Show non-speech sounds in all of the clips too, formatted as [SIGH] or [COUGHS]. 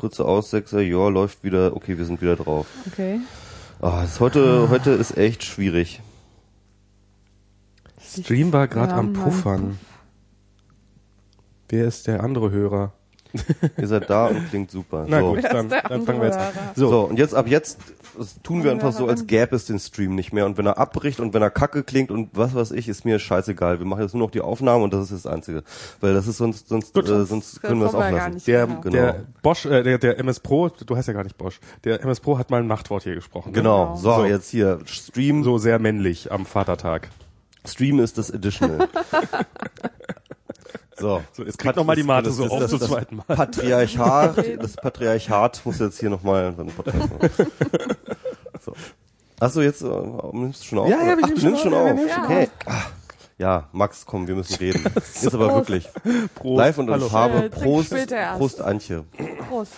kurze Aussätze, ja, läuft wieder, okay, wir sind wieder drauf. Okay. Ah, es heute, heute ist echt schwierig. Stream war gerade am Puffern. Wer ist der andere Hörer? Ihr seid da und klingt super. Na so. gut, dann, dann fangen wir jetzt an. So. So, und jetzt ab jetzt tun wir einfach so, als gäbe es den Stream nicht mehr. Und wenn er abbricht und wenn er kacke klingt und was weiß ich, ist mir scheißegal. Wir machen jetzt nur noch die Aufnahme und das ist das Einzige. Weil das ist sonst, sonst, Gut. äh, sonst können wir es auch lassen. der, genau. Genau. der Bosch, äh, der, der MS Pro, du heißt ja gar nicht Bosch, der MS Pro hat mal ein Machtwort hier gesprochen. ne? Genau. So, So. jetzt hier. Stream, So sehr männlich am Vatertag. Stream ist das Additional. [LAUGHS] So, So, jetzt kriegt noch mal die Mate so das, auf das, zum das zweiten Mal. Patriarchat, das Patriarchat muss jetzt hier nochmal einen Podcast machen. [LAUGHS] So. Achso, jetzt äh, nimmst du schon auf? Ja, ja, wir Ach, du schon nimmst auf, schon auf. nehmen schon Okay. Ah, Ja, Max, komm, wir müssen reden. [LAUGHS] Jetzt aber wirklich. Prost. Live und Hallo. Farbe. Äh, Prost. Prost, Antje. Prost.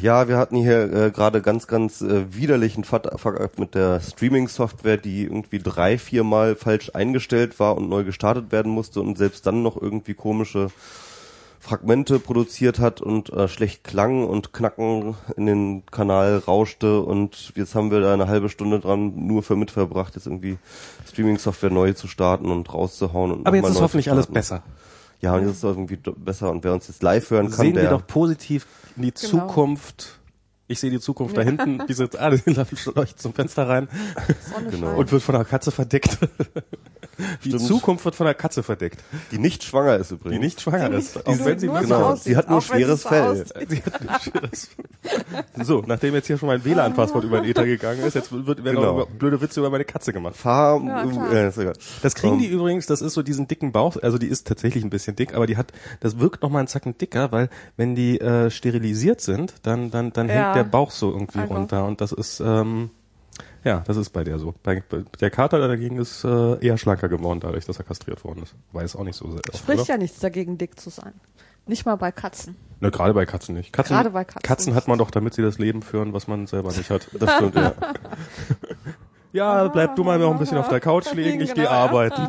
Ja, wir hatten hier äh, gerade ganz, ganz äh, widerlichen Fuck Fuck up mit der Streaming-Software, die irgendwie drei, viermal falsch eingestellt war und neu gestartet werden musste und selbst dann noch irgendwie komische Fragmente produziert hat und äh, schlecht klang und Knacken in den Kanal rauschte und jetzt haben wir da eine halbe Stunde dran nur für mit verbracht, jetzt irgendwie Streaming-Software neu zu starten und rauszuhauen und Aber jetzt ist hoffentlich alles besser. Ja, und jetzt ist es irgendwie besser und wer uns jetzt live hören kann, Sehen der wir doch positiv in die Genau. Zukunft. Ich sehe die Zukunft da hinten, die sitzt alle leuchtet zum Fenster rein Sonne Genau. und wird von einer Katze verdeckt. Die Stimmt. Zukunft wird von einer Katze verdeckt, die nicht schwanger ist übrigens. die nicht schwanger Die ist. nicht- Auch die wenn sie nur Genau, aussieht, sie hat nur auch sie schweres Fell. Sie hat ein schweres- So, nachdem jetzt hier schon mein WLAN-Passwort über den Ether gegangen ist, jetzt wird, werden Genau. auch über- blöde Witze über meine Katze gemacht. Fahr, Ja, äh, ist egal. Das kriegen Ähm, die übrigens, das ist so diesen dicken Bauch, also die ist tatsächlich ein bisschen dick, aber die hat, das wirkt noch mal einen Zacken dicker, weil wenn die äh, sterilisiert sind, dann dann dann Ja. hängt der Bauch so irgendwie Also. runter und das ist ähm, ja, das ist bei der so. Bei, bei der Kater dagegen ist äh, eher schlanker geworden, dadurch, dass er kastriert worden ist. Weiß auch nicht so sehr. oft, Spricht oder? ja nichts dagegen, dick zu sein. Nicht mal bei Katzen. Ne, gerade bei Katzen nicht. Katzen, Gerade bei Katzen Katzen hat man doch, damit sie das Leben führen, was man selber nicht hat. Das stimmt, ja. [LAUGHS] Ja, bleib du mal noch ein bisschen auf der Couch liegen, ich gehe Genau. arbeiten.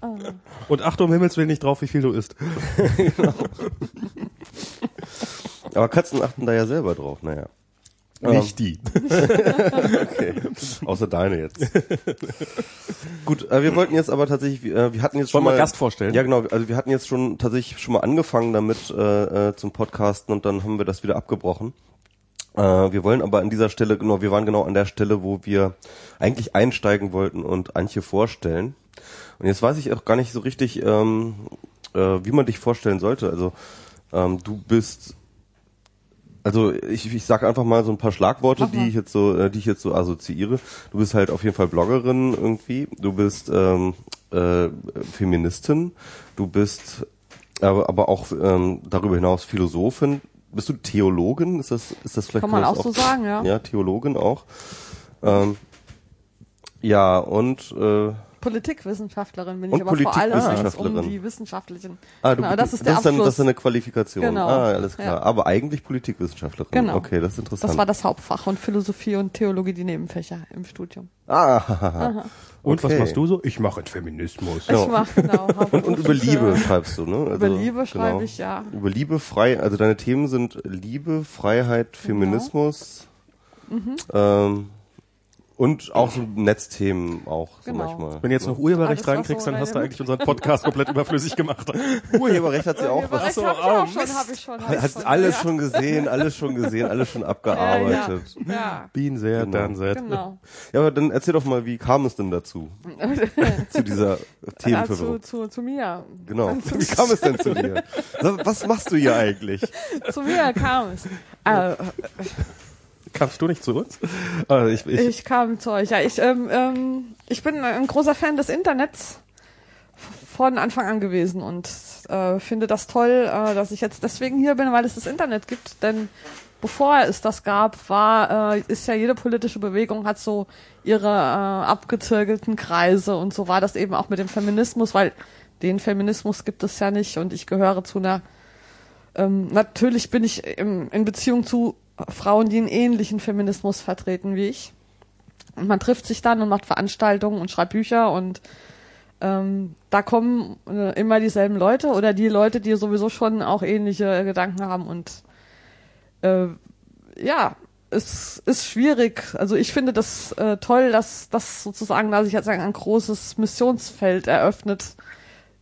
[LAUGHS] Und achte um Himmels Willen nicht drauf, wie viel du isst. [LAUGHS] Aber Katzen achten da ja selber drauf, naja. Nicht die. [LAUGHS] Okay. Außer deine jetzt. Gut, äh, wir wollten jetzt aber tatsächlich, äh, wir hatten jetzt schon Wollen mal Gast vorstellen? Ja, genau. Also wir hatten jetzt schon tatsächlich schon mal angefangen damit äh, äh, zum Podcasten und dann haben wir das wieder abgebrochen. Äh, wir wollen aber an dieser Stelle genau, wir waren genau an der Stelle, wo wir eigentlich einsteigen wollten und Antje vorstellen. Und jetzt weiß ich auch gar nicht so richtig, ähm, äh, wie man dich vorstellen sollte. Also ähm, du bist also ich, ich sage einfach mal so ein paar Schlagworte, die ich jetzt so, äh, die ich jetzt so assoziiere. Du bist halt auf jeden Fall Bloggerin irgendwie. Du bist ähm, äh, Feministin. Du bist aber, aber auch ähm, darüber hinaus Philosophin. Bist du Theologin? Ist das ist das vielleicht Kann man das auch so sagen, ja. Ja, Theologin auch. Ähm, ja und äh, Politikwissenschaftlerin bin Und ich aber vor allem wenn es um Politikwissenschaftlerin. die wissenschaftlichen. ah, du, Genau, das ist der das, dann, das ist eine Qualifikation. Genau. Ah, alles klar. Ja. Aber eigentlich Politikwissenschaftlerin. Genau. Okay, das ist interessant. Das war das Hauptfach und Philosophie und Theologie die Nebenfächer im Studium. ah, Und was Okay. machst du so? Ich mache Feminismus. Ja. Ich mache genau. [LAUGHS] Und, und über Liebe schreibst du, ne? Also, Über Liebe schreibe ich, ja. Über Liebe, frei, also deine Themen sind Liebe, Freiheit, Genau. Feminismus Mhm. ähm, und auch so Netzthemen auch so Genau. manchmal. Wenn du jetzt noch Urheberrecht Alles, was reinkriegst, so dann hast du eigentlich unseren Podcast komplett überflüssig gemacht. [LAUGHS] Urheberrecht hat sie auch was. So, hab ich auch schon, Mist. habe ich schon. Hab ich Hat schon, alles ja. schon gesehen, alles schon gesehen, alles schon [LAUGHS] abgearbeitet. Ja, ja. Bean sehr, Genau. dann sehr. genau. [LAUGHS] Ja, aber dann erzähl doch mal, wie kam es denn dazu? zu dieser Ja, zu, Themenverwirrung. zu, zu mir. Genau. Wie kam es denn zu dir? Was machst du hier eigentlich? Zu mir kam es. Äh, Kamst du nicht zu uns? Äh, ich, ich, ich kam zu euch. Ja, ich, ähm, ähm, ich bin ein großer Fan des Internets von Anfang an gewesen und äh, finde das toll, äh, dass ich jetzt deswegen hier bin, weil es das Internet gibt. Denn bevor es das gab, war äh, ist ja jede politische Bewegung hat so ihre äh, abgezirkelten Kreise und so war das eben auch mit dem Feminismus, weil den Feminismus gibt es ja nicht und ich gehöre zu einer ähm, natürlich bin ich im, in Beziehung zu Frauen, die einen ähnlichen Feminismus vertreten wie ich. Und man trifft sich dann und macht Veranstaltungen und schreibt Bücher und ähm, da kommen äh, immer dieselben Leute oder die Leute, die sowieso schon auch ähnliche Gedanken haben und äh, ja, es ist schwierig. Also ich finde das äh, toll, dass das sozusagen, da sich jetzt ein, ein großes Missionsfeld eröffnet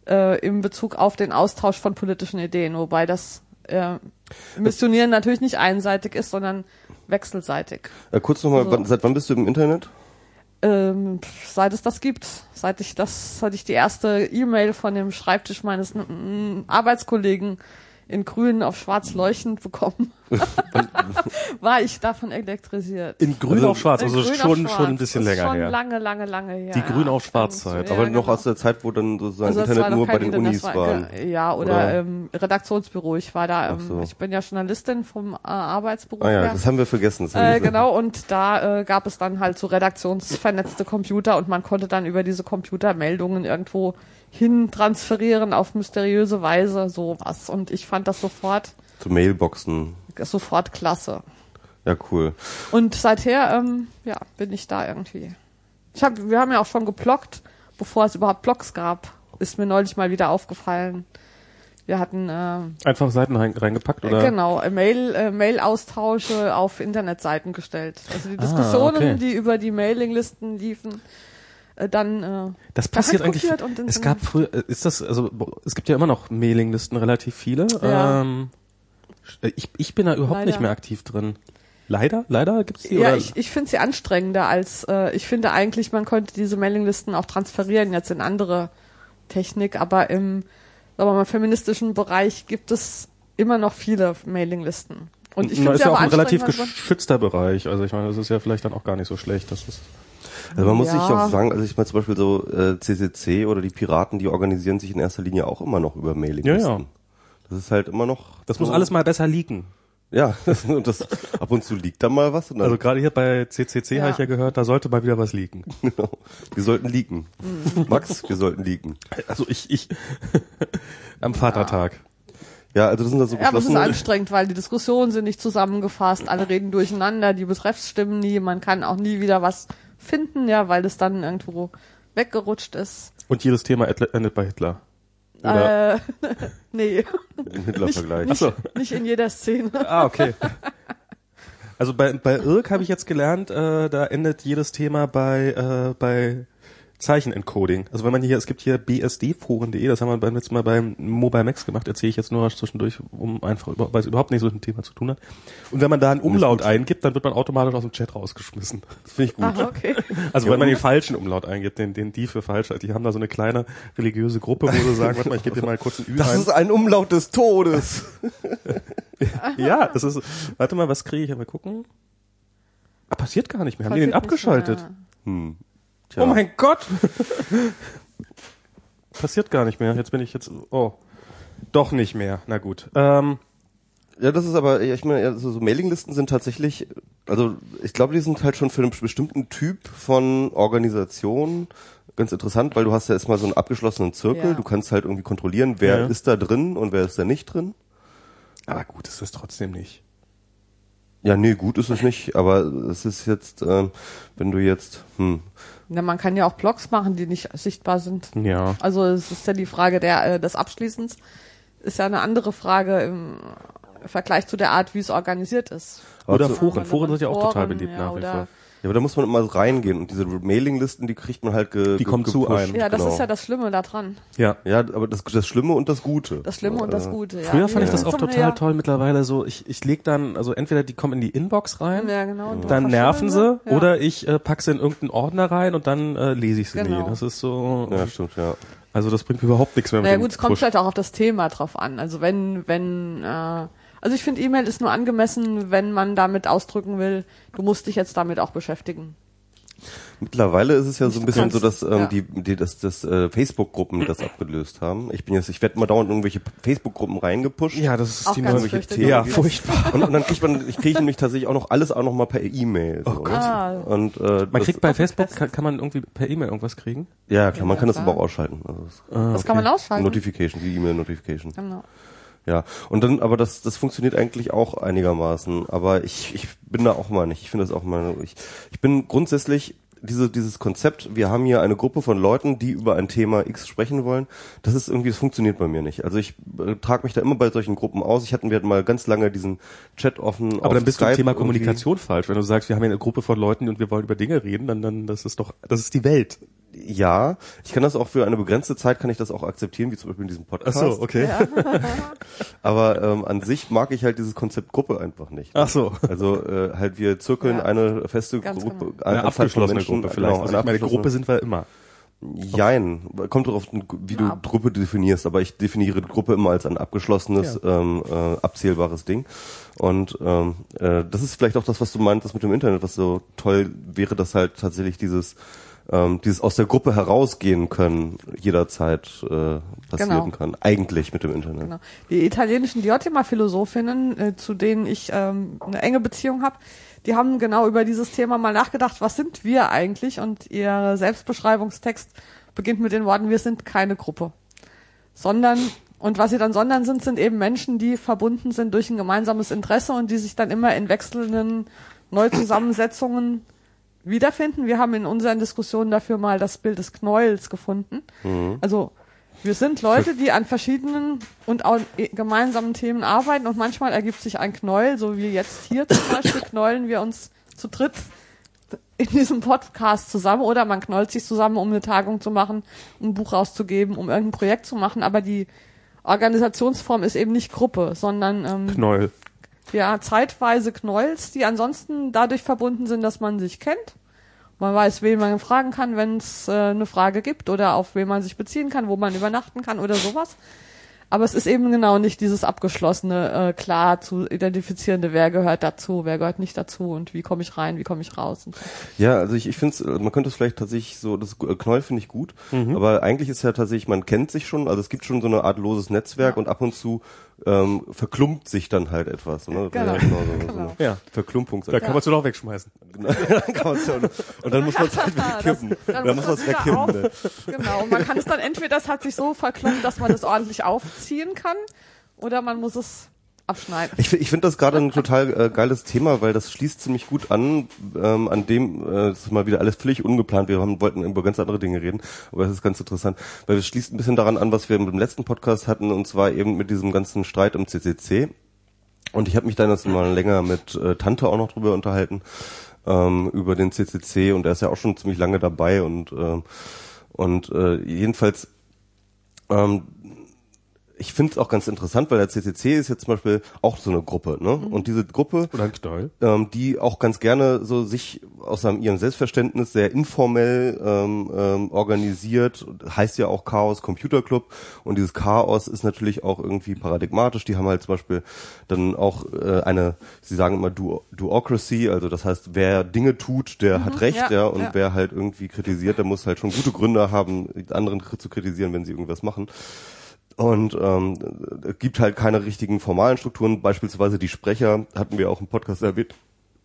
äh, im Bezug auf den Austausch von politischen Ideen, wobei das äh, Missionieren natürlich nicht einseitig ist, sondern wechselseitig. Äh, kurz nochmal, Also- seit wann bist du im Internet? Ähm, seit es das gibt, seit ich das, seit ich die erste E-Mail von dem Schreibtisch meines Arbeitskollegen in grün auf schwarz leuchtend bekommen, [LAUGHS] war ich davon elektrisiert. In grün Also- auf schwarz, also Grün auf schon, schwarz. schon ein bisschen länger schon her. lange, lange, lange her. Die grün auf schwarz Zeit, ja, Aber noch genau. aus der Zeit, wo dann sozusagen Also das Internet noch nur bei den Internet, Unis war. ge- Ja, oder, Oder? Ähm, Redaktionsbüro. Ich war da, ähm, so. ich bin ja Journalistin vom äh, Arbeitsberuf Ah ja, her. das haben wir vergessen. Haben Äh, wir- genau, und da äh, gab es dann halt so redaktionsvernetzte Computer und man konnte dann über diese Computer Meldungen irgendwo hin transferieren auf mysteriöse Weise, sowas. Und ich fand das sofort, Zu Mailboxen. sofort klasse. Ja, cool. Und seither, ähm, ja, bin ich da irgendwie. Ich hab, wir haben ja auch schon geblockt, bevor es überhaupt Blogs gab. Ist mir neulich mal wieder aufgefallen. Wir hatten äh, Einfach Seiten rein, reingepackt oder? Genau, äh, Mail, äh, Mail-Austausche auf Internetseiten gestellt. Also die Diskussionen, okay. die über die Mailinglisten liefen, äh, dann äh, Das passiert eigentlich. und Es gab früher, äh, ist das, also es gibt ja immer noch Mailinglisten, relativ viele. Ja. Ähm, ich, ich bin da überhaupt Leider. nicht mehr aktiv drin. Leider? Leider gibt's die? Ja, oder? ich, ich finde sie anstrengender als, äh, ich finde eigentlich, man könnte diese Mailinglisten auch transferieren jetzt in andere Technik, aber im, sagen wir mal, feministischen Bereich gibt es immer noch viele Mailinglisten. Und ich finde ist sie ja auch ein relativ geschützter Bereich. Also ich meine, das ist ja vielleicht dann auch gar nicht so schlecht. Das ist Also man muss sich Ja. auch sagen, also ich meine zum Beispiel so äh, CCC oder die Piraten, die organisieren sich in erster Linie auch immer noch über Mailinglisten. Ja, ja. Das ist halt immer noch. das muss alles mal besser liegen. Ja, [LAUGHS] das, und das, ab und zu liegt da mal was. Also gerade hier bei CCC Ja. habe ich ja gehört, da sollte mal wieder was liegen. [LAUGHS] genau. Wir sollten liegen. Mhm. Max, wir sollten liegen. Also ich, ich [LAUGHS] am Vatertag. Ja, also das sind da so Ja, aber es ist anstrengend, weil die Diskussionen sind nicht zusammengefasst, alle reden durcheinander, die Betreffs stimmen nie, man kann auch nie wieder was finden, ja, weil es dann irgendwo weggerutscht ist. Und jedes Thema endet bei Hitler. Oder? Äh, [LAUGHS] nee, Im Hitler-Vergleich. nicht, nicht in jeder Szene. Ah, okay. Also bei, bei Irk habe ich jetzt gelernt, äh, da endet jedes Thema bei, äh, bei Zeichenencoding. Also wenn man hier, es gibt hier bsdforen.de, das haben wir beim letzten Mal beim Mobile Max gemacht, erzähle ich jetzt nur was zwischendurch, um einfach, über- weil es überhaupt nicht so mit dem Thema zu tun hat. Und wenn man da einen Umlaut eingibt, dann wird man automatisch aus dem Chat rausgeschmissen. [LAUGHS] Das finde ich gut. Aha, okay. Also wenn man den falschen Umlaut eingibt, den, den die für falsch, die haben da so eine kleine religiöse Gruppe, wo sie sagen, warte mal, ich gebe dir mal kurz ein Ü Das ein. ist ein Umlaut des Todes. [LAUGHS] Ja, das ist, warte mal, was kriege ich? Mal gucken. Ah, passiert gar nicht mehr. Haben die den Passiert abgeschaltet? Hm. Tja. Oh mein Gott! [LAUGHS] passiert gar nicht mehr. Jetzt bin ich jetzt, oh. Doch nicht mehr. Na gut. Ähm, Ja, das ist aber, ich meine, also so Mailinglisten sind tatsächlich, also ich glaube, die sind halt schon für einen bestimmten Typ von Organisation ganz interessant, weil du hast ja erstmal so einen abgeschlossenen Zirkel, Ja. du kannst halt irgendwie kontrollieren, wer Ja. ist da drin und wer ist da nicht drin. aber gut, ist das trotzdem nicht. Ja, nee, gut ist es nicht, aber es ist jetzt, ähm, wenn du jetzt, hm, Na, man kann ja auch Blogs machen, die nicht sichtbar sind. Ja. Also es ist ja die Frage der, äh, des Abschließens, ist ja eine andere Frage im Vergleich zu der Art, wie es organisiert ist. Oder Also- Foren. Foren sind ja auch total beliebt ja, nach wie oder- vor. Ja, aber da muss man immer reingehen und diese Mailinglisten, die kriegt man halt ge, Die ge- kommen zu einem. Ja, das genau. ist ja das Schlimme daran. Ja. Ja, aber das, das Schlimme und das Gute. Das Schlimme und das Gute. Ja. Früher fand ich Ja. das auch total ja. toll. Mittlerweile so, ich, ich leg dann, also entweder die kommen in die Inbox rein, Ja, genau. dann nerven sie, oder ich äh, pack sie in irgendeinen Ordner rein und dann äh, lese ich sie Genau. nie. Das ist so, Ja, stimmt, ja. also das bringt mir überhaupt nichts mehr. mit Naja gut, es kommt vielleicht auch auf das Thema drauf an. Also wenn, wenn, äh, also ich finde E-Mail ist nur angemessen, wenn man damit ausdrücken will, du musst dich jetzt damit auch beschäftigen. Mittlerweile ist es ja so ein bisschen so, dass ähm, ja. die, die dass, dass äh, Facebook-Gruppen das abgelöst haben. Ich bin jetzt, ich werde mal dauernd in irgendwelche Facebook-Gruppen reingepusht. Ja, das ist Auch die neue fürchterlich. Ja, furchtbar. Und, und dann kriegt man, ich kriege nämlich tatsächlich auch noch alles auch noch mal per E-Mail. So, Oh Gott. Ah. Und äh, Man kriegt bei Facebook, kann, kann man irgendwie per E-Mail irgendwas kriegen? ja klar, man kann das aber auch ausschalten. Also das, Ah, Das kann man ausschalten. Notification, die E-Mail-Notification. Genau. Ja, und dann, aber das, das funktioniert eigentlich auch einigermaßen. Aber ich, ich bin da auch mal nicht. Ich finde das auch mal. Ich, ich bin grundsätzlich diese, dieses Konzept, wir haben hier eine Gruppe von Leuten, die über ein Thema X sprechen wollen, das ist irgendwie, das funktioniert bei mir nicht. Also ich äh, trage mich da immer bei solchen Gruppen aus. Ich hatten wir hatten mal ganz lange diesen Chat offen. Aber dann bist Skype du im Thema irgendwie. Kommunikation falsch. Wenn du sagst, wir haben hier eine Gruppe von Leuten und wir wollen über Dinge reden, dann, dann, das ist doch, das ist die Welt. Ja, ich kann das auch für eine begrenzte Zeit kann ich das auch akzeptieren, wie zum Beispiel in diesem Podcast. okay. [LAUGHS] Aber ähm, an sich mag ich halt dieses Konzept Gruppe einfach nicht. Ach so. Also äh, halt wir zirkeln Ja. eine feste Ganz Gruppe, genau. Eine von abgeschlossene Menschen, Gruppe vielleicht. Genau, also ich meine, abgeschlossene- Gruppe sind wir immer. Jein, kommt darauf, an, wie du Ja. Gruppe definierst, aber ich definiere Gruppe immer als ein abgeschlossenes, ähm, äh, abzählbares Ding. Und ähm, äh, das ist vielleicht auch das, was du meintest mit dem Internet, was so toll wäre, dass halt tatsächlich dieses ähm, dieses aus der Gruppe herausgehen können jederzeit äh, passieren Genau. kann. Eigentlich mit dem Internet. Genau. Die italienischen Diotima-Philosophinnen, äh, zu denen ich ähm, eine enge Beziehung habe, die haben genau über dieses Thema mal nachgedacht, was sind wir eigentlich? Und ihr Selbstbeschreibungstext beginnt mit den Worten, wir sind keine Gruppe. Sondern, und was sie dann sondern sind, sind eben Menschen, die verbunden sind durch ein gemeinsames Interesse und die sich dann immer in wechselnden Neuzusammensetzungen wiederfinden. Wir haben in unseren Diskussionen dafür mal das Bild des Knäuels gefunden. Also wir sind Leute, die an verschiedenen und auch gemeinsamen Themen arbeiten und manchmal ergibt sich ein Knäuel, so wie jetzt hier zum [COUGHS] Beispiel knäulen wir uns zu dritt in diesem Podcast zusammen oder man knollt sich zusammen, um eine Tagung zu machen, um ein Buch rauszugeben, um irgendein Projekt zu machen, aber die Organisationsform ist eben nicht Gruppe, sondern ähm, Knäuel. Ja, zeitweise Knolls, die ansonsten dadurch verbunden sind, dass man sich kennt. Man weiß, wen man fragen kann, wenn es äh, eine Frage gibt oder auf wen man sich beziehen kann, wo man übernachten kann oder sowas. Aber es ist eben genau nicht dieses abgeschlossene, äh, klar zu identifizierende, wer gehört dazu, wer gehört nicht dazu und wie komme ich rein, wie komme ich raus. Und so. Ja, also ich, ich finde es, man könnte es vielleicht tatsächlich so, das äh, Knoll finde ich gut, aber eigentlich ist ja tatsächlich, man kennt sich schon, also es gibt schon so eine Art loses Netzwerk Ja. und ab und zu ähm, verklumpt sich dann halt etwas. Ne? Genau. Ja, genau so, so Genau. eine Ja. Verklumpung. Da kann man es doch wegschmeißen. [LAUGHS] kann man's ja, und dann muss man es halt [LAUGHS] wegkippen. Dann Dann muss man es wegkippen. Ne? Genau, und man kann es dann entweder, das hat sich so verklumpt, dass man es ordentlich aufziehen kann, oder man muss es abschneiden. Ich, ich finde das gerade ein total äh, geiles Thema, weil das schließt ziemlich gut an, ähm, an dem, äh, das ist mal wieder alles völlig ungeplant, wir haben, wollten über ganz andere Dinge reden, aber es ist ganz interessant, weil es schließt ein bisschen daran an, was wir im letzten Podcast hatten, und zwar eben mit diesem ganzen Streit im CCC. Und ich habe mich dann jetzt mal länger mit äh, Tante auch noch drüber unterhalten, ähm, über den CCC, und er ist ja auch schon ziemlich lange dabei, und, ähm, und äh, jedenfalls ähm, ich finde es auch ganz interessant, weil der CCC ist jetzt zum Beispiel auch so eine Gruppe, ne? Und diese Gruppe, Oder ein Knäuel. ähm, die auch ganz gerne so sich aus ihrem Selbstverständnis sehr informell ähm, ähm, organisiert, heißt ja auch Chaos Computer Club und dieses Chaos ist natürlich auch irgendwie paradigmatisch. Die haben halt zum Beispiel dann auch äh, eine, sie sagen immer Du Duocracy, also das heißt, wer Dinge tut, der hat Recht, ja, ja, und ja. wer halt irgendwie kritisiert, der muss halt schon gute Gründe haben, die anderen zu kritisieren, wenn sie irgendwas machen. Und ähm, es gibt halt keine richtigen formalen Strukturen. Beispielsweise die Sprecher, hatten wir auch im Podcast erwähnt,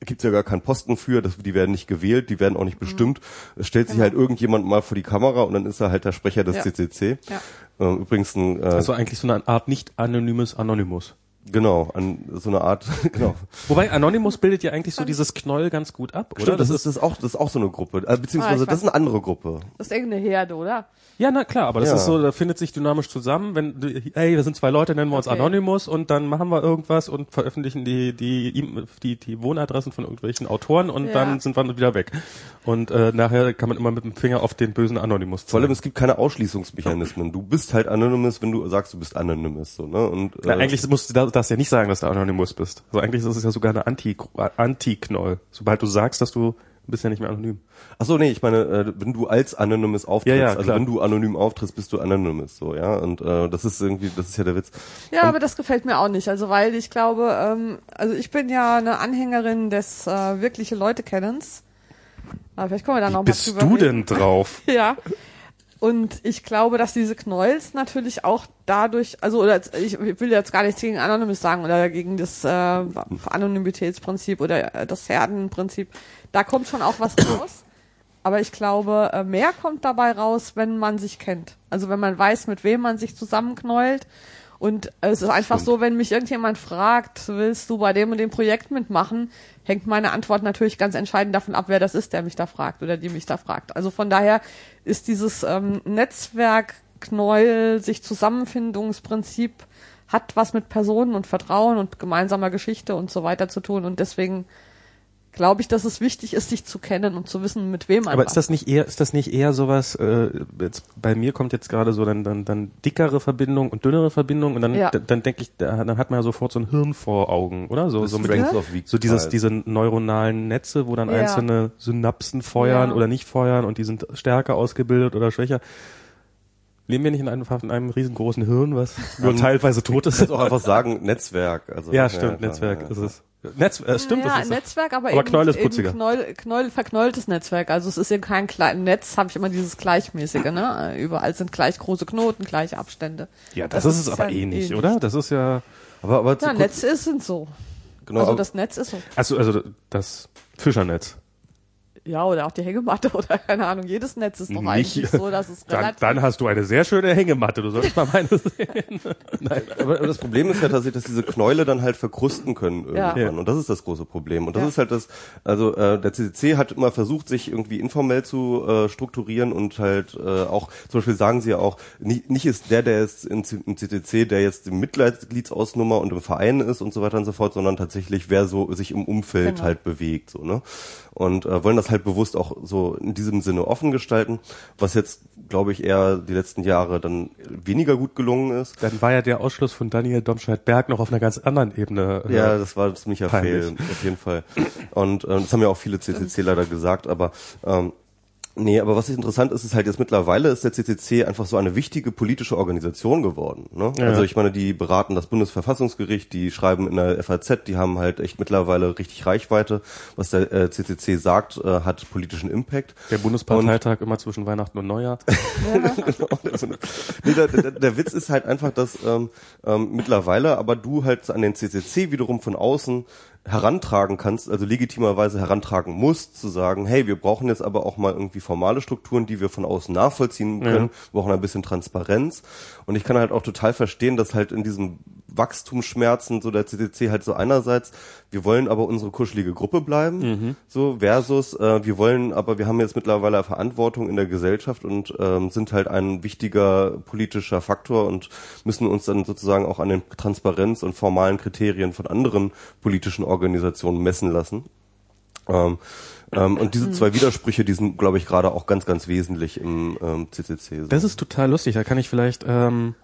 gibt's ja gar keinen Posten für, das, die werden nicht gewählt, die werden auch nicht bestimmt. Es stellt sich Genau. halt irgendjemand mal vor die Kamera und dann ist er halt der Sprecher des Ja. CCC. Ja. Ähm, übrigens ein, äh, Also eigentlich so eine Art nicht anonymes Anonymous. Genau, an so eine Art, [LAUGHS] genau. Wobei Anonymous bildet ja eigentlich so dieses Knoll ganz gut ab, oder? Stimmt, das, ist, das ist auch, das ist auch so eine Gruppe, äh, beziehungsweise Ah, das ist eine andere Gruppe. Das ist irgendeine Herde, oder? Ja, na klar, aber das Ja. ist so, da findet sich dynamisch zusammen, wenn, du- ey, wir sind zwei Leute, nennen wir uns Okay. Anonymous und dann machen wir irgendwas und veröffentlichen die, die, E- die, die Wohnadressen von irgendwelchen Autoren und Ja. dann sind wir wieder weg. Und äh, nachher kann man immer mit dem Finger auf den bösen Anonymous Vor allem, zeigen. es gibt keine Ausschließungsmechanismen. Du bist halt Anonymous, wenn du sagst, du bist Anonymous, so, ne? Und, Na, äh, eigentlich musst du da- darfst ja nicht sagen, dass du Anonymous bist. Also eigentlich ist es ja sogar eine Anti- Anti-Knoll. Sobald du sagst, dass du bist ja nicht mehr anonym. Ach so, nee, ich meine, äh, wenn du als Anonymous auftrittst, Ja, ja, also wenn du anonym auftrittst, bist du Anonymous, so, ja, und äh, das ist irgendwie, das ist ja der Witz. Ja, aber das gefällt mir auch nicht. Also weil ich glaube, ähm, also ich bin ja eine Anhängerin des äh, wirkliche Leute kennens. Aber vielleicht kommen wir da noch Wie mal bist drüber du reden. denn drauf? [LAUGHS] Ja. Und ich glaube, dass diese Knolls natürlich auch dadurch, also oder ich will jetzt gar nichts gegen Anonymous sagen oder gegen das äh, Anonymitätsprinzip oder äh, das Herdenprinzip. Da kommt schon auch was raus. Aber ich glaube, äh, mehr kommt dabei raus, wenn man sich kennt. Also wenn man weiß, mit wem man sich zusammenknäult Und es ist einfach so, wenn mich irgendjemand fragt, willst du bei dem und dem Projekt mitmachen, hängt meine Antwort natürlich ganz entscheidend davon ab, wer das ist, der mich da fragt oder die mich da fragt. Also von daher ist dieses ähm, Netzwerkknäuel, sich Zusammenfindungsprinzip hat was mit Personen und Vertrauen und gemeinsamer Geschichte und so weiter zu tun und deswegen glaube ich, dass es wichtig ist, sich zu kennen und zu wissen, mit wem man Aber ist das nicht eher, ist das nicht eher sowas, äh, jetzt, bei mir kommt jetzt gerade so dann, dann, dann dickere Verbindung und dünnere Verbindung und dann, Ja. dann, dann denke ich, da, dann hat man ja sofort so ein Hirn vor Augen, oder? So, so mit so dieses, diese neuronalen Netze, wo dann Ja. einzelne Synapsen feuern Ja. oder nicht feuern und die sind stärker ausgebildet oder schwächer. Leben wir nicht in einem, in einem riesengroßen Hirn, was nur teilweise tot Ich ist? [LAUGHS] würde auch einfach sagen Netzwerk. Also, Ja, stimmt, klar, Netzwerk ja, ist es. Netz, äh, stimmt, ja, das ist Netzwerk, aber, aber eben, Knäuel ist putziger. Knäuel, Knäuel, verknäultes Netzwerk. Also es ist eben kein kleines Netz, habe ich immer dieses gleichmäßige, ne? Überall sind gleich große Knoten, gleiche Abstände. Ja, das, ist es aber eh nicht, oder? Das ist ja, Aber, aber Ja, Netze ist, sind so. genau, also das Netz ist so. also, also das Fischernetz. Ja, oder auch die Hängematte [LAUGHS] oder keine Ahnung. Jedes Netz ist doch Nicht- eigentlich so, dass es [LAUGHS] Dann, relativ dann hast du eine sehr schöne Hängematte. Du solltest mal meine [LAUGHS] sehen. Nein. Aber, aber das Problem ist ja tatsächlich, dass diese Knäule dann halt verkrusten können irgendwann. Ja. Und das ist das große Problem. Und das Ja. ist halt das, also äh, der CCC hat immer versucht, sich irgendwie informell zu äh, strukturieren und halt äh, auch, zum Beispiel sagen sie ja auch, nicht, nicht ist der, der jetzt im, C- im CCC, der jetzt im Mitgliedsausnummer und im Verein ist und so weiter und so fort, sondern tatsächlich, wer so sich im Umfeld Genau. halt bewegt. so ne Und äh, wollen das halt bewusst auch so in diesem Sinne offen gestalten, was jetzt, glaube ich, eher die letzten Jahre dann weniger gut gelungen ist. Dann war ja der Ausschluss von Daniel Domscheit-Berg noch auf einer ganz anderen Ebene. äh, Ja, das war Peinlich. Fail, auf jeden Fall. Und ähm, das haben ja auch viele CCC leider gesagt, aber ähm, Nee, aber was interessant ist, ist halt jetzt mittlerweile ist der CCC einfach so eine wichtige politische Organisation geworden. Ne? Ja. Also ich meine, die beraten das Bundesverfassungsgericht, die schreiben in der FAZ, die haben halt echt mittlerweile richtig Reichweite. Was der äh, CCC sagt, äh, hat politischen Impact. Der Bundesparteitag immer zwischen Weihnachten und Neujahr. [LAUGHS] nee, der, der, der Witz ist halt einfach, dass ähm, ähm, mittlerweile aber du halt an den CCC wiederum von außen herantragen kannst, also legitimerweise herantragen musst, zu sagen, hey, wir brauchen jetzt aber auch mal irgendwie formale Strukturen, die wir von außen nachvollziehen können, wir brauchen ein bisschen Transparenz. Und ich kann halt auch total verstehen, dass halt in diesem Wachstumsschmerzen so der CCC halt so einerseits, wir wollen aber unsere kuschelige Gruppe bleiben, so versus äh, wir wollen, aber wir haben jetzt mittlerweile Verantwortung in der Gesellschaft und ähm, sind halt ein wichtiger politischer Faktor und müssen uns dann sozusagen auch an den Transparenz und formalen Kriterien von anderen politischen Organisationen messen lassen. Ähm, ähm, und diese zwei Widersprüche, die sind, glaube ich, gerade auch ganz, ganz wesentlich im ähm, CCC. So. Das ist total lustig. Da kann ich vielleicht, ähm,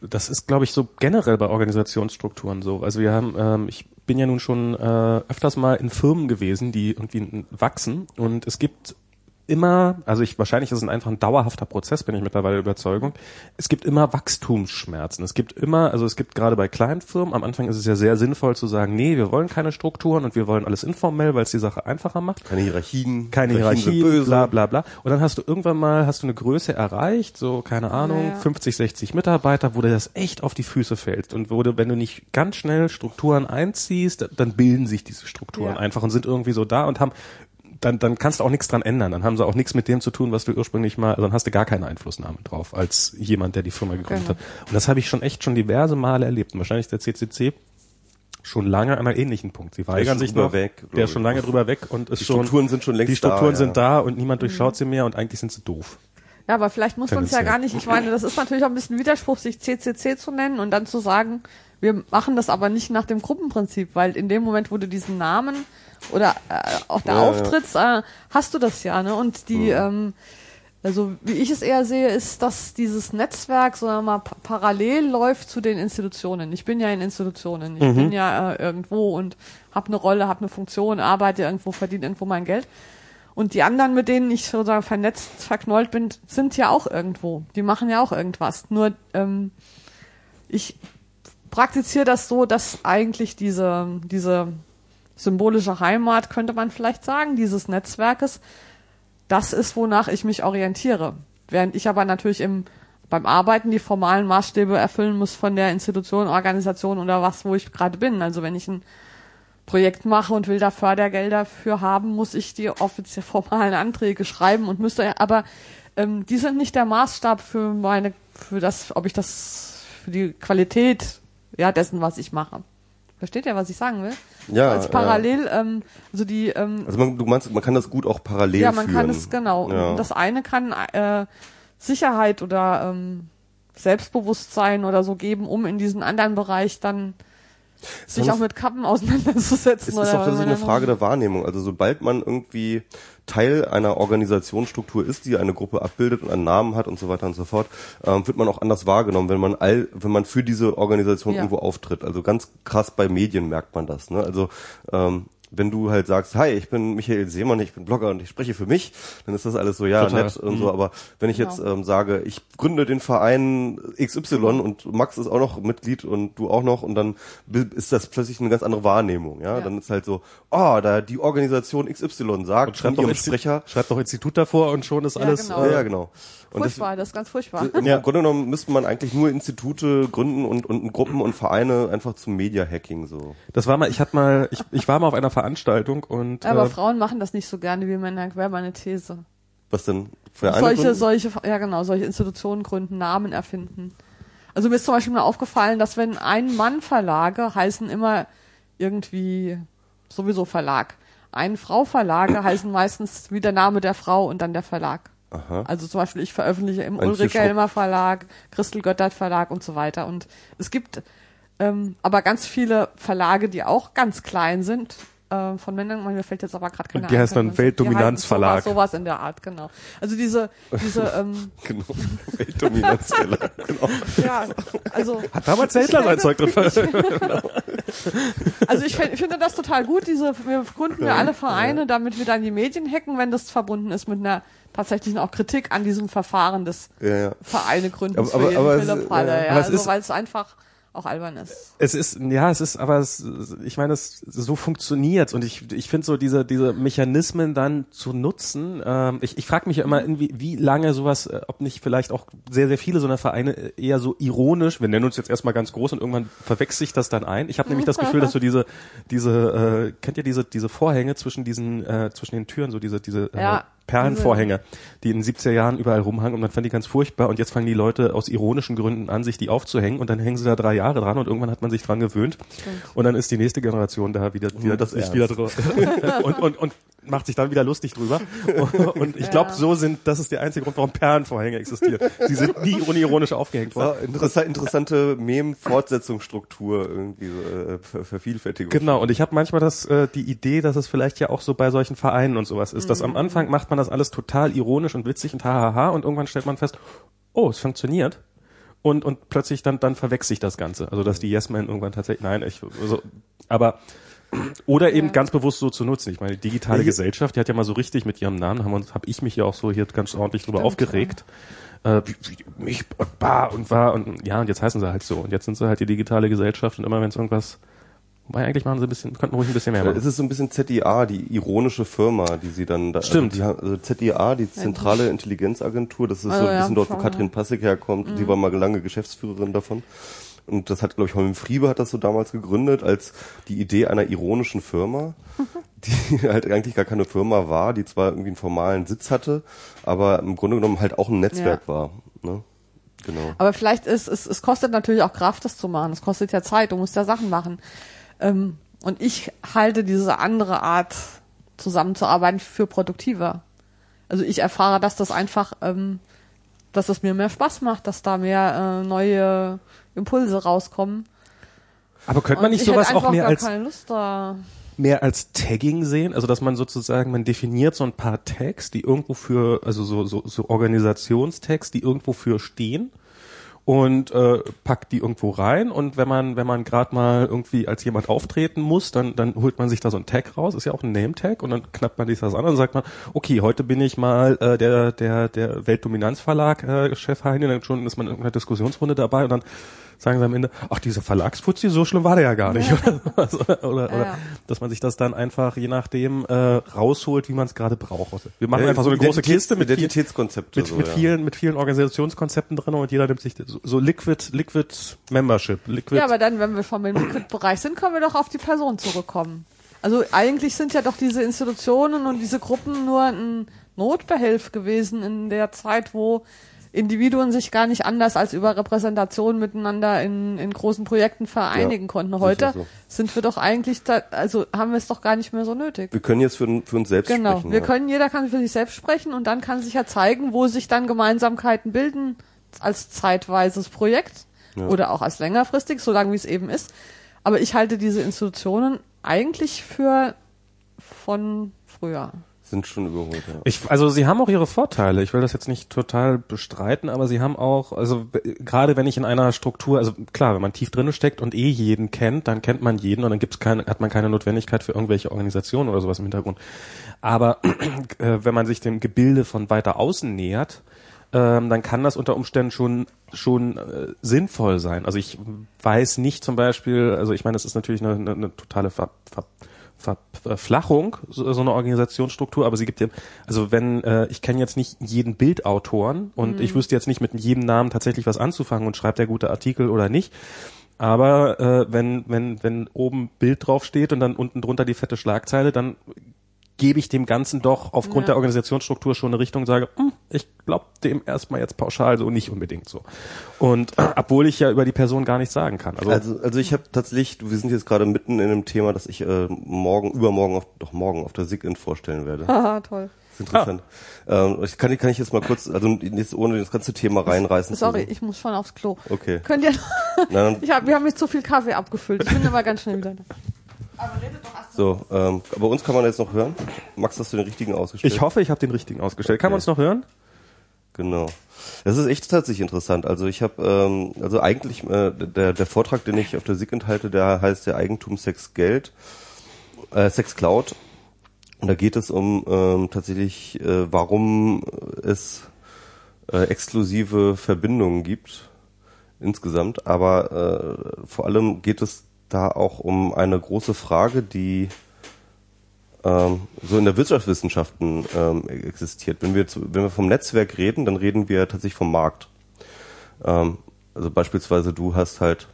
das ist, glaube ich, so generell bei Organisationsstrukturen so. Also wir haben, ähm, ich bin ja nun schon äh, öfters mal in Firmen gewesen, die irgendwie wachsen. Und es gibt immer, also ich wahrscheinlich ist es einfach ein dauerhafter Prozess, bin ich mittlerweile der Überzeugung. Es gibt immer Wachstumsschmerzen. Es gibt immer, also es gibt gerade bei kleinen Firmen, am Anfang ist es ja sehr sinnvoll zu sagen, nee, wir wollen keine Strukturen und wir wollen alles informell, weil es die Sache einfacher macht keine Hierarchien. keine Hierarchien sind Hierarchie, böse. bla bla bla. Und dann hast du irgendwann mal, hast du eine Größe erreicht, so, keine Ahnung, Ja. 50, 60 Mitarbeiter, wo dir das echt auf die Füße fällt. Und wo du, wenn du nicht ganz schnell Strukturen einziehst, dann bilden sich diese Strukturen Ja. einfach und sind irgendwie so da und haben dann, dann kannst du auch nichts dran ändern. Dann haben sie auch nichts mit dem zu tun, was du ursprünglich mal, also dann hast du gar keine Einflussnahme drauf, als jemand, der die Firma gegründet Genau. hat. Und das habe ich schon echt schon diverse Male erlebt. Und wahrscheinlich ist der CCC schon lange an einem ähnlichen Punkt. Sie weigern schon sich drüber noch. weg, der ist schon lange drüber weg und ist Die schon, Strukturen sind schon längst die Strukturen da, sind ja. da und niemand durchschaut sie mehr und eigentlich sind sie doof. Ja, aber vielleicht muss man es ja gar nicht. Ich meine, das ist natürlich auch ein bisschen Widerspruch, sich CCC zu nennen und dann zu sagen, wir machen das aber nicht nach dem Gruppenprinzip, weil in dem Moment, wo du diesen Namen oder äh, auch der Ja, ja. Auftritt, äh, hast du das ja, ne? Und die, ähm, also wie ich es eher sehe, ist, dass dieses Netzwerk so mal pa parallel läuft zu den Institutionen. Ich bin ja in Institutionen, ich bin ja äh, irgendwo und habe eine Rolle, habe eine Funktion, arbeite irgendwo, verdiene irgendwo mein Geld. Und die anderen, mit denen ich sozusagen vernetzt, verknollt bin, sind ja auch irgendwo. Die machen ja auch irgendwas. Nur ähm, ich praktiziere das so, dass eigentlich diese, diese symbolische Heimat, könnte man vielleicht sagen, dieses Netzwerkes, das ist, wonach ich mich orientiere. Während ich aber natürlich im, beim Arbeiten die formalen Maßstäbe erfüllen muss von der Institution, Organisation oder was, wo ich gerade bin. Also wenn ich ein Projekt mache und will da Fördergelder für haben, muss ich die offiziell [LAUGHS] formalen Anträge schreiben und müsste, aber ähm, die sind nicht der Maßstab für meine, für das, ob ich das für die Qualität ja dessen, was ich mache. Versteht ihr, was ich sagen will? Ja, Als parallel, ähm, also die ähm, Also man, du meinst, man kann das gut auch parallel ja, man führen. kann es genau. Ja. Das eine kann äh, Sicherheit oder ähm, Selbstbewusstsein oder so geben, um in diesen anderen Bereich dann sich auch mit Kappen auseinanderzusetzen. Es ist auch tatsächlich eine Frage der Wahrnehmung. Also sobald man irgendwie Teil einer Organisationsstruktur ist, die eine Gruppe abbildet und einen Namen hat und so weiter und so fort, ähm, wird man auch anders wahrgenommen, wenn man all, wenn man für diese Organisation Ja. irgendwo auftritt. Also ganz krass bei Medien merkt man das. Ne? Also ähm, wenn du halt sagst, hi, ich bin Michael Seemann, ich bin Blogger und ich spreche für mich, dann ist das alles so, ja, Total. nett und so. Aber wenn ich jetzt Genau. ähm, sage, ich gründe den Verein XY und Max ist auch noch Mitglied und du auch noch und dann ist das plötzlich eine ganz andere Wahrnehmung, ja. Ja. Dann ist halt so, oh, da die Organisation XY sagt Schreibt doch, Sprecher. schreibt doch Institut davor und schon ist Ja, alles. genau. Ja, Äh, ja, genau. Und das, furchtbar, das ist ganz furchtbar. [LAUGHS] im Ja. Grunde genommen müsste man eigentlich nur Institute gründen und, und Gruppen und Vereine einfach zum Media-Hacking so. Das war mal, ich hatte mal, ich, ich war mal auf einer Veranstaltung und Aber äh, Frauen machen das nicht so gerne wie Männer, wäre meine These. Was denn für eine solche, gründen? solche, ja genau, solche Institutionen gründen, Namen erfinden. Also mir ist zum Beispiel mal aufgefallen, dass wenn ein Mann Verlage heißen immer irgendwie sowieso Verlag. Ein Frau Verlage heißen meistens wie der Name der Frau und dann der Verlag. Aha. Also zum Beispiel ich veröffentliche im Schrupp- Helmer Verlag, Christel Göttert Verlag und so weiter. Und es gibt ähm, aber ganz viele Verlage, die auch ganz klein sind. äh, Von Männern, mir fällt jetzt aber gerade keine die heißt dann Weltdominanzverlag. Sowas, sowas in der Art, genau. Also diese, diese, [LAUGHS] ähm, Genau. Weltdominanzfälle. [LAUGHS] genau. ja, also hat damals der Hitler sein Zeug drin. [LAUGHS] Also ich finde das total gut, diese, wir gründen ja alle Vereine, damit wir dann die Medien hacken, wenn das verbunden ist mit einer tatsächlichen auch Kritik an diesem Verfahren des Ja, ja. Vereine gründen Aber- aber- aber es- Philipp Halle, ja, ja, also ist- weil es einfach auch albern ist. Es ist, ja, es ist, aber es, ich meine, es, so funktioniert's und ich, ich finde so diese, diese Mechanismen dann zu nutzen. Ähm, ich ich frage mich ja immer, irgendwie, wie lange sowas, äh, ob nicht vielleicht auch sehr, sehr viele so eine Vereine äh, eher so ironisch. Wir nennen uns jetzt erstmal ganz groß und irgendwann verwechselt sich das dann ein. Ich habe nämlich das [LAUGHS] Gefühl, dass so diese, diese, äh, kennt ihr diese, diese Vorhänge zwischen diesen, äh, zwischen den Türen, so diese, diese äh, Ja. Perlenvorhänge, die in den 70er Jahren überall rumhangen und man fand die ganz furchtbar und jetzt fangen die Leute aus ironischen Gründen an, sich die aufzuhängen und dann hängen sie da drei Jahre dran und irgendwann hat man sich dran gewöhnt und dann ist die nächste Generation da wieder, wieder das sich wieder drauf [LAUGHS] und, und, und macht sich dann wieder lustig drüber [LAUGHS] und ich glaube, Ja. so sind, das ist der einzige Grund, warum Perlenvorhänge existieren. Sie sind nie unironisch aufgehängt worden. interessant, interessante Mem-Fortsetzungsstruktur irgendwie äh, Ver Vervielfältigung. Genau, und ich habe manchmal das, äh, die Idee, dass es vielleicht ja auch so bei solchen Vereinen und sowas ist, dass am Anfang macht man das alles total ironisch und witzig und hahaha und irgendwann stellt man fest, oh, es funktioniert. Und, und plötzlich dann, dann verwechselt sich das Ganze. Also, dass die Yes-Men irgendwann tatsächlich, nein, ich, also, aber, oder eben Ja. ganz bewusst so zu nutzen. Ich meine, die digitale Welche- Gesellschaft, die hat ja mal so richtig mit ihrem Namen, haben uns, habe ich mich ja auch so hier ganz ordentlich drüber Stimmt, aufgeregt. Äh, wie, wie, mich und bar und war und ja, und jetzt heißen sie halt so. Und jetzt sind sie halt die digitale Gesellschaft und immer wenn es irgendwas Wobei eigentlich machen sie ein bisschen, könnten ruhig ein bisschen mehr Ja, machen. es ist so ein bisschen ZIA, die ironische Firma, die sie dann da, Stimmt. Also, die, also ZIA, die zentrale Intelligenzagentur, das ist Also so ein ja, bisschen dort, wo Katrin Passig herkommt. Sie war mal lange Geschäftsführerin davon. Und das hat, glaube ich, Holm Friebe hat das so damals gegründet als die Idee einer ironischen Firma, [LAUGHS] die halt eigentlich gar keine Firma war, die zwar irgendwie einen formalen Sitz hatte, aber im Grunde genommen halt auch ein Netzwerk war. Ne? Genau. Aber vielleicht ist es, es kostet natürlich auch Kraft, das zu machen. Es kostet ja Zeit, du musst ja Sachen machen. Ähm, und ich halte diese andere Art zusammenzuarbeiten für produktiver. Also ich erfahre, dass das einfach, ähm, dass es mir mehr Spaß macht, dass da mehr äh, neue Impulse rauskommen. Aber könnte man nicht sowas auch mehr als mehr als Tagging sehen, also dass man sozusagen, man definiert so ein paar Tags, die irgendwo für, also so, so, so Organisationstags, die irgendwo für stehen und äh, packt die irgendwo rein und wenn man wenn man gerade mal irgendwie als jemand auftreten muss, dann dann holt man sich da so ein Tag raus, ist ja auch ein Name Tag und dann knappt man sich das an und sagt man, okay, heute bin ich mal äh, der der der Weltdominanzverlag äh, Chef Heine, dann schon ist man in irgendeiner Diskussionsrunde dabei und dann sagen sie am Ende, ach dieser Verlagsfuzzi, so schlimm war der ja gar nicht oder sowas. oder, oder, Ja, oder ja. dass man sich das dann einfach je nachdem äh, rausholt, wie man es gerade braucht. Wir machen Ja, einfach so eine große Kiste mit Identitätskonzepte. mit, so, mit ja. vielen mit vielen Organisationskonzepten drin und jeder nimmt sich so, so Liquid Liquid Membership Liquid Ja, aber dann, wenn wir vom Liquid-Bereich sind, können wir doch auf die Person zurückkommen. Also eigentlich sind ja doch diese Institutionen und diese Gruppen nur ein Notbehelf gewesen in der Zeit, wo Individuen sich gar nicht anders als über Repräsentation miteinander in, in großen Projekten vereinigen Ja, konnten. Heute so. sind wir doch eigentlich, da, also haben wir es doch gar nicht mehr so nötig. Wir können jetzt für, für uns selbst Genau, sprechen. wir ja. können, jeder kann für sich selbst sprechen und dann kann sich ja zeigen, wo sich dann Gemeinsamkeiten bilden als zeitweises Projekt Ja. oder auch als längerfristig, solange wie es eben ist. Aber ich halte diese Institutionen eigentlich für von früher. Sind schon überholt, ja. Ich, also sie haben auch ihre Vorteile. Ich will das jetzt nicht total bestreiten, aber sie haben auch, also gerade wenn ich in einer Struktur, also klar, wenn man tief drinne steckt und eh jeden kennt, dann kennt man jeden und dann gibt's keine, hat man keine Notwendigkeit für irgendwelche Organisationen oder sowas im Hintergrund. Aber [CLEARS THROAT] äh, wenn man sich dem Gebilde von weiter außen nähert, ähm, dann kann das unter Umständen schon schon äh, sinnvoll sein. Also ich weiß nicht zum Beispiel, also ich meine, es ist natürlich eine, eine, eine totale Ver, Ver, Verflachung, so, so eine Organisationsstruktur, aber sie gibt ja, also wenn, äh, ich kenne jetzt nicht jeden Bildautoren und ich wüsste jetzt nicht mit jedem Namen tatsächlich was anzufangen und schreibt der gute Artikel oder nicht. Aber äh, wenn, wenn, wenn oben Bild draufsteht und dann unten drunter die fette Schlagzeile, dann gebe ich dem Ganzen doch aufgrund Ja. der Organisationsstruktur schon eine Richtung, sage, hm, ich glaube dem erstmal jetzt pauschal so nicht unbedingt so. Und äh, obwohl ich ja über die Person gar nichts sagen kann. Also, Also, also ich habe tatsächlich, wir sind jetzt gerade mitten in einem Thema, das ich äh, morgen, übermorgen, auf, doch morgen auf der SIGINT vorstellen werde. Haha, toll. Das ist interessant. Ähm, ich kann, kann ich jetzt mal kurz, also jetzt ohne das ganze Thema reinreißen. zu Sorry, so. ich muss schon aufs Klo. Okay. Könnt ihr, dann, [LAUGHS] ich hab, wir haben jetzt zu viel Kaffee abgefüllt. Ich bin aber ganz schnell wieder da. So, ähm, aber uns kann man jetzt noch hören. Max, hast du den richtigen ausgestellt? ich hoffe, ich habe den richtigen ausgestellt. Kann man uns noch hören? Genau. Das ist echt tatsächlich interessant. Also ich habe, ähm, also eigentlich äh, der, der Vortrag, den ich auf der SIG enthalte, der heißt der Eigentum Sex Geld, äh, Sex Cloud. Und da geht es um ähm, tatsächlich, äh, warum es äh, exklusive Verbindungen gibt insgesamt. Aber äh, vor allem geht es da auch um eine große Frage, die ähm, so in der Wirtschaftswissenschaften ähm, existiert. Wenn wir, zu, wenn wir vom Netzwerk reden, dann reden wir tatsächlich vom Markt. Ähm, also beispielsweise du hast halt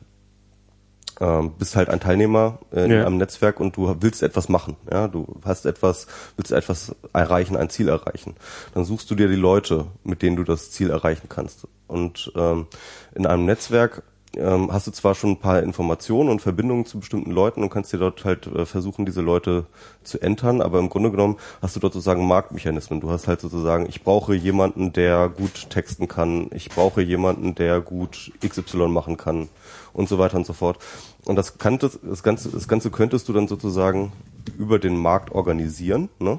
ähm, bist halt ein Teilnehmer äh, in Ja. einem Netzwerk und du willst etwas machen. Ja, du hast etwas, willst etwas erreichen, ein Ziel erreichen. Dann suchst du dir die Leute, mit denen du das Ziel erreichen kannst. Und ähm, in einem Netzwerk ähm, hast du zwar schon ein paar Informationen und Verbindungen zu bestimmten Leuten und kannst dir dort halt äh, versuchen, diese Leute zu entern, aber im Grunde genommen hast du dort sozusagen Marktmechanismen. Du hast halt sozusagen, ich brauche jemanden, der gut texten kann, ich brauche jemanden, der gut XY machen kann und so weiter und so fort. Und das, kanntest, das, Ganze, das Ganze könntest du dann sozusagen über den Markt organisieren, ne?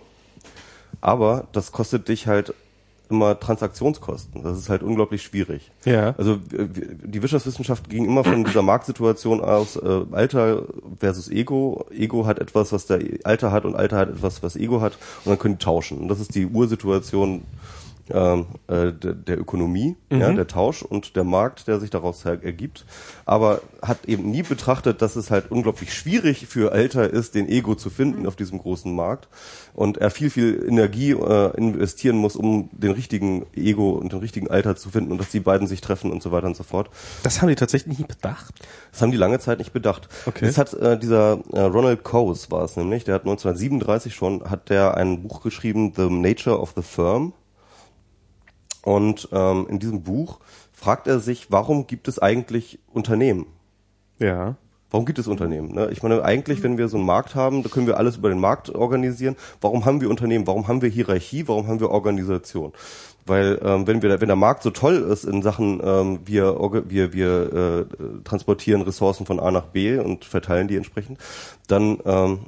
aber das kostet dich halt immer Transaktionskosten. Das ist halt unglaublich schwierig. Ja. Also äh, die Wirtschaftswissenschaft ging immer von dieser Marktsituation aus, äh, Alter versus Ego. Ego hat etwas, was der Alter hat und Alter hat etwas, was Ego hat und dann können die tauschen. Und das ist die Ursituation äh, der, Ökonomie, ja, der Tausch und der Markt, der sich daraus her- ergibt, aber hat eben nie betrachtet, dass es halt unglaublich schwierig für Alter ist, den Ego zu finden auf diesem großen Markt und er viel, viel Energie äh, investieren muss, um den richtigen Ego und den richtigen Alter zu finden und dass die beiden sich treffen und so weiter und so fort. Das haben die tatsächlich nicht bedacht. Das haben die lange Zeit nicht bedacht. Okay. Das hat äh, dieser äh, Ronald Coase war es nämlich, der hat 1937 schon, hat der ein Buch geschrieben, The Nature of the Firm. Und ähm, in diesem Buch fragt er sich, warum gibt es eigentlich Unternehmen? Ja. Warum gibt es Unternehmen? Ne? Ich meine, eigentlich, wenn wir so einen Markt haben, da können wir alles über den Markt organisieren. Warum haben wir Unternehmen? Warum haben wir Hierarchie? Warum haben wir Organisation? Weil ähm, wenn wir, wenn der Markt so toll ist in Sachen, ähm, wir, wir, wir äh, transportieren Ressourcen von A nach B und verteilen die entsprechend, dann ähm,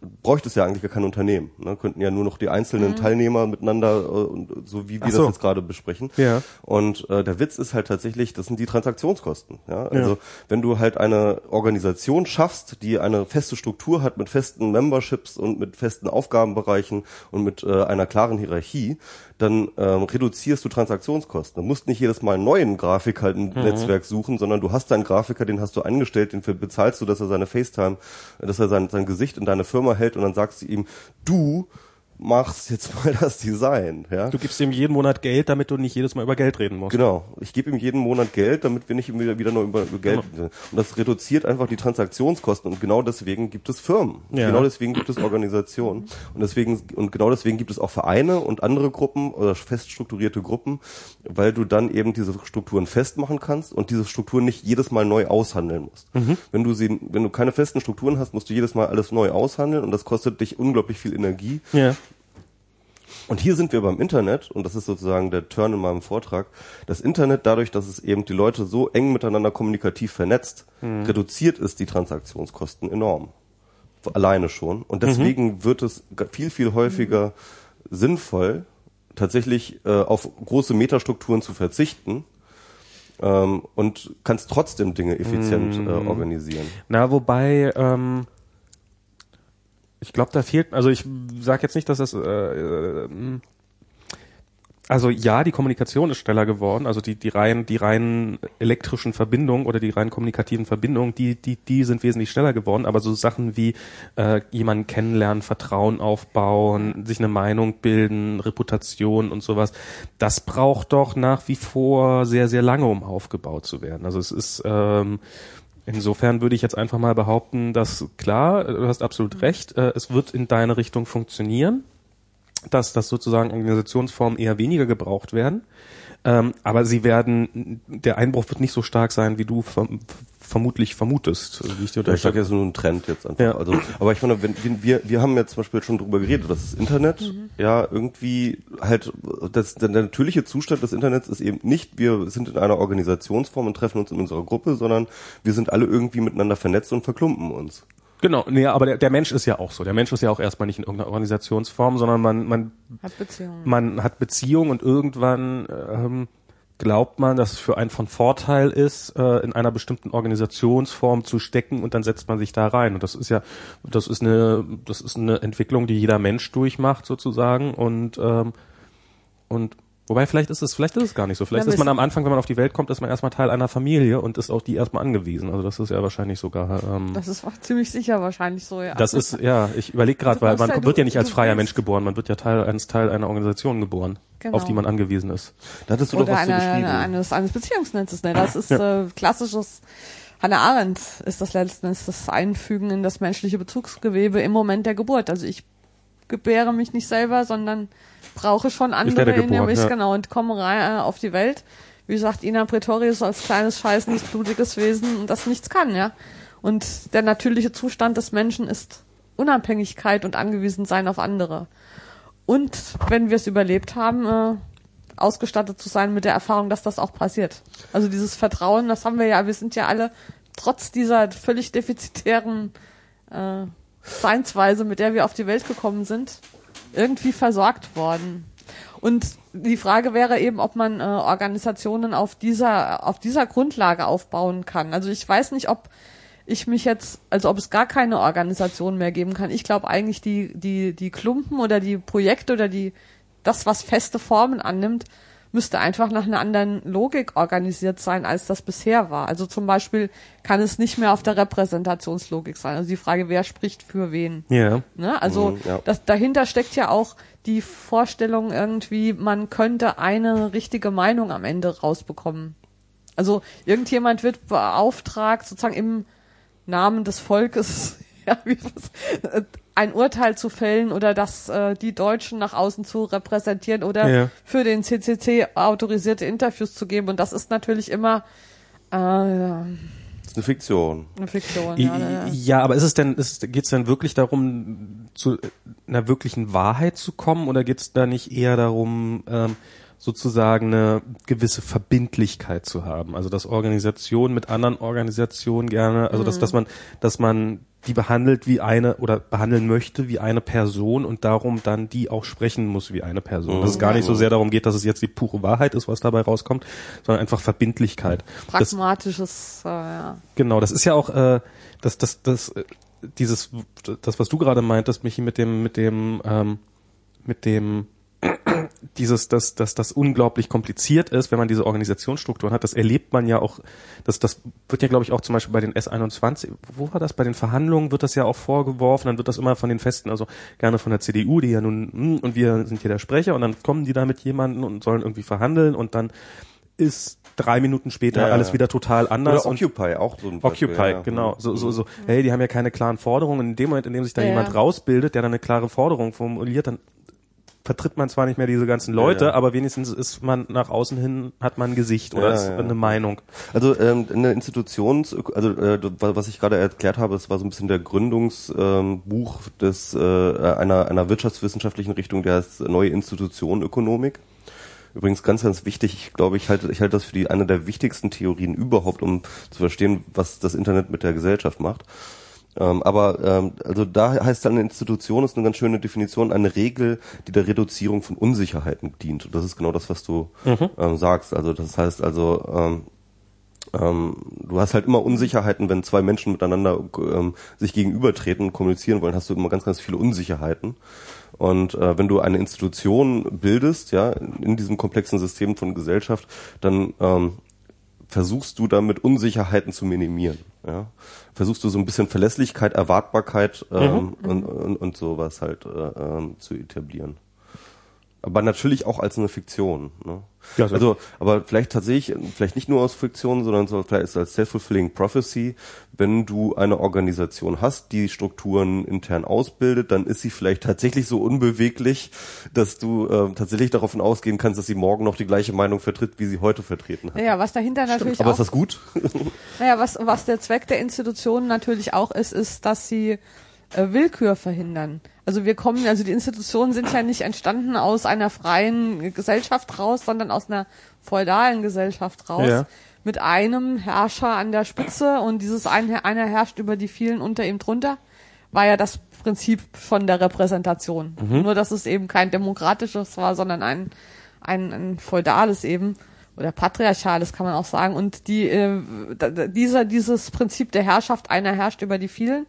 bräuchte es ja eigentlich gar kein Unternehmen. Ne? Könnten ja nur noch die einzelnen Teilnehmer miteinander, äh, und, so wie wir so. das jetzt gerade besprechen. Ja. Und äh, der Witz ist halt tatsächlich, das sind die Transaktionskosten. Ja? Also wenn du halt eine Organisation schaffst, die eine feste Struktur hat mit festen Memberships und mit festen Aufgabenbereichen und mit äh, einer klaren Hierarchie, dann ähm, reduzierst du Transaktionskosten. Du musst nicht jedes Mal einen neuen Grafik halt im Netzwerk suchen, sondern du hast einen Grafiker, den hast du angestellt, den für- bezahlst du, dass er seine FaceTime, dass er sein, sein Gesicht in deine Firma hält und dann sagst du ihm, du machst jetzt mal das Design. Ja? Du gibst ihm jeden Monat Geld, damit du nicht jedes Mal über Geld reden musst. Genau. Ich gebe ihm jeden Monat Geld, damit wir nicht wieder, wieder nur über, über Geld Genau. Und das reduziert einfach die Transaktionskosten und genau deswegen gibt es Firmen. Ja. Genau deswegen gibt es Organisationen. Und deswegen, und genau deswegen gibt es auch Vereine und andere Gruppen oder fest strukturierte Gruppen, weil du dann eben diese Strukturen festmachen kannst und diese Strukturen nicht jedes Mal neu aushandeln musst. Mhm. Wenn du sie, wenn du keine festen Strukturen hast, musst du jedes Mal alles neu aushandeln und das kostet dich unglaublich viel Energie. Ja. Und hier sind wir beim Internet, und das ist sozusagen der Turn in meinem Vortrag. Das Internet, dadurch, dass es eben die Leute so eng miteinander kommunikativ vernetzt, reduziert es die Transaktionskosten enorm. Alleine schon. Und deswegen wird es viel, viel häufiger sinnvoll, tatsächlich äh, auf große Metastrukturen zu verzichten ähm, und kannst trotzdem Dinge effizient äh, organisieren. Na, wobei, ähm, ich glaube, da fehlt, also ich sage jetzt nicht, dass das, äh, äh, also ja, die Kommunikation ist schneller geworden, also die, die rein, die rein elektrischen Verbindungen oder die rein kommunikativen Verbindungen, die, die, die sind wesentlich schneller geworden, aber so Sachen wie äh, jemanden kennenlernen, Vertrauen aufbauen, sich eine Meinung bilden, Reputation und sowas, das braucht doch nach wie vor sehr, sehr lange, um aufgebaut zu werden. Also es ist ähm, Insofern würde ich jetzt einfach mal behaupten, dass klar, du hast absolut recht, äh, es wird in deine Richtung funktionieren, dass das sozusagen Organisationsformen eher weniger gebraucht werden. Ähm, aber sie werden, der Einbruch wird nicht so stark sein, wie du verm vermutlich vermutest, wie ich dir Ja, ich sage jetzt nur ein Trend jetzt einfach. Ja. Also, aber ich meine, wenn, wenn wir wir haben ja zum Beispiel schon drüber geredet, dass das Internet Mhm. ja irgendwie halt das der natürliche Zustand des Internets ist eben nicht, wir sind in einer Organisationsform und treffen uns in unserer Gruppe, sondern wir sind alle irgendwie miteinander vernetzt und verklumpen uns. Genau, nee, aber der, der Mensch ist ja auch so. Der Mensch ist ja auch erstmal nicht in irgendeiner Organisationsform, sondern man, man Hat Beziehungen. man hat Beziehung und irgendwann ähm, glaubt man, dass es für einen von Vorteil ist, äh, in einer bestimmten Organisationsform zu stecken und dann setzt man sich da rein. Und das ist ja, das ist eine, das ist eine Entwicklung, die jeder Mensch durchmacht sozusagen und ähm, und wobei vielleicht ist es, vielleicht ist es gar nicht so. Vielleicht Ja, ist man am Anfang, wenn man auf die Welt kommt, ist man erstmal Teil einer Familie und ist auf die erstmal angewiesen. Also das ist ja wahrscheinlich sogar. Ähm, Das ist ziemlich sicher wahrscheinlich so, ja. das ist, ja, ich überlege gerade, weil man ja- wird du- ja nicht als freier Mensch geboren, man wird ja Teil eines Teil einer Organisation geboren, Genau. auf die man angewiesen ist. Da hattest du doch Oder was zu eine, geschrieben. eine, eines, eines Beziehungsnetzes. Ne? Das ist äh, klassisches, Hannah Arendt ist das letztens das Einfügen in das menschliche Bezugsgewebe im Moment der Geburt. Also ich gebäre mich nicht selber, sondern brauche schon andere, in ich, ja. genau, und komme rein äh, auf die Welt. Wie sagt Ina Pretorius als kleines, scheißendes, blutiges Wesen, das nichts kann, ja. Und der natürliche Zustand des Menschen ist Unabhängigkeit und Angewiesensein auf andere. Und wenn wir es überlebt haben, äh, ausgestattet zu sein mit der Erfahrung, dass das auch passiert. Also dieses Vertrauen, das haben wir ja, wir sind ja alle trotz dieser völlig defizitären äh, Seinsweise, mit der wir auf die Welt gekommen sind, irgendwie versorgt worden. Und die Frage wäre eben, ob man äh, Organisationen auf dieser, auf dieser Grundlage aufbauen kann. Also ich weiß nicht, ob ich mich jetzt, also ob es gar keine Organisation mehr geben kann. Ich glaube eigentlich die, die, die Klumpen oder die Projekte oder die, das, was feste Formen annimmt, müsste einfach nach einer anderen Logik organisiert sein, als das bisher war. Also zum Beispiel kann es nicht mehr auf der Repräsentationslogik sein. Also die Frage, wer spricht für wen. Ja. Ne? Also Mhm, ja. das, dahinter steckt ja auch die Vorstellung irgendwie, man könnte eine richtige Meinung am Ende rausbekommen. Also irgendjemand wird beauftragt, sozusagen im Namen des Volkes [LAUGHS] ja, wie äh, ein Urteil zu fällen oder das äh, die Deutschen nach außen zu repräsentieren oder Ja. für den CCC autorisierte Interviews zu geben. Und das ist natürlich immer äh, ja, Das ist eine Fiktion. eine Fiktion. Ja, ja, ja. Ja, aber ist es denn, ist, geht es denn wirklich darum, zu einer wirklichen Wahrheit zu kommen oder geht es da nicht eher darum, ähm, sozusagen eine gewisse Verbindlichkeit zu haben? Also dass Organisationen mit anderen Organisationen gerne, also dass, dass man, dass man die behandelt wie eine oder behandeln möchte wie eine Person und darum dann die auch sprechen muss wie eine Person. Dass es gar nicht so sehr darum geht, dass es jetzt die pure Wahrheit ist, was dabei rauskommt, sondern einfach Verbindlichkeit. Das, Pragmatisches, äh, ja. Genau, das ist ja auch äh, das, das, das, äh, dieses, das, was du gerade meintest, Michi, mit dem, mit dem, ähm, mit dem, dieses, dass, dass das unglaublich kompliziert ist, wenn man diese Organisationsstrukturen hat. Das erlebt man ja auch, das, das wird ja, glaube ich, auch zum Beispiel bei den S21, wo war das? Bei den Verhandlungen wird das ja auch vorgeworfen, dann wird das immer von den Festen, also gerne von der CDU, die ja nun, hm, und wir sind hier der Sprecher, und dann kommen die da mit jemandem und sollen irgendwie verhandeln und dann ist drei Minuten später Ja, alles ja. wieder total anders. Oder und Occupy, auch so ein Occupy, Beispiel, ja. genau. So, so, so, hey, die haben ja keine klaren Forderungen. In dem Moment, in dem sich da Ja, jemand ja. rausbildet, der dann eine klare Forderung formuliert, dann vertritt man zwar nicht mehr diese ganzen Leute, Ja, ja. aber wenigstens ist man nach außen hin, hat man ein Gesicht oder Ja, eine Meinung. Also ähm, eine Institutions, also äh, was ich gerade erklärt habe, das war so ein bisschen der Gründungsbuch ähm, Buch des äh, einer einer wirtschaftswissenschaftlichen Richtung, der heißt Neue Institutionenökonomik. Übrigens ganz, ganz wichtig, ich glaube, ich halte, ich halte das für die eine der wichtigsten Theorien überhaupt, um zu verstehen, was das Internet mit der Gesellschaft macht. Ähm, aber ähm, also da heißt dann eine Institution ist eine ganz schöne Definition, eine Regel, die der Reduzierung von Unsicherheiten dient. Und das ist genau das, was du ähm, sagst. Also das heißt also ähm, ähm, du hast halt immer Unsicherheiten, wenn zwei Menschen miteinander ähm, sich gegenübertreten und kommunizieren wollen, hast du immer ganz, ganz viele Unsicherheiten. Und äh, wenn du eine Institution bildest, ja, in diesem komplexen System von Gesellschaft, dann ähm, versuchst du damit Unsicherheiten zu minimieren. Ja? Versuchst du so ein bisschen Verlässlichkeit, Erwartbarkeit ähm, und, und, und sowas halt äh, ähm, zu etablieren. Aber natürlich auch als eine Fiktion. Ne? Ja, so- also, aber vielleicht tatsächlich, vielleicht nicht nur aus Fiktion, sondern so vielleicht als self-fulfilling prophecy. Wenn du eine Organisation hast, die Strukturen intern ausbildet, dann ist sie vielleicht [LAUGHS] tatsächlich so unbeweglich, dass du äh, tatsächlich davon ausgehen kannst, dass sie morgen noch die gleiche Meinung vertritt, wie sie heute vertreten hat. Ja, was dahinter natürlich Aber auch ist das gut? [LAUGHS] Naja, was, was der Zweck der Institutionen natürlich auch ist, ist, dass sie äh, Willkür verhindern. Also wir kommen, also die Institutionen sind ja nicht entstanden aus einer freien Gesellschaft raus, sondern aus einer feudalen Gesellschaft raus. Ja. Mit einem Herrscher an der Spitze und dieses eine, einer herrscht über die vielen unter ihm drunter, war ja das Prinzip von der Repräsentation. Nur, dass es eben kein demokratisches war, sondern ein, ein, ein feudales eben oder patriarchales kann man auch sagen. Und die, äh, dieser, dieses Prinzip der Herrschaft, einer herrscht über die vielen,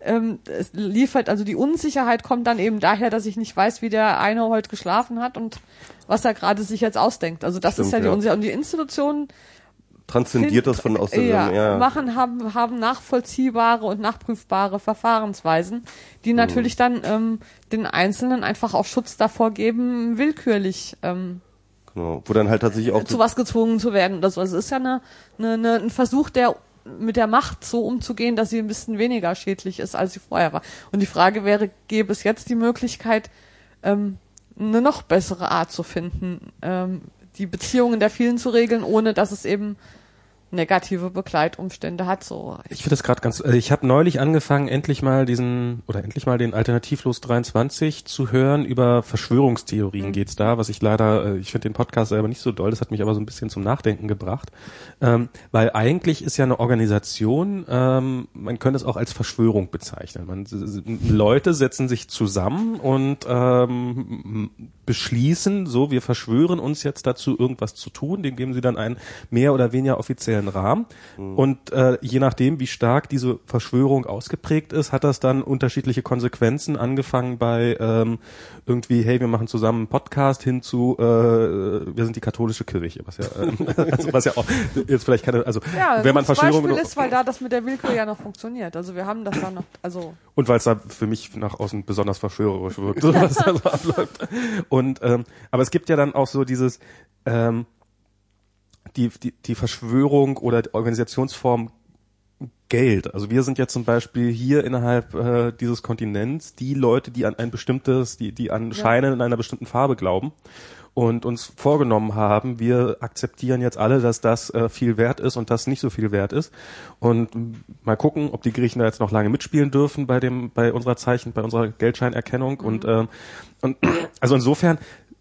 ähm, es liefert, also die Unsicherheit kommt dann eben daher, dass ich nicht weiß, wie der eine heute geschlafen hat und was er gerade sich jetzt ausdenkt. Also das ist Stimmt, ja die ja. Unsicherheit. Und die Institutionen Transzendiert das von aus der ja, ja. machen, haben, haben nachvollziehbare und nachprüfbare Verfahrensweisen, die natürlich dann ähm, den Einzelnen einfach auch Schutz davor geben, willkürlich ähm, Genau. Wo dann halt tatsächlich auch zu was gezwungen zu werden oder so. Also es ist ja eine, eine, eine, ein Versuch, der mit der Macht so umzugehen, dass sie ein bisschen weniger schädlich ist, als sie vorher war. Und die Frage wäre, gäbe es jetzt die Möglichkeit, ähm, eine noch bessere Art zu finden, ähm, die Beziehungen der vielen zu regeln, ohne dass es eben negative Begleitumstände hat. So. Ich finde das gerade ganz, also ich habe neulich angefangen, endlich mal diesen, oder endlich mal den Alternativlos 23 zu hören. Über Verschwörungstheorien geht's da, was ich leider, äh, ich finde den Podcast selber nicht so doll, das hat mich aber so ein bisschen zum Nachdenken gebracht. Ähm, weil eigentlich ist ja eine Organisation, ähm, man könnte es auch als Verschwörung bezeichnen. Man, Leute setzen sich zusammen und ähm, beschließen, so, wir verschwören uns jetzt dazu, irgendwas zu tun, dem geben sie dann einen mehr oder weniger offiziellen Rahmen. Und äh, je nachdem, wie stark diese Verschwörung ausgeprägt ist, hat das dann unterschiedliche Konsequenzen, angefangen bei ähm, irgendwie, hey, wir machen zusammen einen Podcast hin zu, äh, wir sind die katholische Kirche, was ja, äh, also [LAUGHS] was ja auch jetzt vielleicht keine, also Ja, wenn man Verschwörung Beispiel ist, weil da das mit der Willkür ja noch funktioniert. Also wir haben das da noch, also Und weil es da für mich nach außen besonders verschwörerisch wirkt, so was da so abläuft. Und ähm, aber es gibt ja dann auch so dieses ähm, die, die, die Verschwörung oder die Organisationsform Geld. Also wir sind jetzt zum Beispiel hier innerhalb äh, dieses Kontinents die Leute, die an ein bestimmtes, die, die an Scheine in einer bestimmten Farbe glauben und uns vorgenommen haben, wir akzeptieren jetzt alle, dass das äh, viel wert ist und das nicht so viel wert ist. Und mal gucken, ob die Griechen da jetzt noch lange mitspielen dürfen bei dem, bei unserer Zeichen, bei unserer Geldscheinerkennung. Und, ähm, und also insofern,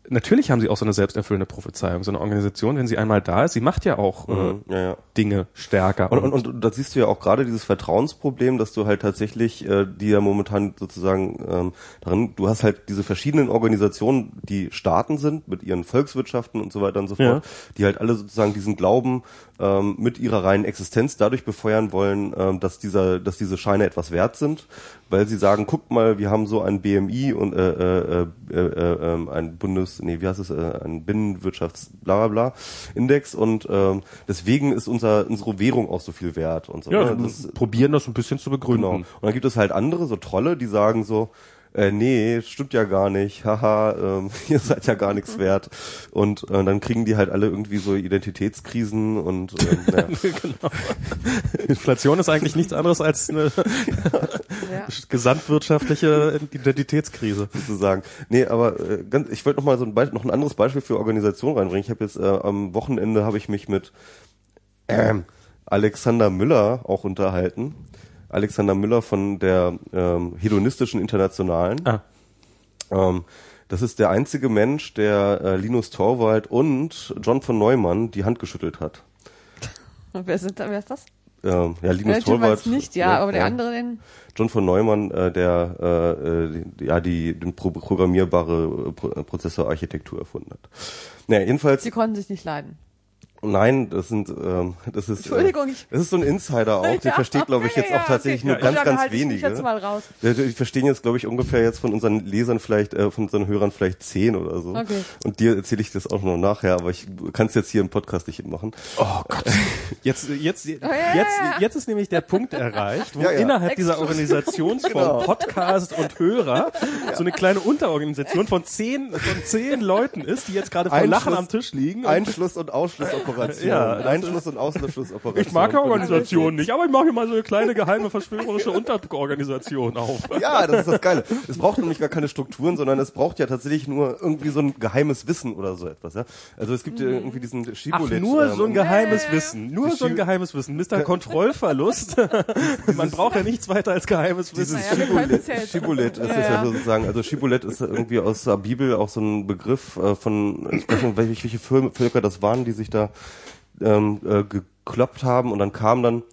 natürlich haben sie auch so eine selbsterfüllende Prophezeiung. So eine Organisation, wenn sie einmal da ist, sie macht ja auch äh, Mhm, ja, ja. Dinge stärker. Und, und, und da siehst du ja auch gerade dieses Vertrauensproblem, dass du halt tatsächlich, äh, die ja momentan sozusagen ähm, darin, du hast halt diese verschiedenen Organisationen, die Staaten sind mit ihren Volkswirtschaften und so weiter und so fort, die halt alle sozusagen diesen Glauben ähm, mit ihrer reinen Existenz dadurch befeuern wollen, ähm, dass dieser, dass diese Scheine etwas wert sind, weil sie sagen, guckt mal, wir haben so ein BMI und äh, äh, äh, äh, äh, ein Bundes, nee, wie heißt es, äh, ein Binnenwirtschafts, bla bla bla Index und ähm, deswegen ist unser unsere Währung auch so viel wert und so. Ja, ne? das, probieren das ein bisschen zu begründen. Genau. Und dann gibt es halt andere, so Trolle, die sagen so, äh, nee, stimmt ja gar nicht, haha, ähm, [LAUGHS] ihr seid ja gar nichts wert. Und äh, dann kriegen die halt alle irgendwie so Identitätskrisen und [LAUGHS] ähm, ja. genau. [LAUGHS] Inflation ist eigentlich nichts anderes als eine Ja. gesamtwirtschaftliche Identitätskrise. sozusagen. Nee, aber äh, ganz, ich wollte noch mal so ein, Be noch ein anderes Beispiel für Organisation reinbringen. Ich habe jetzt äh, am Wochenende habe ich mich mit ähm, Alexander Müller auch unterhalten. Alexander Müller von der ähm, hedonistischen Internationalen. Ah. Ähm, das ist der einzige Mensch, der äh, Linus Torvald und John von Neumann die Hand geschüttelt hat. Und [LAUGHS] wer, sind da, wer ist das? Ähm, ja, Linus Äh, Torvald. nicht, ja, ne, aber der andere, den, John von Neumann, äh, der äh, äh, die, ja die, die pro programmierbare äh, Pro- äh, Prozessorarchitektur erfunden hat. Naja, jedenfalls, sie konnten sich nicht leiden. Nein, das sind ähm, [LAUGHS] das ist Entschuldigung, äh, ich- das ist so ein Insider auch, den Ja, versteht glaube ich jetzt ja, auch tatsächlich okay. nur Ja, ganz ganz ich mich wenige. jetzt mal raus. Die verstehen jetzt glaube ich ungefähr jetzt von unseren Lesern vielleicht äh, von unseren Hörern vielleicht zehn oder so. Okay. Und dir erzähle ich das auch noch nachher, aber ich kann es jetzt hier im Podcast nicht machen. Oh Gott. [LAUGHS] Jetzt, jetzt, jetzt, jetzt ist nämlich der Punkt erreicht, wo Ja, ja. innerhalb dieser Organisationsform [LAUGHS] Genau. Podcast und Hörer so eine kleine Unterorganisation von zehn, von zehn Leuten ist, die jetzt gerade vor Einschluss- Lachen am Tisch liegen. und- Einschluss- und Ausschlussoperation. Ja, das Einschluss- und Ausschlussoperation. ich mag ja Organisationen nicht, aber ich mache hier mal so eine kleine geheime verschwörerische Unterorganisation auf. [LAUGHS] Ja, das ist das Geile. Es braucht nämlich gar keine Strukturen, sondern es braucht ja tatsächlich nur irgendwie so ein geheimes Wissen oder so etwas. Ja? Also es gibt ja irgendwie diesen Ach, Shibboleth. nur ähm, so ein geheimes Wissen. Nur so ein geheimes Wissen. Mr. Kontrollverlust. [LAUGHS] [LAUGHS] Man braucht ja nichts weiter als geheimes Wissen. Naja, wir können es ja. Shibboleth ist Ja, das ja sozusagen, also Shibboleth ist irgendwie aus der Bibel auch so ein Begriff äh, von, ich weiß nicht, welche, welche Völ- Völker das waren, die sich da ähm, äh, gekloppt haben und dann kam dann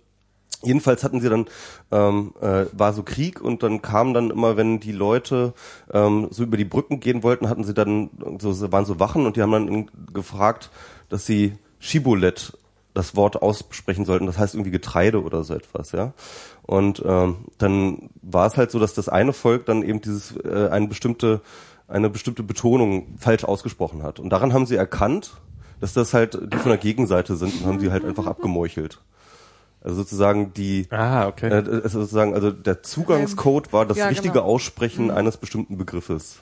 Jedenfalls hatten sie dann, ähm, äh, war so Krieg und dann kam dann immer, wenn die Leute ähm, so über die Brücken gehen wollten, hatten sie dann, so waren so Wachen und die haben dann gefragt, dass sie Shibboleth das Wort aussprechen sollten, das heißt irgendwie Getreide oder so etwas, ja. Und ähm, dann war es halt so, dass das eine Volk dann eben dieses äh, eine bestimmte eine bestimmte Betonung falsch ausgesprochen hat. Und daran haben sie erkannt, dass das halt die von der Gegenseite sind und haben sie halt einfach abgemeuchelt. Also sozusagen die Ah, okay. äh, sozusagen also der Zugangscode war das Ja, richtige genau. Aussprechen eines bestimmten Begriffes.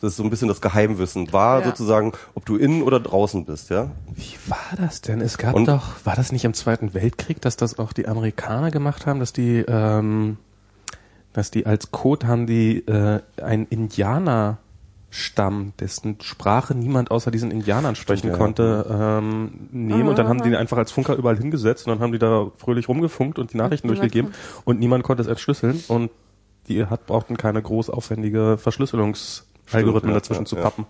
Das ist so ein bisschen das Geheimwissen. War Ja. sozusagen, ob du innen oder draußen bist, ja? Wie war das denn? Es gab Und- doch, war das nicht im Zweiten Weltkrieg, dass das auch die Amerikaner gemacht haben, dass die, ähm, dass die als Code haben die äh, ein Indianerstamm, dessen Sprache niemand außer diesen Indianern sprechen ja. konnte, ähm, nehmen und dann haben die ihn einfach als Funker überall hingesetzt und dann haben die da fröhlich rumgefunkt und die Nachrichten niemand durchgegeben und niemand konnte es entschlüsseln und die hat, brauchten keine groß aufwendige Verschlüsselungsalgorithmen dazwischen ja, zu ja. pappen.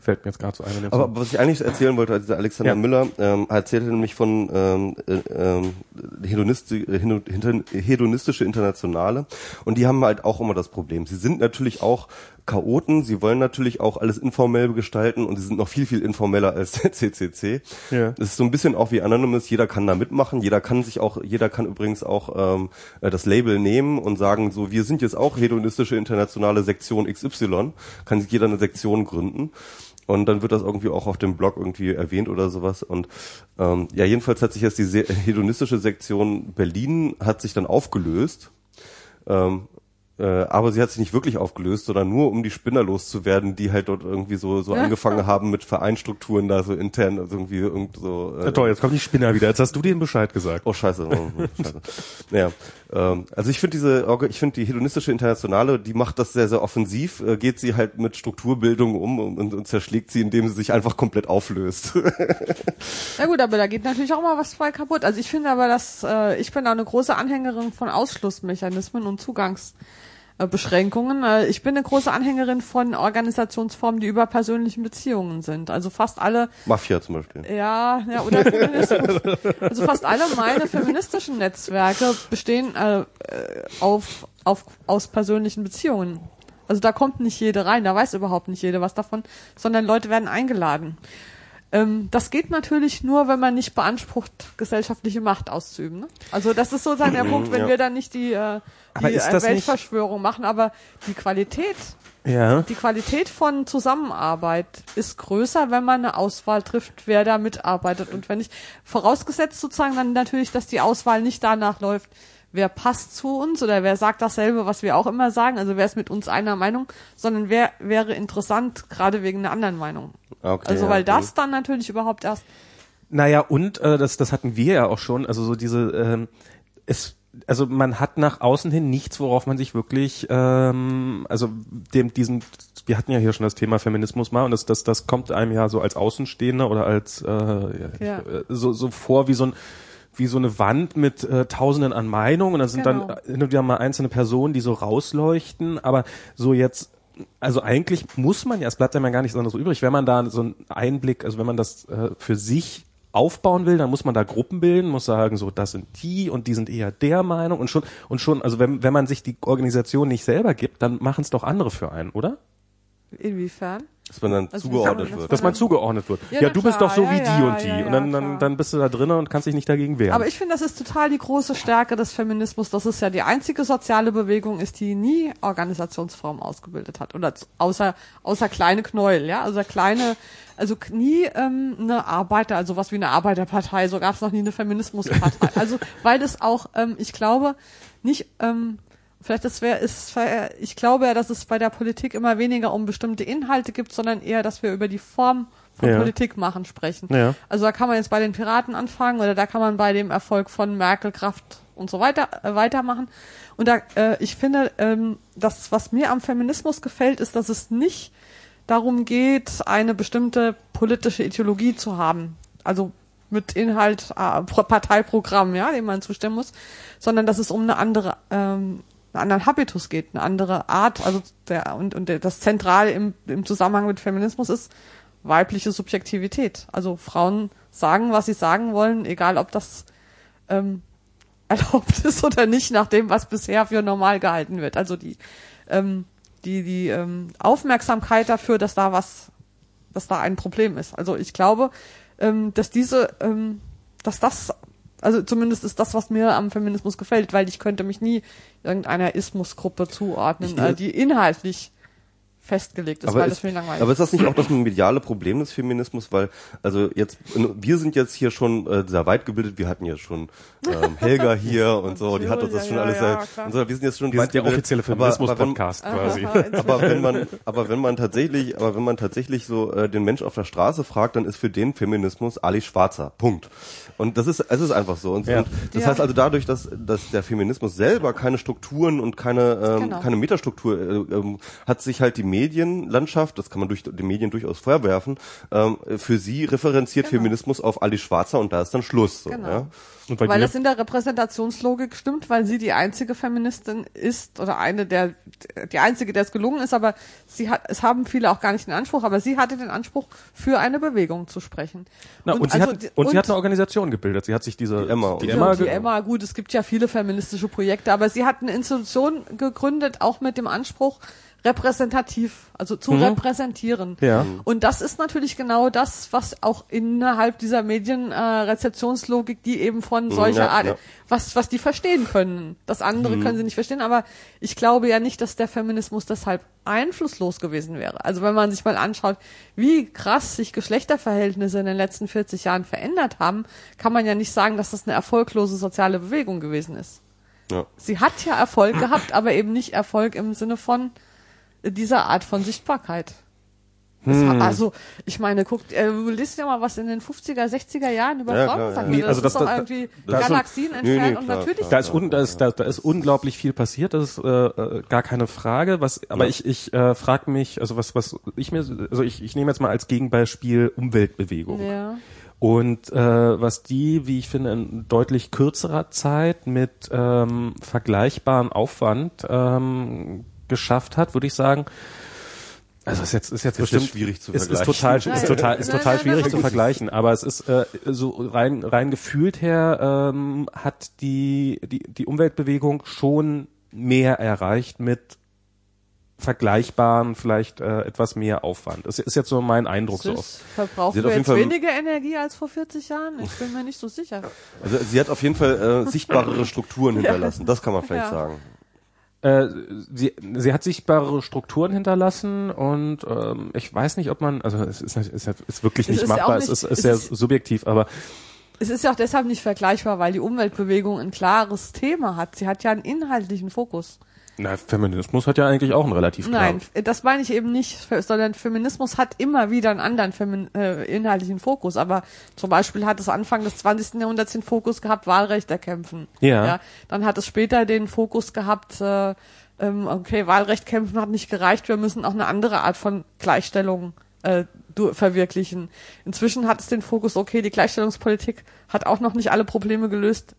Fällt mir jetzt gerade so ein. Aber, aber was ich eigentlich erzählen wollte, also dieser Alexander Ja. Müller ähm, erzählte nämlich von ähm, äh, ähm, Hedonisti hedonistische Internationale und die haben halt auch immer das Problem. Sie sind natürlich auch Chaoten, sie wollen natürlich auch alles informell gestalten und sie sind noch viel, viel informeller als der CCC. Ja. Es ist so ein bisschen auch wie Anonymous, jeder kann da mitmachen, jeder kann sich auch, jeder kann übrigens auch ähm, äh, das Label nehmen und sagen, so, wir sind jetzt auch hedonistische internationale Sektion XY, kann sich jeder eine Sektion gründen. Und dann wird das irgendwie auch auf dem Blog irgendwie erwähnt oder sowas. Und ähm, ja, jedenfalls hat sich jetzt die hedonistische Sektion Berlin hat sich dann aufgelöst. Ähm, äh, aber sie hat sich nicht wirklich aufgelöst, sondern nur um die Spinner loszuwerden, die halt dort irgendwie so so angefangen haben mit Vereinstrukturen da so intern also irgendwie irgend so äh, Ja, toll, jetzt kommt die Spinner wieder. Jetzt hast du denen Bescheid gesagt. Oh scheiße, oh, oh, scheiße. [LAUGHS] Naja, ähm, also ich finde diese, ich finde die hedonistische Internationale, die macht das sehr, sehr offensiv, äh, geht sie halt mit Strukturbildung um und, und, zerschlägt sie, indem sie sich einfach komplett auflöst. [LAUGHS] Na gut, aber da geht natürlich auch mal was bei kaputt. Also ich finde aber, dass äh, ich bin da eine große Anhängerin von Ausschlussmechanismen und Zugangsbeschränkungen. Äh, ich bin eine große Anhängerin von Organisationsformen, die über persönlichen Beziehungen sind. Also fast alle Mafia zum Beispiel. ja, ja, oder Feminismus. Also fast alle meine feministischen Netzwerke bestehen äh, äh, auf, auf, aus persönlichen Beziehungen. Also da kommt nicht jede rein, da weiß überhaupt nicht jede was davon, sondern Leute werden eingeladen. Ähm, das geht natürlich nur, wenn man nicht beansprucht, gesellschaftliche Macht auszuüben. Ne? Also das ist sozusagen der Punkt, wenn ja. wir dann nicht die, äh, die äh, das nicht- Weltverschwörung machen, aber die Qualität, Ja. die Qualität von Zusammenarbeit ist größer, wenn man eine Auswahl trifft, wer da mitarbeitet. Und wenn ich, vorausgesetzt sozusagen dann natürlich, dass die Auswahl nicht danach läuft, wer passt zu uns oder wer sagt dasselbe, was wir auch immer sagen, also wer ist mit uns einer Meinung, sondern wer wäre interessant, gerade wegen einer anderen Meinung. Okay, Also weil okay. das dann natürlich überhaupt erst Naja, und äh, das, das hatten wir ja auch schon, also so diese, ähm, es, also man hat nach außen hin nichts, worauf man sich wirklich, ähm, also dem, diesen, wir hatten ja hier schon das Thema Feminismus mal und das, das, das kommt einem ja so als Außenstehender oder als äh, ja, Ja. äh, so, so vor wie so ein wie so eine Wand mit äh, Tausenden an Meinungen und dann sind Genau. dann hin und wieder mal einzelne Personen, die so rausleuchten, aber so jetzt also eigentlich muss man ja, es bleibt einem ja gar nichts anderes übrig, wenn man da so einen Einblick, also wenn man das äh, für sich aufbauen will, dann muss man da Gruppen bilden, muss sagen, so das sind die und die sind eher der Meinung und schon und schon, also wenn wenn man sich die Organisation nicht selber gibt, dann machen es doch andere für einen, oder? inwiefern. Dass man dann Also zugeordnet wird. Dass man zugeordnet wird. Ja, Ja, du bist klar, doch so ja, wie ja, die und die ja, und dann dann dann bist du da drinnen und kannst dich nicht dagegen wehren. Aber ich finde, das ist total die große Stärke des Feminismus, dass es ja die einzige soziale Bewegung ist, die nie Organisationsform ausgebildet hat. Oder außer, außer kleine Knäuel, ja. Also kleine, also nie ähm, eine Arbeiter, also was wie eine Arbeiterpartei, so gab es noch nie eine Feminismuspartei. also weil das auch, ähm, ich glaube, nicht, ähm, vielleicht das wäre, ist, ich glaube ja, dass es bei der Politik immer weniger um bestimmte Inhalte gibt, sondern eher, dass wir über die Form von Ja. Politik machen sprechen. Ja. Also da kann man jetzt bei den Piraten anfangen oder da kann man bei dem Erfolg von Merkel, Kraft und so weiter äh, weitermachen. Und da, äh, ich finde, ähm, das, was mir am Feminismus gefällt, ist, dass es nicht darum geht, eine bestimmte politische Ideologie zu haben. Also mit Inhalt, äh, Pro- Parteiprogramm, ja, dem man zustimmen muss, sondern dass es um eine andere, ähm, einen anderen Habitus geht, eine andere Art, also der und, und der, das Zentrale im, im Zusammenhang mit Feminismus ist weibliche Subjektivität. Also Frauen sagen, was sie sagen wollen, egal ob das ähm, [LAUGHS] erlaubt ist oder nicht, nach dem, was bisher für normal gehalten wird. Also die, ähm, die, die ähm, Aufmerksamkeit dafür, dass da was, dass da ein Problem ist. Also ich glaube, ähm, dass diese, ähm, dass das, also zumindest ist das, was mir am Feminismus gefällt, weil ich könnte mich nie irgendeiner Ismusgruppe zuordnen, Ich- äh, die inhaltlich festgelegt ist, Aber weil ist, das mir langweilig aber ist das nicht auch das mediale Problem des Feminismus? Weil, also jetzt, wir sind jetzt hier schon äh, sehr weit gebildet, wir hatten ja schon ähm, [LAUGHS] Helga hier und so, die hat uns das schon Ja, alles, ja, äh, klar. und so, wir sind jetzt schon Wir weit sind der offizielle Aber- aber wenn- Feminismus-Podcast quasi. Aber wenn man, aber wenn man tatsächlich, aber wenn man tatsächlich so äh, den Mensch auf der Straße fragt, dann ist für den Feminismus Ali Schwarzer. Punkt. Und das ist, es ist einfach so. Und, Ja. und das Ja. heißt also dadurch, dass, dass der Feminismus selber keine Strukturen und keine, ähm, Genau. keine Metastruktur äh, ähm, hat sich halt die Medienlandschaft, das kann man durch die Medien durchaus vorwerfen, ähm, für sie referenziert Genau. Feminismus auf Ali Schwarzer und da ist dann Schluss. So, Genau. ja? Und weil dir? das in der Repräsentationslogik stimmt, weil sie die einzige Feministin ist oder eine der die einzige, der es gelungen ist, aber sie hat es haben viele auch gar nicht den Anspruch, aber sie hatte den Anspruch für eine Bewegung zu sprechen. Na, und, sie also hat, die- und, sie hat eine Organisation gebildet. Sie hat sich diese Die Emma. die Ja, Emma, die Emma, gut, es gibt ja viele feministische Projekte, aber sie hat eine Institution gegründet, auch mit dem Anspruch, repräsentativ, also zu repräsentieren. Mhm. Ja. Und das ist natürlich genau das, was auch innerhalb dieser Medienrezeptionslogik, die eben von solcher ja, Art, ja. was, was die verstehen können. Das andere können sie nicht verstehen, aber ich glaube ja nicht, dass der Feminismus deshalb einflusslos gewesen wäre. Also wenn man sich mal anschaut, wie krass sich Geschlechterverhältnisse in den letzten 40 Jahren verändert haben, kann man ja nicht sagen, dass das eine erfolglose soziale Bewegung gewesen ist. Ja. Sie hat ja Erfolg gehabt, aber eben nicht Erfolg im Sinne von dieser Art von Sichtbarkeit. Hm. Also, ich meine, guckt, äh, du liest ja mal, was in den 50er, 60er Jahren über Ja, Frauen klar, gesagt ja. Nee, also das, das- ist doch irgendwie das ist- Galaxien Nee, nee, entfernt und klar, natürlich klar. Da ist, un, da, ist, da, da ist unglaublich viel passiert, das ist äh, äh, gar keine Frage. Was, aber Ja. ich, ich äh, frage mich, also was, was ich mir, also ich, ich nehme jetzt mal als Gegenbeispiel Umweltbewegung. Ja. Und äh, was die, wie ich finde, in deutlich kürzerer Zeit mit ähm, vergleichbaren Aufwand ähm, geschafft hat, würde ich sagen. Also ist jetzt ist jetzt Ist bestimmt jetzt schwierig zu ist, ist vergleichen. total ist total ist total nein, schwierig nein, zu vergleichen, aber es ist äh, so rein rein gefühlt her ähm, hat die die die Umweltbewegung schon mehr erreicht mit vergleichbaren vielleicht äh, etwas mehr Aufwand. Das ist jetzt so mein Eindruck so. Das verbrauchen Sie hat wir auf jeden jetzt Fall- weniger Energie als vor 40 Jahren? Ich bin mir nicht so sicher. Also sie hat auf jeden Fall äh, sichtbarere Strukturen hinterlassen. Das kann man [LAUGHS] vielleicht Ja. sagen. Äh, sie, sie hat sichtbare Strukturen hinterlassen und ähm, ich weiß nicht, ob man, also es ist, ist, ist wirklich Es nicht ist ja machbar, auch es ist, nicht- ist es sehr ist- subjektiv, aber Es ist ja auch deshalb nicht vergleichbar, weil die Umweltbewegung ein klares Thema hat. Sie hat ja einen inhaltlichen Fokus. Na, Feminismus hat ja eigentlich auch einen relativ Nein, klaren. das meine ich eben nicht, sondern Feminismus hat immer wieder einen anderen Femin äh, inhaltlichen Fokus. Aber zum Beispiel hat es Anfang des 20. Jahrhunderts den Fokus gehabt, Wahlrecht erkämpfen. Ja. Dann hat es später den Fokus gehabt, äh, ähm, okay, Wahlrecht kämpfen hat nicht gereicht, wir müssen auch eine andere Art von Gleichstellung äh, verwirklichen. Inzwischen hat es den Fokus, okay, die Gleichstellungspolitik hat auch noch nicht alle Probleme gelöst.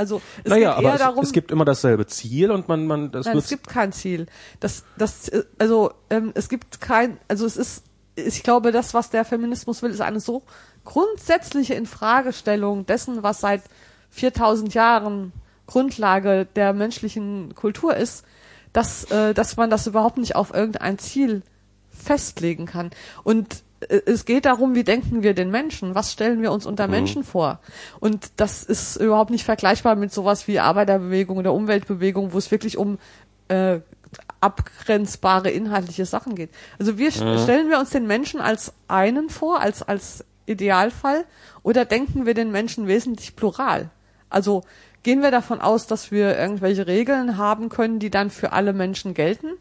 Also es Naja, geht eher es, darum, es gibt immer dasselbe Ziel und man, man, das Nein, es gibt kein Ziel. Das, das, äh, also ähm, es gibt kein, also es ist, ich glaube, das, was der Feminismus will, ist eine so grundsätzliche Infragestellung dessen, was seit 4000 Jahren Grundlage der menschlichen Kultur ist, dass, äh, dass man das überhaupt nicht auf irgendein Ziel festlegen kann. Und es geht darum, wie denken wir den Menschen? Was stellen wir uns unter Menschen vor? Und das ist überhaupt nicht vergleichbar mit sowas wie Arbeiterbewegung oder Umweltbewegung, wo es wirklich um äh, abgrenzbare inhaltliche Sachen geht. Also wir stellen wir uns den Menschen als einen vor, als als Idealfall, oder denken wir den Menschen wesentlich plural? Also gehen wir davon aus, dass wir irgendwelche Regeln haben können, die dann für alle Menschen gelten?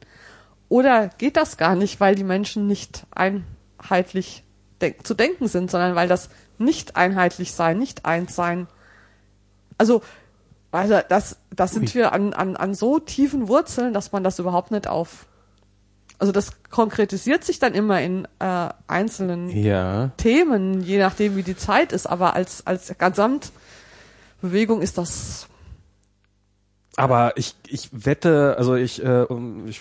Oder geht das gar nicht, weil die Menschen nicht einheitlich denk zu denken sind, sondern weil das nicht einheitlich sein, nicht eins sein. Also, also das, das sind wir an, an, an so tiefen Wurzeln, dass man das überhaupt nicht auf. Also das konkretisiert sich dann immer in äh, einzelnen ja. Themen, je nachdem wie die Zeit ist, aber als, als Gesamtbewegung ist das Aber ich, ich wette, also ich, äh, ich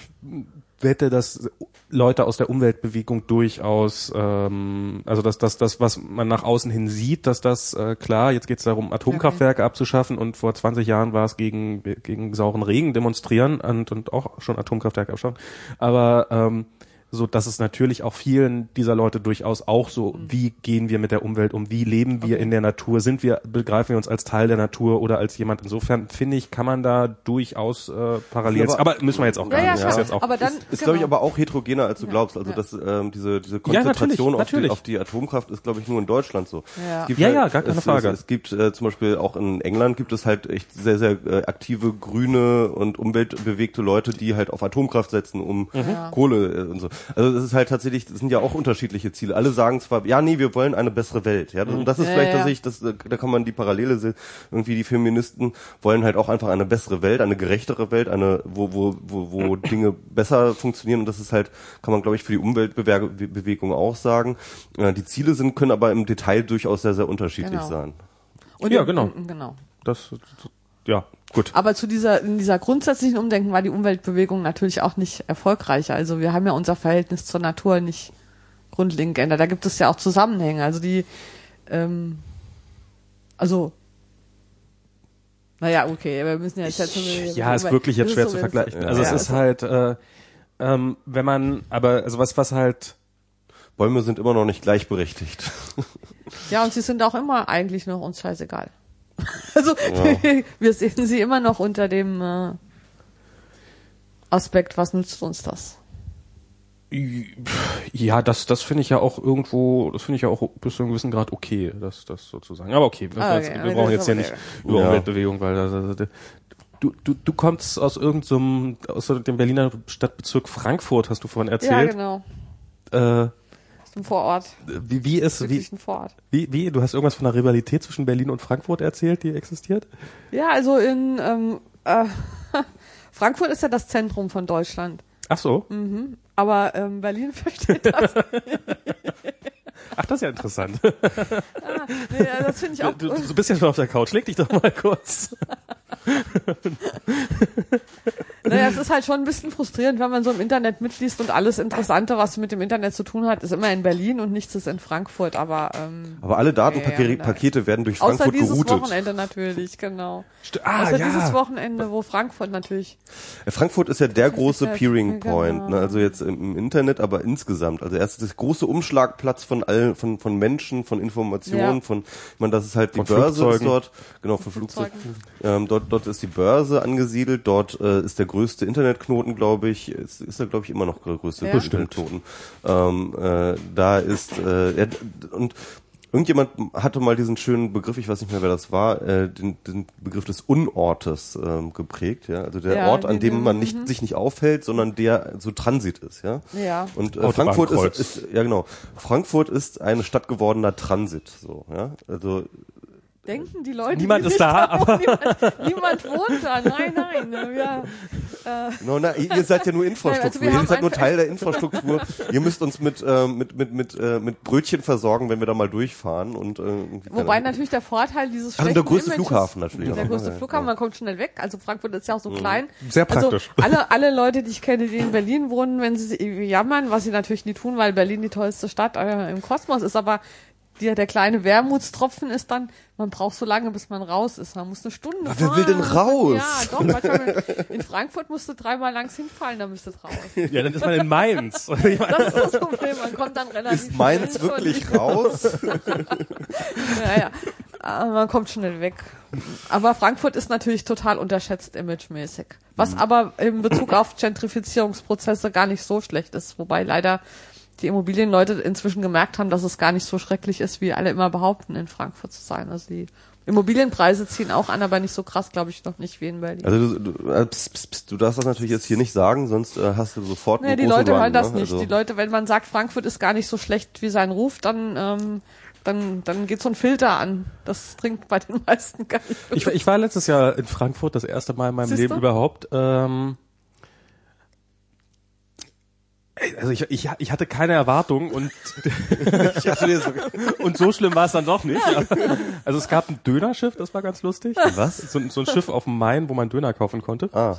wette, dass Leute aus der Umweltbewegung durchaus, ähm, also dass das, das, was man nach außen hin sieht, dass das äh, klar, jetzt geht es darum, Atomkraftwerke abzuschaffen und vor 20 Jahren war es gegen, gegen sauren Regen demonstrieren und, und auch schon Atomkraftwerke abschaffen. Aber ähm, so dass es natürlich auch vielen dieser Leute durchaus auch so, wie gehen wir mit der Umwelt um, wie leben wir Okay. in der Natur, sind wir, begreifen wir uns als Teil der Natur oder als jemand. Insofern finde ich, kann man da durchaus äh, parallel. Aber- Aber, müssen wir jetzt auch gar Ja, ja, nicht. klar. Das ist jetzt auch, aber dann Ist, glaube ich, genau. aber auch heterogener, als du Ja, glaubst. Also ja. dass ähm, diese, diese Ja, Konzentration natürlich, auf, die, natürlich. auf die Atomkraft ist, glaube ich, nur in Deutschland so. Ja. Es gibt Ja, halt- ja, gar keine es, Frage. Es, es gibt äh, zum Beispiel auch in England gibt es halt echt sehr, sehr äh, aktive grüne und umweltbewegte Leute, die halt auf Atomkraft setzen, um Ja. Kohle äh, und so. Also das ist halt tatsächlich, das sind ja auch unterschiedliche Ziele. Alle sagen zwar, ja, nee, wir wollen eine bessere Welt. Ja, und das ist Ja, vielleicht ja. tatsächlich, das, äh, da kann man die Parallele sehen. Irgendwie die Feministen wollen halt auch einfach eine bessere Welt, eine gerechtere Welt, eine, wo, wo, wo, wo [CLEARS THROAT] Dinge besser funktionieren. Und das ist halt, kann man glaube ich für die Umweltbewegung auch sagen. Äh, Die Ziele sind, können aber im Detail durchaus sehr, sehr unterschiedlich Genau. sein. Und Ja, genau. genau. das, ja, gut. Aber zu dieser, in dieser grundsätzlichen Umdenken war die Umweltbewegung natürlich auch nicht erfolgreicher. Also wir haben ja unser Verhältnis zur Natur nicht grundlegend geändert. Da gibt es ja auch Zusammenhänge. Also die, ähm, also, naja, okay, wir müssen ja jetzt halt so Ja, ist wirklich jetzt schwer zu vergleichen. Also es ist halt, äh, ähm, wenn man, aber also was, was halt Bäume sind immer noch nicht gleichberechtigt. Ja, und sie sind auch immer eigentlich noch uns scheißegal. [LAUGHS] Also [LAUGHS] wir sehen sie immer noch unter dem äh, Aspekt, was nützt uns das? Ja, das, das finde ich ja auch irgendwo, das finde ich ja auch bis zu einem gewissen Grad okay, das, das sozusagen. Aber okay, wir, Ah, jetzt, okay, wir brauchen jetzt hier nicht über Ja. Umweltbewegung, weil das, das, das, du, du, du kommst aus irgendeinem, aus dem Berliner Stadtbezirk Frankfurt, hast du vorhin Ja, erzählt. genau. äh, ein Vorort. wie, wie ist, wie, Wirklich ein Vorort. wie, wie, du hast irgendwas von einer Rivalität zwischen Berlin und Frankfurt erzählt, die existiert? Ja, also in ähm, äh, [LAUGHS] Frankfurt ist ja das Zentrum von Deutschland. Ach so. Aber ähm, Berlin [LAUGHS] versteht das. Ach, das ist ja interessant. [LAUGHS] nee, ja, das finde ich auch. Du, du bist ja schon auf der Couch, leg dich doch mal kurz. Naja, es ist halt schon ein bisschen frustrierend, wenn man so im Internet mitliest und alles Interessante, was mit dem Internet zu tun hat, ist immer in Berlin und nichts ist in Frankfurt, aber ähm, Aber alle Ja, Datenpakete ja, Pakete werden durch außer Frankfurt dieses geroutet. Wochenende natürlich, genau. St- ah, außer ja. dieses Wochenende, wo Frankfurt natürlich. Ja, Frankfurt ist ja der große ja- Peering genau. Point, ne? also jetzt im, Internet, aber insgesamt. Also erst das große Umschlagplatz von allen, von, von Menschen, von Informationen, Ja. von, ich meine, das ist halt die Von Börse dort, genau, von Flugzeugen. Flugzeugen. Ähm, dort, dort ist die Börse angesiedelt, dort äh, ist der größte Internetknoten, glaube ich, ist, ist er, glaube ich, immer noch der größte Ja. Internetknoten. Ähm, äh, da ist, äh, ja, und Irgendjemand hatte mal diesen schönen Begriff, ich weiß nicht mehr, wer das war, äh, den, den Begriff des Unortes ähm, geprägt, ja. Also der Ja, Ort, an dem man nicht, sich nicht aufhält, sondern der so Transit ist, ja. Ja. Und äh. Frankfurt ist, ist, ja genau, Frankfurt ist eine Stadt gewordener Transit, so, ja. Also Denken die Leute. Niemand die ist nicht da, wohnen, niemand, niemand wohnt da. Nein, nein. ne, Ja. No, na, ihr seid ja nur Infrastruktur. Also ihr seid nur Teil der Infrastruktur. ihr müsst uns mit, äh, mit, mit, mit, äh, mit Brötchen versorgen, wenn wir da mal durchfahren. Und, äh, Wobei natürlich der Vorteil dieses Also der größte Images- Flughafen natürlich Der auch, größte ne? Flughafen, man kommt schnell weg. Also Frankfurt ist ja auch so klein. Sehr praktisch. Also [LAUGHS] alle, alle Leute, die ich kenne, die in Berlin wohnen, wenn sie jammern, was sie natürlich nie tun, weil Berlin die tollste Stadt äh, im Kosmos ist, aber die, der kleine Wermutstropfen ist dann, man braucht so lange, bis man raus ist. Man muss eine Stunde Aber wer fahren. will denn raus? Ja, doch. manchmal In Frankfurt musst du dreimal langs hinfallen, dann bist du raus. Ja, dann ist man in Mainz. [LAUGHS] Das ist das Problem. Man kommt dann relativ Ist Mainz wirklich [LAUGHS] raus? Ja, ja. Aber man kommt schnell weg. Aber Frankfurt ist natürlich total unterschätzt imagemäßig. Was Mhm. aber in Bezug auf Gentrifizierungsprozesse gar nicht so schlecht ist. Wobei leider die Immobilienleute inzwischen gemerkt haben, dass es gar nicht so schrecklich ist, wie alle immer behaupten, in Frankfurt zu sein. Also die Immobilienpreise ziehen auch an, aber nicht so krass, glaube ich, noch nicht wie in Berlin. Also du, du, äh, pst, pst, pst, du darfst das natürlich jetzt hier nicht sagen, sonst äh, hast du sofort Nee, einen die Leute Run, hören das ne? nicht. Also, Die Leute, wenn man sagt, Frankfurt ist gar nicht so schlecht wie sein Ruf, dann, ähm, dann, dann geht so ein Filter an. Das dringt bei den [LAUGHS] meisten gar nicht. Ich, war- ich war letztes Jahr in Frankfurt, das erste Mal in meinem Siehst Leben du? überhaupt. Ähm, also ich, ich, ich hatte keine Erwartung und, [LAUGHS] ich [LAUGHS] und so schlimm war es dann doch nicht. Also es gab ein Dönerschiff, das war ganz lustig. was? So, ein- so ein Schiff auf dem Main, wo man Döner kaufen konnte. Ah,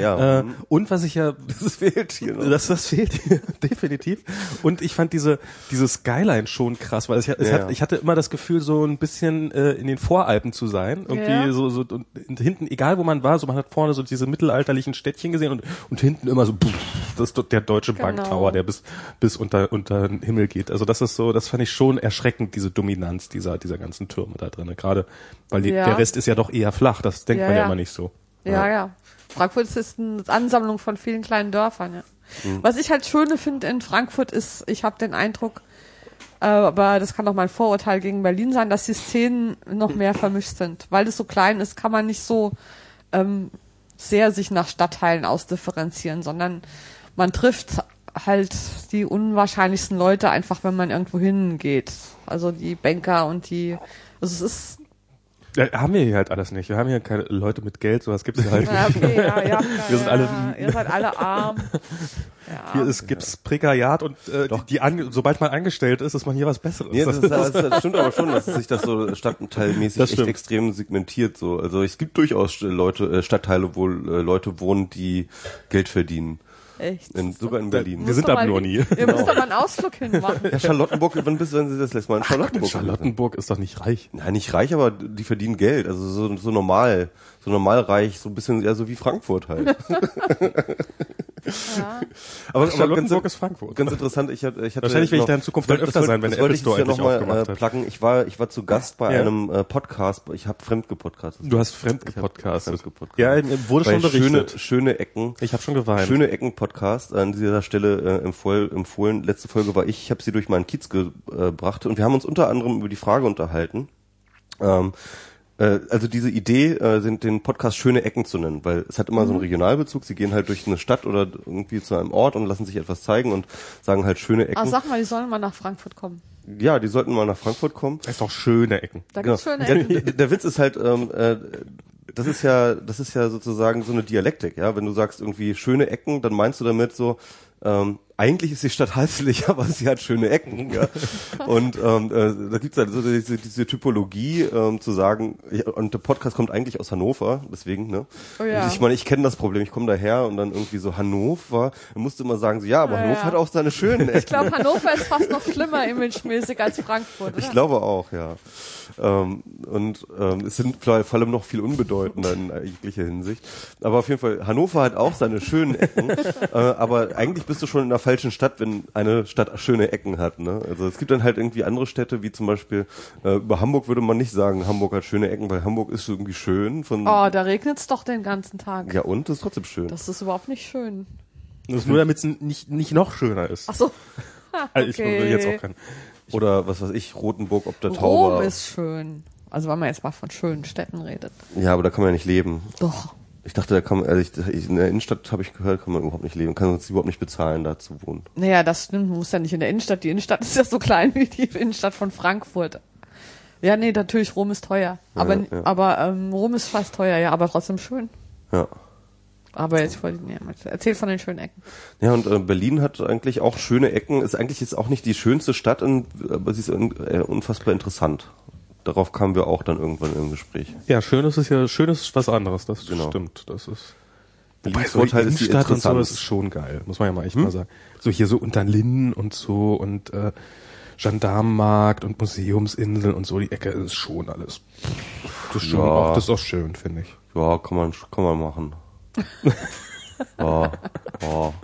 ja. Äh, und was ich ja [LAUGHS] das fehlt hier noch. Das, das fehlt hier, definitiv. Und ich fand diese, diese Skyline schon krass, weil es, es Ja, hat, ich hatte immer das Gefühl, so ein bisschen äh, in den Voralpen zu sein. Irgendwie Ja. so, so und hinten, egal wo man war, so man hat vorne so diese mittelalterlichen Städtchen gesehen und, und hinten immer so, pff, das ist der deutsche Genau. Banktower, der bis, bis unter, unter den Himmel geht. Also das ist so, das fand ich schon erschreckend, diese Dominanz dieser, dieser ganzen Türme da drin. Gerade, weil die, Ja. der Rest ist ja doch eher flach, das denkt Ja, man ja ja. immer nicht so. Ja, ja. Frankfurt ist eine Ansammlung von vielen kleinen Dörfern, ja. Mhm. Was ich halt schöne finde in Frankfurt ist, ich habe den Eindruck, äh, aber das kann auch mein Vorurteil gegen Berlin sein, dass die Szenen noch mehr vermischt sind. Weil es so klein ist, kann man nicht so ähm, sehr sich nach Stadtteilen ausdifferenzieren, sondern man trifft halt die unwahrscheinlichsten Leute einfach, wenn man irgendwo hingeht. Also die Banker und die, also es ist Ja, haben wir hier halt alles nicht. Wir haben hier keine Leute mit Geld, sowas gibt's hier halt Ja, nicht. okay, ja, ja. [LAUGHS] Wir sind alle- ja, ihr seid alle arm. [LAUGHS] Ja. Hier ist, gibt's Prekariat und äh, die, die an, sobald man angestellt ist, ist man hier was Besseres. Ja, das, ist, [LAUGHS] das, das stimmt aber schon, dass sich das so stadtteilmäßig Das echt extrem segmentiert. So, also es gibt durchaus Leute, äh, Stadtteile, wo äh, Leute wohnen, die Geld verdienen. Echt. In, sogar in Berlin. Wir sind mal nur hin- nie. Ihr müsst aber einen Ausflug hinmachen. Ja, Charlottenburg, wann bist du, wenn Sie das letzte Mal in Charlottenburg? Charlottenburg ist doch nicht reich. Nein, nicht reich, aber die verdienen Geld. Also so, so normal, so normal reich, so ein bisschen eher so wie Frankfurt halt. [LAUGHS] [LAUGHS] Ja. aber, Charlottenburg ganz, ist Frankfurt. ganz interessant, ich hatte, ich hatte Wahrscheinlich werde ich da in Zukunft dann öfter wollte- sein, wenn der Apple Store endlich mal, aufgemacht äh, hat. Ich war, ich war zu Gast bei Ja. einem äh, Podcast. Ich habe fremd gepodcastet. Du hast fremd gepodcastet. fremd gepodcastet. Ja, wurde Bei schon berichtet. schöne, schöne Ecken. ich habe schon geweint. Schöne Ecken Podcast an dieser Stelle äh, empfohlen, empfohlen. Letzte Folge war ich, ich habe sie durch meinen Kiez gebracht und wir haben uns unter anderem über die Frage unterhalten. Ähm, äh, also diese Idee, äh, sind den Podcast schöne Ecken zu nennen, weil es hat immer Mhm. so einen Regionalbezug. Sie gehen halt durch eine Stadt oder irgendwie zu einem Ort und lassen sich etwas zeigen und sagen halt schöne Ecken. Ah, sag mal, die sollen mal nach Frankfurt kommen. ja, die sollten mal nach Frankfurt kommen. Das ist doch schöne Ecken. Da gibt's schöne der, Ecken. der, [LAUGHS] der Witz ist halt, ähm, äh, das ist ja, das ist ja sozusagen so eine Dialektik, ja. Wenn du sagst irgendwie schöne Ecken, dann meinst du damit so, ähm, eigentlich ist die Stadt hässlich, [LAUGHS] aber sie hat schöne Ecken. Ja. Und ähm, äh, da gibt's halt so diese, diese Typologie ähm, zu sagen, ja, und der Podcast kommt eigentlich aus Hannover, deswegen, ne? Oh ja. Und ich meine, ich kenne das Problem, ich komme daher und dann irgendwie so Hannover, dann musst du immer sagen, so, ja, aber Ja, Hannover ja. hat auch seine schönen Ecken. Ich glaube, Hannover ist fast noch schlimmer imagemäßig als Frankfurt. Oder? Ich glaube auch, ja. Ähm, und ähm, es sind vor allem noch viel unbedeutender in jeglicher Hinsicht. Aber auf jeden Fall, Hannover hat auch seine schönen Ecken. [LAUGHS] äh, aber eigentlich bist du schon in der falschen Stadt, wenn eine Stadt schöne Ecken hat. Ne? Also es gibt dann halt irgendwie andere Städte, wie zum Beispiel äh, über Hamburg würde man nicht sagen, Hamburg hat schöne Ecken, weil Hamburg ist irgendwie schön. Von, Oh, da regnet's doch den ganzen Tag. Ja und, das ist trotzdem schön. Das ist überhaupt nicht schön. Das ist nur damit es nicht, nicht noch schöner ist. Ach so. Ah, [LAUGHS] Also ich will jetzt auch kein. Oder was weiß ich, Rotenburg ob der Tauber. Rom ist schön. Also wenn man jetzt mal von schönen Städten redet. Ja, aber da kann man ja nicht leben. Doch. Ich dachte, da kann man, also ich, in der Innenstadt habe ich gehört, kann man überhaupt nicht leben, kann uns überhaupt nicht bezahlen, da zu wohnen. Naja, das stimmt. Man muss ja nicht in der Innenstadt. Die Innenstadt ist ja so klein wie die Innenstadt von Frankfurt. Ja, nee, natürlich, Rom ist teuer. Aber, ja. aber ähm, Rom ist fast teuer, ja, aber trotzdem schön. Ja. Aber jetzt wollte ich, ja, erzähl von den schönen Ecken. Ja, und äh, Berlin hat eigentlich auch schöne Ecken, ist eigentlich jetzt auch nicht die schönste Stadt, in, aber sie ist un, äh, unfassbar interessant. Darauf kamen wir auch dann irgendwann im Gespräch. Ja, schön ist es ja, schön ist was anderes, das Genau. stimmt. Das ist. Berlins so die Vorteil ist die Innenstadt und so, das ist schon geil, muss man ja mal echt mal sagen. So hier so unter Linden und so und äh, Gendarmenmarkt und Museumsinsel und so, die Ecke ist schon alles. Das ist schon Ja. auch, das ist auch schön, finde ich. Ja, kann man, kann man machen. [LAUGHS] ja, ja.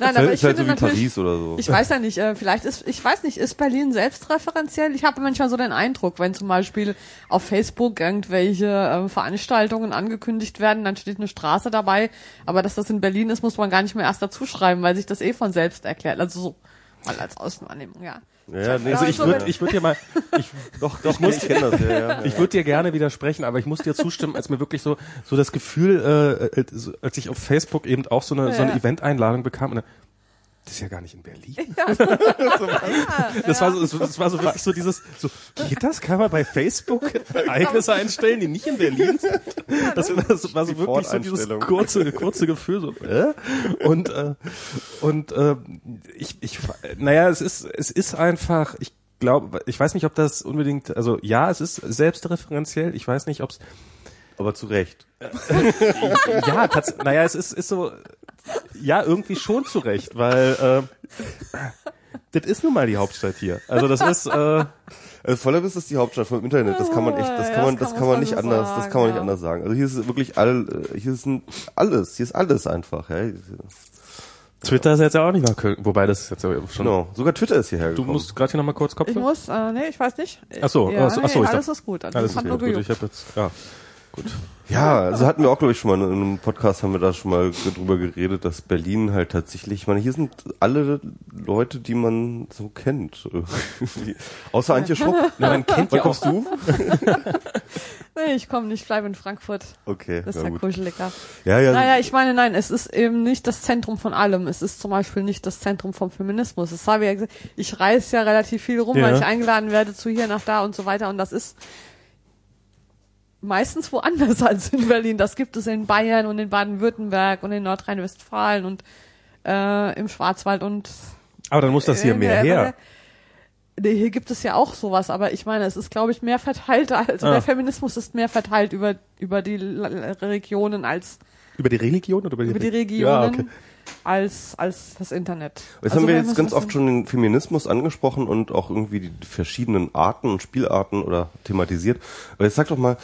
Nein, aber halt, ich halt so finde wie natürlich, so. ich weiß ja nicht, äh, vielleicht ist, ich weiß nicht, ist Berlin selbstreferenziell? Ich habe manchmal so den Eindruck, wenn zum Beispiel auf Facebook irgendwelche äh, Veranstaltungen angekündigt werden, dann steht eine Straße dabei, aber dass das in Berlin ist, muss man gar nicht mehr erst dazu schreiben, weil sich das eh von selbst erklärt. Also so mal als Außenwahrnehmung, ja. Ja, nee, Also ich würde ich würd dir mal, ich, doch, [LAUGHS] doch, ich, ich kenne das, ja, ja. ich würde dir gerne widersprechen, aber ich muss dir zustimmen, als mir wirklich so, so das Gefühl, äh, äh, als ich auf Facebook eben auch so eine, so eine Ja. Event-Einladung bekam, und dann, das ist ja gar nicht in Berlin. [LAUGHS] das war so, das war so wirklich so dieses, so, geht das? Kann man bei Facebook [LAUGHS] Ereignisse einstellen, die nicht in Berlin sind? Das, war- das war so wirklich so dieses kurze, kurze Gefühl, so, äh? Und, äh, und, äh, ich, ich, naja, es ist, es ist einfach, ich glaube, ich weiß nicht, ob das unbedingt, also ja, es ist selbstreferenziell, ich weiß nicht, ob es Aber zu Recht. Ja, tats naja, es ist, ist so, ja, irgendwie schon zurecht, weil äh, das ist nun mal die Hauptstadt hier. Also das ist, äh, Also Vollerbiss ist die Hauptstadt vom Internet. Das kann man echt, das kann man, das kann man nicht anders, das sagen, kann man nicht anders sagen. Also hier ist wirklich all, äh, hier ist ein, alles, hier ist alles einfach. Ja. Twitter ist jetzt ja auch nicht nach Köln, wobei das ist jetzt ja schon. Genau. Sogar Twitter ist hierher Du gekommen. musst gerade hier nochmal kurz Kopf. Ich muss, äh, nee, ich weiß nicht. Ach so, ja, ach so, nee, ach so, ich alles dachte- ist gut. Also Alles ist nur gut, gut. Ich habe jetzt, ja, gut. Ja, also hatten wir auch, glaube ich, schon mal in einem Podcast haben wir da schon mal drüber geredet, dass Berlin halt tatsächlich, ich meine, hier sind alle Leute, die man so kennt. Außer Antje Schrupp. [LAUGHS] Na, man kennt Wann ja auch, kommst du? [LAUGHS] Nee, ich komme nicht, bleib in Frankfurt. Okay, Das ist ja ja kuscheliger. Ja, ja. Naja, ich meine, nein, es ist eben nicht das Zentrum von allem. Es ist zum Beispiel nicht das Zentrum vom Feminismus. Das habe ich ja gesagt. Ich reise ja relativ viel rum, Ja. weil ich eingeladen werde zu hier nach da und so weiter. Und das ist meistens woanders [LAUGHS] als in Berlin. Das gibt es in Bayern und in Baden-Württemberg und in Nordrhein-Westfalen und äh, im Schwarzwald und aber dann muss das hier äh, mehr her. Nee, hier gibt es ja auch sowas, aber ich meine, es ist, glaube ich, mehr verteilt, also Ah. der Feminismus ist mehr verteilt über, über die Regionen als Über die Religion oder über die, über die Re- Regionen Ja, okay. als, als das Internet. Jetzt Also haben wir jetzt ganz oft schon den Feminismus angesprochen und auch irgendwie die verschiedenen Arten und Spielarten oder thematisiert. Aber jetzt sag doch mal,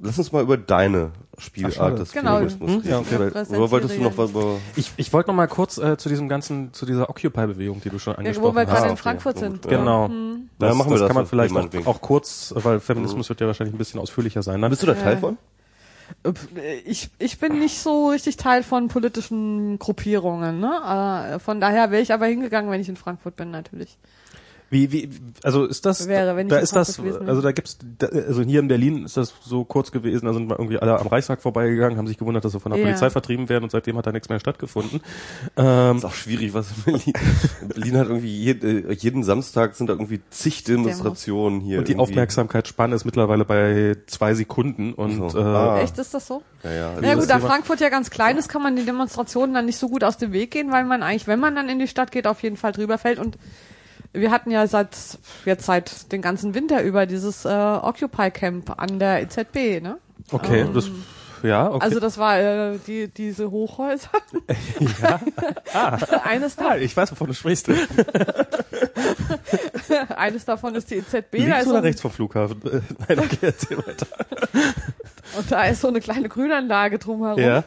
lass uns mal über deine Spielart des Genau. Feminismus Hm? reden. Ja, okay. Oder wolltest du noch was über... Ich, ich wollte noch mal kurz äh, zu diesem ganzen, zu dieser Occupy-Bewegung, die du schon Ja, angesprochen wo wir hast. gerade Ah, in okay. Frankfurt Na sind. ja. Genau. Mhm. Das, Ja, machen wir das das kann man vielleicht meinetwegen. auch, auch kurz, weil Feminismus wird ja wahrscheinlich ein bisschen ausführlicher sein. Dann. Bist du da Teil Ja. von? Ich, ich bin nicht so richtig Teil von politischen Gruppierungen, ne? Äh, Von daher wäre ich aber hingegangen, wenn ich in Frankfurt bin, natürlich. Wie, wie, also ist das, Wäre, da in ist das, also da gibt's, da, also hier in Berlin ist das so kurz gewesen, da sind wir irgendwie alle am Reichstag vorbeigegangen, haben sich gewundert, dass sie von der Ja. Polizei vertrieben werden und seitdem hat da nichts mehr stattgefunden. Ähm, Ist auch schwierig, was in Berlin. Berlin hat irgendwie jed, äh, jeden Samstag sind da irgendwie zig Demonstrationen hier. und die irgendwie. Aufmerksamkeitsspanne ist mittlerweile bei zwei Sekunden und So. äh, Ah. Echt, ist das so? Ja, ja. Also Na ja, gut, da Frankfurt ja ganz klein ist, kann man die Demonstrationen dann nicht so gut aus dem Weg gehen, weil man eigentlich, wenn man dann in die Stadt geht, auf jeden Fall drüber fällt. Und wir hatten ja seit jetzt seit den ganzen Winter über dieses äh, Occupy Camp an der EZB, ne? okay, das, ja, okay. Also das war äh, die diese Hochhäuser. [LAUGHS] ja. [LAUGHS] eines, Ah, da, ich weiß, wovon du sprichst. [LAUGHS] eines davon ist die EZB. Links oder rechts vom Flughafen? Äh, Nein, okay, erzähl weiter. Und da ist so eine kleine Grünanlage drumherum. Ja.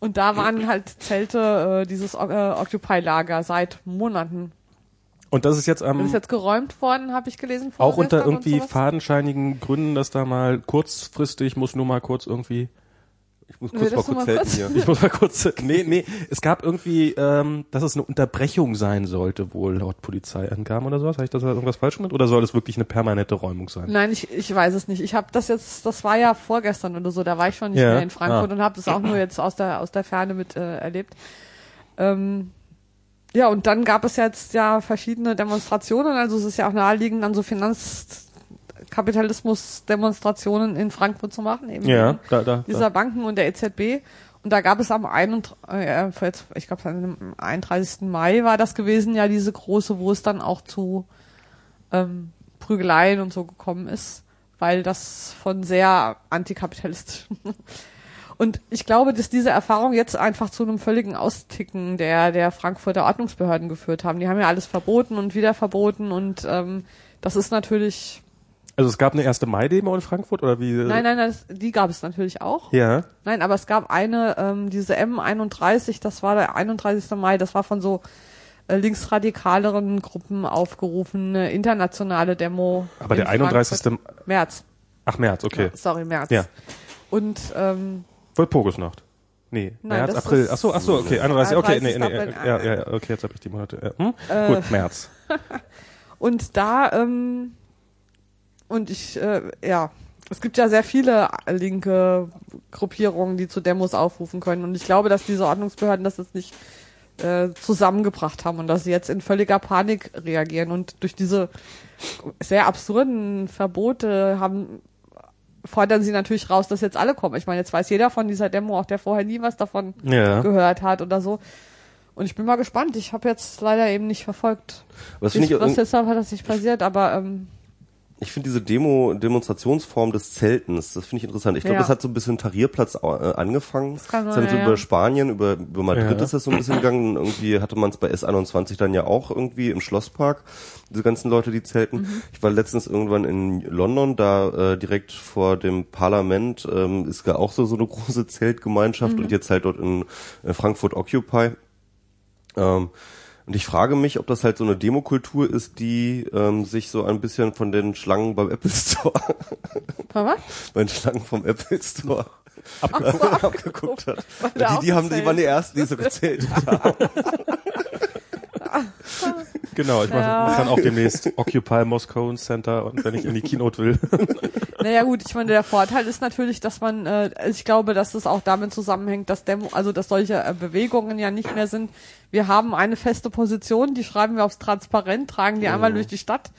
Und da waren halt Zelte, äh, dieses äh, Occupy-Lager seit Monaten. Und das ist jetzt Das am, ist jetzt geräumt worden, habe ich gelesen. auch unter irgendwie fadenscheinigen Gründen, dass da mal kurzfristig, muss nur mal kurz irgendwie Ich muss kurz das mal kurz helfen hier. Ich muss mal kurz. Nee, nee. Es gab irgendwie, ähm, dass es eine Unterbrechung sein sollte, wohl laut Polizeiangaben oder sowas. Habe ich das irgendwas falsch gemacht? Oder soll es wirklich eine permanente Räumung sein? Nein, ich, ich weiß es nicht. Ich habe das jetzt, das war ja vorgestern oder so, da war ich schon nicht Ja. mehr in Frankfurt Ah. und habe das auch nur jetzt aus der aus der Ferne mit äh, erlebt. Ähm, ja, und dann gab es jetzt ja verschiedene Demonstrationen, also es ist ja auch naheliegend, dann so Finanzkapitalismus-Demonstrationen in Frankfurt zu machen, eben Ja, da, da. dieser da. Banken und der EZB. Und da gab es am 31, äh, jetzt, ich glaube am 31. Mai war das gewesen, ja diese große, wo es dann auch zu ähm, Prügeleien und so gekommen ist, weil das von sehr antikapitalistischen [LAUGHS] und ich glaube, dass diese Erfahrung jetzt einfach zu einem völligen Austicken der, der Frankfurter Ordnungsbehörden geführt haben. Die haben ja alles verboten und wieder verboten und ähm, das ist natürlich. Also es gab eine erste Mai-Demo in Frankfurt oder wie? Nein, nein, das, die gab es natürlich auch. Ja. Nein, aber es gab eine, ähm, diese M31, das war der 31. Mai, das war von so äh, linksradikaleren Gruppen aufgerufen, eine internationale Demo. Aber der 31. Frankfurt. März. Ach März, okay. Sorry, März. Ja. Und ähm, Walpurgisnacht. Nee, Nein, März, April. Ach so, ach so, okay, 31. Okay, nee, 31. nee, April, ja, ja, ja, okay, jetzt habe ich die Monate. Ja. Hm? Äh. Gut, März. [LAUGHS] Und da, ähm, und ich, äh, ja, es gibt ja sehr viele linke Gruppierungen, die zu Demos aufrufen können. Und ich glaube, dass diese Ordnungsbehörden das jetzt nicht äh, zusammengebracht haben und dass sie jetzt in völliger Panik reagieren. Und durch diese sehr absurden Verbote haben fordern sie natürlich raus, dass jetzt alle kommen. Ich meine, jetzt weiß jeder von dieser Demo, auch der vorher nie was davon Ja. gehört hat oder so. Und ich bin mal gespannt. Ich habe jetzt leider eben nicht verfolgt, Was ich, was jetzt da tatsächlich passiert, aber ähm, ich finde diese Demo, Demonstrationsform des Zeltens, das finde ich interessant. Ich glaube, Ja. das hat so ein bisschen Tarierplatz äh, angefangen. Das kann ist sein, dann so ja, über ja. Spanien, über, über Madrid Ja. ist das so ein bisschen gegangen. Irgendwie hatte man es bei S21 dann ja auch irgendwie im Schlosspark, diese ganzen Leute, die zelten. Mhm. Ich war letztens irgendwann in London, da äh, direkt vor dem Parlament ähm, ist ja auch so, so eine [LAUGHS] große Zeltgemeinschaft Mhm. und jetzt halt dort in äh, Frankfurt Occupy. Ähm, und ich frage mich, ob das halt so eine Demokultur ist, die ähm, sich so ein bisschen von den Schlangen beim Apple Store, [LAUGHS] was? bei den Schlangen vom Apple Store [LAUGHS] abgeguckt hat. Weil Die, da auch die haben, die waren die ersten, die so gezählt [LAUGHS] haben. [LAUGHS] Genau, ich mache Ja. mach dann auch demnächst Occupy Moscow Center und wenn ich in die Keynote will. [LAUGHS] Naja gut, ich meine, der Vorteil ist natürlich, dass man, äh, ich glaube, dass es auch damit zusammenhängt, dass Demo, also dass solche äh, Bewegungen ja nicht mehr sind. Wir haben eine feste Position, die schreiben wir aufs Transparent, tragen die einmal durch die Stadt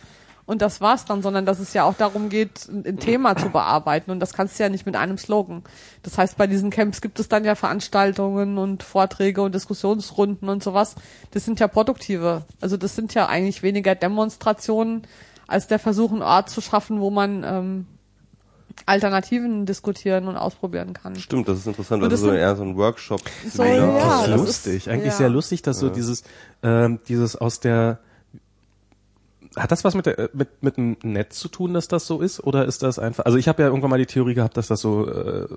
und das war's dann, sondern dass es ja auch darum geht, ein, Thema zu bearbeiten und das kannst du ja nicht mit einem Slogan. Das heißt, bei diesen Camps gibt es dann ja Veranstaltungen und Vorträge und Diskussionsrunden und sowas. Das sind ja produktive. Also das sind ja eigentlich weniger Demonstrationen als der Versuch, einen Ort zu schaffen, wo man ähm, Alternativen diskutieren und ausprobieren kann. Stimmt, das ist interessant. Und Also das so sind- eher so ein Workshop. So, ja, das ist lustig. Eigentlich ja. sehr lustig, dass so dieses, ähm, dieses aus der hat das was mit, der, mit, mit dem Netz zu tun, dass das so ist? Oder ist das einfach, also ich habe ja irgendwann mal die Theorie gehabt, dass das so äh,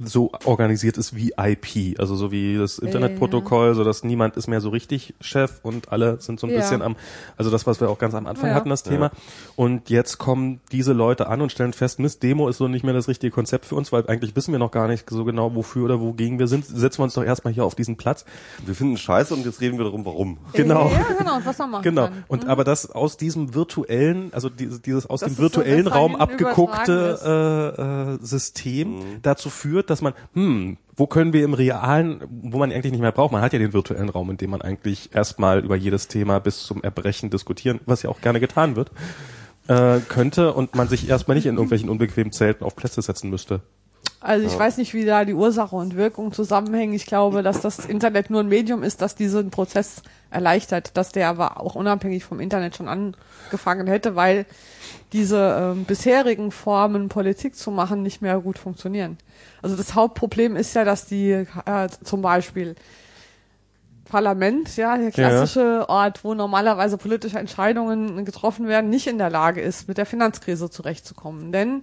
so organisiert ist wie IP, also so wie das Internetprotokoll, so dass niemand ist mehr so richtig Chef und alle sind so ein Ja. bisschen am, also das, was wir auch ganz am Anfang Ja. hatten, das Thema. Und jetzt kommen diese Leute an und stellen fest, Mist, Demo ist so nicht mehr das richtige Konzept für uns, weil eigentlich wissen wir noch gar nicht so genau, wofür oder wogegen wir sind. Setzen wir uns doch erstmal hier auf diesen Platz. Wir finden scheiße und jetzt reden wir darum, warum. Genau. Ja, genau, und was man machen Genau. kann. Und aber das aus diesem virtuellen, also dieses, dieses aus Das dem so virtuellen das Raum abgeguckte äh, äh, System dazu führt, dass man, hm, wo können wir im realen, wo man eigentlich nicht mehr braucht, man hat ja den virtuellen Raum, in dem man eigentlich erstmal über jedes Thema bis zum Erbrechen diskutieren, was ja auch gerne getan wird, äh, könnte und man sich erstmal nicht in irgendwelchen unbequemen Zelten auf Plätze setzen müsste. Also ich weiß nicht, wie da die Ursache und Wirkung zusammenhängen. Ich glaube, dass das Internet nur ein Medium ist, das diesen Prozess erleichtert, dass der aber auch unabhängig vom Internet schon angefangen hätte, weil diese ähm, bisherigen Formen, Politik zu machen, nicht mehr gut funktionieren. Also das Hauptproblem ist ja, dass die äh, zum Beispiel Parlament, ja, der klassische Ort, wo normalerweise politische Entscheidungen getroffen werden, nicht in der Lage ist, mit der Finanzkrise zurechtzukommen. Denn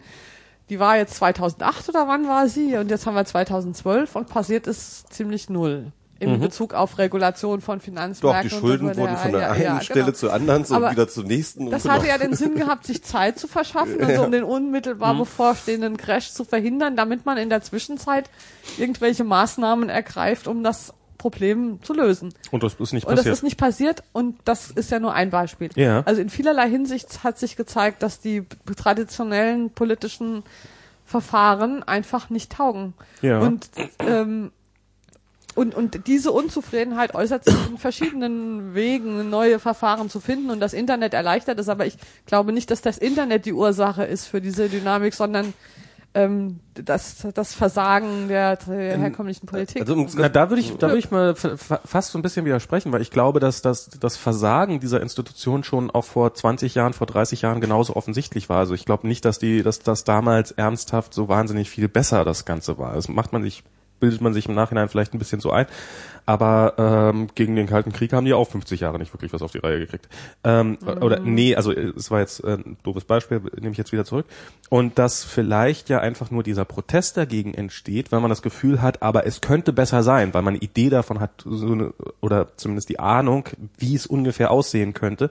die war jetzt 2008 oder wann war sie? Und jetzt haben wir 2012 und passiert ist ziemlich null im Bezug auf Regulation von Doch, Finanzmärkten. die und Schulden wurden weiter. von der Ja, einen ja, Stelle genau. zur anderen so Aber wieder zur nächsten. Das hatte ja den Sinn gehabt, sich Zeit zu verschaffen und so, um den unmittelbar Mhm. bevorstehenden Crash zu verhindern, damit man in der Zwischenzeit irgendwelche Maßnahmen ergreift, um das Problem zu lösen. Und das ist nicht Und das passiert. ist nicht passiert und das ist ja nur ein Beispiel. Ja. Also in vielerlei Hinsicht hat sich gezeigt, dass die traditionellen politischen Verfahren einfach nicht taugen. Ja. Und, ähm, und, und diese Unzufriedenheit äußert sich in verschiedenen Wegen, neue Verfahren zu finden und das Internet erleichtert es, aber ich glaube nicht, dass das Internet die Ursache ist für diese Dynamik, sondern ähm, das, das Versagen der, der herkömmlichen Politik. Also, um, Na, da würde ich, da würde ich mal fa- fa- fast so ein bisschen widersprechen, weil ich glaube, dass das, das Versagen dieser Institution schon auch vor 20 Jahren, vor 30 Jahren genauso offensichtlich war. Also ich glaube nicht, dass die, dass das damals ernsthaft so wahnsinnig viel besser das Ganze war. Das macht man sich, bildet man sich im Nachhinein vielleicht ein bisschen so ein. Aber ähm, gegen den Kalten Krieg haben die auch 50 Jahre nicht wirklich was auf die Reihe gekriegt. Ähm, Oder nee, also es war jetzt äh, ein doofes Beispiel, nehme ich jetzt wieder zurück. Und dass vielleicht ja einfach nur dieser Protest dagegen entsteht, weil man das Gefühl hat, aber es könnte besser sein, weil man eine Idee davon hat, so eine, oder zumindest die Ahnung, wie es ungefähr aussehen könnte,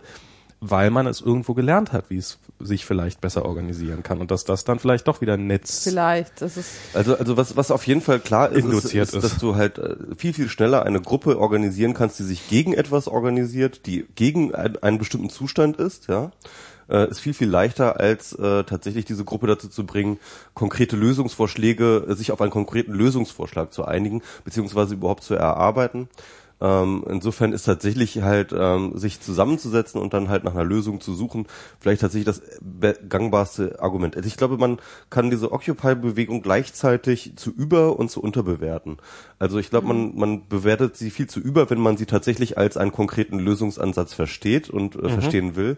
weil man es irgendwo gelernt hat, wie es sich vielleicht besser organisieren kann und dass das dann vielleicht doch wieder ein Netz Vielleicht, das ist Also, also was, was auf jeden Fall klar ist, ist, Induziert ist, ist. dass du halt äh, viel, viel schneller eine Gruppe organisieren kannst, die sich gegen etwas organisiert, die gegen ein, einen bestimmten Zustand ist, ja. Äh, ist viel, viel leichter, als äh, tatsächlich diese Gruppe dazu zu bringen, konkrete Lösungsvorschläge, äh, sich auf einen konkreten Lösungsvorschlag zu einigen, beziehungsweise überhaupt zu erarbeiten. Ähm, insofern ist tatsächlich halt, ähm, sich zusammenzusetzen und dann halt nach einer Lösung zu suchen, vielleicht tatsächlich das gangbarste Argument. Also ich glaube, man kann diese Occupy-Bewegung gleichzeitig zu über- und zu unterbewerten. Also ich glaube, man, man bewertet sie viel zu über, wenn man sie tatsächlich als einen konkreten Lösungsansatz versteht und äh, verstehen will.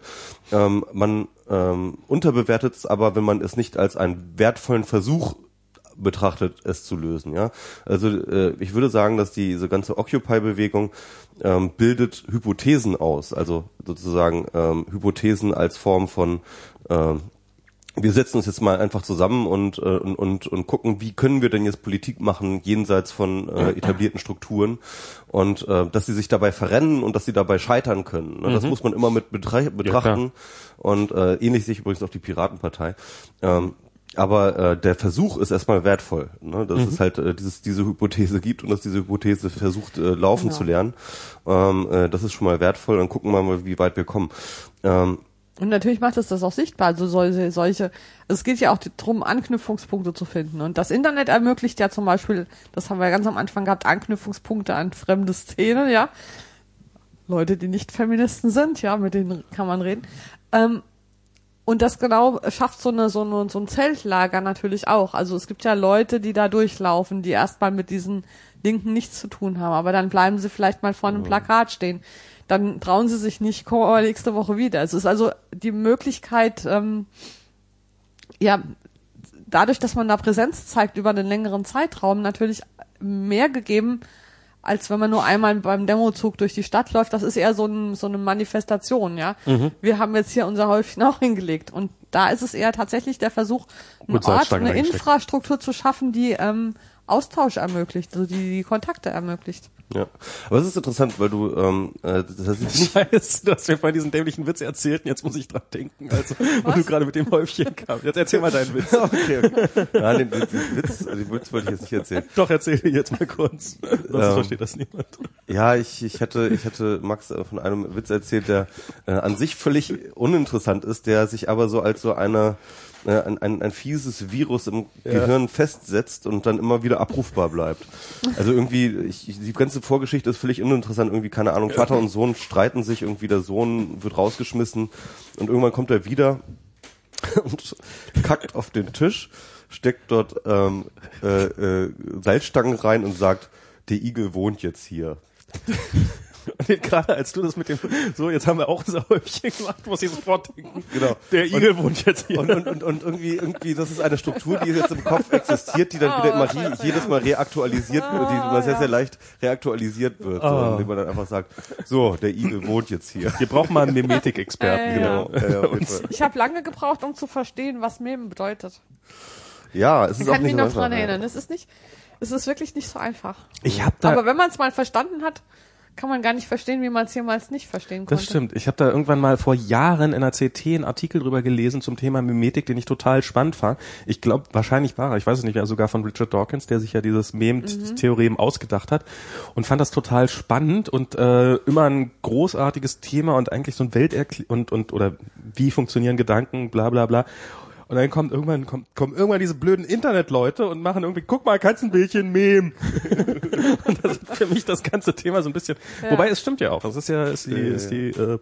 Ähm, man ähm, unterbewertet es aber, wenn man es nicht als einen wertvollen Versuch betrachtet, es zu lösen. Ja, also äh, ich würde sagen, dass diese ganze Occupy-Bewegung ähm, bildet Hypothesen aus, also sozusagen ähm, Hypothesen als Form von ähm, wir setzen uns jetzt mal einfach zusammen und, äh, und, und, und gucken, wie können wir denn jetzt Politik machen jenseits von äh, etablierten Strukturen und äh, dass sie sich dabei verrennen und dass sie dabei scheitern können. Ne? Das muss man immer mit betra betrachten und äh, ähnlich sehe ich übrigens auch die Piratenpartei. Ähm, aber äh, der Versuch ist erstmal wertvoll, ne? dass es halt äh, dieses, diese Hypothese gibt und dass diese Hypothese versucht äh, laufen Genau. zu lernen. Ähm, äh, das ist schon mal wertvoll und gucken wir mal, wie weit wir kommen. Ähm, Und natürlich macht es das auch sichtbar. Also solche, solche, es geht ja auch darum, Anknüpfungspunkte zu finden. Und das Internet ermöglicht ja zum Beispiel, das haben wir ganz am Anfang gehabt, Anknüpfungspunkte an fremde Szenen, ja. Leute, die nicht Feministen sind, ja, mit denen kann man reden. Ähm, und das genau schafft so eine, so eine, so ein Zeltlager natürlich auch. Also es gibt ja Leute, die da durchlaufen, die erstmal mit diesen Linken nichts zu tun haben, aber dann bleiben sie vielleicht mal vor einem Plakat stehen. Dann trauen sie sich nicht, kommen nächste Woche wieder. Es ist also die Möglichkeit, ähm, ja, dadurch, dass man da Präsenz zeigt über einen längeren Zeitraum, natürlich mehr gegeben, als wenn man nur einmal beim Demozug durch die Stadt läuft. Das ist eher so, ein, so eine Manifestation, ja. Mhm. Wir haben jetzt hier unser Häufchen auch hingelegt. Und da ist es eher tatsächlich der Versuch, einen Gut, Ort, eine. Infrastruktur zu schaffen, die ähm, Austausch ermöglicht, also die, die Kontakte ermöglicht. Ja, aber es ist interessant, weil du, ähm, äh, das ist nicht, Scheiße, du hast mir vorhin diesen dämlichen Witz erzählt und jetzt muss ich dran denken, also, wo du gerade mit dem Häufchen kamst. Jetzt erzähl mal deinen Witz. [LAUGHS] okay, okay. Nein, den, den, den Witz, den Witz wollte ich jetzt nicht erzählen. Doch, erzähl dir jetzt mal kurz. Sonst Ähm. versteht das niemand. Ja, ich, ich hatte, ich hatte Max äh, von einem Witz erzählt, der äh, an sich völlig uninteressant ist, der sich aber so als so eine äh, ein, ein, ein fieses Virus im Gehirn festsetzt und dann immer wieder abrufbar bleibt. Also irgendwie, ich, ich- die ganze Vorgeschichte ist völlig uninteressant. Irgendwie, keine Ahnung, Vater und Sohn streiten sich, irgendwie der Sohn wird rausgeschmissen und irgendwann kommt er wieder [LAUGHS] und kackt auf den Tisch, steckt dort ähm, äh, äh, Salzstangen rein und sagt, der Igel wohnt jetzt hier. [LAUGHS] Und gerade als du das mit dem, so, jetzt haben wir auch unser Häufchen gemacht, muss ich sofort denken. Genau. Der Igel wohnt jetzt hier. Und, und, und, und irgendwie, irgendwie, das ist eine Struktur, die jetzt im Kopf existiert, die dann Oh, wieder immer je, jedes ja. Mal reaktualisiert wird, die immer sehr, ja. sehr leicht reaktualisiert wird, so, Ah. indem man dann einfach sagt, so, der Igel wohnt jetzt hier. Wir brauchen mal einen Memetik-Experten. Äh, Genau. Ja, ja, Fall. Ich habe lange gebraucht, um zu verstehen, was Mem bedeutet. ja, es Ich ist auch kann mich nicht noch einfach, dran ja. erinnern. Es ist nicht, es ist wirklich nicht so einfach. Ich habe da, Aber wenn man es mal verstanden hat, kann man gar nicht verstehen, wie man es jemals nicht verstehen konnte. das stimmt. Ich habe da irgendwann mal vor Jahren in der CT einen Artikel drüber gelesen zum Thema Mimetik, den ich total spannend fand. Ich glaube, wahrscheinlich war er, ich weiß es nicht mehr, sogar von Richard Dawkins, der sich ja dieses Mem-Theorem ausgedacht hat und fand das total spannend und äh, immer ein großartiges Thema und eigentlich so ein Welterkl und und oder wie funktionieren Gedanken, bla bla bla. Und dann kommt irgendwann kommt, kommen irgendwann diese blöden Internetleute und machen irgendwie, guck mal, Katzenbildchen Mem. [LAUGHS] und das ist für mich das ganze Thema so ein bisschen. Ja. Wobei es stimmt ja auch. Das ist ja ist die ist die äh,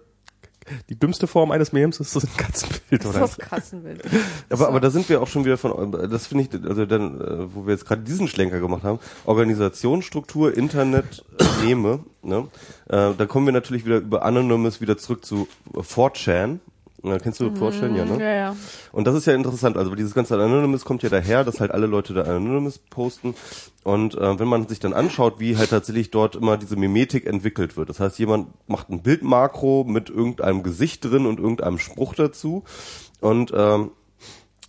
die dümmste Form eines Memes ist das ein Katzenbild Das oder ist das Katzenbild. [LAUGHS] Aber, aber da sind wir auch schon wieder von, das finde ich, also dann, äh, wo wir jetzt gerade diesen Schlenker gemacht haben, Organisationsstruktur, Internet, äh, Meme, ne? Äh, da kommen wir natürlich wieder über Anonymous wieder zurück zu 4chan. Ja, kennst du 4chan, ja, ne? Ja, ja. Und das ist ja interessant. Also dieses ganze Anonymous kommt ja daher, dass halt alle Leute da Anonymous posten. Und äh, wenn man sich dann anschaut, wie halt tatsächlich dort immer diese Mimetik entwickelt wird. Das heißt, jemand macht ein Bildmakro mit irgendeinem Gesicht drin und irgendeinem Spruch dazu. Und ähm,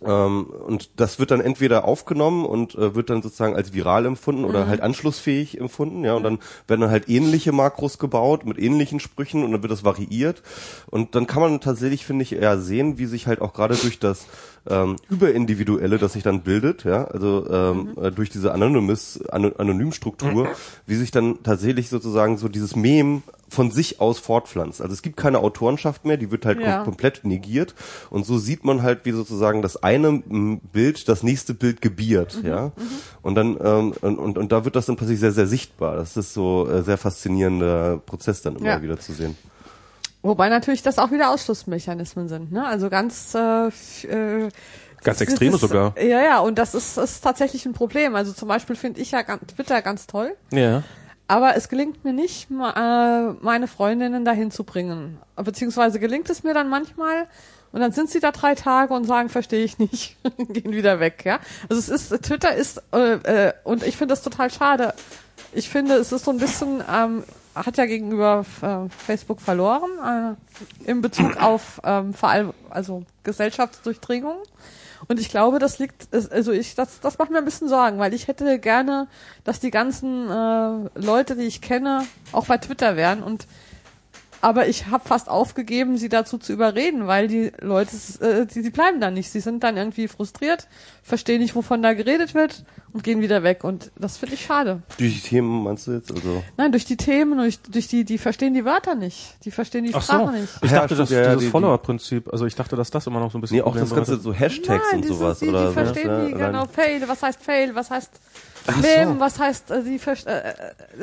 ähm, und das wird dann entweder aufgenommen und äh, wird dann sozusagen als viral empfunden oder halt anschlussfähig empfunden, ja, und dann werden dann halt ähnliche Makros gebaut mit ähnlichen Sprüchen und dann wird das variiert. Und dann kann man tatsächlich, finde ich, eher sehen, wie sich halt auch gerade durch das ähm, Überindividuelle, das sich dann bildet, ja, also ähm, äh, durch diese Anonymous, Ano Anonymstruktur, wie sich dann tatsächlich sozusagen so dieses Mem von sich aus fortpflanzt. Also es gibt keine Autorenschaft mehr, die wird halt Ja. kom komplett negiert und so sieht man halt, wie sozusagen das eine Bild das nächste Bild gebiert, ja. Und dann ähm, und, und, und da wird das dann plötzlich sehr sehr sichtbar. Das ist so äh, sehr faszinierender Prozess dann immer Ja. wieder zu sehen. Wobei natürlich das auch wieder Ausschlussmechanismen sind, ne? Also ganz äh, äh, Ganz extreme ist, sogar. Ja, ja, und das ist, ist tatsächlich ein Problem. Also zum Beispiel finde ich ja ganz, Twitter ganz toll, Ja. Aber es gelingt mir nicht, äh, meine Freundinnen dahin zu bringen. Beziehungsweise gelingt es mir dann manchmal und dann sind sie da drei Tage und sagen, verstehe ich nicht, [LAUGHS] gehen wieder weg, ja. Also es ist, Twitter ist, äh, äh, und ich finde das total schade. Ich finde, es ist so ein bisschen, ähm, hat ja gegenüber äh, Facebook verloren, äh, in Bezug auf ähm, vor allem, also Gesellschaftsdurchdringung. Und ich glaube, das liegt, also ich, das, das macht mir ein bisschen Sorgen, weil ich hätte gerne, dass die ganzen äh, Leute, die ich kenne, auch bei Twitter wären. Und aber ich habe fast aufgegeben, sie dazu zu überreden, weil die Leute, äh, die, die bleiben dann nicht. Sie sind dann irgendwie frustriert, verstehen nicht, wovon da geredet wird und gehen wieder weg. Und das finde ich schade. Durch die Themen meinst du jetzt? Also Nein, durch die Themen, durch, durch die, die verstehen die Wörter nicht. Die verstehen die Ach so. Sprache nicht. Ich Ja, dachte, stimmt, das, ja, ja, dieses die- Follower-Prinzip, also ich dachte, dass das immer noch so ein bisschen nee, auch das ganze so Hashtags Nein, und sowas die, oder die verstehen ja, die, genau, Fail, was heißt Fail, was heißt Mem, so. was heißt, äh, die, ver- äh, äh,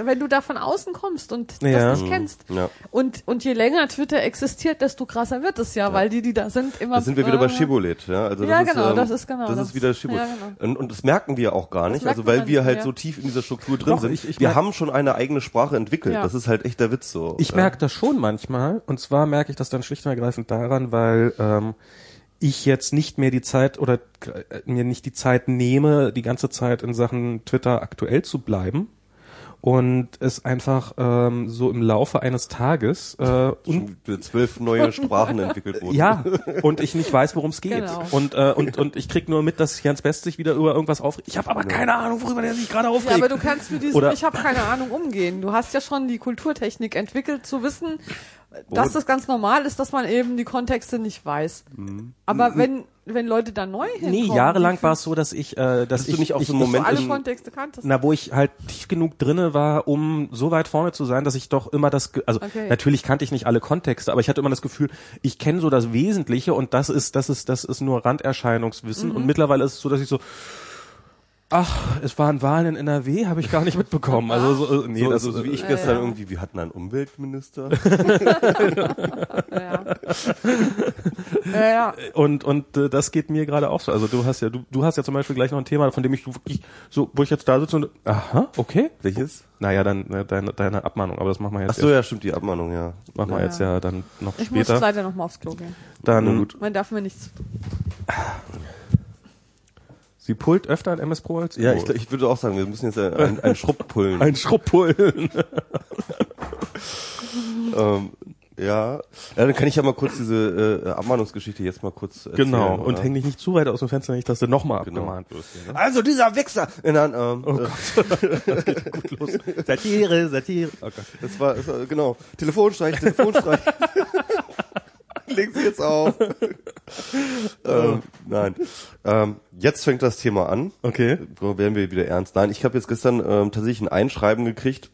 wenn du da von außen kommst und Ja. das nicht kennst. Ja. Und, und je länger Twitter existiert, desto krasser wird es ja, weil die, die da sind, immer. Da sind wir wieder bei Shibboleth, ja. Also Ja, das genau, ist, ähm, das ist genau Das, das. ist wieder Shibboleth. Ja, genau. und, und das merken wir auch gar nicht, also weil wir halt ja. so tief in dieser Struktur drin Doch, sind. ich- ich wir haben schon eine eigene Sprache entwickelt. Ja. Das ist halt echt der Witz so. Ich Ja. merke das schon manchmal. Und zwar merke ich das dann schlicht und ergreifend daran, weil ähm, ich jetzt nicht mehr die Zeit oder äh, mir nicht die Zeit nehme, die ganze Zeit in Sachen Twitter aktuell zu bleiben. Und es einfach ähm, so im Laufe eines Tages äh, und zwölf neue Sprachen entwickelt wurden. ja und ich nicht weiß, worum es geht Genau. und äh, und und ich krieg nur mit, dass Jens Best sich wieder über irgendwas aufregt. Ich habe aber keine Ahnung, worüber der sich gerade Ja, aufregt. aber du kannst mit diesem Oder- Ich habe keine Ahnung umgehen. Du hast ja schon die Kulturtechnik entwickelt, zu wissen, dass das ganz normal ist, dass man eben die Kontexte nicht weiß. Aber wenn wenn Leute da neu hinkommen, nee, jahrelang war es so, dass ich äh, dass du ich, nicht auch ich, so einen Moment alle in- Kontexte kanntest. Na, wo ich halt tief genug drinne war, um so weit vorne zu sein, dass ich doch immer das, also Okay. natürlich kannte ich nicht alle Kontexte, aber ich hatte immer das Gefühl, ich kenne so das Wesentliche und das ist, das ist, das ist nur Randerscheinungswissen. Mhm. Und mittlerweile ist es so, dass ich so, ach, es waren Wahlen in NRW, habe ich gar nicht mitbekommen. Also so, nee, so, das so, so wie ich gestern ja. irgendwie, wir hatten einen Umweltminister. Ja. ja, ja. [LAUGHS] und und äh, das geht mir gerade auch so. Also du hast ja, du, du hast ja zum Beispiel gleich noch ein Thema, von dem ich wirklich so, wo ich jetzt da sitze und aha, okay. Welches? Naja, dann äh, deine, deine Abmahnung, aber das machen wir jetzt. Ach so, ja, stimmt, die Abmahnung, ja. Machen wir jetzt ja dann noch Ich muss später. leider noch mal aufs Klo gehen. Dann Na gut. Man darf mir nichts. Sie pullt öfter ein MS Pro als Ja, du. ich, ich würde auch sagen, wir müssen jetzt einen, einen Schrupp pullen. [LAUGHS] ein Schrubbpullen. [LAUGHS] ähm, ja. ja, dann kann ich ja mal kurz diese äh, Abmahnungsgeschichte jetzt mal kurz erzählen. genau. Und oder? häng dich nicht zu weit aus dem Fenster, nicht, dass du nochmal Genau. abgemahnt wirst. hier, Ne? Also dieser Wichser! Und dann, ähm, Oh äh, [LAUGHS] Gut los. Satire, Satire. Oh Gott. das war, das war genau Telefonstreich, Telefonstreich. [LAUGHS] Leg sie jetzt auf. [LAUGHS] ähm, nein. Ähm, jetzt fängt das Thema an. Okay. Werden wir wieder ernst. Nein, ich habe jetzt gestern ähm, tatsächlich ein Einschreiben gekriegt,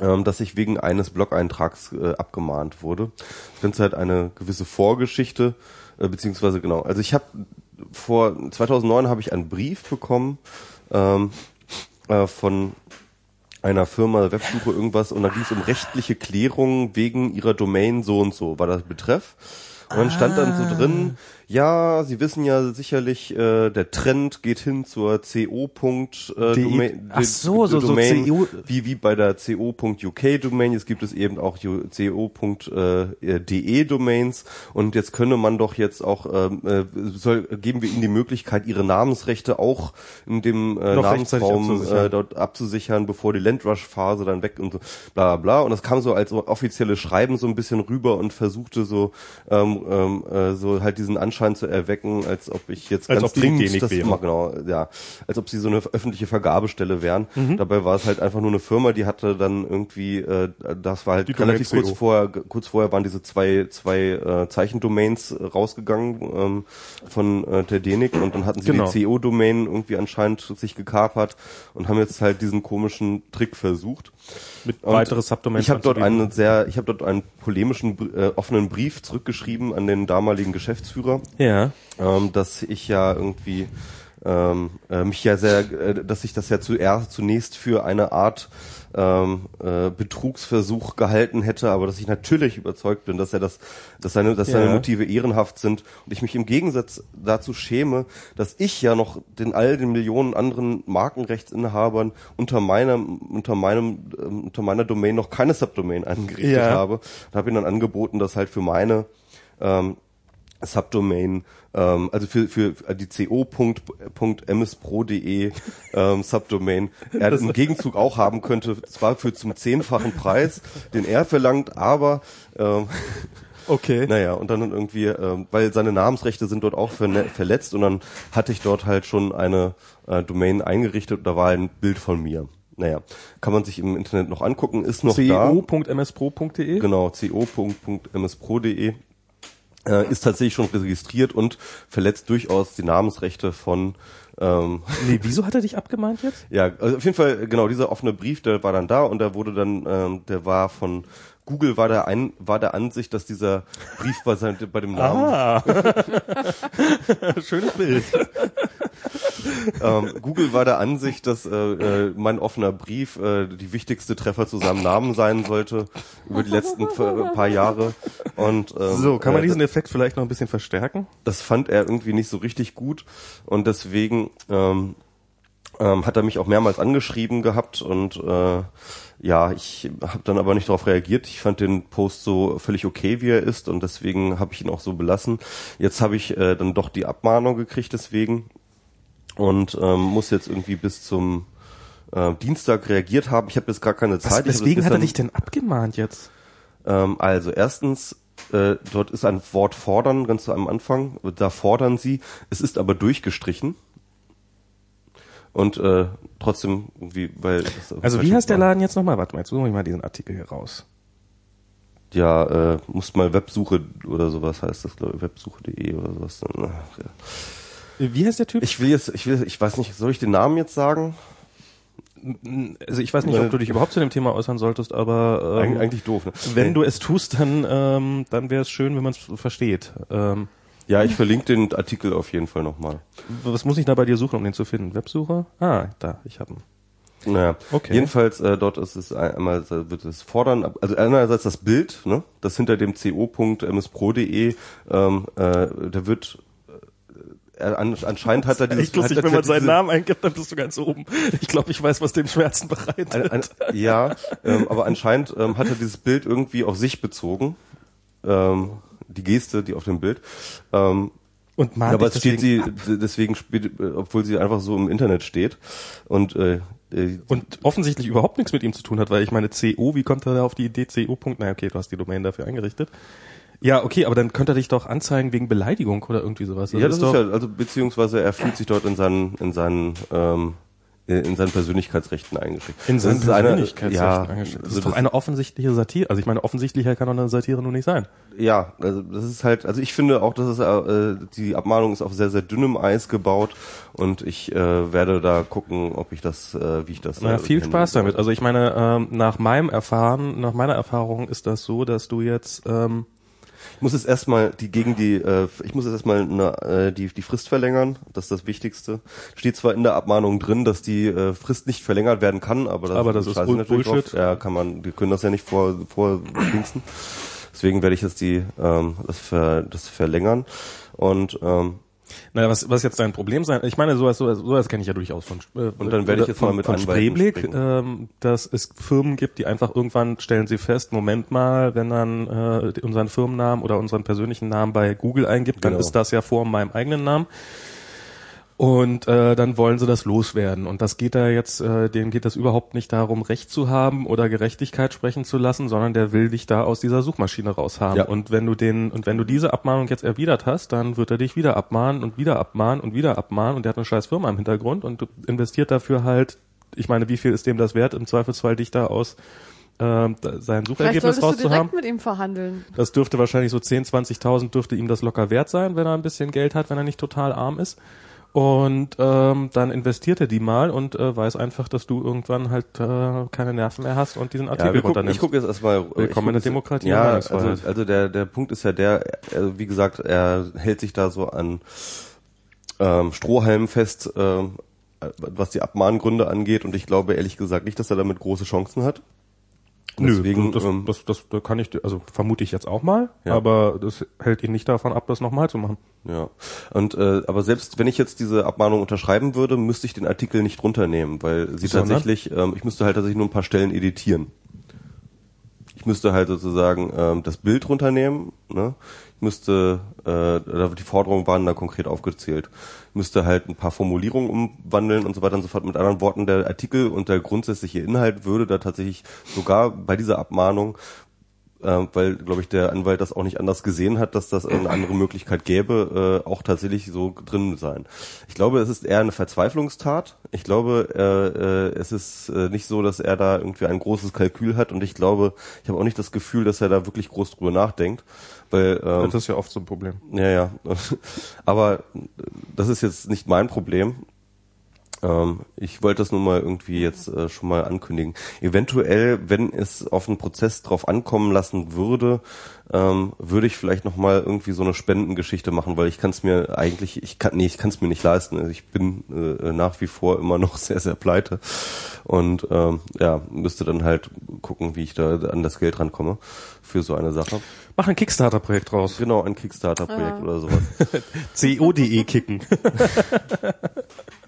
ähm, dass ich wegen eines Blog-Eintrags äh, abgemahnt wurde. Das Ganze hat eine gewisse Vorgeschichte, äh, beziehungsweise genau. Also ich habe vor 2009 habe ich einen Brief bekommen ähm, äh, von einer Firma Websuche irgendwas und da ging es um rechtliche Klärung wegen ihrer Domain so und so war das Betreff. Und dann stand dann so drin, ja, Sie wissen ja sicherlich, äh, der Trend geht hin zur CO. Äh, Domain, ach so, so- so Domain, CO wie wie bei der co.uk Domain, jetzt gibt es eben auch co.de Domains und jetzt könne man doch jetzt auch ähm, äh, soll geben wir ihnen die Möglichkeit ihre Namensrechte auch in dem äh, Namensraum abzusichern. äh, dort abzusichern, bevor die Landrush Phase dann weg und so bla bla bla und das kam so als so offizielles Schreiben so ein bisschen rüber und versuchte so ähm, ähm, äh, so halt diesen Anschein zu erwecken, als ob ich jetzt Als ganz dringend das wäre. genau, ja, als ob sie so eine öffentliche Vergabestelle wären. Mhm. Dabei war es halt einfach nur eine Firma, die hatte dann irgendwie, äh, das war halt Die relativ kurz CO. vorher, kurz vorher waren diese zwei zwei äh, Zeichendomains rausgegangen ähm, von äh, der Denik und dann hatten sie Genau. die CO-Domain irgendwie anscheinend sich gekapert und haben jetzt halt diesen komischen Trick versucht. Mit Und weitere Subdomains Ich habe dort einen sehr, ich habe dort einen polemischen äh, offenen Brief zurückgeschrieben an den damaligen Geschäftsführer Ja. ähm, dass ich ja irgendwie ähm, äh, mich ja sehr, äh, dass ich das ja zuerst zunächst für eine Art ähm, äh, Betrugsversuch gehalten hätte, aber dass ich natürlich überzeugt bin, dass er das, dass seine, dass seine Ja. Motive ehrenhaft sind und ich mich im Gegensatz dazu schäme, dass ich ja noch den all den Millionen anderen Markenrechtsinhabern unter meinem, unter meinem, ähm, unter meiner Domain noch keine Subdomain eingerichtet Ja. habe und habe ihm dann angeboten, dass halt für meine ähm, Subdomain, ähm, also für, für die co.mspro.de ähm, Subdomain, er im Gegenzug auch haben könnte, zwar für zum zehnfachen Preis, den er verlangt, aber ähm, Okay. [LAUGHS] naja, und dann irgendwie, ähm, weil seine Namensrechte sind dort auch verletzt und dann hatte ich dort halt schon eine äh, Domain eingerichtet und da war ein Bild von mir. Naja, kann man sich im Internet noch angucken, ist noch da. co.mspro.de. Genau, co.mspro.de äh, ist tatsächlich schon registriert und verletzt durchaus die Namensrechte von ähm, Nee, wieso hat er dich abgemahnt jetzt? [LAUGHS] ja, also auf jeden Fall genau dieser offene Brief, der war dann da und der wurde dann, ähm, der war von Google war der ein, war der Ansicht, dass dieser Brief bei, sein, bei dem Namen Ah. [LAUGHS] [LAUGHS] Schönes Bild. Ähm, Google war der Ansicht, dass äh, äh, mein offener Brief äh, die wichtigste Treffer zu seinem Namen sein sollte über die letzten p- paar Jahre. Und ähm, So, kann man äh, diesen Effekt vielleicht noch ein bisschen verstärken? das fand er irgendwie nicht so richtig gut und deswegen ähm, ähm, hat er mich auch mehrmals angeschrieben gehabt und äh, ja, ich habe dann aber nicht darauf reagiert. Ich fand den Post so völlig okay, wie er ist und deswegen habe ich ihn auch so belassen. Jetzt habe ich äh, dann doch die Abmahnung gekriegt deswegen und ähm, muss jetzt irgendwie bis zum äh, Dienstag reagiert haben. Ich habe jetzt gar keine Was, Zeit. Das weswegen hat er dich denn abgemahnt jetzt? Ähm, also erstens, äh, dort ist ein Wort fordern ganz am Anfang. Da fordern sie. Es ist aber durchgestrichen. Und äh, trotzdem, wie, weil Also wie heißt der. Laden jetzt nochmal? Warte mal, jetzt suche ich mal diesen Artikel hier raus. Ja, äh, muss mal Websuche oder sowas heißt das, glaube ich, websuche.de oder sowas. Ach, ja. Wie heißt der Typ? Ich will jetzt, ich will, ich weiß nicht, soll ich den Namen jetzt sagen? also ich weiß nicht, ob du dich überhaupt zu dem Thema äußern solltest, aber Eig ähm, eigentlich doof. Ne? wenn du es tust, dann ähm, dann wäre es schön, wenn man es versteht. Ähm, ja, ich verlinke den Artikel auf jeden Fall nochmal. was muss ich da bei dir suchen, um den zu finden? Websuche? Ah, da, ich habe ihn. Naja, Okay. jedenfalls äh, dort ist es ein- einmal äh, wird es fordern, also einerseits das Bild, ne, das hinter dem co.mspro.de, ähm, äh, der wird äh, an, anscheinend hat er dieses Echt lustig, hat, wenn man seinen diese- Namen eingibt, dann bist du ganz oben. Ich glaube, ich weiß, was dem Schmerzen bereitet. Ein, ein, ja, ähm, aber anscheinend ähm, hat er dieses Bild irgendwie auf sich bezogen. Ähm, die Geste, die auf dem Bild. Ähm, Und mahnt aber dich es steht sie, deswegen d- deswegen äh, obwohl sie einfach so im Internet steht. Und, äh, äh, und offensichtlich überhaupt nichts mit ihm zu tun hat, weil ich meine CO, wie kommt er da auf die Idee CO. Na okay, du hast die Domain dafür eingerichtet. Ja, okay, aber dann könnte er dich doch anzeigen wegen Beleidigung oder irgendwie sowas. ja, das ist, doch, ja, also beziehungsweise er fühlt sich dort in seinen, in seinen, ähm, in seinen Persönlichkeitsrechten eingeschränkt. in Das seinen ist eine- Persönlichkeitsrechten ja, angestellt. Das also ist doch eine offensichtliche Satire. Also ich meine, offensichtlicher kann doch eine Satire nur nicht sein. Ja, also das ist halt, also ich finde auch, dass es äh, die Abmahnung ist auf sehr sehr dünnem Eis gebaut und ich äh, werde da gucken, ob ich das, äh, wie ich das. Na, äh, viel Spaß damit. Also ich meine, ähm, nach meinem Erfahren, nach meiner Erfahrung ist das so, dass du jetzt ähm, Ich muss jetzt erstmal die gegen die, äh, ich muss jetzt erstmal eine, äh, die die Frist verlängern. Das ist das Wichtigste. Steht zwar in der Abmahnung drin, dass die äh, Frist nicht verlängert werden kann, aber das, Aber das ist natürlich Bullshit. Drauf. Ja, kann man, die können das ja nicht vor vor dingsen. Deswegen werde ich jetzt die ähm, das, ver, das verlängern und ähm, Naja, was, was jetzt dein Problem sein? Ich meine, sowas, sowas, sowas kenne ich ja durchaus von. Äh, Und dann werde ich jetzt von, mal mit von Spreeblick, ähm, dass es Firmen gibt, die einfach irgendwann stellen sie fest, Moment mal, wenn dann äh, unseren Firmennamen oder unseren persönlichen Namen bei Google eingibt, dann Genau. ist das ja vor meinem eigenen Namen. Und äh, dann wollen sie das loswerden. Und das geht da jetzt, äh, denen geht das überhaupt nicht darum, Recht zu haben oder Gerechtigkeit sprechen zu lassen, sondern der will dich da aus dieser Suchmaschine raushaben. Ja. Und wenn du den, und wenn du diese Abmahnung jetzt erwidert hast, dann wird er dich wieder abmahnen und wieder abmahnen und wieder abmahnen und der hat eine scheiß Firma im Hintergrund und du investiert dafür halt, ich meine, wie viel ist dem das wert, im Zweifelsfall dich da aus da- sein Suchergebnis solltest du rauszuhaben. direkt mit ihm verhandeln. Das dürfte wahrscheinlich so 10, 20.000 dürfte ihm das locker wert sein, wenn er ein bisschen Geld hat, wenn er nicht total arm ist. Und ähm, dann investiert er die mal und äh, weiß einfach, dass du irgendwann halt äh, keine Nerven mehr hast und diesen Artikel Ja, gucken, ich gucke jetzt erstmal. Willkommen ich guck in der Demokratie Ja, also, also der der Punkt ist ja der, also wie gesagt, er hält sich da so an ähm, Strohhalm fest, ähm, was die Abmahngründe angeht, und ich glaube ehrlich gesagt nicht, dass er damit große Chancen hat. Nö, Deswegen, das, ähm, das, das, da kann ich, also vermute ich jetzt auch mal, Ja. aber das hält ihn nicht davon ab, das nochmal zu machen. Ja. Und äh, aber selbst wenn ich jetzt diese Abmahnung unterschreiben würde, müsste ich den Artikel nicht runternehmen, weil sie Sondern? tatsächlich, ähm, ich müsste halt tatsächlich nur ein paar Stellen editieren. Ich müsste halt sozusagen ähm, das Bild runternehmen, ne? Müsste, äh, die Forderungen waren da konkret aufgezählt. Müsste halt ein paar Formulierungen umwandeln und so weiter und so fort. Mit anderen Worten, der Artikel und der grundsätzliche Inhalt würde da tatsächlich sogar bei dieser Abmahnung äh, weil, glaube ich, der Anwalt das auch nicht anders gesehen hat, dass das eine andere Möglichkeit gäbe, äh, auch tatsächlich so drin sein. Ich glaube, es ist eher eine Verzweiflungstat. Ich glaube, äh, äh, es ist äh, nicht so, dass er da irgendwie ein großes Kalkül hat und ich glaube, ich habe auch nicht das Gefühl, dass er da wirklich groß drüber nachdenkt, weil ähm, Das ist ja oft so ein Problem. ja, ja. [LAUGHS] Aber das ist jetzt nicht mein Problem. Ähm, ich wollte das nur mal irgendwie jetzt äh, schon mal ankündigen. Eventuell, wenn es auf einen Prozess drauf ankommen lassen würde, ähm, würde ich vielleicht noch mal irgendwie so eine Spendengeschichte machen, weil ich kann es mir eigentlich, ich kann, nee, ich kann es mir nicht leisten. Also ich bin äh, nach wie vor immer noch [LAUGHS] sehr, sehr pleite und ähm, ja, müsste dann halt gucken, wie ich da an das Geld rankomme für so eine Sache. Mach ein Kickstarter-Projekt raus. Genau, ein Kickstarter-Projekt oder sowas. [LAUGHS] CO.de kicken. [LAUGHS]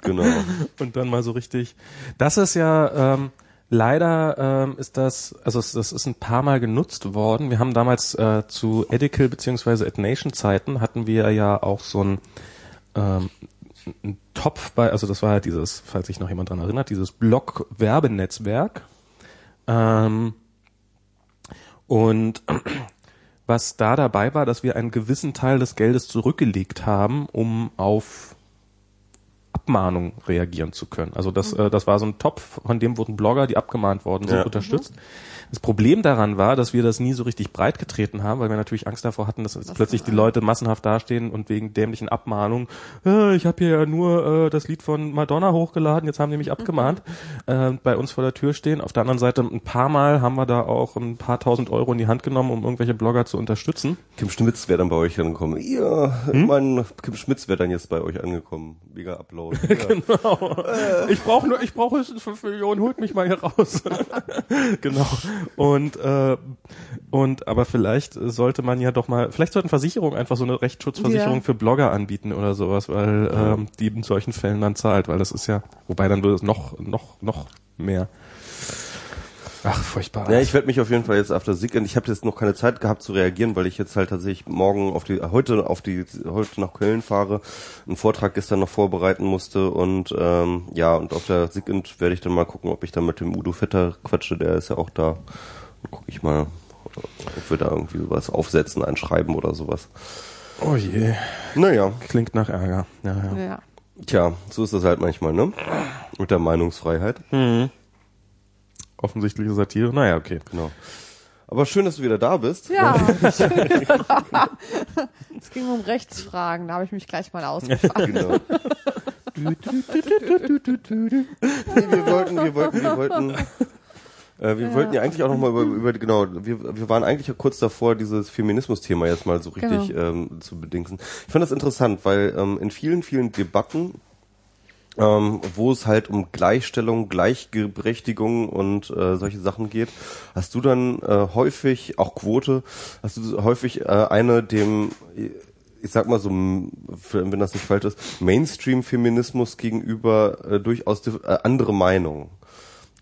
Genau. [LAUGHS] und dann mal so richtig. Das ist ja ähm, leider ähm, ist das, also es, das ist ein paar Mal genutzt worden. Wir haben damals äh, zu Edical beziehungsweise At Nation Zeiten hatten wir ja auch so ein ähm, ein Topf bei, also das war halt dieses, falls sich noch jemand dran erinnert, dieses Blog-Werbenetzwerk. Ähm, und [CLEARS THROAT] was da dabei war, dass wir einen gewissen Teil des Geldes zurückgelegt haben, um auf Abmahnung reagieren zu können. Also das, äh, das war so ein Topf, von dem wurden Blogger, die abgemahnt worden sind, Ja. unterstützt. Das Problem daran war, dass wir das nie so richtig breit getreten haben, weil wir natürlich Angst davor hatten, dass jetzt plötzlich die Leute massenhaft dastehen und wegen dämlichen Abmahnungen, äh, ich habe hier ja nur äh, das Lied von Madonna hochgeladen, jetzt haben die mich abgemahnt, äh, bei uns vor der Tür stehen. Auf der anderen Seite ein paar Mal haben wir da auch ein paar tausend Euro in die Hand genommen, um irgendwelche Blogger zu unterstützen. Kim Schmitz wäre dann bei euch angekommen. Ja, Hm? mein Kim Schmitz wäre dann jetzt bei euch angekommen. Mega Upload. [LAUGHS] Ja. Genau. Ich brauche nur, ich brauche höchstens 5 Millionen, holt mich mal hier raus. [LAUGHS] genau. Und äh, und aber vielleicht sollte man ja doch mal, vielleicht sollten Versicherungen einfach so eine Rechtsschutzversicherung Ja. für Blogger anbieten oder sowas, weil ähm, die in solchen Fällen dann zahlt, weil das ist ja, wobei dann würde es noch noch noch mehr. Ach, furchtbar. Ja, ich werde mich auf jeden Fall jetzt after Sick und ich habe jetzt noch keine Zeit gehabt zu reagieren, weil ich jetzt halt tatsächlich morgen auf die heute auf die heute nach Köln fahre, einen Vortrag gestern noch vorbereiten musste und ähm, ja und auf der Sigint werde ich dann mal gucken, ob ich dann mit dem Udo Vetter quatsche, der ist ja auch da. Dann gucke ich mal, ob wir da irgendwie sowas aufsetzen, ein Schreiben oder sowas. oh je, Naja, klingt nach Ärger. Ja, ja. Ja. tja, so ist das halt manchmal, ne? Mit der Meinungsfreiheit. Offensichtliche Satire. Naja, okay. Genau. Aber schön, dass du wieder da bist. Ja. [LAUGHS] [LAUGHS] es ging um Rechtsfragen, da habe ich mich gleich mal ausgefragt. Genau. nee, [LAUGHS] wir wollten, wir wollten, wir wollten, äh, wir wollten ja eigentlich auch nochmal über, über, genau, wir, wir waren eigentlich ja kurz davor, dieses Feminismus-Thema jetzt mal so richtig Genau. ähm, zu bedingsen. Ich fand das interessant, weil ähm, in vielen, vielen Debatten ähm, wo es halt um Gleichstellung, Gleichberechtigung und äh, solche Sachen geht, hast du dann äh, häufig, auch Quote, hast du häufig äh, eine dem, ich sag mal so, wenn das nicht falsch ist, Mainstream-Feminismus gegenüber äh, durchaus äh, andere Meinung.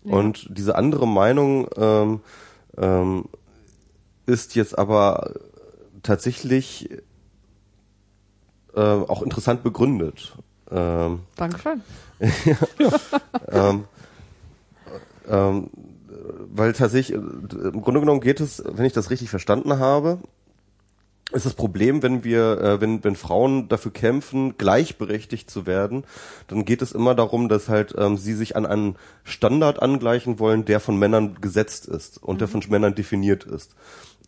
Und diese andere Meinung ähm, ähm, ist jetzt aber tatsächlich äh, auch interessant begründet. Ähm, Dankeschön. [LAUGHS] ähm, ähm, weil tatsächlich, äh, im Grunde genommen geht es, wenn ich das richtig verstanden habe, ist das Problem, wenn wir, äh, wenn, wenn Frauen dafür kämpfen, gleichberechtigt zu werden, dann geht es immer darum, dass halt ähm, sie sich an einen Standard angleichen wollen, der von Männern gesetzt ist und der von Männern definiert ist.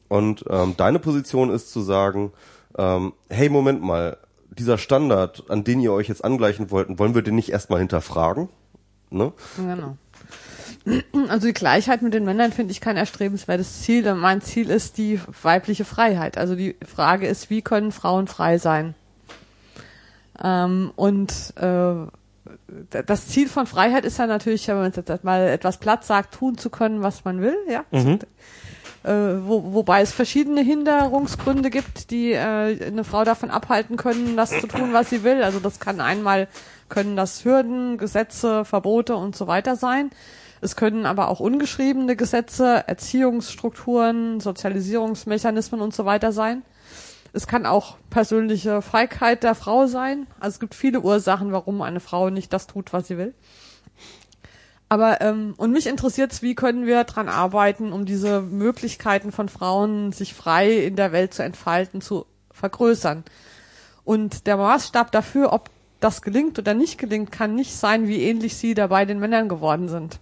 Und ähm, deine Position ist zu sagen, ähm, hey, Moment mal, dieser Standard, an den ihr euch jetzt angleichen wollten, wollen wir den nicht erstmal hinterfragen? Ne? Genau. Also die Gleichheit mit den Männern finde ich kein erstrebenswertes Ziel. Und Mein Ziel ist die weibliche Freiheit. Also die Frage ist, wie können Frauen frei sein? Ähm, und äh, das Ziel von Freiheit ist ja natürlich, wenn man jetzt mal etwas platt sagt, tun zu können, was man will. Ja. Äh, wo, wobei es verschiedene Hinderungsgründe gibt, die äh, eine Frau davon abhalten können, das zu tun, was sie will. Also das kann einmal können das Hürden, Gesetze, Verbote und so weiter sein. Es können aber auch ungeschriebene Gesetze, Erziehungsstrukturen, Sozialisierungsmechanismen und so weiter sein. Es kann auch persönliche Feigheit der Frau sein. Also es gibt viele Ursachen, warum eine Frau nicht das tut, was sie will. Aber ähm, und mich interessiert's, wie können wir dran arbeiten, um diese Möglichkeiten von Frauen, sich frei in der Welt zu entfalten, zu vergrößern. Und der Maßstab dafür, ob das gelingt oder nicht gelingt, kann nicht sein, wie ähnlich sie dabei den Männern geworden sind.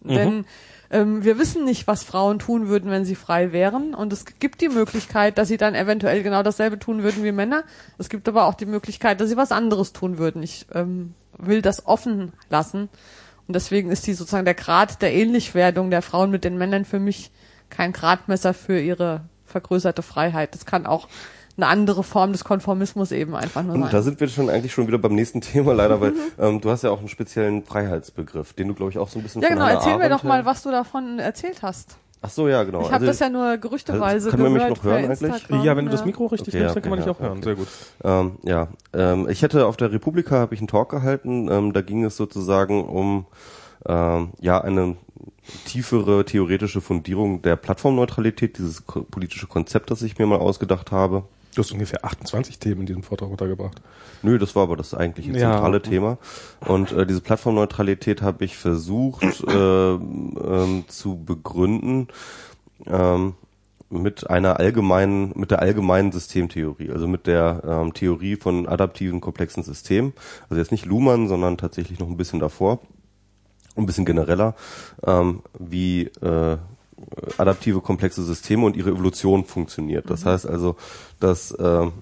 Denn ähm, wir wissen nicht, was Frauen tun würden, wenn sie frei wären. Und es gibt die Möglichkeit, dass sie dann eventuell genau dasselbe tun würden wie Männer. Es gibt aber auch die Möglichkeit, dass sie was anderes tun würden. Ich ähm, will das offen lassen. Und deswegen ist die sozusagen der Grad der Ähnlichwerdung der Frauen mit den Männern für mich kein Gradmesser für ihre vergrößerte Freiheit. Das kann auch eine andere Form des Konformismus eben einfach nur Und da sein. sind wir schon eigentlich schon wieder beim nächsten [LAUGHS] Thema leider, weil ähm, du hast ja auch einen speziellen Freiheitsbegriff, den du glaube ich auch so ein bisschen Ja genau, erzähl mir Arendt doch mal, was du davon erzählt hast. Ach so, ja, genau. Ich habe Also, das ja nur gerüchteweise können wir mich gehört noch hören eigentlich? Ja, wenn du das Mikro richtig Okay, nimmst, ja, dann kann man okay, dich auch ja, hören. okay. Sehr gut. Ähm, ja, ähm, ich hätte auf der Republika habe ich einen Talk gehalten. Ähm, da ging es sozusagen um ähm, ja eine tiefere theoretische Fundierung der Plattformneutralität, dieses ko politische Konzept, das ich mir mal ausgedacht habe. Du hast ungefähr 28 Themen in diesem Vortrag untergebracht. Nö, das war aber das eigentliche Ja. zentrale Thema. Und äh, diese Plattformneutralität habe ich versucht [CLEARS THROAT] äh, ähm, zu begründen ähm, mit einer allgemeinen, mit der allgemeinen Systemtheorie, also mit der ähm, Theorie von adaptiven komplexen Systemen. Also jetzt nicht Luhmann, sondern tatsächlich noch ein bisschen davor, ein bisschen genereller, ähm, wie äh, adaptive komplexe Systeme und ihre Evolution funktioniert. Das heißt also, dass ähm,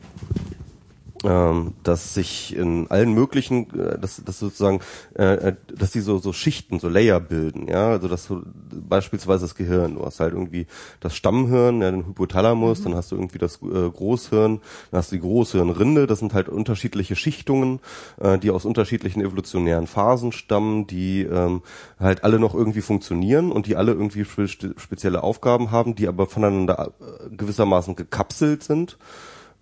ähm, dass sich in allen möglichen, äh, dass, dass sozusagen, äh, äh, dass die so, so Schichten, so Layer bilden, ja, also dass so beispielsweise das Gehirn, du hast halt irgendwie das Stammhirn, ja, den Hypothalamus, dann hast du irgendwie das äh, Großhirn, dann hast du die Großhirnrinde, das sind halt unterschiedliche Schichtungen, äh, die aus unterschiedlichen evolutionären Phasen stammen, die ähm, halt alle noch irgendwie funktionieren und die alle irgendwie spe spezielle Aufgaben haben, die aber voneinander äh, gewissermaßen gekapselt sind.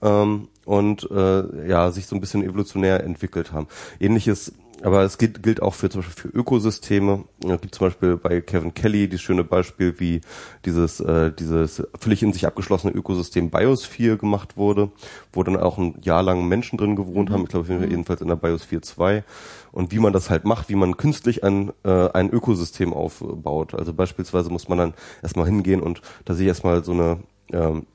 Ähm, und äh, ja sich so ein bisschen evolutionär entwickelt haben. Ähnliches, aber es gilt, gilt auch für zum Beispiel für Ökosysteme. Es gibt zum Beispiel bei Kevin Kelly das schöne Beispiel, wie dieses äh, dieses völlig in sich abgeschlossene Ökosystem Biosphere gemacht wurde, wo dann auch ein Jahr lang Menschen drin gewohnt haben. Ich glaube jedenfalls in der Biosphere 2 und wie man das halt macht, wie man künstlich ein, äh, ein Ökosystem aufbaut. Also beispielsweise muss man dann erstmal hingehen und da sich erstmal so eine ähm,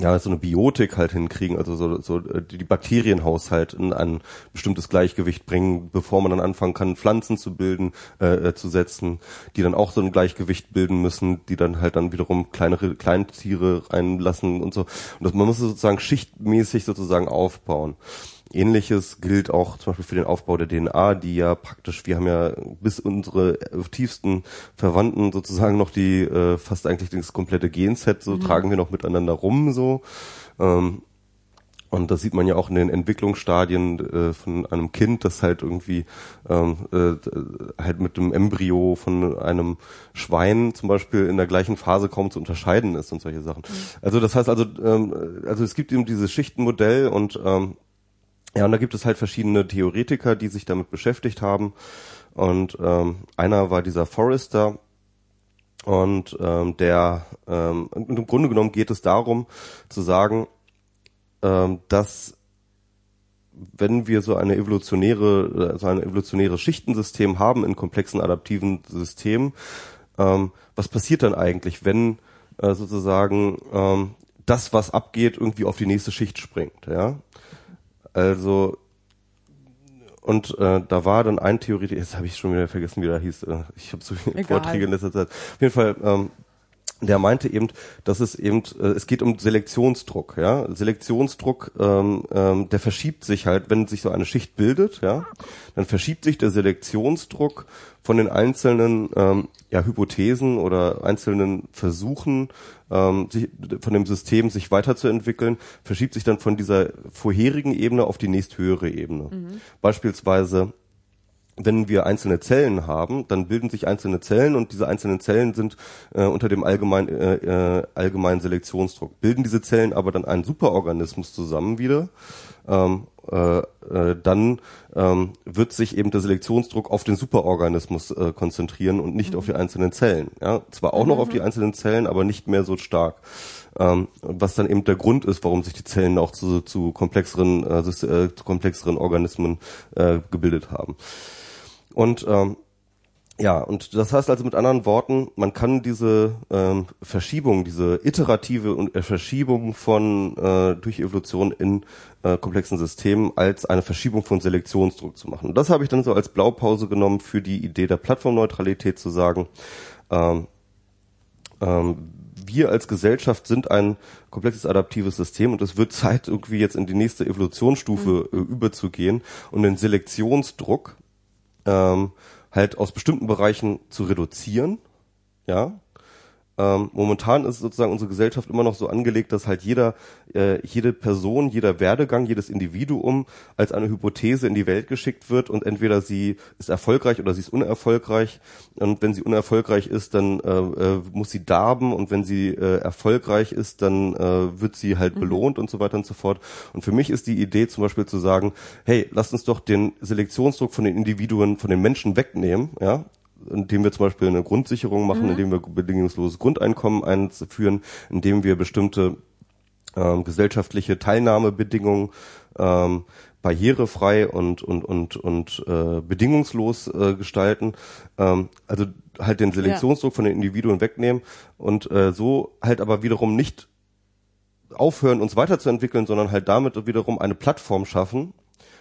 ja, so eine Biotik halt hinkriegen, also so, so äh, die Bakterienhaushalt in ein bestimmtes Gleichgewicht bringen, bevor man dann anfangen kann, Pflanzen zu bilden, äh, äh, zu setzen, die dann auch so ein Gleichgewicht bilden müssen, die dann halt dann wiederum kleinere Kleintiere reinlassen und so. Und das, man muss sozusagen schichtmäßig sozusagen aufbauen. Ähnliches gilt auch zum Beispiel für den Aufbau der DNA, die ja praktisch, wir haben ja bis unsere tiefsten Verwandten sozusagen noch die äh, fast eigentlich das komplette Genset, so tragen wir noch miteinander rum so. Ähm, und das sieht man ja auch in den Entwicklungsstadien äh, von einem Kind, das halt irgendwie ähm, äh, halt mit dem Embryo von einem Schwein zum Beispiel in der gleichen Phase kaum zu unterscheiden ist und solche Sachen. Also das heißt also, ähm, also es gibt eben dieses Schichtenmodell und ähm, ja, und da gibt es halt verschiedene Theoretiker, die sich damit beschäftigt haben. Und ähm, einer war dieser Forrester. Und ähm, der, ähm, im Grunde genommen geht es darum zu sagen, ähm, dass wenn wir so eine evolutionäre, so ein evolutionäres Schichtensystem haben in komplexen adaptiven Systemen, ähm, was passiert dann eigentlich, wenn äh, sozusagen ähm, das, was abgeht, irgendwie auf die nächste Schicht springt, ja? Also und äh, da war dann ein Theoretiker, jetzt habe ich schon wieder vergessen, wie der hieß. Äh, ich habe so viele Egal. Vorträge in letzter Zeit. Auf jeden Fall, ähm, der meinte eben, dass es eben, äh, es geht um Selektionsdruck, ja. Selektionsdruck, ähm, ähm, der verschiebt sich halt, wenn sich so eine Schicht bildet, ja, dann verschiebt sich der Selektionsdruck von den einzelnen ähm, ja, Hypothesen oder einzelnen Versuchen, ähm, sich, von dem System sich weiterzuentwickeln, verschiebt sich dann von dieser vorherigen Ebene auf die nächsthöhere Ebene. Beispielsweise wenn wir einzelne Zellen haben, dann bilden sich einzelne Zellen und diese einzelnen Zellen sind äh, unter dem allgemeinen äh, äh, allgemeinen Selektionsdruck. Bilden diese Zellen aber dann einen Superorganismus zusammen wieder, ähm, äh, äh, dann ähm, wird sich eben der Selektionsdruck auf den Superorganismus äh, konzentrieren und nicht auf die einzelnen Zellen. Ja, zwar auch noch auf die einzelnen Zellen, aber nicht mehr so stark. Ähm, was dann eben der Grund ist, warum sich die Zellen auch zu, zu komplexeren, äh, äh, zu komplexeren Organismen äh, gebildet haben. Und ähm, ja, und das heißt also mit anderen Worten, man kann diese ähm, Verschiebung, diese iterative äh, Verschiebung von äh, durch Evolution in äh, komplexen Systemen als eine Verschiebung von Selektionsdruck zu machen. Und das habe ich dann so als Blaupause genommen für die Idee der Plattformneutralität zu sagen, ähm, ähm, wir als Gesellschaft sind ein komplexes adaptives System und es wird Zeit, irgendwie jetzt in die nächste Evolutionsstufe äh, überzugehen und den Selektionsdruck ähm, halt aus bestimmten Bereichen zu reduzieren. Ja. Ähm, momentan ist sozusagen unsere Gesellschaft immer noch so angelegt, dass halt jeder, äh, jede Person, jeder Werdegang, jedes Individuum als eine Hypothese in die Welt geschickt wird und entweder sie ist erfolgreich oder sie ist unerfolgreich. Und wenn sie unerfolgreich ist, dann äh, äh, muss sie darben und wenn sie äh, erfolgreich ist, dann äh, wird sie halt belohnt und so weiter und so fort. Und für mich ist die Idee zum Beispiel zu sagen, hey, lasst uns doch den Selektionsdruck von den Individuen, von den Menschen wegnehmen, ja, indem wir zum Beispiel eine Grundsicherung machen, indem wir bedingungsloses Grundeinkommen einführen, indem wir bestimmte ähm, gesellschaftliche Teilnahmebedingungen ähm, barrierefrei und und und und äh, bedingungslos äh, gestalten. Ähm, also halt den Selektionsdruck von den Individuen wegnehmen und äh, so halt aber wiederum nicht aufhören, uns weiterzuentwickeln, sondern halt damit wiederum eine Plattform schaffen,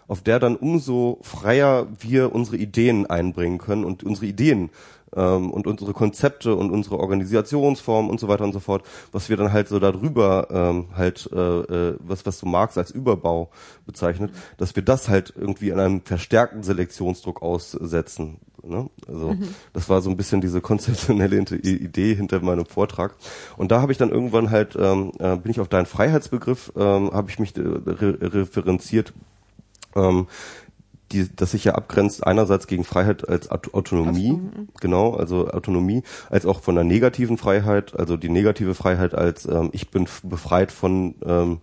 auf der dann umso freier wir unsere Ideen einbringen können und unsere Ideen ähm, und unsere Konzepte und unsere Organisationsform und so weiter und so fort, was wir dann halt so darüber ähm, halt, äh, äh, was, was du Marx als Überbau bezeichnet, dass wir das halt irgendwie in einem verstärkten Selektionsdruck aussetzen. Ne? Also mhm. das war so ein bisschen diese konzeptionelle Idee hinter meinem Vortrag. Und da habe ich dann irgendwann halt, ähm, äh, bin ich auf deinen Freiheitsbegriff, ähm, habe ich mich äh, re referenziert. Ähm, die, das sich ja abgrenzt einerseits gegen Freiheit als Autonomie, mhm. genau, also Autonomie, als auch von der negativen Freiheit, also die negative Freiheit als ähm, ich bin befreit von ähm,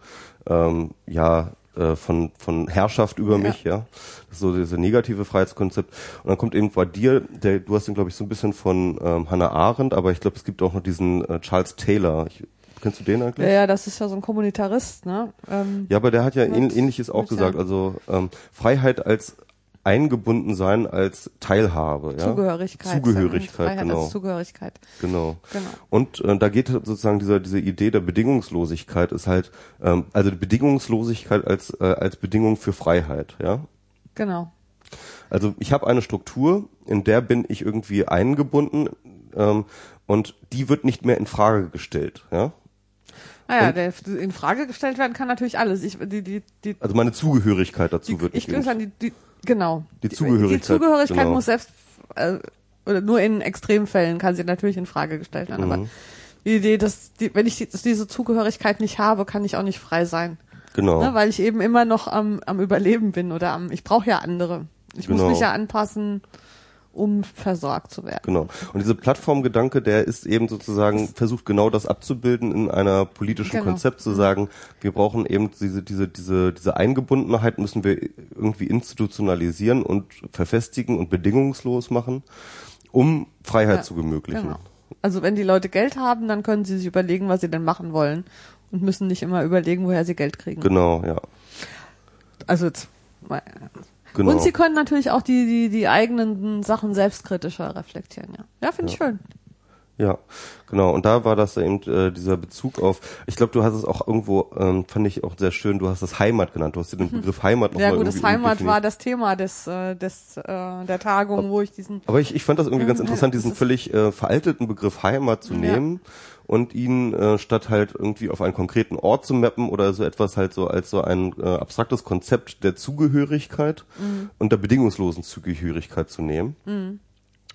ähm, ja äh, von von Herrschaft über ja. mich, ja, das ist so diese negative Freiheitskonzept. Und dann kommt eben bei dir, der, du hast den glaube ich so ein bisschen von ähm, Hannah Arendt, aber ich glaube es gibt auch noch diesen äh, Charles Taylor. Ich, Kennst du den eigentlich? Ja, ja, das ist ja so ein Kommunitarist, ne? Ähm, ja, aber der hat ja mit, ähnliches auch gesagt. Also ähm, Freiheit als eingebunden sein als Teilhabe, ja? Zugehörigkeit. Zugehörigkeit, Freiheit genau. Als Zugehörigkeit. Genau. genau. Und äh, da geht sozusagen dieser diese Idee der Bedingungslosigkeit ist halt ähm, also die Bedingungslosigkeit als äh, als Bedingung für Freiheit, ja? Genau. Also ich habe eine Struktur, in der bin ich irgendwie eingebunden ähm, und die wird nicht mehr in Frage gestellt, ja? Naja, ah der in Frage gestellt werden kann natürlich alles. Ich, die, die, die, also meine Zugehörigkeit dazu die, wird nicht. Ich würde sagen, die, die, genau. Die Zugehörigkeit. Die Zugehörigkeit genau. muss selbst, äh, oder nur in Extremfällen kann sie natürlich in Frage gestellt werden. Mhm. Aber die Idee, dass die, wenn ich die, diese Zugehörigkeit nicht habe, kann ich auch nicht frei sein. Genau. Ne, weil ich eben immer noch am, am Überleben bin oder am, ich brauche ja andere. Ich genau. muss mich ja anpassen um versorgt zu werden. Genau. Und diese Plattformgedanke, der ist eben sozusagen, versucht genau das abzubilden in einer politischen genau. Konzept, zu sagen, wir brauchen eben diese, diese, diese, diese Eingebundenheit müssen wir irgendwie institutionalisieren und verfestigen und bedingungslos machen, um Freiheit ja, zu ermöglichen. Genau. Also wenn die Leute Geld haben, dann können sie sich überlegen, was sie denn machen wollen und müssen nicht immer überlegen, woher sie Geld kriegen. Genau, ja. Also jetzt Genau. Und sie können natürlich auch die, die, die eigenen Sachen selbstkritischer reflektieren, ja. Ja, finde ja. ich schön. Ja, genau. Und da war das eben äh, dieser Bezug auf, ich glaube, du hast es auch irgendwo, ähm, fand ich auch sehr schön, du hast das Heimat genannt. Du hast den mhm. Begriff Heimat noch Ja gut, das Heimat war das Thema des, äh, des äh, der Tagung, wo ich diesen. Aber ich, ich fand das irgendwie ganz interessant, diesen völlig äh, veralteten Begriff Heimat zu nehmen und ihn äh, statt halt irgendwie auf einen konkreten Ort zu mappen oder so etwas halt so als so ein äh, abstraktes Konzept der Zugehörigkeit mhm. und der bedingungslosen Zugehörigkeit zu nehmen. Mhm.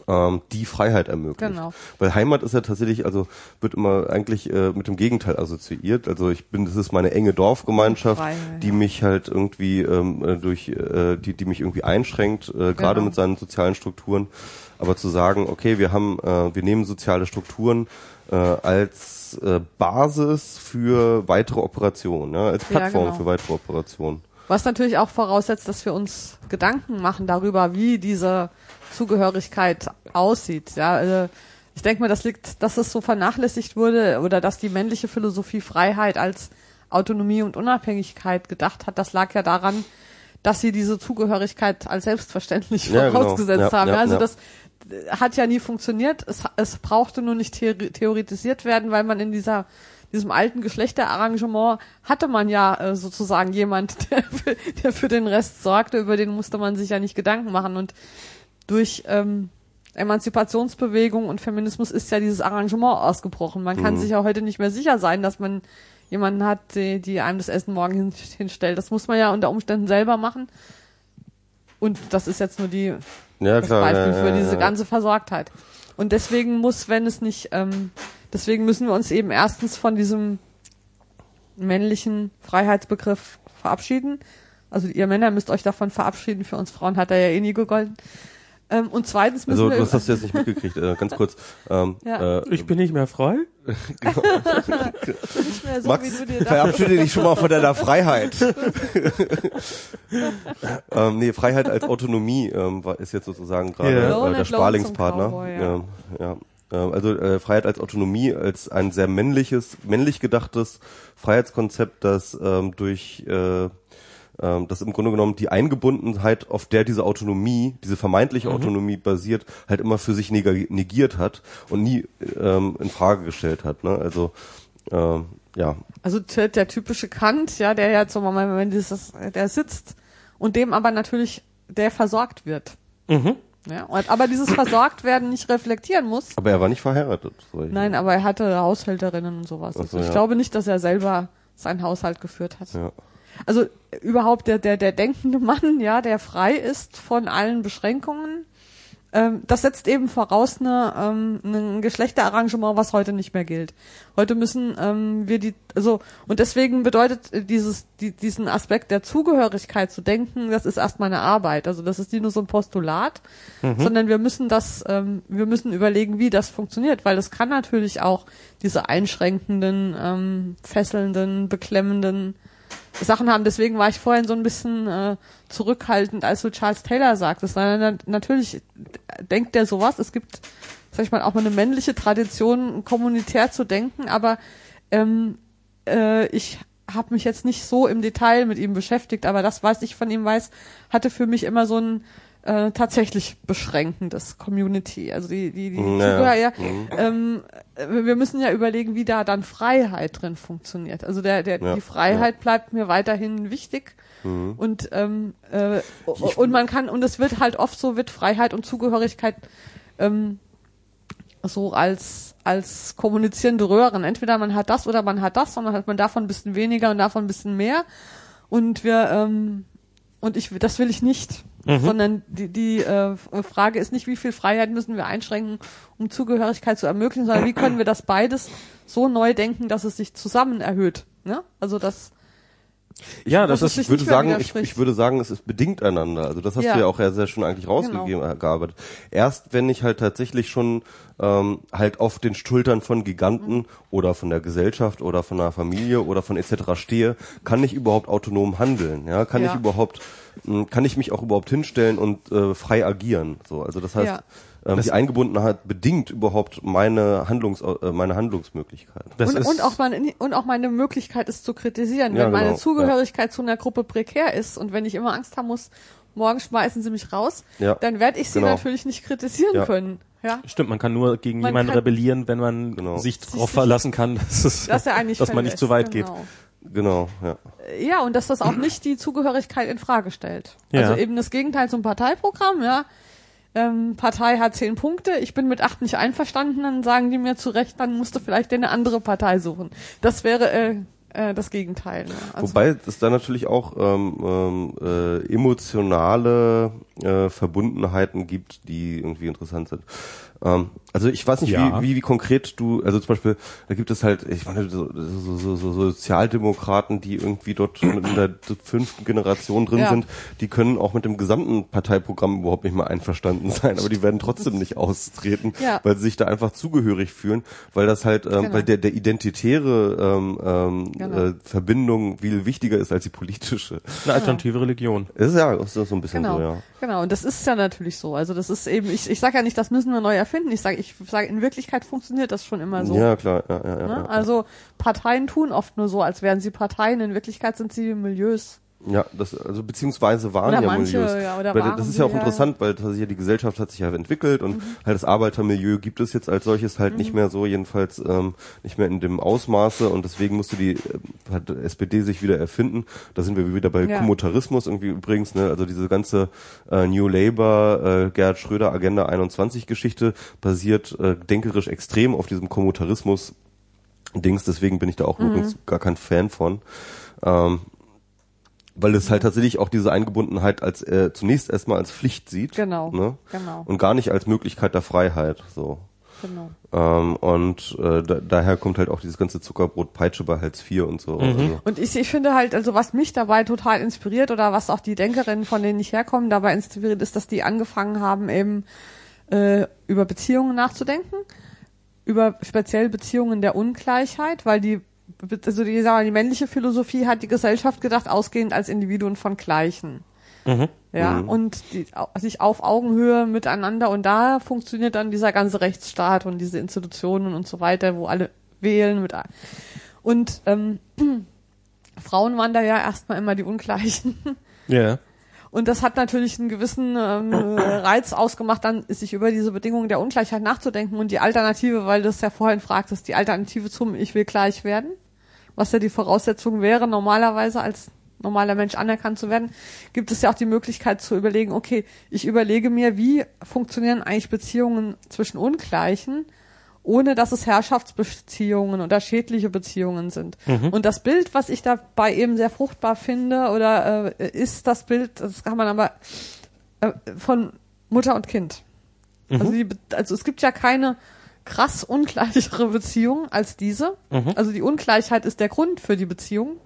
Ähm, die Freiheit ermöglicht. Genau. Weil Heimat ist ja tatsächlich, also wird immer eigentlich äh, mit dem Gegenteil assoziiert. Also ich bin, das ist meine enge Dorfgemeinschaft, Freiheit, die mich halt irgendwie ähm, äh, durch, äh, die, die mich irgendwie einschränkt, äh, gerade genau. mit seinen sozialen Strukturen. Aber zu sagen, okay, wir haben, äh, wir nehmen soziale Strukturen, äh, als äh, Basis für weitere Operationen, ja, als Plattform ja, genau. für weitere Operationen. Was natürlich auch voraussetzt, dass wir uns Gedanken machen darüber, wie diese Zugehörigkeit aussieht. Ja, also ich denke mal, das liegt, dass es so vernachlässigt wurde oder dass die männliche Philosophie Freiheit als Autonomie und Unabhängigkeit gedacht hat. Das lag ja daran, dass sie diese Zugehörigkeit als selbstverständlich ja, genau. vorausgesetzt genau. ja, haben. also das hat ja nie funktioniert. Es, es brauchte nur nicht theoretisiert werden, weil man in dieser diesem alten Geschlechterarrangement hatte man ja äh, sozusagen jemand, [LAUGHS] der für, der für den Rest sorgte, über den musste man sich ja nicht Gedanken machen. Und durch ähm, Emanzipationsbewegung und Feminismus ist ja dieses Arrangement ausgebrochen. Man kann mhm. sich ja heute nicht mehr sicher sein, dass man jemanden hat, die, die einem das Essen morgen hin, hinstellt. Das muss man ja unter Umständen selber machen. Und das ist jetzt nur die ja, das klar, Beispiel ja, für ja, diese ganze Versorgtheit. Und deswegen muss, wenn es nicht, ähm, deswegen müssen wir uns eben erstens von diesem männlichen Freiheitsbegriff verabschieden. Also ihr Männer müsst euch davon verabschieden, für uns Frauen hat er ja eh nie gegolten. Ähm, und zweitens müssen also, wir. Also, du hast das jetzt nicht mitgekriegt, äh, ganz kurz. Ähm, [LAUGHS] ja. äh, ich bin nicht mehr frei. genau. nicht mehr so, Max, wie du dir [LAUGHS] verabschiede dich schon mal von deiner Freiheit. [LAUGHS] ähm, nee, Freiheit als Autonomie ähm, ist jetzt sozusagen gerade yeah. äh, der Sparlingspartner. Ja, ja. Äh, also äh, Freiheit als Autonomie als ein sehr männliches, männlich gedachtes Freiheitskonzept, das ähm, durch äh, ähm, dass im Grunde genommen die Eingebundenheit, auf der diese Autonomie, diese vermeintliche Mhm. Autonomie basiert, halt immer für sich neg- negiert hat und nie ähm, in Frage gestellt hat. Ne? Also ähm, ja, Also der, der typische Kant, ja, der jetzt so mal, wenn dieses, der sitzt und dem aber natürlich der versorgt wird. Mhm. Ja, und, aber dieses versorgt werden nicht reflektieren muss. aber er war nicht verheiratet. ich Nein, aber er hatte Haushälterinnen und sowas. Ach so, ich ja. glaube nicht, dass er selber seinen Haushalt geführt hat. Ja. Also überhaupt der, der, der denkende Mann, ja, der frei ist von allen Beschränkungen, ähm, das setzt eben voraus eine, ähm, ein Geschlechterarrangement, was heute nicht mehr gilt. Heute müssen ähm, wir die, also und deswegen bedeutet dieses, die, diesen Aspekt der Zugehörigkeit zu denken, das ist erstmal eine Arbeit. Also das ist nicht nur so ein Postulat, sondern wir müssen das, ähm, wir müssen überlegen, wie das funktioniert, weil das kann natürlich auch diese einschränkenden, ähm, fesselnden, beklemmenden Sachen haben. Deswegen war ich vorhin so ein bisschen äh, zurückhaltend, als du Charles Taylor sagtest. Na, na, natürlich denkt der sowas. Es gibt, sag ich mal, auch mal eine männliche Tradition, kommunitär zu denken, aber ähm, äh, ich habe mich jetzt nicht so im Detail mit ihm beschäftigt, aber das, was ich von ihm weiß, hatte für mich immer so ein äh, tatsächlich beschränkendes Community. Also die, die, die Ja, Zugehör, ja, mhm. ähm, äh, wir müssen ja überlegen, wie da dann Freiheit drin funktioniert. Also der, der, Ja, die Freiheit bleibt mir weiterhin wichtig. Mhm. Und ähm, äh, und man kann und es wird halt oft so wird Freiheit und Zugehörigkeit ähm, so als als kommunizierende Röhren. Entweder man hat das oder man hat das, sondern hat man davon ein bisschen weniger und davon ein bisschen mehr. Und wir ähm, und ich das will ich nicht, sondern die die äh, Frage ist nicht, wie viel Freiheit müssen wir einschränken, um Zugehörigkeit zu ermöglichen, sondern wie können wir das beides so neu denken, dass es sich zusammen erhöht. Ne? Also das Ja, das ist Ich würde sagen, ich, ich würde sagen, es ist bedingt einander. Also das hast Ja. du ja auch ja sehr schön eigentlich rausgegeben, äh, gearbeitet. Erst wenn ich halt tatsächlich schon ähm, halt auf den Schultern von Giganten oder von der Gesellschaft oder von der Familie oder von etc. stehe, kann ich überhaupt autonom handeln. Ja, kann Ja. ich überhaupt, mh, kann ich mich auch überhaupt hinstellen und äh, frei agieren. So, also das heißt, Ja. ähm, die Eingebundenheit bedingt überhaupt meine Handlungs, äh, meine Handlungsmöglichkeit. Das und, ist, und auch meine und auch meine Möglichkeit ist zu kritisieren, Ja, wenn meine genau, Zugehörigkeit zu einer Gruppe prekär ist und wenn ich immer Angst haben muss, morgen schmeißen sie mich raus, Ja, dann werde ich sie genau. natürlich nicht kritisieren Ja. können. Ja, Stimmt, man kann nur gegen Man jemanden rebellieren, wenn man Genau. sich darauf verlassen kann, [LAUGHS] dass, es, dass er eigentlich dass man nicht zu weit genau. Genau, ja. geht. Ja, und dass das auch nicht die Zugehörigkeit in Frage stellt. Ja. Also eben das Gegenteil zum Parteiprogramm, ja. Ähm, Partei hat zehn Punkte, ich bin mit acht nicht einverstanden, dann sagen die mir zu Recht, dann musst du vielleicht dir eine andere Partei suchen. Das wäre äh, äh, das Gegenteil. Ne? Also, Wobei es da natürlich auch ähm, ähm, äh, emotionale äh, Verbundenheiten gibt, die irgendwie interessant sind. Ähm, also ich weiß nicht, Ja. wie, wie, wie konkret du, also zum Beispiel, da gibt es halt, ich meine, so, so, so, so Sozialdemokraten, die irgendwie dort in der fünften Generation drin Ja. sind, die können auch mit dem gesamten Parteiprogramm überhaupt nicht mehr einverstanden sein, aber die werden trotzdem nicht austreten, Ja. weil sie sich da einfach zugehörig fühlen, weil das halt, ähm, Genau. weil der, der identitäre ähm, ähm, Genau. äh, Verbindung viel wichtiger ist als die politische. eine alternative Religion. Das ist ja ist so ein bisschen Genau, so, ja. genau. Und das ist ja natürlich so. Also das ist eben, ich, ich sage ja nicht, das müssen wir neu erfinden. Ich sage, ich sage, in Wirklichkeit funktioniert das schon immer so. Ja, klar, ja, ja, ja, ne? Also Parteien tun oft nur so, als wären sie Parteien. In Wirklichkeit sind sie Milieus. Ja, das, also beziehungsweise waren Oder ja manche, Milieus. ja, oder weil waren das ist ja auch interessant, weil tatsächlich ja die Gesellschaft hat sich ja entwickelt und Mhm. halt das Arbeitermilieu gibt es jetzt als solches halt nicht mehr so, jedenfalls ähm, nicht mehr in dem Ausmaße und deswegen musste die äh, hat SPD sich wieder erfinden. Da sind wir wieder bei Ja. Kommunitarismus irgendwie übrigens, ne? Also diese ganze äh, New Labour, äh, Gerhard Schröder Agenda 21 Geschichte basiert äh, denkerisch extrem auf diesem Kommunitarismus Dings, deswegen bin ich da auch Mhm. übrigens gar kein Fan von. Ähm, weil es halt tatsächlich auch diese Eingebundenheit als äh, zunächst erstmal als Pflicht sieht. Genau, Ne? genau. Und gar nicht als Möglichkeit der Freiheit. So. Genau. Ähm, und äh, da, daher kommt halt auch dieses ganze Zuckerbrot-Peitsche bei Hartz IV und so. Also, Und ich, ich finde halt, also was mich dabei total inspiriert oder was auch die Denkerinnen, von denen ich herkomme, dabei inspiriert, ist, dass die angefangen haben, eben äh, über Beziehungen nachzudenken, über speziell Beziehungen der Ungleichheit, weil die also die, sagen wir, die männliche Philosophie hat die Gesellschaft gedacht, ausgehend als Individuen von Gleichen. Ja, Mhm. und die, sich auf Augenhöhe miteinander und da funktioniert dann dieser ganze Rechtsstaat und diese Institutionen und so weiter, wo alle wählen mit und ähm, [CLEARS THROAT] Frauen waren da ja erstmal immer die Ungleichen. [LAUGHS] Ja. Und das hat natürlich einen gewissen ähm, [CLEARS THROAT] Reiz ausgemacht, dann sich über diese Bedingungen der Ungleichheit nachzudenken und die Alternative, weil du es ja vorhin fragtest, die Alternative zum Ich will gleich werden, was ja die Voraussetzung wäre, normalerweise als normaler Mensch anerkannt zu werden, gibt es ja auch die Möglichkeit zu überlegen, okay, ich überlege mir, wie funktionieren eigentlich Beziehungen zwischen Ungleichen, ohne dass es Herrschaftsbeziehungen oder schädliche Beziehungen sind. Und das Bild, was ich dabei eben sehr fruchtbar finde, oder äh, ist das Bild, das kann man aber äh, von Mutter und Kind. Also, die, also es gibt ja keine krass ungleichere Beziehung als diese. Also die Ungleichheit ist der Grund für die Beziehung.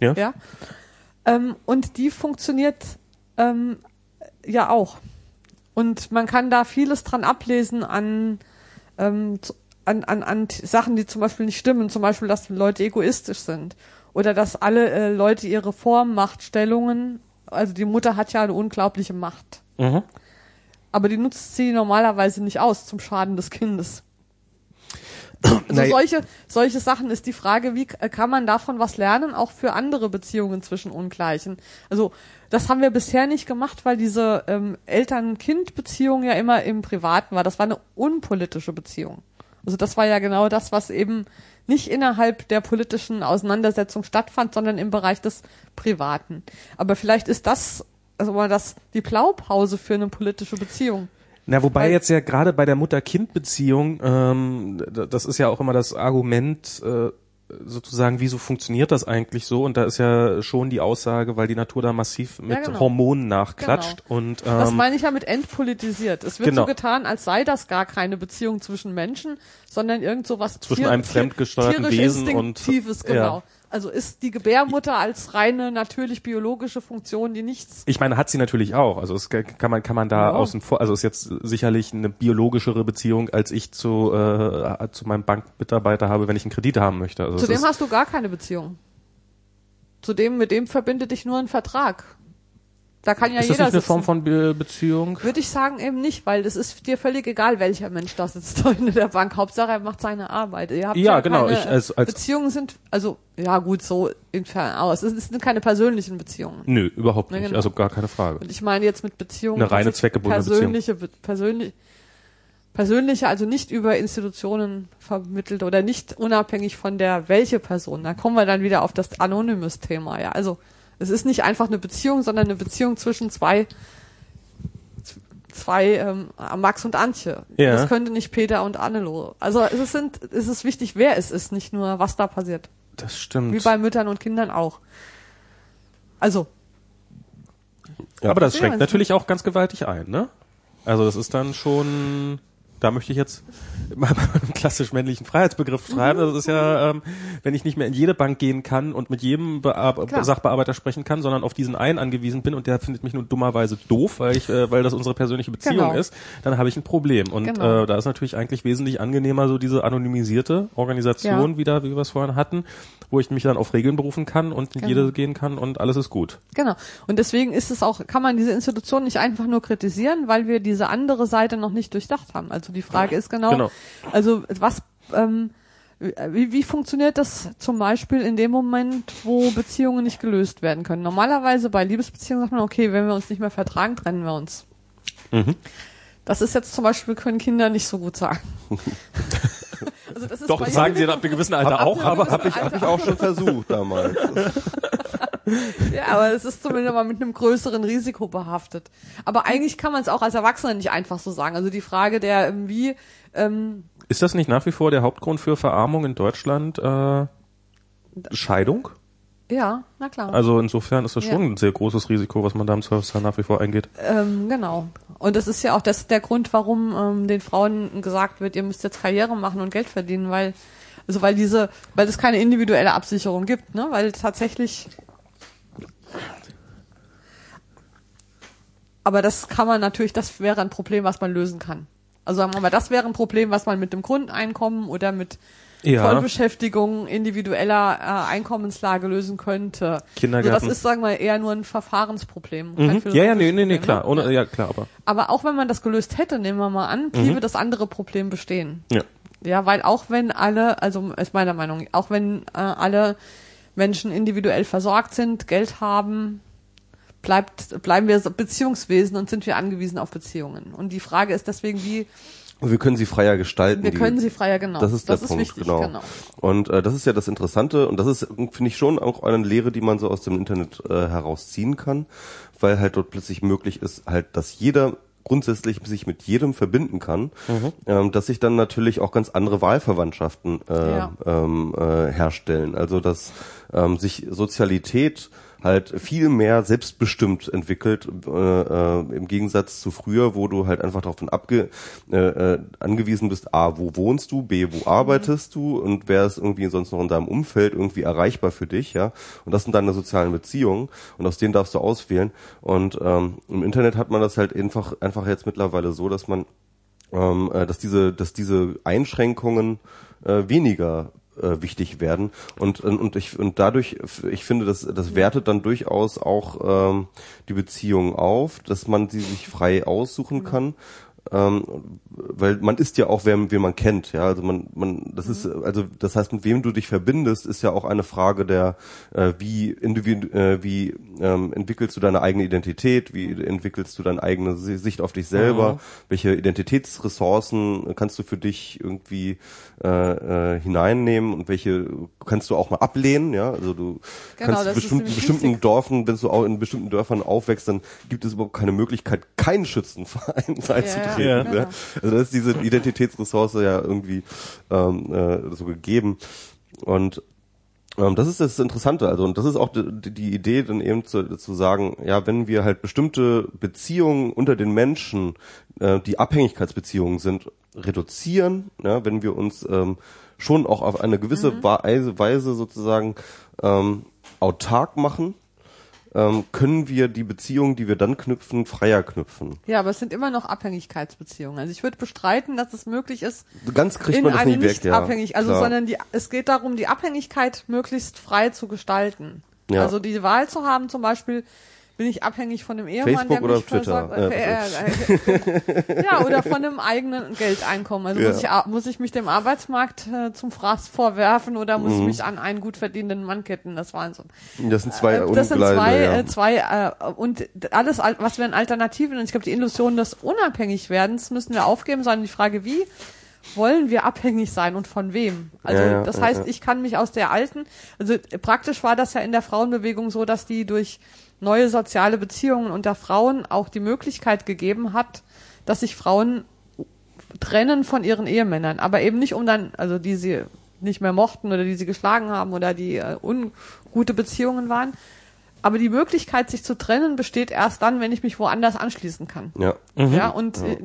Ja. Ja. Ähm, und die funktioniert ähm, ja auch. Und man kann da vieles dran ablesen an, ähm, an, an, an Sachen, die zum Beispiel nicht stimmen. Zum Beispiel, dass Leute egoistisch sind. Oder dass alle äh, Leute ihre Vormachtstellungen, also die Mutter hat ja eine unglaubliche Macht. Mhm. Aber die nutzt sie normalerweise nicht aus zum Schaden des Kindes. Also solche, solche Sachen ist die Frage, wie kann man davon was lernen, auch für andere Beziehungen zwischen Ungleichen. Also das haben wir bisher nicht gemacht, weil diese ähm, Eltern-Kind-Beziehung ja immer im Privaten war. Das war eine unpolitische Beziehung. Also das war ja genau das, was eben nicht innerhalb der politischen Auseinandersetzung stattfand, sondern im Bereich des Privaten. Aber vielleicht ist das, also mal das die Blaupause für eine politische Beziehung. Na, wobei Weil- jetzt ja gerade bei der Mutter-Kind-Beziehung, ähm, das ist ja auch immer das Argument, äh, sozusagen, wieso funktioniert das eigentlich so? Und da ist ja schon die Aussage, weil die Natur da massiv mit genau. Hormonen nachklatscht und Das ähm, meine ich ja mit entpolitisiert. Es wird genau. so getan, als sei das gar keine Beziehung zwischen Menschen, sondern irgend so was Zwischen einem fremdgesteuerten Wesen und- Instinktives, ja. Also ist die Gebärmutter als reine natürlich biologische Funktion, die nichts ich meine, hat sie natürlich auch. Also es kann man kann man da Ja. außen vor. Also ist jetzt sicherlich eine biologischere Beziehung, als ich zu äh, zu meinem Bankmitarbeiter habe, wenn ich einen Kredit haben möchte. Also Zu es dem ist, hast du gar keine Beziehung. Zu dem, mit dem verbindet dich nur ein Vertrag. Da kann ja ist das jeder nicht eine sitzen. Form von Be Beziehung? Würde ich sagen eben nicht, weil das ist dir völlig egal, welcher Mensch da sitzt [LAUGHS] in der Bank. Hauptsache er macht seine Arbeit. Ihr habt Ja, genau, Keine, ich als- als- Beziehungen sind, also ja gut, so entfernt aus. Es sind keine persönlichen Beziehungen. Nö, überhaupt Ja, nicht. genau. Also gar keine Frage. Und ich meine jetzt mit Beziehungen Eine reine zweckgebundene persönliche, Be- persönlich, persönliche, also nicht über Institutionen vermittelt oder nicht unabhängig von der welche Person. Da kommen wir dann wieder auf das Anonymous-Thema. Ja, also es ist nicht einfach eine Beziehung, sondern eine Beziehung zwischen zwei zwei ähm, Max und Antje. Ja. Das könnte nicht Peter und Annelo. Also es ist, sind, es ist wichtig, wer es ist, nicht nur was da passiert. Das stimmt. Wie bei Müttern und Kindern auch. Also Ja. Aber das schränkt also- natürlich auch ganz gewaltig ein, ne? Also das ist dann schon, da möchte ich jetzt mal [LAUGHS] einen klassisch männlichen Freiheitsbegriff schreiben. Das ist ja, ähm, wenn ich nicht mehr in jede Bank gehen kann und mit jedem Bear Klar. Sachbearbeiter sprechen kann, sondern auf diesen einen angewiesen bin und der findet mich nur dummerweise doof, weil ich, äh, weil das unsere persönliche Beziehung Genau. ist, dann habe ich ein Problem. Und Genau. äh, da ist natürlich eigentlich wesentlich angenehmer so diese anonymisierte Organisation Ja. wieder, wie wir es vorhin hatten, wo ich mich dann auf Regeln berufen kann und in Genau. jede gehen kann und alles ist gut. Genau. Und deswegen ist es auch, kann man diese Institution nicht einfach nur kritisieren, weil wir diese andere Seite noch nicht durchdacht haben. Also die Frage ist genau, Genau. also was, ähm, wie, wie funktioniert das zum Beispiel in dem Moment, wo Beziehungen nicht gelöst werden können? Normalerweise bei Liebesbeziehungen sagt man, okay, wenn wir uns nicht mehr vertragen, trennen wir uns. Mhm. Das ist jetzt zum Beispiel, können Kinder nicht so gut sagen. [LAUGHS] also Doch, sagen [LAUGHS] sie ab einem gewissen Alter Hab- auch, aber Hab ich, hab ich auch schon [LAUGHS] versucht damals. [LAUGHS] Ja, aber es ist zumindest mal mit einem größeren Risiko behaftet. Aber eigentlich kann man es auch als Erwachsener nicht einfach so sagen. Also die Frage der, ähm, wie, ähm, Ist das nicht nach wie vor der Hauptgrund für Verarmung in Deutschland? Äh, Scheidung? ja, na klar. Also insofern ist das Ja. schon ein sehr großes Risiko, was man da im Zweifelsfall nach wie vor eingeht. Ähm, genau. Und das ist ja auch das, der Grund, warum ähm, den Frauen gesagt wird, ihr müsst jetzt Karriere machen und Geld verdienen, weil, also weil diese, weil es keine individuelle Absicherung gibt, ne? Weil tatsächlich. Aber das kann man natürlich, das wäre ein Problem, was man lösen kann. Also sagen wir mal, das wäre ein Problem, was man mit dem Grundeinkommen oder mit Ja. Vollbeschäftigung individueller äh, Einkommenslage lösen könnte. Kindergarten. Also das ist, sagen wir, eher nur ein Verfahrensproblem. Mhm. Ja, ja, nee, nee, nee, philosophisches klar. Ne? Ohne, ja, klar, aber. Aber auch wenn man das gelöst hätte, nehmen wir mal an, bliebe das andere Problem bestehen. Ja. Ja, weil auch wenn alle, also ist meiner Meinung, auch wenn äh, alle Menschen individuell versorgt sind, Geld haben, bleibt, bleiben wir Beziehungswesen und sind wir angewiesen auf Beziehungen. Und die Frage ist deswegen, wie, Und wir können sie freier gestalten. wir die- können sie freier, genau. Das ist der das Punkt, ist wichtig, genau. genau. Und äh, das ist ja das Interessante und das ist, finde ich, schon auch eine Lehre, die man so aus dem Internet äh, herausziehen kann, weil halt dort plötzlich möglich ist, halt, dass jeder grundsätzlich sich mit jedem verbinden kann, ähm, dass sich dann natürlich auch ganz andere Wahlverwandtschaften äh, Ja. ähm, äh, herstellen. Also dass ähm, sich Sozialität halt viel mehr selbstbestimmt entwickelt, äh, äh, im Gegensatz zu früher, wo du halt einfach darauf abge, äh, äh, angewiesen bist, A, wo wohnst du, B, wo arbeitest du und wer ist irgendwie sonst noch in deinem Umfeld irgendwie erreichbar für dich, ja. Und das sind deine sozialen Beziehungen und aus denen darfst du auswählen. Und ähm, im Internet hat man das halt einfach, einfach jetzt mittlerweile so, dass man ähm, äh, dass diese, dass diese Einschränkungen äh, weniger äh, wichtig werden. Und und ich und dadurch ich finde das das wertet dann durchaus auch ähm, die Beziehung auf dass man sie sich frei aussuchen kann ähm, weil man ist ja auch wer wen man kennt ja. Also man man das ist also das heißt mit wem du dich verbindest ist ja auch eine Frage der äh, wie individu äh, wie ähm, entwickelst du deine eigene Identität wie entwickelst du deine eigene Si- Sicht auf dich selber welche Identitätsressourcen kannst du für dich irgendwie äh, äh, hineinnehmen und welche kannst du auch mal ablehnen ja. Also du Genau, kannst das ist bestimmten, wichtig. Dörfern wenn du auch in bestimmten Dörfern aufwächst dann gibt es überhaupt keine Möglichkeit keinen Schützenverein beizutreten [LAUGHS] ja, ja, genau. also da ist diese Identitätsressource ja irgendwie ähm, äh, so gegeben. Und ähm, das ist das Interessante, also und das ist auch die, die Idee, dann eben zu, zu sagen, ja, wenn wir halt bestimmte Beziehungen unter den Menschen, äh, die Abhängigkeitsbeziehungen sind, reduzieren, ja, wenn wir uns ähm, schon auch auf eine gewisse Weise, Weise sozusagen ähm, autark machen, ähm, können wir die Beziehungen, die wir dann knüpfen, freier knüpfen. Ja, aber es sind immer noch Abhängigkeitsbeziehungen. Also ich würde bestreiten, dass es möglich ist, Ganz kriegt man das nicht weg, ja. abhängig, also klar. sondern die, es geht darum, die Abhängigkeit möglichst frei zu gestalten. Ja. Also die Wahl zu haben, zum Beispiel, bin ich abhängig von dem Ehemann, Facebook der oder mich Twitter? versorgt- äh, äh, ja, oder von einem eigenen Geldeinkommen. Also Ja. muss, ich, muss ich mich dem Arbeitsmarkt äh, zum Fraß vorwerfen oder muss Mhm. ich mich an einen gut verdienenden Mann ketten? Das waren so. Das sind zwei Äh, das sind zwei, ja. äh, zwei äh, und alles, al- was wären Alternativen? Und ich glaube, die Illusion des Unabhängigwerdens müssen wir aufgeben, sondern die Frage, wie wollen wir abhängig sein und von wem? Also Ja, das heißt, ich kann mich aus der alten, also praktisch war das ja in der Frauenbewegung so, dass die durch neue soziale Beziehungen unter Frauen auch die Möglichkeit gegeben hat, dass sich Frauen trennen von ihren Ehemännern, aber eben nicht um dann, also die sie nicht mehr mochten oder die sie geschlagen haben oder die äh, ungute Beziehungen waren. Aber die Möglichkeit, sich zu trennen, besteht erst dann, wenn ich mich woanders anschließen kann. ja. Ja, und, äh,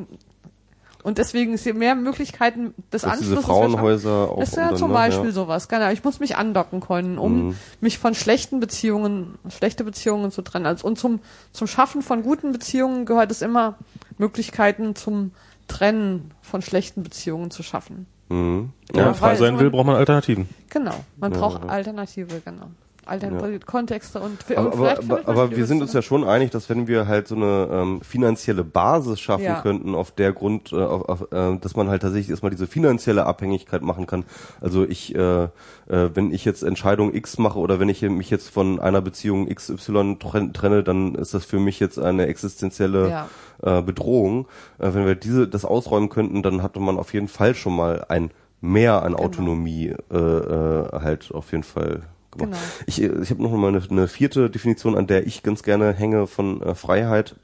und deswegen ist hier mehr Möglichkeiten des diese Anschlusses. Frauenhäuser auch Das ist ja dann, zum Beispiel ja. sowas, genau. Ich muss mich andocken können, um Mhm. mich von schlechten Beziehungen, schlechte Beziehungen zu trennen. Also, und zum, zum Schaffen von guten Beziehungen gehört es immer, Möglichkeiten zum Trennen von schlechten Beziehungen zu schaffen. Mhm. Ja, Ja, wenn frei sein will, braucht man Alternativen. Genau. Man Ja, braucht ja. Alternative, genau. Alternative Kontexte und, und Aber, vielleicht aber, aber wir sind uns ja schon einig, dass wenn wir halt so eine ähm, finanzielle Basis schaffen Ja. könnten, auf der Grund, äh, auf, auf, äh, dass man halt tatsächlich erstmal diese finanzielle Abhängigkeit machen kann. Also ich, äh, äh, wenn ich jetzt Entscheidung X mache oder wenn ich mich jetzt von einer Beziehung XY tren- trenne, dann ist das für mich jetzt eine existenzielle Ja. äh, Bedrohung. Äh, wenn wir diese das ausräumen könnten, dann hatte man auf jeden Fall schon mal ein mehr an Genau. Autonomie äh, äh, halt auf jeden Fall gemacht. Genau. Ich, äh, ich habe noch mal eine, eine vierte Definition, an der ich ganz gerne hänge von äh, Freiheit.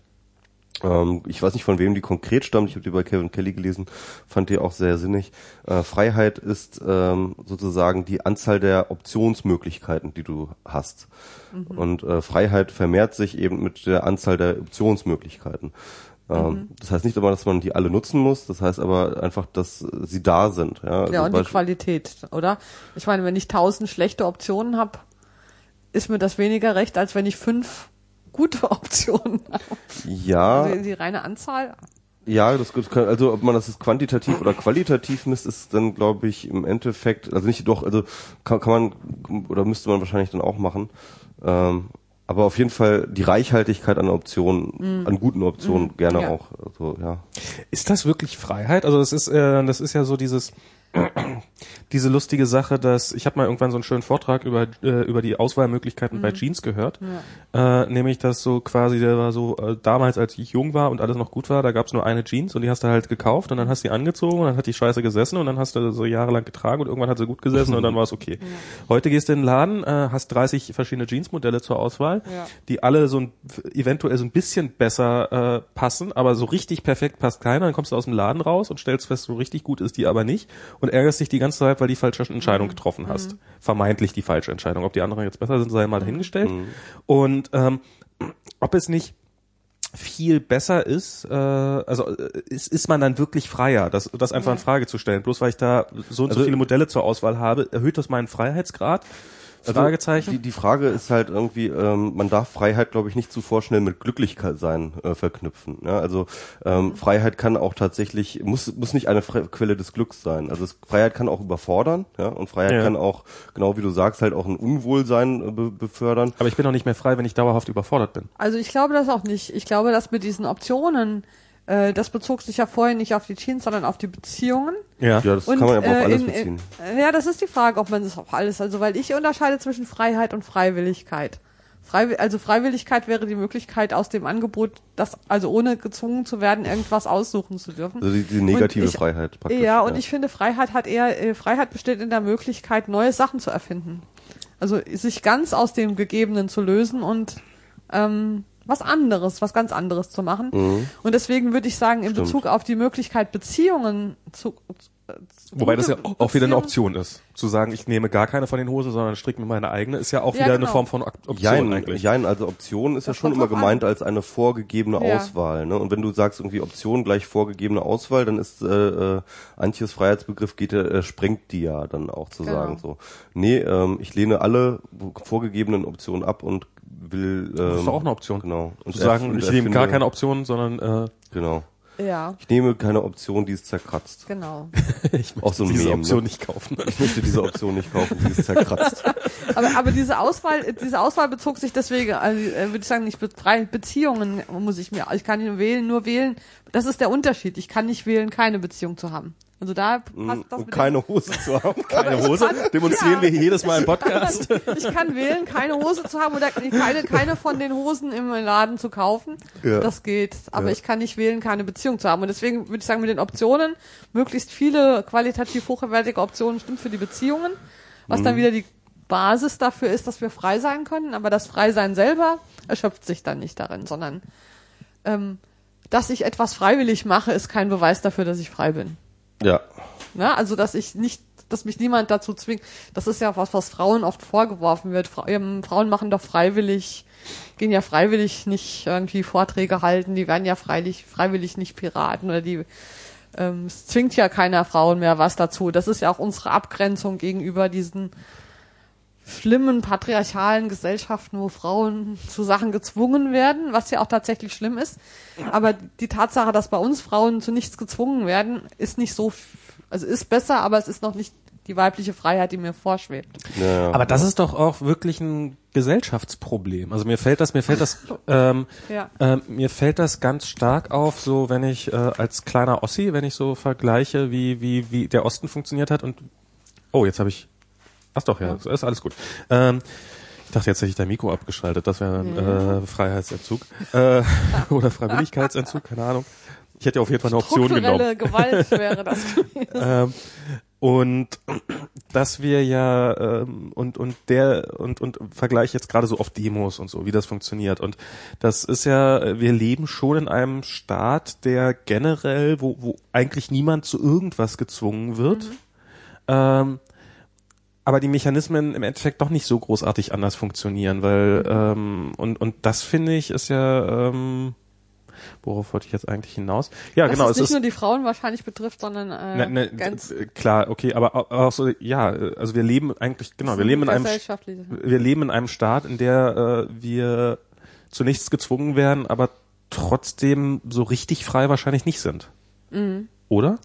Ähm, ich weiß nicht, von wem die konkret stammt. Ich habe die bei Kevin Kelly gelesen, fand die auch sehr sinnig. Äh, Freiheit ist ähm, sozusagen die Anzahl der Optionsmöglichkeiten, die du hast. Und äh, Freiheit vermehrt sich eben mit der Anzahl der Optionsmöglichkeiten. Ähm, Das heißt nicht immer, dass man die alle nutzen muss. Das heißt aber einfach, dass sie da sind. Ja, Also Ja, und die Qualität, oder? Ich meine, wenn ich tausend schlechte Optionen habe, ist mir das weniger recht, als wenn ich fünf gute [LAUGHS] Optionen habe. ja, Also die reine Anzahl. Ja, das kann, also ob man das jetzt quantitativ oder qualitativ misst, ist dann glaube ich im Endeffekt, also nicht doch, also kann, kann man oder müsste man wahrscheinlich dann auch machen. Ähm, aber auf jeden Fall die Reichhaltigkeit an Optionen, an guten Optionen gerne Ja. auch. Also, ja. Ist das wirklich Freiheit? Also das ist, äh, das ist ja so dieses diese lustige Sache, dass ich habe mal irgendwann so einen schönen Vortrag über äh, über die Auswahlmöglichkeiten bei Jeans gehört, äh, nämlich dass so quasi der war so äh, damals als ich jung war und alles noch gut war, da gab's nur eine Jeans und die hast du halt gekauft und dann hast du die angezogen und dann hat die Scheiße gesessen und dann hast du so jahrelang getragen und irgendwann hat sie gut gesessen und dann [LAUGHS] war es okay. Heute gehst du in den Laden, äh, hast 30 verschiedene Jeansmodelle zur Auswahl, Ja. die alle so ein, eventuell so ein bisschen besser äh, passen, aber so richtig perfekt passt keiner. Dann kommst du aus dem Laden raus und stellst fest, so richtig gut ist die aber nicht und ärgerst dich die ganze Zeit, weil die falsche Entscheidung getroffen hast. Vermeintlich die falsche Entscheidung. Ob die anderen jetzt besser sind, sei mal dahingestellt. Und ähm, ob es nicht viel besser ist, äh, also äh, ist, ist man dann wirklich freier, das, das einfach in Frage zu stellen. Bloß weil ich da so und so Also- viele Modelle zur Auswahl habe, erhöht das meinen Freiheitsgrad? Also, Fragezeichen. Die, die Frage ist halt irgendwie, ähm, man darf Freiheit, glaube ich, nicht zu vorschnell mit Glücklichkeit sein äh, verknüpfen. Ja? Also ähm, Freiheit kann auch tatsächlich, muss, muss nicht eine Fre Quelle des Glücks sein. Also es, Freiheit kann auch überfordern, ja, und Freiheit Ja. kann auch, genau wie du sagst, halt auch ein Unwohlsein äh, be befördern. Aber ich bin auch nicht mehr frei, wenn ich dauerhaft überfordert bin. Also ich glaube das auch nicht. Ich glaube, dass mit diesen Optionen, äh, das bezog sich ja vorhin nicht auf die Jeans, sondern auf die Beziehungen. Ja. Ja, das Und, kann man aber auf äh, alles in- beziehen. In, ja, das ist die Frage, ob man das auf alles, also weil ich unterscheide zwischen Freiheit und Freiwilligkeit. Freiwi also Freiwilligkeit wäre die Möglichkeit aus dem Angebot, das also ohne gezwungen zu werden, irgendwas aussuchen zu dürfen. Also die, die negative ich- Freiheit praktisch. Ja, und ich finde, Freiheit hat eher, äh, Freiheit besteht in der Möglichkeit, neue Sachen zu erfinden. Also sich ganz aus dem Gegebenen zu lösen und ähm, was anderes, was ganz anderes zu machen. Und deswegen würde ich sagen, in Stimmt. Bezug auf die Möglichkeit, Beziehungen zu, äh, Wobei das ja auch wieder eine Option ist. Zu sagen, ich nehme gar keine von den Hosen, sondern stricke mir meine eigene, ist ja auch Ja, wieder eine genau. Form von Op- Option Jein, eigentlich. jein, also Option ist ja Das schon kommt immer gemeint an. als eine vorgegebene Ja. Auswahl. Ne? Und wenn du sagst irgendwie Option gleich vorgegebene Auswahl, dann ist äh, äh, Antjes Freiheitsbegriff geht, ja, äh, sprengt die ja dann auch zu Genau. sagen so. Nee, ähm, ich lehne alle vorgegebenen Optionen ab und will. Ähm, Das ist doch auch eine Option. Genau. Und Zu sagen, ich nehme gar keine Option, sondern äh, Genau. Ja, Ich nehme keine Option, die ist zerkratzt. genau. [LAUGHS] ich Auch so diese Meme, Option ne? nicht kaufen. Ich möchte diese Option nicht kaufen, die ist zerkratzt. [LAUGHS] Aber, aber diese Auswahl, diese Auswahl bezog sich deswegen, also, äh, würde ich sagen, nicht frei- Beziehungen muss ich mir, ich kann nur wählen, nur wählen. Das ist der Unterschied. Ich kann nicht wählen, keine Beziehung zu haben. Also da passt das und mit dem- keine Hose zu haben. [LAUGHS] Keine Hose. Demonstrieren ja. wir jedes Mal im Podcast. [LAUGHS] Ich kann wählen, keine Hose zu haben oder keine, keine von den Hosen im Laden zu kaufen. Ja. Das geht. Aber Ja. ich kann nicht wählen, keine Beziehung zu haben. Und deswegen würde ich sagen, mit den Optionen, möglichst viele qualitativ hochwertige Optionen stimmt für die Beziehungen. Was Mhm. dann wieder die Basis dafür ist, dass wir frei sein können. Aber das Freisein selber erschöpft sich dann nicht darin, sondern ähm, dass ich etwas freiwillig mache, ist kein Beweis dafür, dass ich frei bin. Ja. Ne? Also, dass ich nicht, dass mich niemand dazu zwingt. Das ist ja was, was Frauen oft vorgeworfen wird. Fra ähm, Frauen machen doch freiwillig, gehen ja freiwillig nicht irgendwie Vorträge halten, die werden ja freiwillig, freiwillig nicht Piraten oder die, ähm, es zwingt ja keiner Frauen mehr was dazu. Das ist ja auch unsere Abgrenzung gegenüber diesen schlimmen patriarchalen Gesellschaften, wo Frauen zu Sachen gezwungen werden, was ja auch tatsächlich schlimm ist. Aber die Tatsache, dass bei uns Frauen zu nichts gezwungen werden, ist nicht so, also ist besser, aber es ist noch nicht die weibliche Freiheit, die mir vorschwebt. ja. Aber das ist doch auch wirklich ein Gesellschaftsproblem. Also mir fällt das, mir fällt das, ähm, [LAUGHS] Ja. ähm, mir fällt das ganz stark auf, so wenn ich äh, als kleiner Ossi, wenn ich so vergleiche, wie wie wie der Osten funktioniert hat und oh, jetzt habe ich, ach doch ja, ist alles gut. Ähm, ich dachte, jetzt hätte ich dein Mikro abgeschaltet. Das wäre ein äh, Freiheitsentzug äh, [LAUGHS] oder Freiwilligkeitsentzug, keine Ahnung. Ich hätte auf jeden Fall eine Option genommen. Gewalt [LAUGHS] wäre das. Ähm, und dass wir ja ähm, und und der und und Vergleich jetzt gerade so auf Demos und so, wie das funktioniert und das ist ja, wir leben schon in einem Staat, der generell, wo wo eigentlich niemand zu irgendwas gezwungen wird, ähm, aber die Mechanismen im Endeffekt doch nicht so großartig anders funktionieren, weil ähm, und und das finde ich ist ja ähm, worauf wollte ich jetzt eigentlich hinaus? Ja, Dass genau, es es nicht ist nur die Frauen wahrscheinlich betrifft, sondern äh, Ne, ne, ganz klar, okay, aber au- auch so, ja, also wir leben eigentlich, genau, wir leben in einem, wir leben in einem Staat, in der äh, wir zu nichts gezwungen werden, aber trotzdem so richtig frei wahrscheinlich nicht sind. Oder?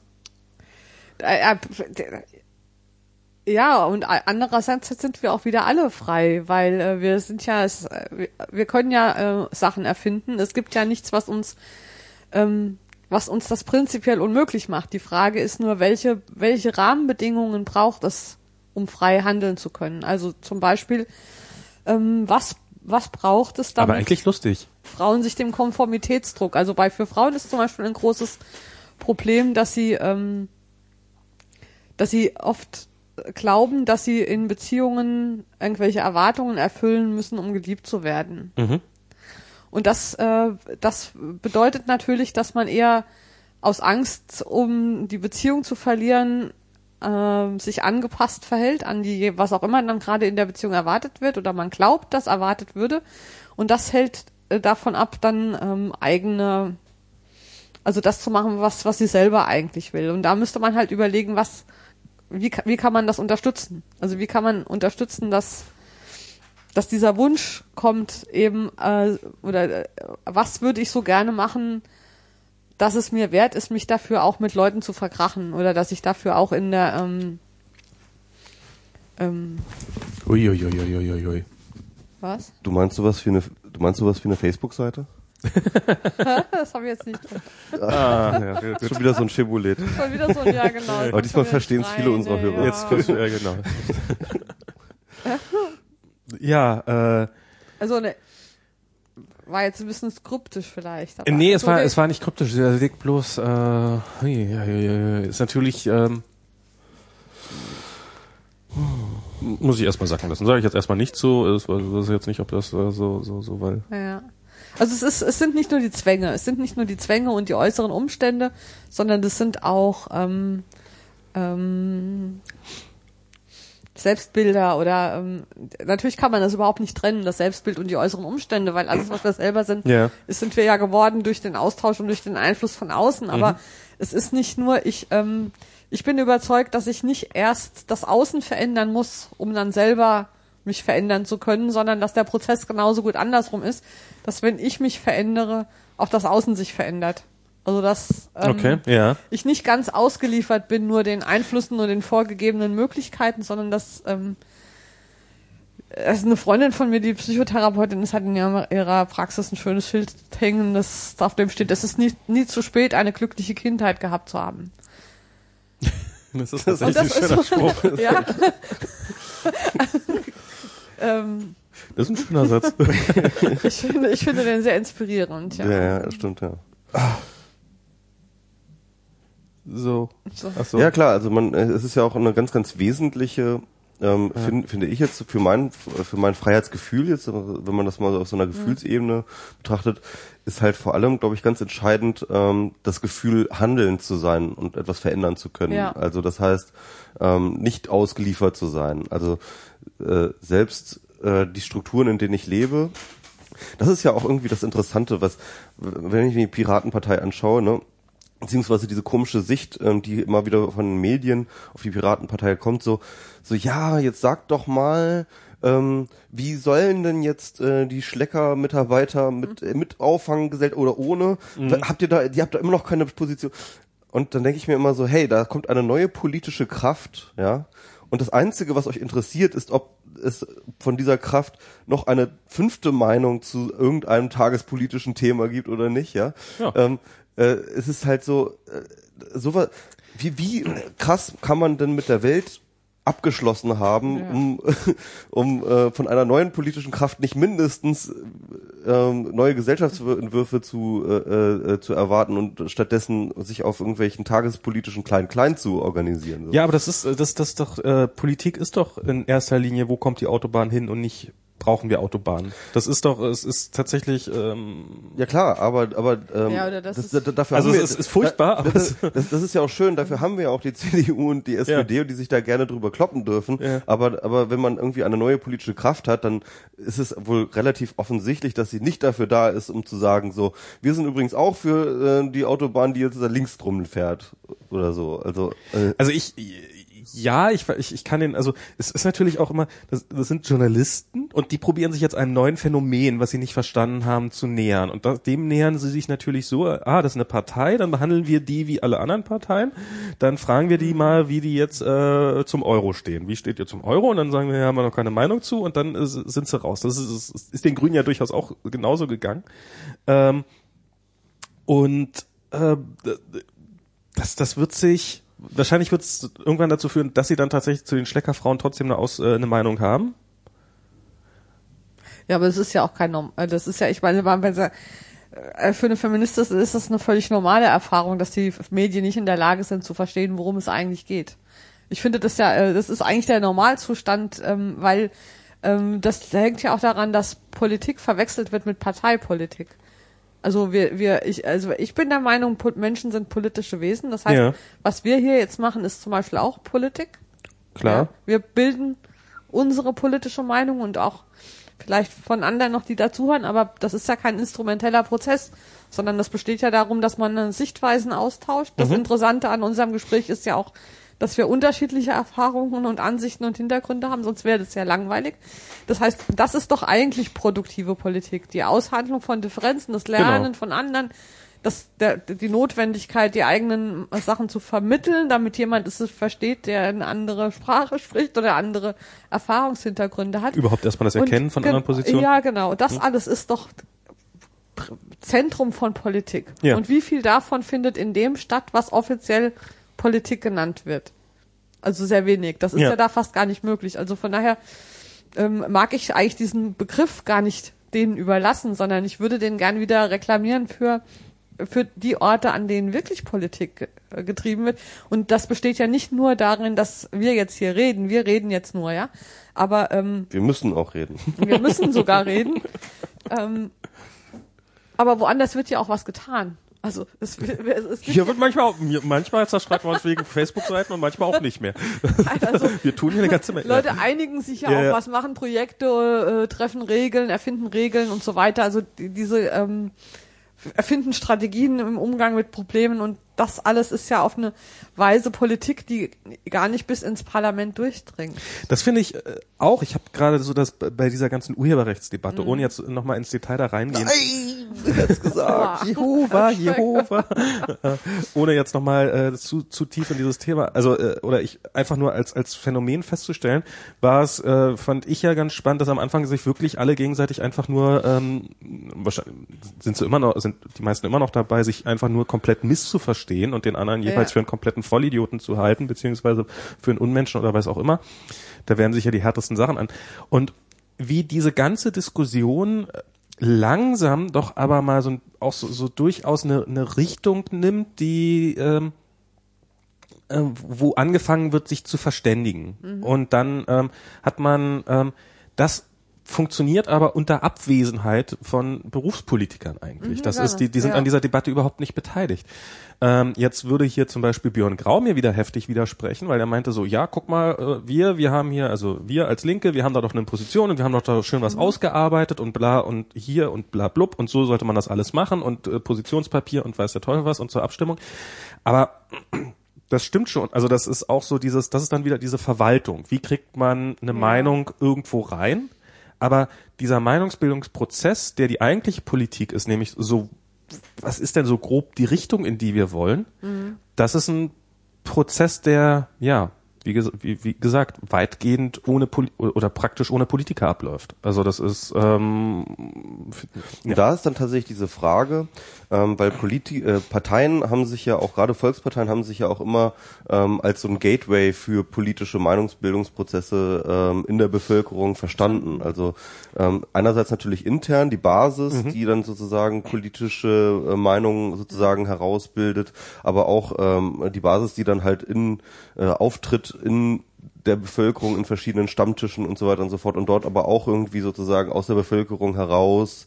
Ja, und andererseits sind wir auch wieder alle frei, weil äh, wir sind ja, es, äh, wir- wir können ja äh, Sachen erfinden. Es gibt ja nichts, was uns, ähm, was uns das prinzipiell unmöglich macht. Die Frage ist nur, welche, welche Rahmenbedingungen braucht es, um frei handeln zu können? Also zum Beispiel, ähm, was, was braucht es damit? Aber eigentlich lustig. Frauen sich dem Konformitätsdruck. Also bei für Frauen ist zum Beispiel ein großes Problem, dass sie, ähm, dass sie oft glauben, dass sie in Beziehungen irgendwelche Erwartungen erfüllen müssen, um geliebt zu werden. Mhm. Und das, äh, das bedeutet natürlich, dass man eher aus Angst, um die Beziehung zu verlieren, äh, sich angepasst verhält an die, was auch immer dann gerade in der Beziehung erwartet wird oder man glaubt, dass erwartet würde. Und das hält äh, davon ab, dann ähm, eigene, also das zu machen, was, was sie selber eigentlich will. Und da müsste man halt überlegen, was, wie, wie kann man das unterstützen? Also wie kann man unterstützen, dass dass dieser Wunsch kommt eben äh, oder äh, was würde ich so gerne machen, dass es mir wert ist, mich dafür auch mit Leuten zu verkrachen oder dass ich dafür auch in der ähm, ähm, Uiuiuiuiui. was? Du meinst sowas wie eine, du meinst sowas wie eine Facebook-Seite? [LAUGHS] Das habe ich jetzt nicht. Ah, ja, Das ist schon wieder so ein Schibulet. Schon wieder so, ja genau. Aber diesmal verstehen es viele unserer Hörer. Jetzt ja, genau. [LAUGHS] ja, äh, Also ne, war jetzt ein bisschen kryptisch vielleicht. Aber nee, es so war, der- es war nicht kryptisch. Er liegt bloß, äh, hui, ja, ja, ja, ist natürlich, ähm, muss ich erstmal sacken lassen. Sage ich jetzt erstmal nicht so. Weiß weiß jetzt nicht, ob das äh, so, so, so, weil. Ja. Also es ist, es sind nicht nur die Zwänge, es sind nicht nur die Zwänge und die äußeren Umstände, sondern das sind auch ähm, ähm, Selbstbilder oder ähm, natürlich kann man das überhaupt nicht trennen, das Selbstbild und die äußeren Umstände, weil alles, was wir selber sind, Ja. ist, sind wir ja geworden durch den Austausch und durch den Einfluss von außen. Aber Mhm. es ist nicht nur, ich, ähm, ich bin überzeugt, dass ich nicht erst das Außen verändern muss, um dann selber mich verändern zu können, sondern dass der Prozess genauso gut andersrum ist, dass wenn ich mich verändere, auch das Außen sich verändert. Also dass ähm, Okay, ja. ich nicht ganz ausgeliefert bin nur den Einflüssen und den vorgegebenen Möglichkeiten, sondern dass ähm, es ist eine Freundin von mir, die Psychotherapeutin ist, hat in ihrer, Praxis ein schönes Schild hängen, das auf dem steht, es ist nie, nie zu spät, eine glückliche Kindheit gehabt zu haben. Das ist tatsächlich das ein schöner ist Spruch. [LAUGHS] ja. [LAUGHS] ähm, Das ist ein schöner Satz. [LAUGHS] ich, finde, ich finde den sehr inspirierend. Ja. Ja, ja, stimmt, ja. So. Ach so. Ja klar, also man, äh, es ist ja auch eine ganz, ganz wesentliche, ähm, find, finde ich jetzt für mein, für mein Freiheitsgefühl jetzt, wenn man das mal so auf so einer Gefühlsebene betrachtet, ist halt vor allem, glaube ich, ganz entscheidend, ähm, das Gefühl, handeln zu sein und etwas verändern zu können. Ja. Also das heißt, ähm, nicht ausgeliefert zu sein. Also äh, selbst äh, die Strukturen, in denen ich lebe, das ist ja auch irgendwie das Interessante, was, wenn ich mir die Piratenpartei anschaue, ne, beziehungsweise diese komische Sicht, ähm, die immer wieder von den Medien auf die Piratenpartei kommt, so, so ja, jetzt sag doch mal, ähm, wie sollen denn jetzt äh, die Schlecker-Mitarbeiter mit äh, mit Auffanggesellschaft oder ohne? Habt ihr da, die habt da immer noch keine Position? Und dann denke ich mir immer so, hey, da kommt eine neue politische Kraft, ja. Und das Einzige, was euch interessiert, ist, ob es von dieser Kraft noch eine fünfte Meinung zu irgendeinem tagespolitischen Thema gibt oder nicht, ja. Ja. Ähm, äh, es ist halt so, äh, so was, wie, wie krass kann man denn mit der Welt abgeschlossen haben, Ja. um, [LAUGHS] um äh, von einer neuen politischen Kraft nicht mindestens ähm, neue Gesellschaftsentwürfe zu, äh, äh, zu erwarten und stattdessen sich auf irgendwelchen tagespolitischen Klein-Klein zu organisieren. So. Ja, aber das ist, äh, das, das ist doch, äh, Politik ist doch in erster Linie, wo kommt die Autobahn hin und nicht brauchen wir Autobahnen. Das ist doch, es ist tatsächlich, ähm, Ja klar, aber aber ähm, Ja, oder das das, ist- da- dafür Also haben wir, es ist- ist furchtbar, aber das, [LAUGHS] das, das ist ja auch schön. Dafür haben wir ja auch die [LAUGHS] CDU und die SPD, die sich da gerne drüber kloppen dürfen. Ja. Aber aber wenn man irgendwie eine neue politische Kraft hat, dann ist es wohl relativ offensichtlich, dass sie nicht dafür da ist, um zu sagen, so wir sind übrigens auch für äh, die Autobahn, die jetzt da links drum fährt oder so. Also äh, also ich, Ja, ich, ich, ich kann den, also es ist natürlich auch immer, das, das sind Journalisten und die probieren sich jetzt einem neuen Phänomen, was sie nicht verstanden haben, zu nähern. Und das, dem nähern sie sich natürlich so, ah, das ist eine Partei, dann behandeln wir die wie alle anderen Parteien. Dann fragen wir die mal, wie die jetzt äh, zum Euro stehen. Wie steht ihr zum Euro? Und dann sagen wir, ja, haben wir noch keine Meinung zu und dann äh, sind sie raus. Das ist, ist, ist den Grünen ja durchaus auch genauso gegangen. Ähm, und äh, das, das wird sich wahrscheinlich wird es irgendwann dazu führen, dass sie dann tatsächlich zu den Schleckerfrauen trotzdem eine, Aus, äh, eine Meinung haben. Ja, aber das ist ja auch kein Norm äh, das ist ja, ich meine, wenn sie, äh, für eine Feministin ist das eine völlig normale Erfahrung, dass die Medien nicht in der Lage sind zu verstehen, worum es eigentlich geht. Ich finde das ja, äh, das ist eigentlich der Normalzustand, ähm, weil ähm, das hängt ja auch daran, dass Politik verwechselt wird mit Parteipolitik. Also wir, wir, ich, also ich bin der Meinung, Menschen sind politische Wesen. Das heißt, Ja. was wir hier jetzt machen, ist zum Beispiel auch Politik. Klar. Ja, wir bilden unsere politische Meinung und auch vielleicht von anderen noch, die dazuhören, aber das ist ja kein instrumenteller Prozess, sondern das besteht ja darum, dass man Sichtweisen austauscht. Das Interessante an unserem Gespräch ist ja auch, dass wir unterschiedliche Erfahrungen und Ansichten und Hintergründe haben, sonst wäre das ja langweilig. Das heißt, das ist doch eigentlich produktive Politik. Die Aushandlung von Differenzen, das Lernen Genau. von anderen, das, der, die Notwendigkeit, die eigenen Sachen zu vermitteln, damit jemand es versteht, der eine andere Sprache spricht oder andere Erfahrungshintergründe hat. Überhaupt erstmal das Und Erkennen von gen- anderen Positionen. Ja, genau. Das alles ist doch Zentrum von Politik. Ja. Und wie viel davon findet in dem statt, was offiziell Politik genannt wird? Also sehr wenig. Das ist Ja. ja, da fast gar nicht möglich. Also von daher ähm, mag ich eigentlich diesen Begriff gar nicht denen überlassen, sondern ich würde den gern wieder reklamieren für für die Orte, an denen wirklich Politik äh, getrieben wird. Und das besteht ja nicht nur darin, dass wir jetzt hier reden. Wir reden jetzt nur, ja. Aber ähm, Wir müssen auch reden. wir müssen sogar [LAUGHS] reden. Ähm, aber woanders wird ja auch was getan. Also es, es, Hier wird manchmal, manchmal zerstreiten wir uns wegen [LAUGHS] Facebook-Seiten und manchmal auch nicht mehr. also [LAUGHS] Wir tun hier eine ganze Menge. Leute einigen sich ja, Ja, auch was, machen Projekte, äh, treffen Regeln, erfinden Regeln und so weiter. Also die, diese ähm, erfinden Strategien im Umgang mit Problemen und das alles ist ja auf eine Weise Politik, die gar nicht bis ins Parlament durchdringt. Das finde ich äh, auch. Ich habe gerade so das bei dieser ganzen Urheberrechtsdebatte, Mhm. ohne jetzt nochmal ins Detail da reingehen. Nein, jetzt gesagt. Jehova, [LAUGHS] Jehova. Äh, ohne jetzt nochmal äh, zu, zu tief in dieses Thema, also äh, oder ich einfach nur als als Phänomen festzustellen, war es, äh, fand ich ja ganz spannend, dass am Anfang sich wirklich alle gegenseitig einfach nur, ähm, wahrscheinlich sind sie immer noch, sind die meisten immer noch dabei, sich einfach nur komplett misszuverstehen und den anderen jeweils Ja. für einen kompletten Vollidioten zu halten, beziehungsweise für einen Unmenschen oder was auch immer. Da werden sich ja die härtesten Sachen an. Und wie diese ganze Diskussion äh, langsam doch aber mal so auch so, so durchaus eine, eine Richtung nimmt, die ähm, äh, wo angefangen wird, sich zu verständigen. Und dann ähm, hat man ähm, das funktioniert aber unter Abwesenheit von Berufspolitikern eigentlich. Mhm, das ist, die, die sind Ja. an dieser Debatte überhaupt nicht beteiligt. Ähm, jetzt würde hier zum Beispiel Björn Grau mir wieder heftig widersprechen, weil er meinte so, ja, guck mal, äh, wir, wir haben hier, also wir als Linke, wir haben da doch eine Position und wir haben doch da schön was Mhm. ausgearbeitet und bla und hier und bla blub und so sollte man das alles machen und äh, Positionspapier und weiß der Teufel was und zur Abstimmung. Aber [CLEARS THROAT] das stimmt schon. Also das ist auch so dieses, das ist dann wieder diese Verwaltung. Wie kriegt man eine Meinung irgendwo rein? Aber dieser Meinungsbildungsprozess, der die eigentliche Politik ist, nämlich so, was ist denn so grob die Richtung, in die wir wollen? Das ist ein Prozess, der, ja, wie, ges wie, wie gesagt, weitgehend ohne Poli oder praktisch ohne Politiker abläuft. Also das ist, ähm, Und da ist dann tatsächlich diese Frage, ähm, weil Politi äh, Parteien haben sich ja auch, gerade Volksparteien haben sich ja auch immer ähm, als so ein Gateway für politische Meinungsbildungsprozesse ähm, in der Bevölkerung verstanden. Also ähm, einerseits natürlich intern die Basis, die dann sozusagen politische äh, Meinungen sozusagen herausbildet, aber auch ähm, die Basis, die dann halt in äh, auftritt in der Bevölkerung in verschiedenen Stammtischen und so weiter und so fort und dort aber auch irgendwie sozusagen aus der Bevölkerung heraus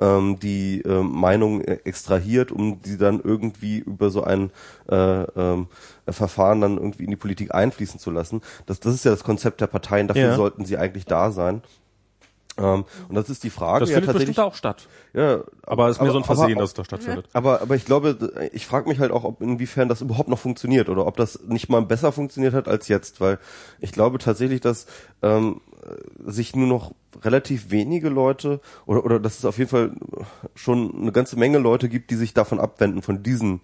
ähm, die äh, Meinung äh, extrahiert, um die dann irgendwie über so ein äh, ähm, Verfahren dann irgendwie in die Politik einfließen zu lassen. Das, das ist ja das Konzept der Parteien, dafür Ja. sollten sie eigentlich da sein. Ähm, und das ist die Frage. Das ja, findet tatsächlich, bestimmt auch statt. ja, Aber es ist mir aber- so ein Versehen, aber- dass es da stattfindet. Aber, aber ich glaube, ich frage mich halt auch, ob inwiefern das überhaupt noch funktioniert oder ob das nicht mal besser funktioniert hat als jetzt, weil ich glaube tatsächlich, dass ähm, sich nur noch relativ wenige Leute oder oder dass es auf jeden Fall schon eine ganze Menge Leute gibt, die sich davon abwenden von diesen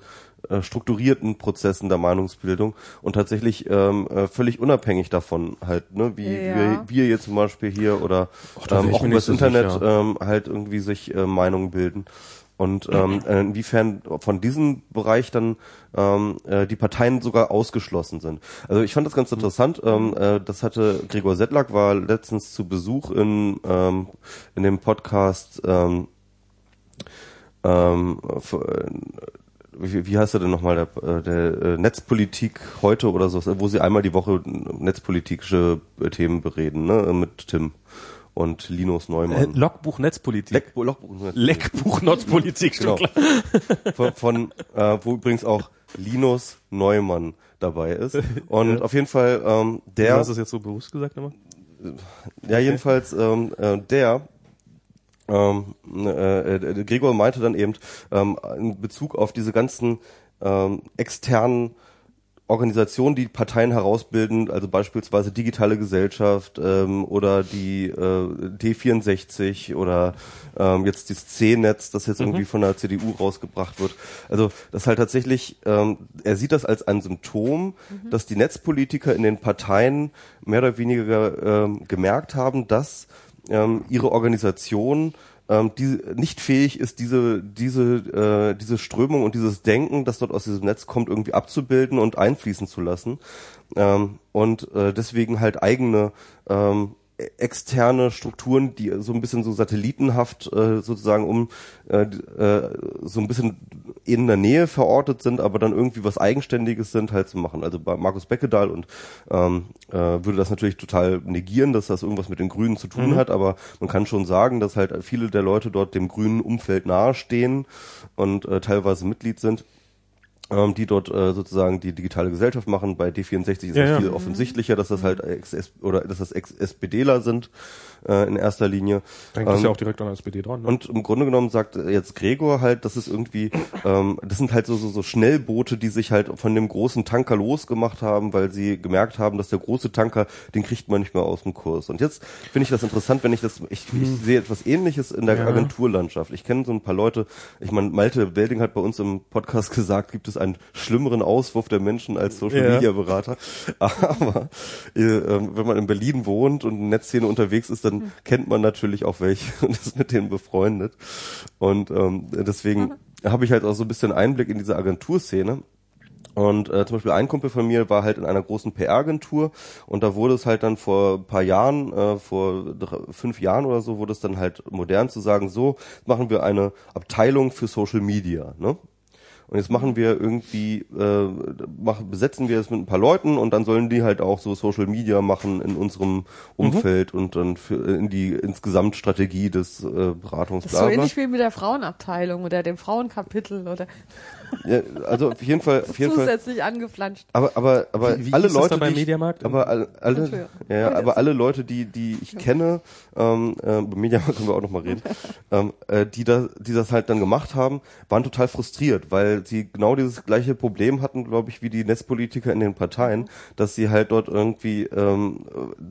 äh, strukturierten Prozessen der Meinungsbildung und tatsächlich ähm, äh, völlig unabhängig davon halt, ne, wie Ja. wir, wir jetzt zum Beispiel hier oder wär ähm, auch über das Internet sicher. ähm, halt irgendwie sich äh, Meinungen bilden. Und ähm, äh, inwiefern von diesem Bereich dann ähm, äh, die Parteien sogar ausgeschlossen sind. Also ich fand das ganz interessant. Ähm, äh, das hatte Gregor Sedlak war letztens zu Besuch in ähm, in dem Podcast ähm, ähm, f- äh, wie, wie heißt er denn nochmal, der, äh, der Netzpolitik heute oder so, wo sie einmal die Woche netzpolitische Themen bereden, ne, mit Tim und Linus Äh, Neumann. Logbuch Netzpolitik. Leck, Logbuch, Leckbuch Netzpolitik, Genau. von, von äh, wo übrigens auch Linus Neumann dabei ist. Und auf jeden Fall ähm, Du der, hast es jetzt so bewusst gesagt immer? ja jedenfalls ähm, äh, der, ähm, äh, äh, Gregor meinte dann eben ähm, in Bezug auf diese ganzen ähm, externen Organisationen, die Parteien herausbilden, also beispielsweise digitale Gesellschaft ähm, oder die äh, D64 oder ähm, jetzt das C-Netz, das jetzt irgendwie von der CDU rausgebracht wird. Also das halt tatsächlich, ähm, er sieht das als ein Symptom, dass die Netzpolitiker in den Parteien mehr oder weniger ähm, gemerkt haben, dass ähm, ihre Organisation ähm, die nicht fähig ist, diese diese äh, diese Strömung und dieses Denken, das dort aus diesem Netz kommt, irgendwie abzubilden und einfließen zu lassen. Ähm, und äh, deswegen halt eigene ähm, externe Strukturen, die so ein bisschen so satellitenhaft äh, sozusagen um äh, äh, so ein bisschen in der Nähe verortet sind, aber dann irgendwie was Eigenständiges sind, halt zu machen. Also bei Markus Beckedahl und ähm, äh, würde das natürlich total negieren, dass das irgendwas mit den Grünen zu tun hat, aber man kann schon sagen, dass halt viele der Leute dort dem grünen Umfeld nahestehen und äh, teilweise Mitglied sind ähm, die dort äh, sozusagen die digitale Gesellschaft machen. Bei D64 ist Ja, es ja. viel offensichtlicher, dass das halt Ex oder dass das Ex-SPDler sind äh, in erster Linie. Hängt das Ähm, ja auch direkt an der SPD dran. Ne? und im Grunde genommen sagt jetzt Gregor halt, das ist irgendwie, ähm, das sind halt so, so, so Schnellboote, die sich halt von dem großen Tanker losgemacht haben, weil sie gemerkt haben, dass der große Tanker, den kriegt man nicht mehr aus dem Kurs. Und jetzt finde ich das interessant, wenn ich das, ich, ich sehe etwas ähnliches in der Ja. Agenturlandschaft. Ich kenne so ein paar Leute, ich meine, Malte Welding hat bei uns im Podcast [LAUGHS] gesagt, gibt es einen schlimmeren Auswurf der Menschen als Social Ja. Media Berater. [LAUGHS] Aber äh, ähm, wenn man in Berlin wohnt und in Netzszene unterwegs ist, dann kennt man natürlich auch welche [LAUGHS] und ist mit denen befreundet. Und ähm, deswegen habe ich halt auch so ein bisschen Einblick in diese Agenturszene. Und äh, zum Beispiel ein Kumpel von mir war halt in einer großen PR-Agentur und da wurde es halt dann vor ein paar Jahren, äh, vor drei, fünf Jahren oder so, wurde es dann halt modern zu sagen, so machen wir eine Abteilung für Social Media. Ne? Und jetzt machen wir irgendwie, äh, machen, besetzen wir es mit ein paar Leuten und dann sollen die halt auch so Social Media machen in unserem Umfeld und dann für, in die insgesamt Strategie des äh, Beratungs. Das ist so ähnlich wie mit der Frauenabteilung oder dem Frauenkapitel oder Ja, also auf jeden Fall, auf jeden Fall. zusätzlich angeflanscht. Aber aber aber Wie- wie alle Leute, da beim die ich, Mediamarkt? aber alle, ja, ja, aber alle Leute, die die ich kenne, ähm, äh, beim Mediamarkt können wir auch noch mal reden, [LAUGHS] ähm, äh, die da die das halt dann gemacht haben, waren total frustriert, weil sie genau dieses gleiche Problem hatten, glaube ich, wie die Netzpolitiker in den Parteien, dass sie halt dort irgendwie, ähm,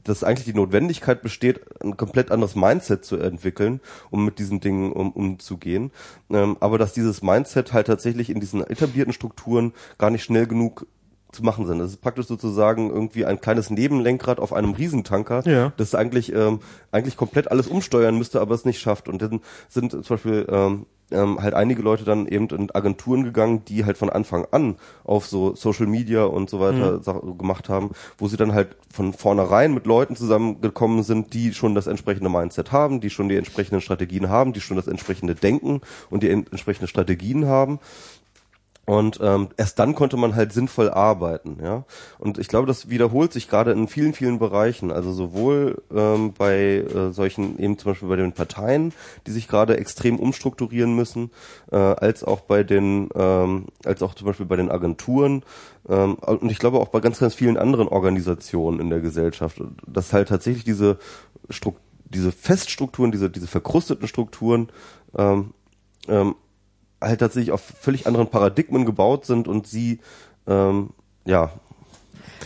dass eigentlich die Notwendigkeit besteht, ein komplett anderes Mindset zu entwickeln, um mit diesen Dingen um, umzugehen, ähm, aber dass dieses Mindset halt tatsächlich in diesen etablierten Strukturen gar nicht schnell genug zu machen sind. Das ist praktisch sozusagen irgendwie ein kleines Nebenlenkrad auf einem Riesentanker, Ja. das eigentlich ähm, eigentlich komplett alles umsteuern müsste, aber es nicht schafft. Und dann sind zum Beispiel ähm, ähm, halt einige Leute dann eben in Agenturen gegangen, die halt von Anfang an auf so Social Media und so weiter Sachen gemacht haben, wo sie dann halt von vornherein mit Leuten zusammengekommen sind, die schon das entsprechende Mindset haben, die schon die entsprechenden Strategien haben, die schon das entsprechende Denken und die en- entsprechende Strategien haben. Und ähm, erst dann konnte man halt sinnvoll arbeiten, ja. Und ich glaube, das wiederholt sich gerade in vielen, vielen Bereichen. Also sowohl ähm, bei äh, solchen, eben zum Beispiel bei den Parteien, die sich gerade extrem umstrukturieren müssen, äh, als auch bei den, ähm, als auch zum Beispiel bei den Agenturen ähm, und ich glaube auch bei ganz, ganz vielen anderen Organisationen in der Gesellschaft, dass halt tatsächlich diese Struktur diese Feststrukturen, diese, diese verkrusteten Strukturen, ähm, ähm, halt tatsächlich auf völlig anderen Paradigmen gebaut sind und sie, ähm, ja,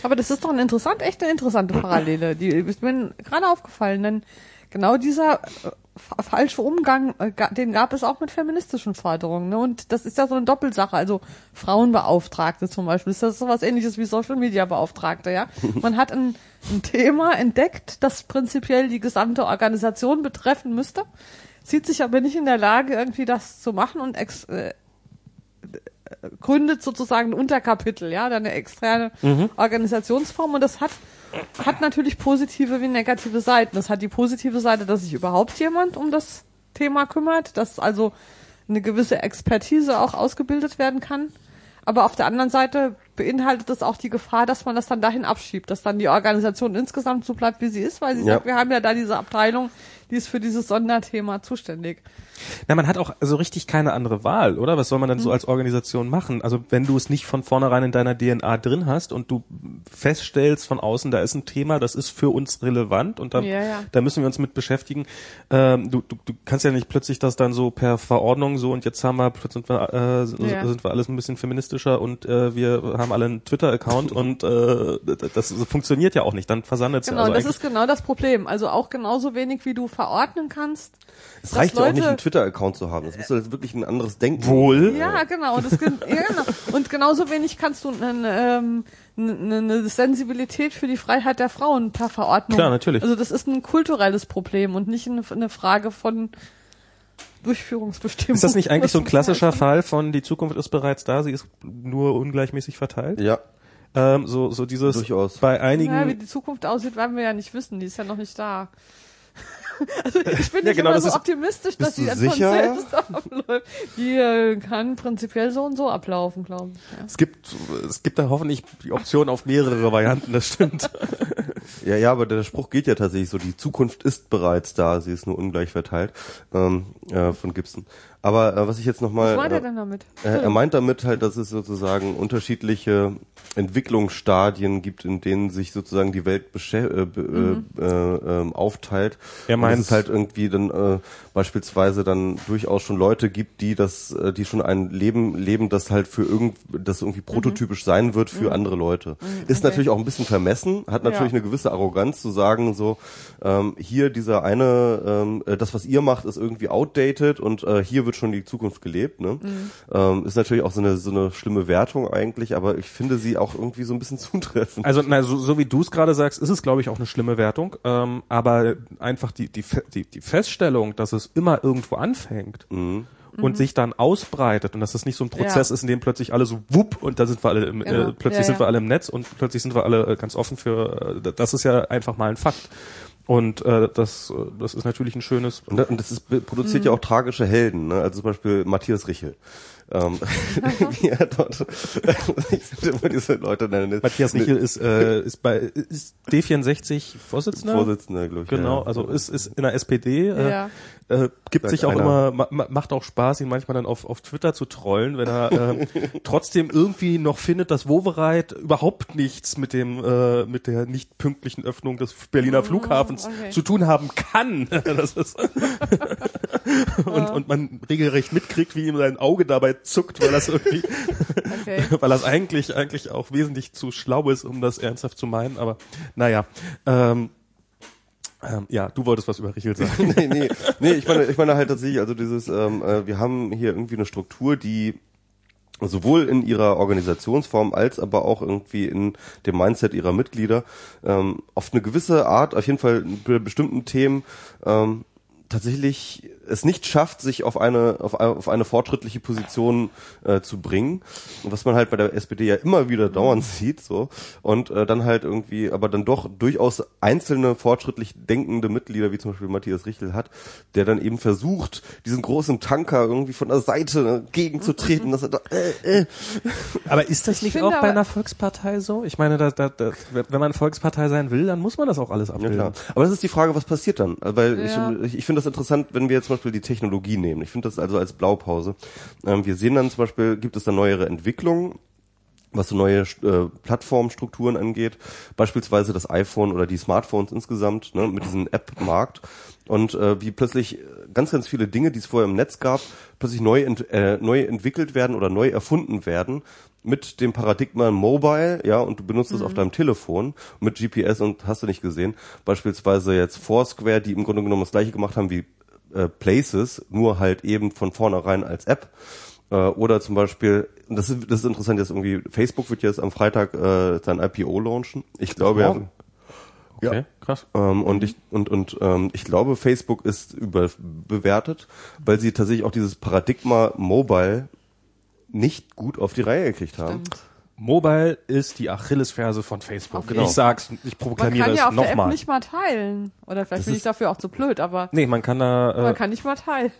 Aber das ist doch eine interessant, echt eine interessante Parallele. Die ist mir gerade aufgefallen, denn genau dieser äh, fa- falsche Umgang, äh, den gab es auch mit feministischen Forderungen. Ne? Und das ist ja so eine Doppelsache. Also Frauenbeauftragte zum Beispiel, ist das sowas ähnliches wie Social Media Beauftragte, ja? [LAUGHS] Man hat ein, ein Thema entdeckt, das prinzipiell die gesamte Organisation betreffen müsste, sieht sich aber nicht in der Lage, irgendwie das zu machen und ex, äh, gründet sozusagen ein Unterkapitel, ja, dann eine externe Organisationsform und das hat hat natürlich positive wie negative Seiten. Das hat die positive Seite, dass sich überhaupt jemand um das Thema kümmert, dass also eine gewisse Expertise auch ausgebildet werden kann. Aber auf der anderen Seite beinhaltet das auch die Gefahr, dass man das dann dahin abschiebt, dass dann die Organisation insgesamt so bleibt, wie sie ist, weil sie Ja. sagt, wir haben ja da diese Abteilung, die ist für dieses Sonderthema zuständig. Na, man hat auch so richtig keine andere Wahl, oder? Was soll man dann Hm. so als Organisation machen? Also wenn du es nicht von vornherein in deiner DNA drin hast und du feststellst von außen, da ist ein Thema, das ist für uns relevant und da, Ja, ja. da müssen wir uns mit beschäftigen. Ähm, du, du, du kannst ja nicht plötzlich das dann so per Verordnung so und jetzt haben wir plötzlich sind wir, äh, so- Ja. sind wir alles ein bisschen feministischer und äh, wir haben alle einen Twitter-Account und äh, das funktioniert ja auch nicht. Dann versandet es Genau, ja. Also das ist genau das Problem. Also auch genauso wenig wie du verordnen kannst. es reicht ja auch nicht, Twitter-Account zu haben. Das muss halt wirklich ein anderes Denken. Wohl. Ja, genau. Und, das, [LAUGHS] ja, genau. und genauso wenig kannst du eine, ähm, eine, Sensibilität für die Freiheit der Frauen per Verordnung. Klar, natürlich. Also das ist ein kulturelles Problem und nicht eine, Frage von Durchführungsbestimmung. Ist das nicht eigentlich so ein [LAUGHS] klassischer. Fall von die Zukunft ist bereits da, sie ist nur ungleichmäßig verteilt? Ja, Ähm, so, so dieses Durchaus. bei einigen. Ja, wie die Zukunft aussieht, werden wir ja nicht wissen. Die ist ja noch nicht da. [LAUGHS] Also ich bin Ja, nicht genau, immer so ist- optimistisch, dass du dann von sicher? selbst [LAUGHS] abläuft. Die äh, kann prinzipiell so und so ablaufen, glaube ich. Ja. es gibt, es gibt da hoffentlich die Option auf mehrere Varianten, das stimmt. [LAUGHS] ja, ja, aber der Spruch geht ja tatsächlich so, die Zukunft ist bereits da, sie ist nur ungleich verteilt, ähm, äh, von Gibson. Aber äh, was ich jetzt nochmal... Was meint er äh, denn damit? Er, er meint damit halt, dass es sozusagen unterschiedliche Entwicklungsstadien gibt, in denen sich sozusagen die Welt beschä äh, be- äh, äh, ähm, aufteilt. Er meint- dass es halt irgendwie dann äh, beispielsweise dann durchaus schon Leute gibt, die das, äh, die schon ein Leben leben, das halt für irgend, das irgendwie prototypisch sein wird für andere Leute. Ist okay. natürlich auch ein bisschen vermessen, hat natürlich Ja. eine gewisse Arroganz zu sagen so, ähm, hier dieser eine, ähm, äh, das was ihr macht, ist irgendwie outdated und äh, hier wird schon die Zukunft gelebt. Ne? Ähm, ist natürlich auch so eine so eine schlimme Wertung eigentlich, aber ich finde sie auch irgendwie so ein bisschen [LAUGHS] zutreffend. Also, na, so, so wie du es gerade sagst, ist es, glaube ich, auch eine schlimme Wertung. Ähm, aber einfach die, die, die, die Feststellung, dass es immer irgendwo anfängt und sich dann ausbreitet und dass es nicht so ein Prozess Ja. ist, in dem plötzlich alle so wupp und da sind wir alle im, Genau. äh, plötzlich Ja, sind ja. wir alle im Netz und plötzlich sind wir alle äh, ganz offen für äh, das ist ja einfach mal ein Fakt. Und äh, das, äh, das ist natürlich ein schönes Und, und das ist, produziert ja auch tragische Helden, ne? also zum Beispiel Matthias Richel. Ähm, [LAUGHS] [LAUGHS] wie er dort, ich [LAUGHS] immer diese Leute nennen. Matthias Richel ist, äh, ist bei ist D64 Vorsitzender. Vorsitzender, glaube ich. Genau, ja. also ist, ist in der SPD, äh, Ja. Äh, gibt Sagt sich auch einer. immer, ma, ma- macht auch Spaß, ihn manchmal dann auf, auf Twitter zu trollen, wenn er äh, [LAUGHS] trotzdem irgendwie noch findet, dass Wovereit überhaupt nichts mit dem äh, mit der nicht pünktlichen Öffnung des Berliner Flughafens okay. zu tun haben kann. [LAUGHS] das ist [LAUGHS] und, und man regelrecht mitkriegt, wie ihm sein Auge dabei zuckt, weil das irgendwie Okay. weil das eigentlich eigentlich auch wesentlich zu schlau ist, um das ernsthaft zu meinen. Aber naja, ähm, ähm, ja, du wolltest was über Richel sagen. [LAUGHS] nee, nee, nee, ich meine, ich meine halt tatsächlich, also dieses, ähm, äh, wir haben hier irgendwie eine Struktur, die sowohl in ihrer Organisationsform als aber auch irgendwie in dem Mindset ihrer Mitglieder ähm, auf eine gewisse Art, auf jeden Fall bei bestimmten Themen ähm, tatsächlich es nicht schafft, sich auf eine auf, eine- auf eine fortschrittliche Position äh, zu bringen, Und was man halt bei der SPD ja immer wieder [LAUGHS] dauernd sieht, so und äh, dann halt irgendwie, aber dann doch durchaus einzelne fortschrittlich denkende Mitglieder, wie zum Beispiel Matthias Richtel hat, der dann eben versucht, diesen großen Tanker irgendwie von der Seite gegenzutreten, dass er da, äh, äh, Aber ist das nicht auch bei einer Volkspartei so? Ich meine, da, da, da, wenn man Volkspartei sein will, dann muss man das auch alles Ja abbilden. klar. Aber das ist die Frage, was passiert dann? Weil Ja. ich, ich, finde das interessant, wenn wir jetzt zum Beispiel die Technologie nehmen. Ich finde das also als Blaupause. Ähm, wir sehen dann zum Beispiel, gibt es da neuere Entwicklungen, was so neue äh, Plattformstrukturen angeht, beispielsweise das iPhone oder die Smartphones insgesamt, ne, mit diesem App-Markt und äh, wie plötzlich ganz, ganz viele Dinge, die es vorher im Netz gab, plötzlich neu, ent, äh, neu entwickelt werden oder neu erfunden werden mit dem Paradigma Mobile, ja, und du benutzt es auf deinem Telefon mit GPS und hast du nicht gesehen, beispielsweise jetzt Foursquare, die im Grunde genommen das gleiche gemacht haben wie äh, Places, nur halt eben von vornherein als App. Äh, oder zum Beispiel, das ist, das ist interessant, jetzt irgendwie, Facebook wird jetzt am Freitag äh, sein IPO launchen. Ich glaube ja. Okay, Ja. krass. Ähm, und ich und und ähm, ich glaube, Facebook ist überbewertet, weil sie tatsächlich auch dieses Paradigma Mobile nicht gut auf die Reihe gekriegt haben. Stimmt. Mobile ist die Achillesferse von Facebook. Genau. Ich sag's, ich Man proklamiere kann ja es auf der App nochmal. nicht mal teilen. Oder vielleicht Das bin ich dafür auch zu blöd, aber Nee, man kann da, man äh, kann nicht mal teilen.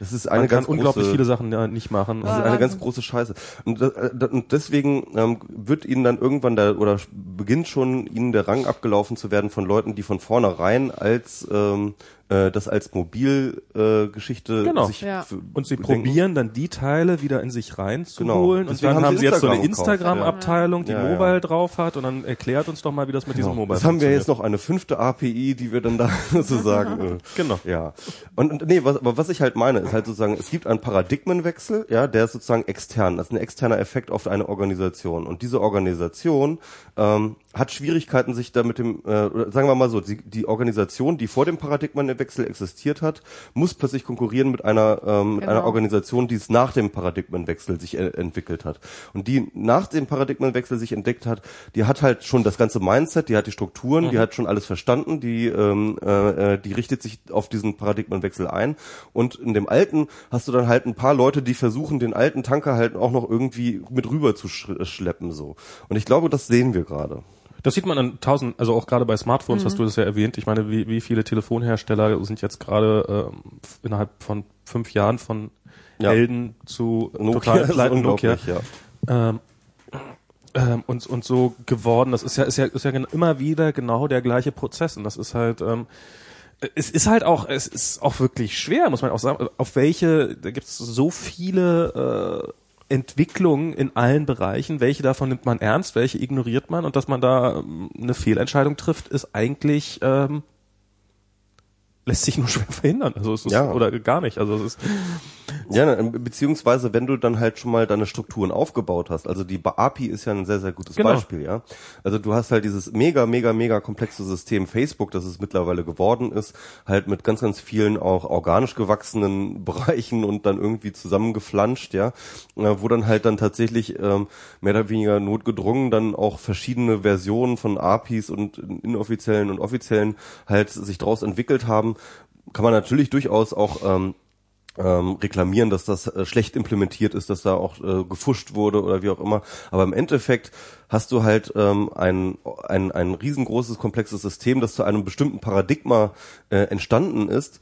Das ist eine man kann ganz unglaublich große, viele Sachen äh, nicht machen. Das ist eine Wahnsinn. ganz große Scheiße. Und, äh, und deswegen ähm, wird ihnen dann irgendwann da oder beginnt schon ihnen der Rang abgelaufen zu werden von Leuten, die von vornherein als ähm, äh, das als Mobilgeschichte äh, Genau. sich Ja. Und sie bedenken. probieren dann die Teile wieder in sich reinzuholen. Genau. Und dann haben haben sie jetzt so eine Instagram Instagram-Abteilung, die Ja, ja. Mobile drauf hat. Und dann erklärt uns doch mal, wie das mit diesem Mobile Das haben wir jetzt noch eine fünfte API, die wir dann da [LAUGHS] sozusagen. Äh, [LAUGHS] Genau. Ja. Und, und nee, was, aber was ich halt meine, ist halt sozusagen, es gibt einen Paradigmenwechsel, ja, der ist sozusagen extern. Das ist ein externer Effekt auf eine Organisation. Und diese Organisation ähm, hat Schwierigkeiten, sich da mit dem, äh, oder sagen wir mal so, die, die Organisation, die vor dem Paradigmenwechsel existiert hat, muss plötzlich konkurrieren mit einer, ähm, mit Genau. einer Organisation, die es nach dem Paradigmenwechsel sich äh, entwickelt hat. Und die nach dem Paradigmenwechsel sich entdeckt hat, die hat halt schon das ganze Mindset, die hat die Strukturen, die hat schon alles verstanden, die, ähm, äh, äh, die richtet sich auf diesen Paradigmenwechsel ein. Und in dem alten hast du dann halt ein paar Leute, die versuchen, den alten Tanker halt auch noch irgendwie mit rüber zu sch schleppen, so. Und ich glaube, das sehen wir gerade. Das sieht man an tausend, also auch gerade bei Smartphones, hast du das ja erwähnt. Ich meine, wie, wie viele Telefonhersteller sind jetzt gerade ähm, innerhalb von fünf Jahren von Ja. Helden zu Nokia total ist pleiten Nokia. ja. ähm, ähm, und, und so geworden. Das ist ja, ist ja, ist ja immer wieder genau der gleiche Prozess. Und das ist halt, ähm, es ist halt auch, es ist auch wirklich schwer, muss man auch sagen. Auf welche, da gibt es so viele Entwicklungen in allen Bereichen. Welche davon nimmt man ernst, welche ignoriert man? Und dass man da ähm, eine Fehlentscheidung trifft, ist eigentlich ähm, lässt sich nur [LAUGHS] schwer verhindern. Also es ist, Ja. oder gar nicht. Also es ist Ja, ne, beziehungsweise wenn du dann halt schon mal deine Strukturen aufgebaut hast. Also die API ist ja ein sehr, sehr gutes Genau. Beispiel, ja. Also du hast halt dieses mega, mega, mega komplexe System Facebook, das es mittlerweile geworden ist, halt mit ganz, ganz vielen auch organisch gewachsenen [LAUGHS] Bereichen und dann irgendwie zusammengeflanscht, ja, äh, wo dann halt dann tatsächlich ähm, mehr oder weniger notgedrungen dann auch verschiedene Versionen von APIs und inoffiziellen und offiziellen halt sich daraus entwickelt haben, kann man natürlich durchaus auch ähm, ähm, reklamieren, dass das äh, schlecht implementiert ist, dass da auch äh, gefuscht wurde oder wie auch immer. Aber im Endeffekt hast du halt ähm, ein, ein, ein riesengroßes, komplexes System, das zu einem bestimmten Paradigma äh, entstanden ist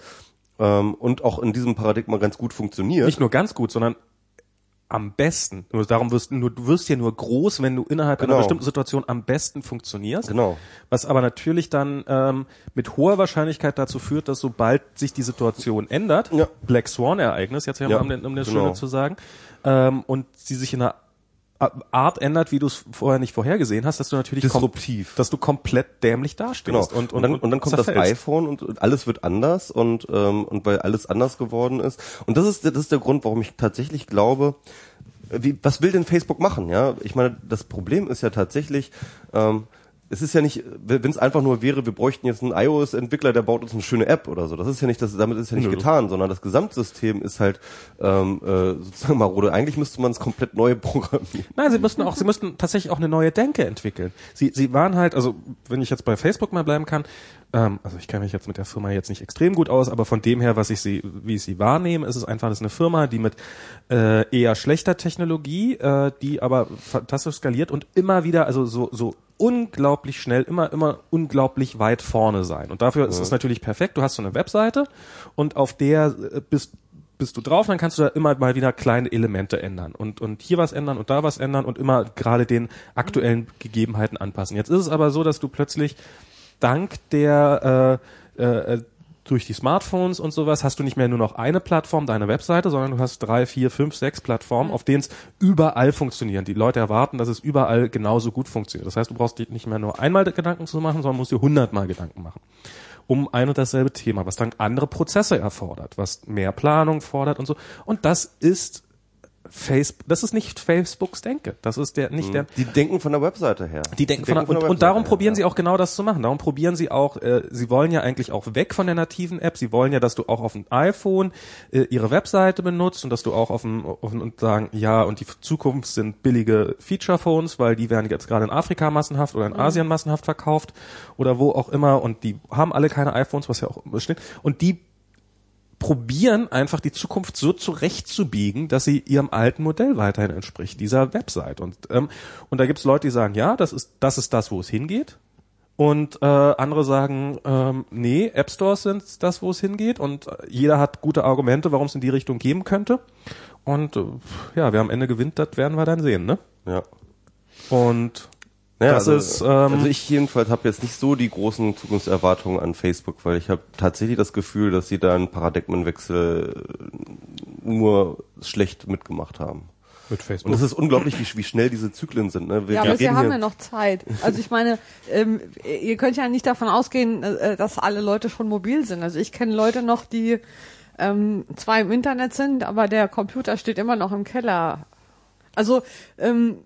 ähm, und auch in diesem Paradigma ganz gut funktioniert. nicht nur ganz gut, sondern am besten. Nur darum wirst nur, du wirst ja nur groß, wenn du innerhalb Genau. einer bestimmten Situation am besten funktionierst. Genau. Was aber natürlich dann ähm, mit hoher Wahrscheinlichkeit dazu führt, dass sobald sich die Situation ändert, Ja. Black Swan Ereignis, jetzt ja, um, um das genau. Schöne zu sagen, ähm, und sie sich in einer Art ändert, wie du es vorher nicht vorhergesehen hast, dass du natürlich Disruptiv. dass du komplett dämlich dastehst. Genau. Und, Und, dann, und dann kommt das zerfällst. iPhone und, und alles wird anders und, ähm, und weil alles anders geworden ist. Und das ist, der- das ist der Grund, warum ich tatsächlich glaube, wie, was will denn Facebook machen? Ja, ich meine, das Problem ist ja tatsächlich, ähm, es ist ja nicht, wenn es einfach nur wäre, wir bräuchten jetzt einen iOS-Entwickler, der baut uns eine schöne App oder so. Das ist ja nicht, das, damit ist ja nicht Nö. getan, sondern das Gesamtsystem ist halt ähm, äh, sozusagen marode. Eigentlich müsste man es komplett neu [LAUGHS] programmieren. Nein, sie müssten auch, sie müssten tatsächlich auch eine neue Denke entwickeln. Sie, sie waren halt, also wenn ich jetzt bei Facebook mal bleiben kann, ähm, also ich kenne mich jetzt mit der Firma jetzt nicht extrem gut aus, aber von dem her, was ich sie, wie ich sie wahrnehme, ist es einfach, das ist eine Firma, die mit äh, eher schlechter Technologie, äh, die aber fantastisch skaliert und immer wieder, also so, so unglaublich schnell, immer, immer unglaublich weit vorne sein. Und dafür ist es natürlich perfekt. Du hast so eine Webseite und auf der äh, bist bist du drauf, dann kannst du da immer mal wieder kleine Elemente ändern und, und hier was ändern und da was ändern und immer gerade den aktuellen Gegebenheiten anpassen. Jetzt ist es aber so, dass du plötzlich dank der äh, äh, durch die Smartphones und sowas hast du nicht mehr nur noch eine Plattform, deine Webseite, sondern du hast drei, vier, fünf, sechs Plattformen, auf denen es überall funktionieren. Die Leute erwarten, dass es überall genauso gut funktioniert. Das heißt, du brauchst dir nicht mehr nur einmal Gedanken zu machen, sondern musst dir hundertmal Gedanken machen um ein und dasselbe Thema, was dann andere Prozesse erfordert, was mehr Planung fordert und so. Und das ist Facebook, das ist nicht Facebooks Denke. Das ist der nicht der. Die denken von der Webseite her. Die denken, von, der, von und, der und darum Webseite probieren her, sie auch genau das zu machen. Darum probieren sie auch, äh, sie wollen ja eigentlich auch weg von der nativen App. Sie wollen ja, dass du auch auf dem iPhone äh, ihre Webseite benutzt und dass du auch auf dem, auf dem und sagen, ja, und die Zukunft sind billige Feature-Phones, weil die werden jetzt gerade in Afrika massenhaft oder in Asien massenhaft verkauft oder wo auch immer und die haben alle keine iPhones, was ja auch stimmt. Und die probieren einfach die Zukunft so zurechtzubiegen, dass sie ihrem alten Modell weiterhin entspricht, dieser Website. Und, ähm, und da gibt es Leute, die sagen, ja, das ist, das ist das, wo es hingeht. Und äh, andere sagen, ähm, nee, App Stores sind das, wo es hingeht. Und äh, jeder hat gute Argumente, warum es in die Richtung geben könnte. Und äh, ja, wer am Ende gewinnt, das werden wir dann sehen, ne? Ja. Und Ja, das also, ist, ähm, also ich jedenfalls habe jetzt nicht so die großen Zukunftserwartungen an Facebook, weil ich habe tatsächlich das Gefühl, dass sie da einen Paradigmenwechsel äh, nur schlecht mitgemacht haben. mit Und Facebook. es ist unglaublich, wie, wie schnell diese Zyklen sind. Ne? Wir, Ja, wir aber wir reden haben hier- ja noch Zeit. Also ich meine, ähm, ihr könnt ja nicht davon ausgehen, äh, dass alle Leute schon mobil sind. Also ich kenne Leute noch, die ähm, zwar im Internet sind, aber der Computer steht immer noch im Keller. Also ähm,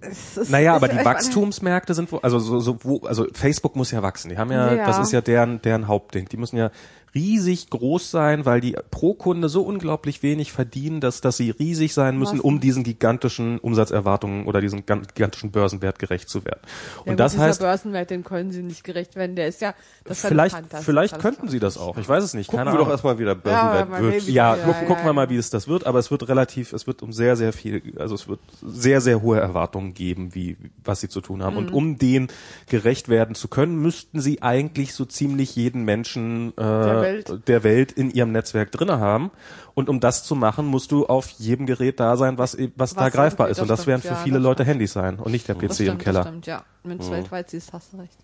ist, Naja, aber die Wachstumsmärkte sind wo, also so, so wo, also Facebook muss ja wachsen. Die haben ja, Ja. das ist ja deren deren Hauptding. Die müssen ja riesig groß sein, weil die pro Kunde so unglaublich wenig verdienen, dass dass sie riesig sein müssen, um diesen gigantischen Umsatzerwartungen oder diesen gan- gigantischen Börsenwert gerecht zu werden. Und Ja, gut, das dieser heißt, Börsenwert, den können sie nicht gerecht werden. Der ist ja das ja vielleicht vielleicht ist alles könnten sie das auch. Ich weiß es nicht. Gucken Keine wir doch Ahnung. erstmal, wie der Ja, Börsenwert mal wird. Ja, Ja, guck, ja, gucken wir ja. mal, wie es das wird, aber es wird relativ, es wird um sehr, sehr viel, also es wird sehr, sehr hohe Erwartungen geben, wie, was sie zu tun haben. Mhm. Und um denen gerecht werden zu können, müssten sie eigentlich so ziemlich jeden Menschen äh, der, Welt. der Welt in ihrem Netzwerk drinne haben. Und um das zu machen, musst du auf jedem Gerät da sein, was, was, da Was greifbar irgendwie- ist. Und das das werden für ja, viele Leute stimmt. Handys sein und nicht der PC Das im stimmt, Keller. Das stimmt, ja. Wenn es weltweit siehst, hast du recht.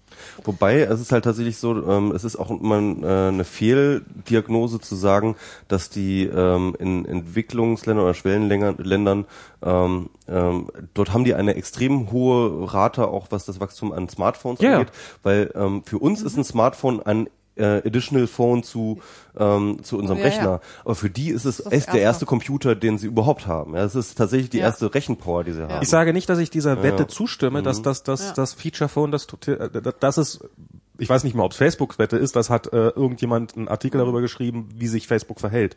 Wobei, es ist halt tatsächlich so, ähm, es ist auch immer äh, eine Fehldiagnose zu sagen, dass die ähm, in Entwicklungsländern oder Schwellenländern, ähm, ähm, dort haben die eine extrem hohe Rate, auch was das Wachstum an Smartphones Ja. angeht, weil ähm, für uns ist ein Smartphone ein äh, Additional Phone zu ähm, zu unserem Ja, ja. Rechner. Aber für die ist es Das echt der erste. erste Computer, den sie überhaupt haben. Ja, es ist tatsächlich die Ja. erste Rechenpower, die sie haben. Ich sage nicht, dass ich dieser Wette Ja. zustimme, dass das, das, Ja. das Feature Phone, das, äh, das ist, ich weiß nicht mal, ob es Facebook Wette ist, das hat äh, irgendjemand einen Artikel darüber geschrieben, wie sich Facebook verhält.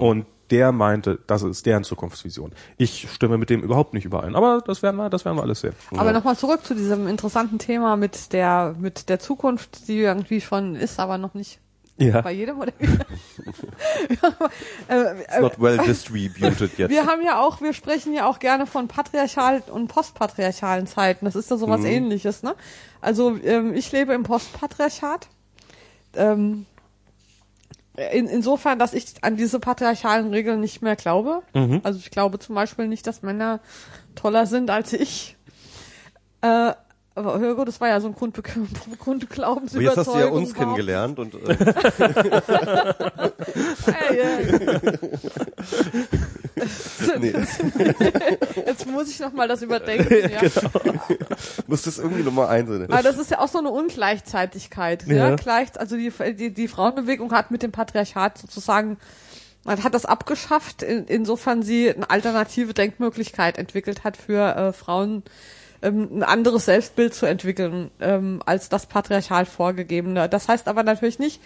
Und der meinte, das ist deren Zukunftsvision. Ich stimme mit dem überhaupt nicht überein. Aber das werden wir, das werden wir alles sehen. Aber nochmal zurück zu diesem interessanten Thema mit der, mit der Zukunft, die irgendwie schon ist, aber noch nicht Ja. bei jedem oder wie? [LAUGHS] äh, It's not well distributed yet. wir haben ja auch, wir sprechen ja auch gerne von patriarchal und postpatriarchalen Zeiten. Das ist ja sowas ähnliches, ne? Also ähm, ich lebe im Postpatriarchat. Ähm, in, insofern, dass ich an diese patriarchalen Regeln nicht mehr glaube. Also ich glaube zum Beispiel nicht, dass Männer toller sind als ich. Äh, aber gut, das war ja so ein Aber Grundglaubensüberzeugung. jetzt hast du ja uns kennengelernt und äh, [LAUGHS] [LAUGHS] Ey, ey. [LAUGHS] nee, [LAUGHS] Jetzt muss ich noch mal das überdenken. [LAUGHS] Ja. musst das irgendwie nochmal einsehen. Aber das ist ja auch so eine Ungleichzeitigkeit. Ja. Ja. Gleich, also die, die, die Frauenbewegung hat mit dem Patriarchat sozusagen, man hat das abgeschafft, in, insofern sie eine alternative Denkmöglichkeit entwickelt hat für äh, Frauen, ähm, ein anderes Selbstbild zu entwickeln, ähm, als das patriarchal vorgegebene. Das heißt aber natürlich nicht,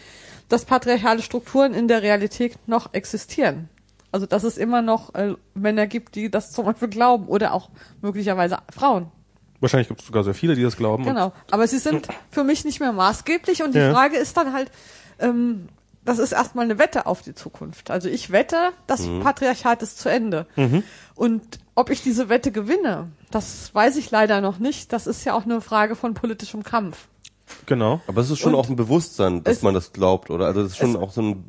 dass patriarchale Strukturen in der Realität noch existieren. Also dass es immer noch äh, Männer gibt, die das zum Beispiel glauben oder auch möglicherweise Frauen. Wahrscheinlich gibt es sogar sehr viele, die das glauben. Genau, aber sie sind für mich nicht mehr maßgeblich und die Ja. Frage ist dann halt, ähm, das ist erstmal eine Wette auf die Zukunft. Also ich wette, das Patriarchat ist zu Ende. Und ob ich diese Wette gewinne, das weiß ich leider noch nicht. Das ist ja auch eine Frage von politischem Kampf. Genau. Aber es ist schon Und auch ein Bewusstsein, dass man das glaubt, oder? Also das ist schon es- auch so ein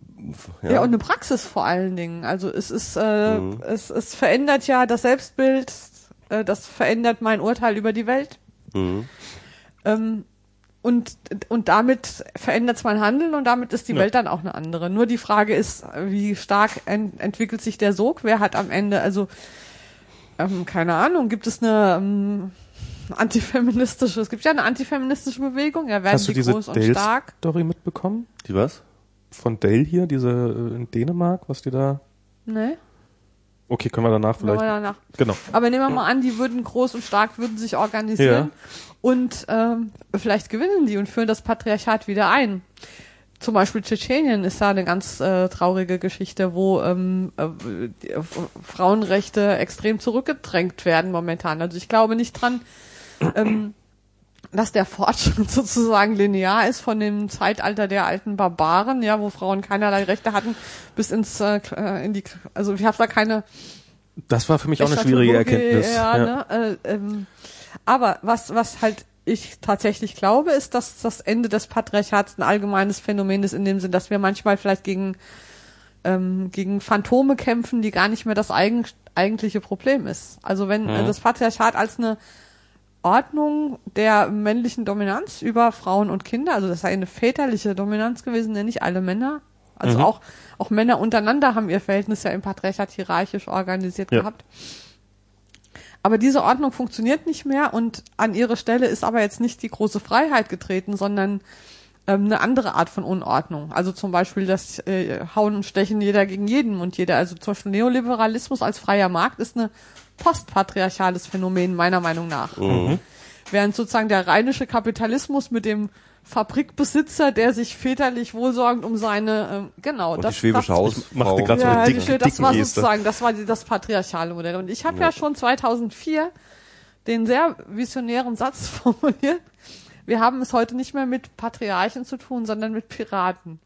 Ja. ja, und eine Praxis vor allen Dingen. Also es ist, äh, es, es verändert ja das Selbstbild, äh, das verändert mein Urteil über die Welt. Mhm. Ähm, und, und damit verändert es mein Handeln und damit ist die Ja. Welt dann auch eine andere. Nur die Frage ist, wie stark ent entwickelt sich der Sog? Wer hat am Ende, also, ähm, keine Ahnung, gibt es eine ähm, antifeministische, es gibt ja eine antifeministische Bewegung, ja, werden Hast du die diese groß und stark. Dale-Story mitbekommen? Die was? Von Dale hier, diese äh, in Dänemark, was die da... Ne? Okay, können wir danach Vielleicht. vielleicht... Danach. Genau. Aber nehmen wir mal an, die würden groß und stark, würden sich organisieren und ähm, vielleicht gewinnen die und führen das Patriarchat wieder ein. Zum Beispiel Tschetschenien ist da eine ganz äh, traurige Geschichte, wo ähm, äh, die, äh, Frauenrechte extrem zurückgedrängt werden momentan. Also ich glaube nicht dran, ähm, dass der Fortschritt [LAUGHS] sozusagen linear ist von dem Zeitalter der alten Barbaren, ja, wo Frauen keinerlei Rechte hatten, bis ins äh, in die also ich habe da keine Das war für mich auch eine schwierige Erkenntnis. Ja, Ja. Ne? Äh, ähm, aber was, was halt ich tatsächlich glaube, ist, dass das Ende des Patriarchats ein allgemeines Phänomen ist, in dem Sinn, dass wir manchmal vielleicht gegen, ähm, gegen Phantome kämpfen, die gar nicht mehr das eigen, eigentliche Problem ist. Also wenn äh, das Patriarchat als eine Ordnung der männlichen Dominanz über Frauen und Kinder, also das sei eine väterliche Dominanz gewesen, denn nicht alle Männer. Also auch, auch Männer untereinander haben ihr Verhältnis ja im Patriarchat hierarchisch organisiert Ja. gehabt. Aber diese Ordnung funktioniert nicht mehr und an ihre Stelle ist aber jetzt nicht die große Freiheit getreten, sondern ähm, eine andere Art von Unordnung. Also zum Beispiel das äh, Hauen und Stechen jeder gegen jeden und jeder. Also zum Beispiel Neoliberalismus als freier Markt ist eine postpatriarchales Phänomen meiner Meinung nach. Während sozusagen der rheinische Kapitalismus mit dem Fabrikbesitzer, der sich väterlich wohlsorgend um seine, ähm, genau, Und das, die schwäbische das, Hausfrau. machte grad so ja, eine dick- die, das war sozusagen, das war die, das patriarchale Modell. Und ich habe ja. schon 2004 den sehr visionären Satz [LAUGHS] formuliert. Wir haben es heute nicht mehr mit Patriarchen zu tun, sondern mit Piraten.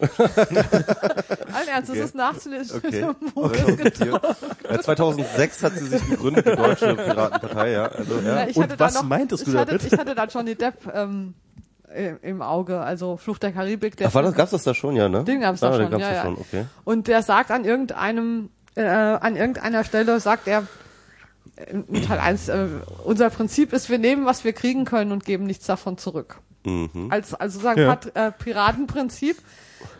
Allen Ernst, das ist nachzulesen. Okay. Geht. Ja, 2006 hat sie sich gegründet, die Deutsche Piratenpartei, ja. Also, ja. Ja, ich Und hatte da was noch, meintest du ich hatte, damit? Ich hatte da Johnny Depp ähm, im- Auge, also Fluch der Karibik. Der Ach, war das, gab's das da schon, ja, ne? Den gab's ah, da den schon, gab's ja, da ja. schon, okay. Und der sagt an irgendeinem, äh, an irgendeiner Stelle, sagt er, äh, in Teil 1, äh, unser Prinzip ist, wir nehmen, was wir kriegen können und geben nichts davon zurück. Mhm. Als, also sagen Ja.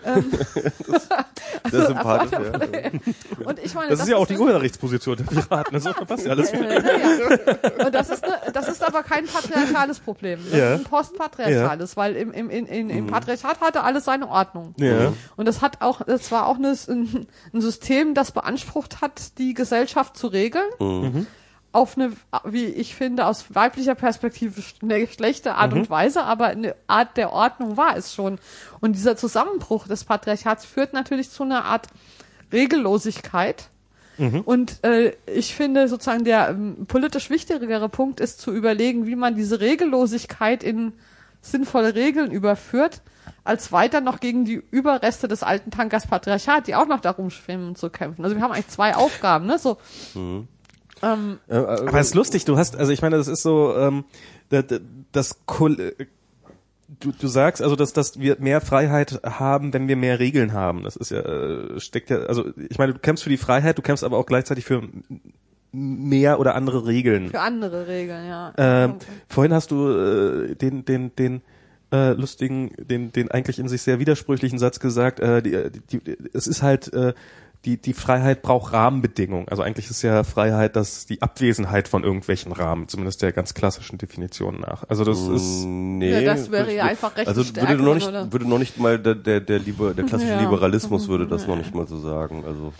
Pat, äh, Piratenprinzip. Sehr sympathisch, ja. Und ich meine, Das ist ja auch die ist- Urheberrechtsposition der Piraten. Das passt [LAUGHS] ja alles. Naja. Und das ist, ne, das ist aber kein patriarchales Problem. Das Ja. ist ein postpatriarchales, weil im, im, in, in, im Patriarchat hatte alles seine Ordnung. Ja. Und das hat auch, das war auch eine, ein, ein System, das beansprucht hat, die Gesellschaft zu regeln. Mhm. Auf eine, wie ich finde, aus weiblicher Perspektive eine schlechte Art Mhm. und Weise, aber eine Art der Ordnung war es schon. Und dieser Zusammenbruch des Patriarchats führt natürlich zu einer Art Regellosigkeit. Mhm. Und äh, ich finde sozusagen der ähm, politisch wichtigere Punkt ist zu überlegen, wie man diese Regellosigkeit in sinnvolle Regeln überführt, als weiter noch gegen die Überreste des alten Tankers Patriarchat, die auch noch darum schwimmen, zu kämpfen. Also wir haben eigentlich zwei Aufgaben, ne? So, ähm, Äh, äh, Aber es ist lustig, du hast, also ich meine, das ist so, ähm, das, das äh, du, du sagst also, dass, dass wir mehr Freiheit haben, wenn wir mehr Regeln haben. Das ist ja, äh, steckt ja, also ich meine, du kämpfst für die Freiheit, du kämpfst aber auch gleichzeitig für mehr oder andere Regeln. für andere Regeln, ja. Ähm, vorhin hast du äh, den, den, den äh, lustigen, den, den eigentlich in sich sehr widersprüchlichen Satz gesagt, äh, die, die, die, es ist halt, äh, die, die Freiheit braucht Rahmenbedingungen. Also eigentlich ist ja Freiheit das die Abwesenheit von irgendwelchen Rahmen, zumindest der ganz klassischen Definition nach. Also das ist Nee, Ja, das wäre ja einfach recht Also würde noch nicht, oder? würde noch nicht mal der, der, der, Liber, der klassische [LAUGHS] Ja. Liberalismus würde das noch nicht mal so sagen. Also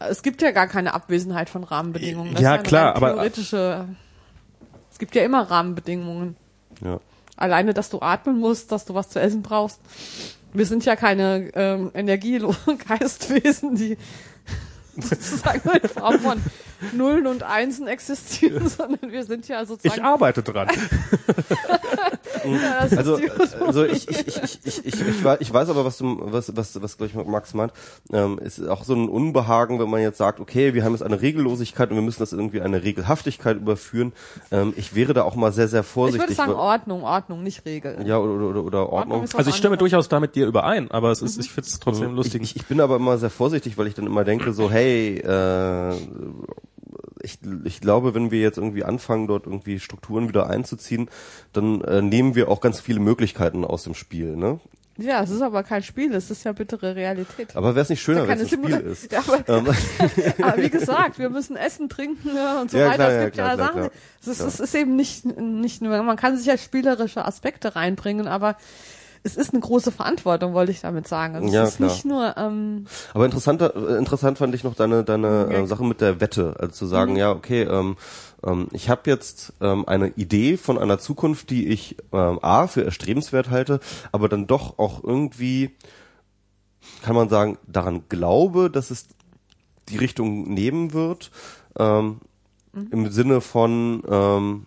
es gibt ja gar keine Abwesenheit von Rahmenbedingungen. Das Ja, ist eine klar, aber- theoretische. Es gibt ja immer Rahmenbedingungen. ja. Alleine, dass du atmen musst, dass du was zu essen brauchst. Wir sind ja keine ähm, energielosen Geistwesen, die [LAUGHS] sozusagen nur in Form von Nullen und Einsen existieren, sondern wir sind ja ich sozusagen. arbeite dran. [LAUGHS] Ist Also, also ich, ich, ich, ich, ich, ich, ich, weiß, ich weiß aber, was du, was, was, was glaube ich Max meint. Ähm, ist auch so ein Unbehagen, wenn man jetzt sagt, okay, wir haben jetzt eine Regellosigkeit und wir müssen das irgendwie eine Regelhaftigkeit überführen. Ähm, ich wäre da auch mal sehr, sehr ich vorsichtig. würde sagen Ordnung, Ordnung, nicht Regel. ja, oder, oder, oder Ordnung. was Also ich stimme anderes. durchaus da mit dir überein, aber es ist, ich finde es trotzdem lustig. Ich, ich bin aber immer sehr vorsichtig, weil ich dann immer denke so, hey, äh, ich, ich glaube, wenn wir jetzt irgendwie anfangen, dort irgendwie Strukturen wieder einzuziehen, dann äh, nehmen wir auch ganz viele Möglichkeiten aus dem Spiel. Ne? Ja, es ist aber kein Spiel, es ist ja bittere Realität. Aber wäre es nicht schöner, wenn es ein Spiel ist? [LAUGHS] Ja, aber, Ähm, [LAUGHS] aber wie gesagt, wir müssen essen, trinken ja, und so Ja, weiter. klar, es gibt ja, klar, Sachen. klar. Es, ist, es ist eben nicht, nicht nur, man kann sich ja spielerische Aspekte reinbringen, aber es ist eine große Verantwortung, wollte ich damit sagen. Also Ja, es ist klar. nicht nur, ähm, Aber interessanter, äh, interessant fand ich noch deine, deine Ja. äh, Sache mit der Wette. Also zu sagen, ja, okay, ähm, ähm, ich habe jetzt ähm, eine Idee von einer Zukunft, die ich ähm, A für erstrebenswert halte, aber dann doch auch irgendwie, kann man sagen, daran glaube, dass es die Richtung nehmen wird, ähm, im Sinne von ähm,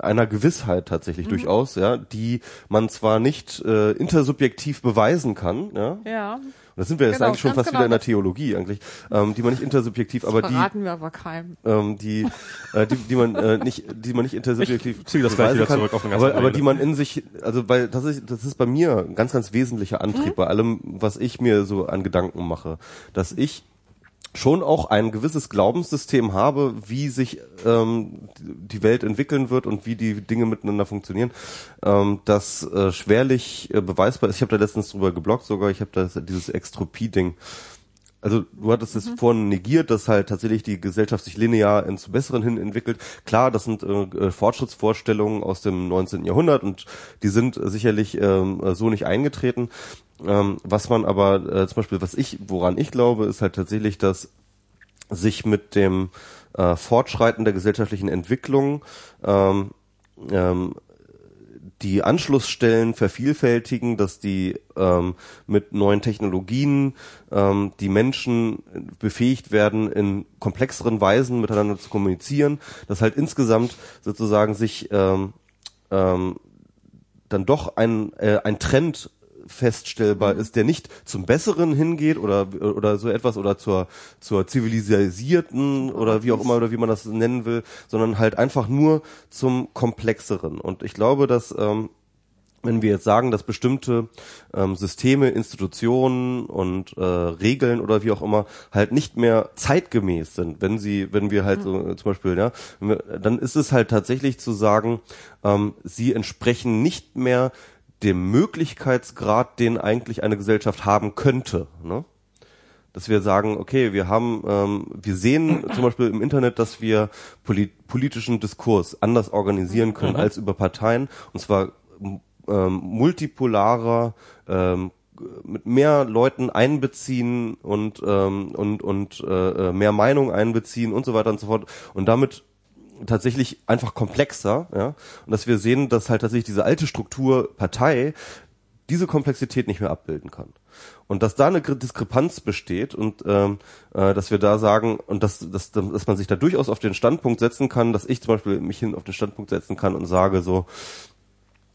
einer Gewissheit tatsächlich durchaus, ja, die man zwar nicht äh, intersubjektiv beweisen kann, ja, ja, und da sind wir jetzt Genau, eigentlich schon fast genau. wieder in der Theologie eigentlich, ähm, die man nicht intersubjektiv, aber die, wir aber keinem. ähm, die, äh, die, die man äh, nicht, die man nicht intersubjektiv ziehe das gleich wieder kann, zurück auf eine aber, aber die man in sich, also weil das ist, das ist bei mir ein ganz, ganz wesentlicher Antrieb Mhm. bei allem, was ich mir so an Gedanken mache, dass ich schon auch ein gewisses Glaubenssystem habe, wie sich ähm, die Welt entwickeln wird und wie die Dinge miteinander funktionieren, ähm, das äh, schwerlich äh, beweisbar ist. Ich habe da letztens drüber geblockt sogar, ich habe da dieses Extropie-Ding. Also du hattest es vorhin negiert, dass halt tatsächlich die Gesellschaft sich linear ins Besseren hin entwickelt. Klar, das sind äh, äh, Fortschrittsvorstellungen aus dem 19. Jahrhundert und die sind äh, sicherlich ähm, äh, so nicht eingetreten. Ähm, was man aber äh, zum Beispiel, was ich, woran ich glaube, ist halt tatsächlich, dass sich mit dem äh, Fortschreiten der gesellschaftlichen Entwicklung ähm, ähm, die Anschlussstellen vervielfältigen, dass die ähm, mit neuen Technologien ähm, die Menschen befähigt werden, in komplexeren Weisen miteinander zu kommunizieren, dass halt insgesamt sozusagen sich ähm, ähm, dann doch ein, äh, ein Trend feststellbar ist, der nicht zum Besseren hingeht oder oder so etwas oder zur zur zivilisierten oder wie auch immer oder wie man das nennen will, sondern halt einfach nur zum komplexeren. Und ich glaube, dass ähm, wenn wir jetzt sagen, dass bestimmte ähm, Systeme, Institutionen und äh, Regeln oder wie auch immer halt nicht mehr zeitgemäß sind, wenn sie, wenn wir halt so äh, zum Beispiel, ja, wir, dann ist es halt tatsächlich zu sagen, ähm, sie entsprechen nicht mehr dem Möglichkeitsgrad, den eigentlich eine Gesellschaft haben könnte. Ne? dass wir sagen, okay, wir haben, ähm, wir sehen [CLEARS THROAT] zum Beispiel im Internet, dass wir polit politischen Diskurs anders organisieren können als über Parteien, und zwar ähm, multipolarer, ähm, mit mehr Leuten einbeziehen und ähm, und und äh, äh, mehr Meinung einbeziehen und so weiter und so fort und damit tatsächlich einfach komplexer, ja, und dass wir sehen, dass halt tatsächlich diese alte Struktur Partei diese Komplexität nicht mehr abbilden kann. Und dass da eine Diskrepanz besteht und ähm, äh, dass wir da sagen und dass, dass, dass man sich da durchaus auf den Standpunkt setzen kann, dass ich zum Beispiel mich hin auf den Standpunkt setzen kann und sage so,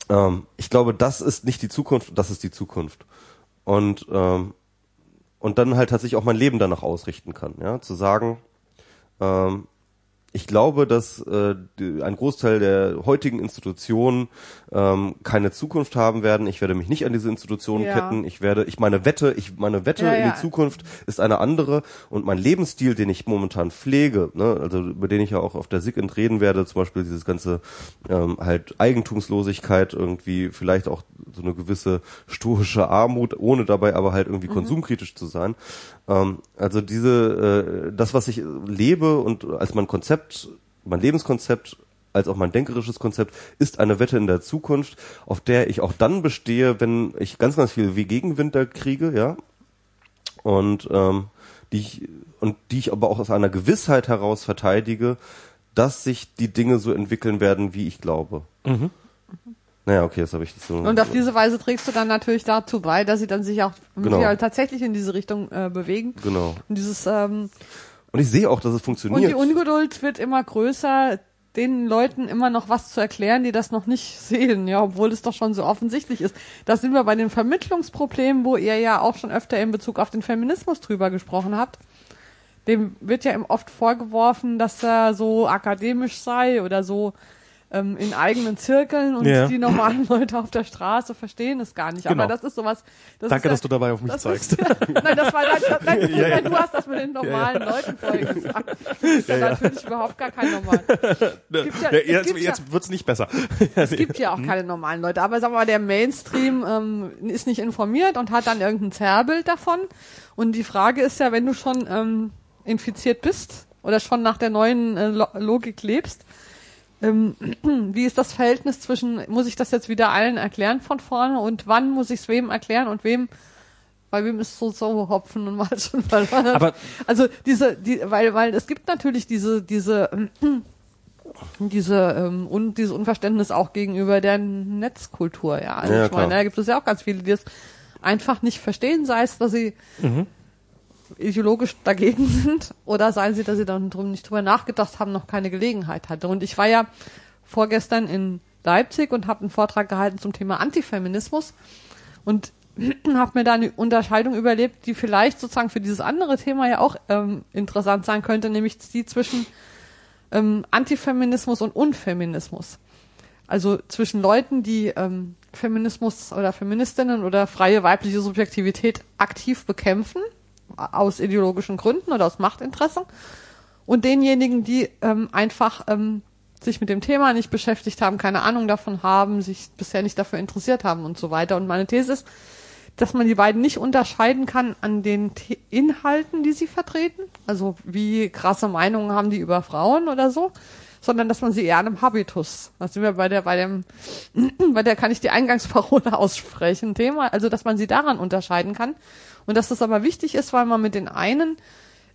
ähm, ich glaube, das ist nicht die Zukunft, das ist die Zukunft. Und ähm, und dann halt tatsächlich auch mein Leben danach ausrichten kann, ja, zu sagen, ähm, ich glaube, dass äh, ein Großteil der heutigen Institutionen ähm, keine Zukunft haben werden. Ich werde mich nicht an diese Institutionen Ja. ketten. Ich werde, ich meine Wette, ich meine Wette Ja, in ja. die Zukunft ist eine andere und mein Lebensstil, den ich momentan pflege, ne, also über den ich ja auch auf der SIGINT reden werde, zum Beispiel dieses ganze ähm, halt Eigentumslosigkeit irgendwie, vielleicht auch so eine gewisse stoische Armut, ohne dabei aber halt irgendwie konsumkritisch zu sein. Ähm, also diese, äh, das, was ich lebe und als mein Konzept, mein Lebenskonzept, als auch mein denkerisches Konzept, ist eine Wette in der Zukunft, auf der ich auch dann bestehe, wenn ich ganz, ganz viel wie Gegenwind da kriege, ja. Und ähm, die ich, und die ich aber auch aus einer Gewissheit heraus verteidige, dass sich die Dinge so entwickeln werden, wie ich glaube. Naja, okay, das habe ich so. Und auf diese Weise trägst du dann natürlich dazu bei, dass sie dann sich auch Genau. ja, tatsächlich in diese Richtung äh, bewegen. Genau. Und dieses ähm, Und ich sehe auch, dass es und funktioniert. die Ungeduld wird immer größer, den Leuten immer noch was zu erklären, die das noch nicht [LAUGHS] sehen, ja, obwohl es doch schon so offensichtlich ist. Da sind wir bei den Vermittlungsproblemen, wo ihr ja auch schon öfter in Bezug auf den Feminismus drüber gesprochen habt. Dem wird ja oft vorgeworfen, dass er so akademisch sei oder so ähm, in eigenen Zirkeln und Ja. die normalen [LAUGHS] Leute auf der Straße verstehen es gar nicht. Genau. Aber das ist sowas. Das Danke, ist dass du dabei auf mich zeigst. [LAUGHS] Ist, nein, das war dann, nein, Ja, ja. du hast das mit den normalen Leuten vorhin gesagt. [LAUGHS] Das ist ja, natürlich überhaupt gar kein normal. jetzt jetzt wird's nicht besser. Es gibt ja auch keine normalen Leute, aber sagen wir mal, der Mainstream ähm, ist nicht informiert und hat dann irgendein Zerrbild davon. Und die Frage ist ja, wenn du schon ähm, infiziert bist oder schon nach der neuen äh, Lo Logik lebst, ähm, [CLEARS THROAT] wie ist das Verhältnis zwischen, muss ich das jetzt wieder allen erklären von vorne und wann muss ich es wem erklären und wem, bei wem ist so so Hopfen und Malz schon verloren. Aber- also diese, die, weil, weil es gibt natürlich diese, diese, ähm, [CLEARS THROAT] diese ähm, und dieses Unverständnis auch gegenüber der Netzkultur, ja. Also Ja, ich meine, da gibt es ja auch ganz viele, die das einfach nicht verstehen, sei es, dass sie ideologisch dagegen [LAUGHS] sind oder seien sie, dass sie dann drum nicht drüber nachgedacht haben, noch keine Gelegenheit hatte. Und ich war ja vorgestern in Leipzig und habe einen Vortrag gehalten zum Thema Antifeminismus und [CLEARS THROAT] habe mir da eine Unterscheidung überlebt, die vielleicht sozusagen für dieses andere Thema ja auch ähm, interessant sein könnte, nämlich die zwischen ähm, Antifeminismus und Unfeminismus. Also zwischen Leuten, die ähm, Feminismus oder Feministinnen oder freie weibliche Subjektivität aktiv bekämpfen, aus ideologischen Gründen oder aus Machtinteressen, und denjenigen, die ähm, einfach ähm, sich mit dem Thema nicht beschäftigt haben, keine Ahnung davon haben, sich bisher nicht dafür interessiert haben und so weiter. Und meine These ist, dass man die beiden nicht unterscheiden kann an den Inhalten, die sie vertreten, also wie krasse Meinungen haben die über Frauen oder so, sondern dass man sie eher an einem Habitus, da sind wir bei der, bei dem, [CLEARS THROAT] bei der kann ich die Eingangsparole [LAUGHS] aussprechen, Thema, also dass man sie daran unterscheiden kann und dass das aber wichtig ist, weil man mit den einen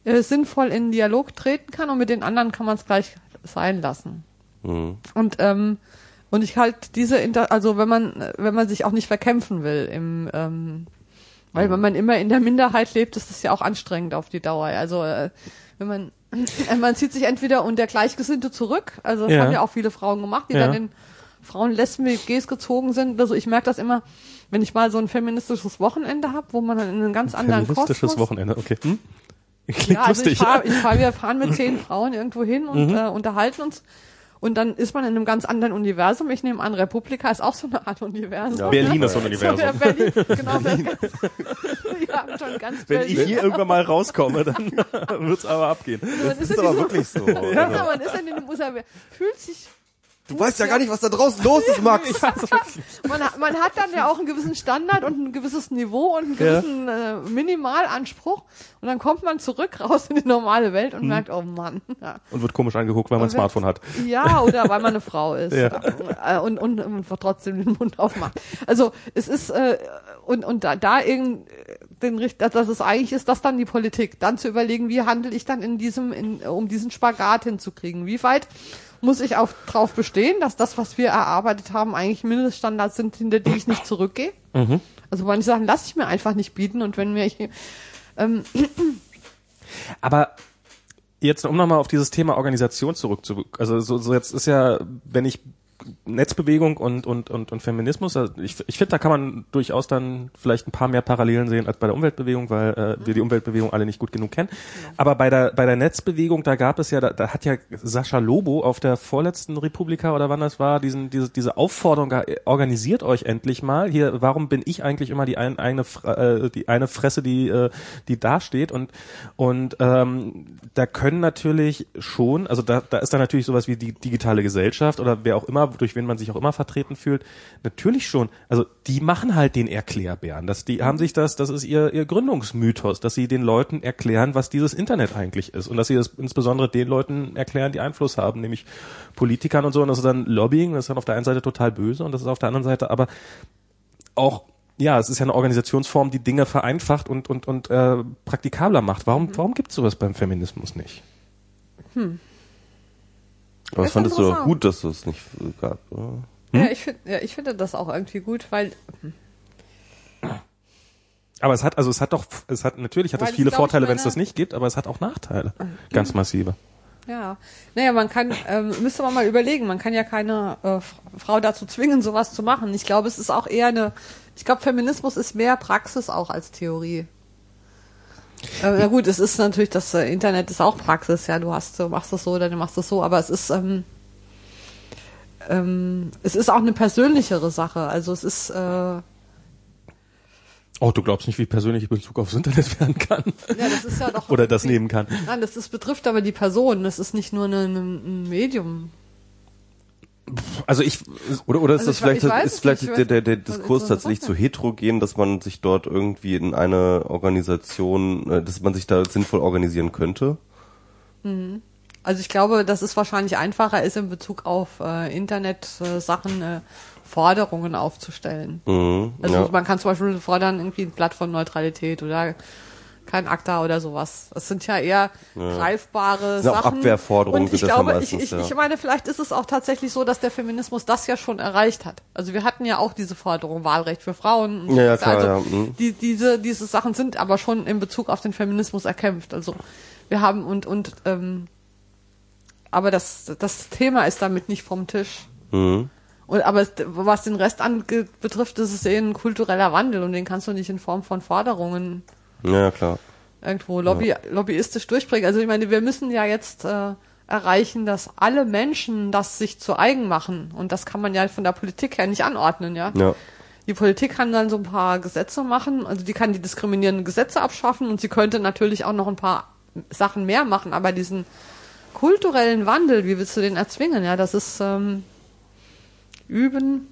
äh, sinnvoll in Dialog treten kann und mit den anderen kann man es gleich sein lassen. Mhm. Und ähm, und ich halt diese Inter also wenn man wenn man sich auch nicht verkämpfen will im ähm, weil wenn man immer in der Minderheit lebt, ist das ja auch anstrengend auf die Dauer. Also äh, wenn man [LAUGHS] man zieht sich entweder unter Gleichgesinnte zurück, also das Ja. haben ja auch viele Frauen gemacht, die Ja. dann in Frauen WGs gezogen sind. Also ich merke das immer, wenn ich mal so ein feministisches Wochenende habe, wo man dann in einen ganz anderen Feministisches Kosmos Wochenende, okay. Hm? Klingt ja, also lustig. ich fahr, ich fahr, wir fahren mit zehn [LAUGHS] Frauen irgendwo hin und Mhm. äh, unterhalten uns. Und dann ist man in einem ganz anderen Universum. Ich nehme an, Republika ist auch so eine Art Universum. Ja. Berlin ist so ein So, Universum. ja, Berlin, [LAUGHS] genau. Berlin. [LAUGHS] Wir haben schon ganz Wenn Berlin. ich hier irgendwann mal rauskomme, dann wird's aber abgehen. man Das ist ist aber diesem, wirklich so. ja, Also, man ist in dem Museum, fühlt sich du weißt ja gar nicht, was da draußen los ist, [LAUGHS] Max. man, hat- man hat dann ja auch einen gewissen Standard und ein gewisses Niveau und einen Ja. gewissen äh, Minimalanspruch und dann kommt man zurück [LAUGHS] raus in die normale Welt und Mhm. merkt, oh Mann. Ja. Und wird komisch angeguckt, weil man ein Smartphone hat. Ja, oder weil man eine Frau [LAUGHS] ist Ja. Äh, und, und, und trotzdem den Mund aufmacht. Also es ist äh, und und da, da irgend den Richt- dass dass es eigentlich ist, das dann die Politik, dann zu überlegen, wie handle ich dann in diesem, in, um diesen Spagat hinzukriegen. Wie weit muss ich auf, drauf bestehen, dass das, was wir erarbeitet haben, eigentlich Mindeststandards sind, hinter die ich nicht zurückgehe? Also manche Sachen lasse ich mir einfach nicht bieten und wenn mir ich, ähm, Aber jetzt, um nochmal auf dieses Thema Organisation zurückzu, also so, so jetzt ist ja, wenn ich Netzbewegung und, und, und, und Feminismus, also ich, ich finde, da kann man durchaus dann vielleicht ein paar mehr Parallelen sehen als bei der Umweltbewegung, weil äh, wir die Umweltbewegung alle nicht gut genug kennen. Aber bei der, bei der Netzbewegung, da gab es ja, da, da hat ja Sascha Lobo auf der vorletzten Republika oder wann das war, diesen, diese, diese Aufforderung, organisiert euch endlich mal. Hier, warum bin ich eigentlich immer die ein, eine, äh, die eine Fresse, die, äh, die da steht? Und, und ähm, da können natürlich schon, also da, da ist dann natürlich sowas wie die digitale Gesellschaft oder wer auch immer, durch wen man sich auch immer vertreten fühlt, natürlich schon. Also die machen halt den Erklärbären. Das, die haben sich das, das ist ihr, ihr Gründungsmythos, dass sie den Leuten erklären, was dieses Internet eigentlich ist und dass sie das insbesondere den Leuten erklären, die Einfluss haben, nämlich Politikern und so. Und das ist dann Lobbying, das ist dann auf der einen Seite total böse und das ist auf der anderen Seite aber auch ja, es ist ja eine Organisationsform, die Dinge vereinfacht und und und äh, praktikabler macht. Warum warum gibt's sowas beim Feminismus nicht? Aber das fandest du interessant. gut, dass es es nicht gab, oder? ja, ich finde, ja, ich finde das auch irgendwie gut, weil Aber es hat also es hat doch es hat natürlich hat es viele Vorteile, wenn es meine- das nicht gibt, aber es hat auch Nachteile, ganz massive. Ja, naja, man kann, ähm, müsste man mal überlegen, man kann ja keine äh, Frau dazu zwingen, sowas zu machen. Ich glaube, es ist auch eher eine, ich glaube, Feminismus ist mehr Praxis auch als Theorie. Na gut, es ist natürlich, das äh, Internet ist auch Praxis, ja, du hast, du machst das so oder du machst das so, aber es ist, ähm, ähm, es ist auch eine persönlichere Sache. Also es ist äh, Oh, du glaubst nicht, wie persönlich Bezug aufs Internet werden kann. ja, das ist ja doch [LAUGHS] Oder das nehmen kann. Nein, das, das betrifft aber die Person. Das ist nicht nur eine, ein Medium. Also ich, Oder, oder ist Also das ich- vielleicht, ich ist vielleicht nicht, der, der, der Diskurs tatsächlich zu heterogen, dass man sich dort irgendwie in eine Organisation, äh, dass man sich da sinnvoll organisieren könnte? Also ich glaube, dass es wahrscheinlich einfacher ist, in Bezug auf äh, Internet-Sachen äh, Forderungen aufzustellen. Mhm, Also ja. man kann zum Beispiel fordern, irgendwie Plattformneutralität oder kein ACTA oder sowas. Das sind ja eher greifbare sind auch Sachen. Abwehrforderungen, Und ich sind das ja glaube, meistens, ich, ich, ja. ich meine, vielleicht ist es auch tatsächlich so, dass der Feminismus das ja schon erreicht hat. Also wir hatten ja auch diese Forderung Wahlrecht für Frauen. und Ja, ja, klar, also ja, mhm. die, diese, diese Sachen sind aber schon in Bezug auf den Feminismus erkämpft. Also wir haben und und ähm, aber das das Thema ist damit nicht vom Tisch. Mhm. Und, aber was den Rest betrifft, ist es eher ein kultureller Wandel und den kannst du nicht in Form von Forderungen Ja, ja, klar. irgendwo lobby, lobbyistisch durchbringen. Also ich meine, wir müssen ja jetzt äh, erreichen, dass alle Menschen das sich zu eigen machen. Und das kann man ja von der Politik her nicht anordnen, ja. Ja. Die Politik kann dann so ein paar Gesetze machen, also die kann die diskriminierenden Gesetze abschaffen und sie könnte natürlich auch noch ein paar Sachen mehr machen, aber diesen kulturellen Wandel, wie willst du den erzwingen? Ja, das ist ähm, üben.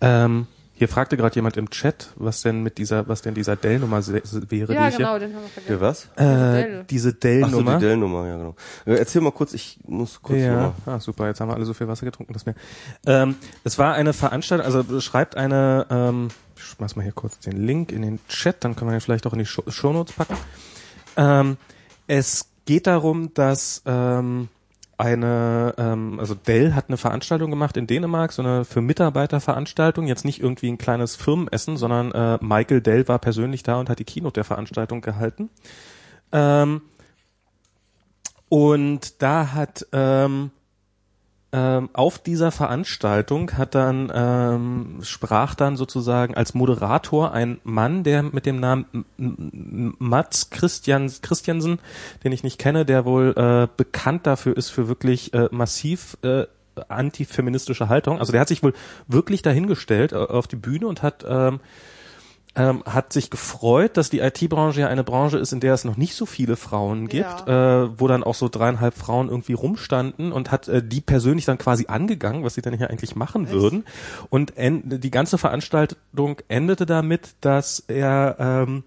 Ähm, hier fragte gerade jemand im Chat, was denn mit dieser, was denn dieser Dell-Nummer wäre, Ja, die ich genau, den haben wir vergessen. Für was? äh, Dell. diese Ach so, Dell-Nummer. die Dell-Nummer, ja, genau. Äh, Erzähl mal kurz, ich muss kurz ja, ah, super, jetzt haben wir alle so viel Wasser getrunken, dass wir. Ähm, es war eine Veranstaltung, also schreibt eine, ähm, ich schmeiß mal hier kurz den Link in den Chat, dann können wir den vielleicht auch in die Show Shownotes packen. Ähm, es geht darum, dass ähm, eine, ähm, also Dell hat eine Veranstaltung gemacht in Dänemark, so eine für Mitarbeiter Veranstaltung, jetzt nicht irgendwie ein kleines Firmenessen, sondern äh, Michael Dell war persönlich da und hat die Keynote der Veranstaltung gehalten. Ähm, und da hat ähm, ähm, auf dieser Veranstaltung hat dann ähm, sprach dann sozusagen als Moderator ein Mann, der mit dem Namen Mats Christians, Christiansen, den ich nicht kenne, der wohl äh, bekannt dafür ist für wirklich äh, massiv äh, antifeministische Haltung. Also der hat sich wohl wirklich dahingestellt äh, auf die Bühne und hat ähm, ähm, hat sich gefreut, dass die IT-Branche ja eine Branche ist, in der es noch nicht so viele Frauen gibt, äh, wo dann auch so dreieinhalb Frauen irgendwie rumstanden und hat äh, die persönlich dann quasi angegangen, was sie dann hier eigentlich machen würden. Und die ganze Veranstaltung endete damit, dass er ähm,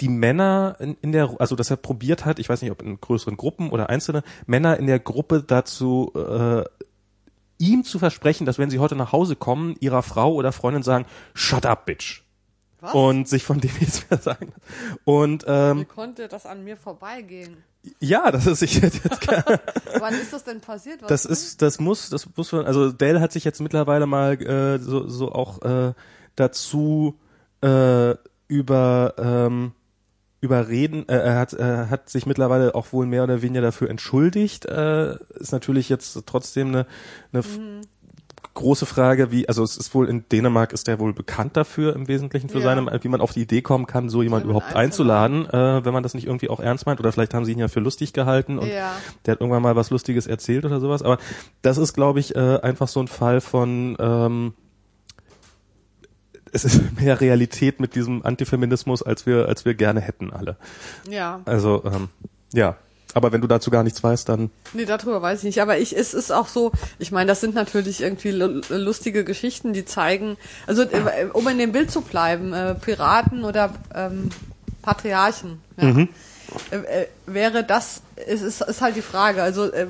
die Männer in, in der, also dass er probiert hat, ich weiß nicht, ob in größeren Gruppen oder einzelne Männer in der Gruppe dazu äh, ihm zu versprechen, dass wenn sie heute nach Hause kommen, ihrer Frau oder Freundin sagen, shut up, bitch. Was? Und sich von dem [LAUGHS] nichts mehr sagen. Und Wie ähm, konnte das an mir vorbeigehen? ja, das ist ich hätte jetzt. [LAUGHS] Wann ist das denn passiert? Was Das ist, das muss, das muss man, also Dell hat sich jetzt mittlerweile mal äh, so, so auch äh, dazu äh, über ähm, überreden, äh, er hat, äh, hat sich mittlerweile auch wohl mehr oder weniger dafür entschuldigt. Äh, ist natürlich jetzt trotzdem eine, eine f- große Frage, wie, also es ist wohl in Dänemark ist der wohl bekannt dafür im Wesentlichen für Ja. seine, wie man auf die Idee kommen kann, so jemand Jemanden überhaupt einzuladen, äh, wenn man das nicht irgendwie auch ernst meint, oder vielleicht haben sie ihn ja für lustig gehalten und Ja. der hat irgendwann mal was Lustiges erzählt oder sowas. Aber das ist, glaube ich, äh, einfach so ein Fall von ähm, es ist [LAUGHS] mehr Realität mit diesem Antifeminismus, als wir, als wir gerne hätten alle. Ja. Also ähm, ja. Aber wenn du dazu gar nichts weißt, dann Nee, darüber weiß ich nicht. Aber ich, es ist auch so, ich meine, das sind natürlich irgendwie lu- lustige Geschichten, die zeigen, also äh, um in dem Bild zu bleiben, äh, Piraten oder ähm, Patriarchen, ja. äh, äh, wäre das, es ist, ist halt die Frage. Also äh,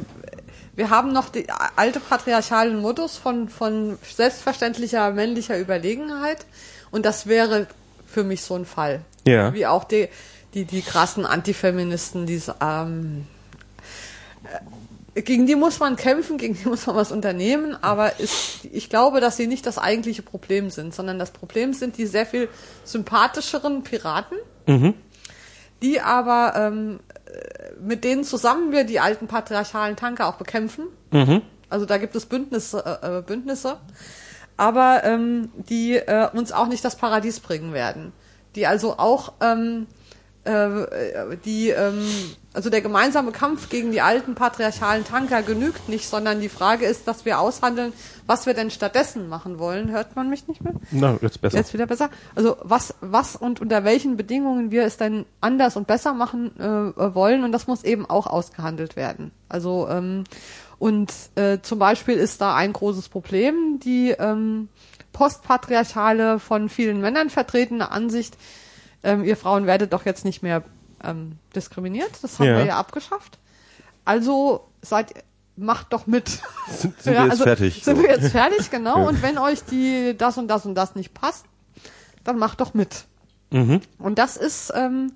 wir haben noch die alte patriarchalen Modus von, von selbstverständlicher männlicher Überlegenheit und das wäre für mich so ein Fall. Ja. Wie auch die, die, die krassen Antifeministen, die ähm, äh, gegen die muss man kämpfen, gegen die muss man was unternehmen, aber ist, ich glaube, dass sie nicht das eigentliche Problem sind, sondern das Problem sind die sehr viel sympathischeren Piraten, die aber ähm, äh, mit denen zusammen wir die alten patriarchalen Tanker auch bekämpfen. Also da gibt es Bündnisse, äh, äh, Bündnisse aber ähm, die äh, uns auch nicht das Paradies bringen werden. Die also auch ähm, äh, die, ähm, also der gemeinsame Kampf gegen die alten patriarchalen Tanker genügt nicht, sondern die Frage ist, dass wir aushandeln, was wir denn stattdessen machen wollen. Hört man mich nicht mehr? Na, jetzt besser. Jetzt wieder besser. Also was, was und unter welchen Bedingungen wir es denn anders und besser machen äh, wollen und das muss eben auch ausgehandelt werden. Also ähm, und äh, zum Beispiel ist da ein großes Problem die ähm, postpatriarchale von vielen Männern vertretene Ansicht, ähm, ihr Frauen werdet doch jetzt nicht mehr ähm, diskriminiert. Das haben Ja. wir ja abgeschafft. Also seid macht doch mit. [LAUGHS] Sind, sind wir jetzt also fertig? Sind so. wir jetzt fertig, genau. Ja. Und wenn euch die das und das und das nicht passt, dann macht doch mit. Mhm. Und das ist, ähm,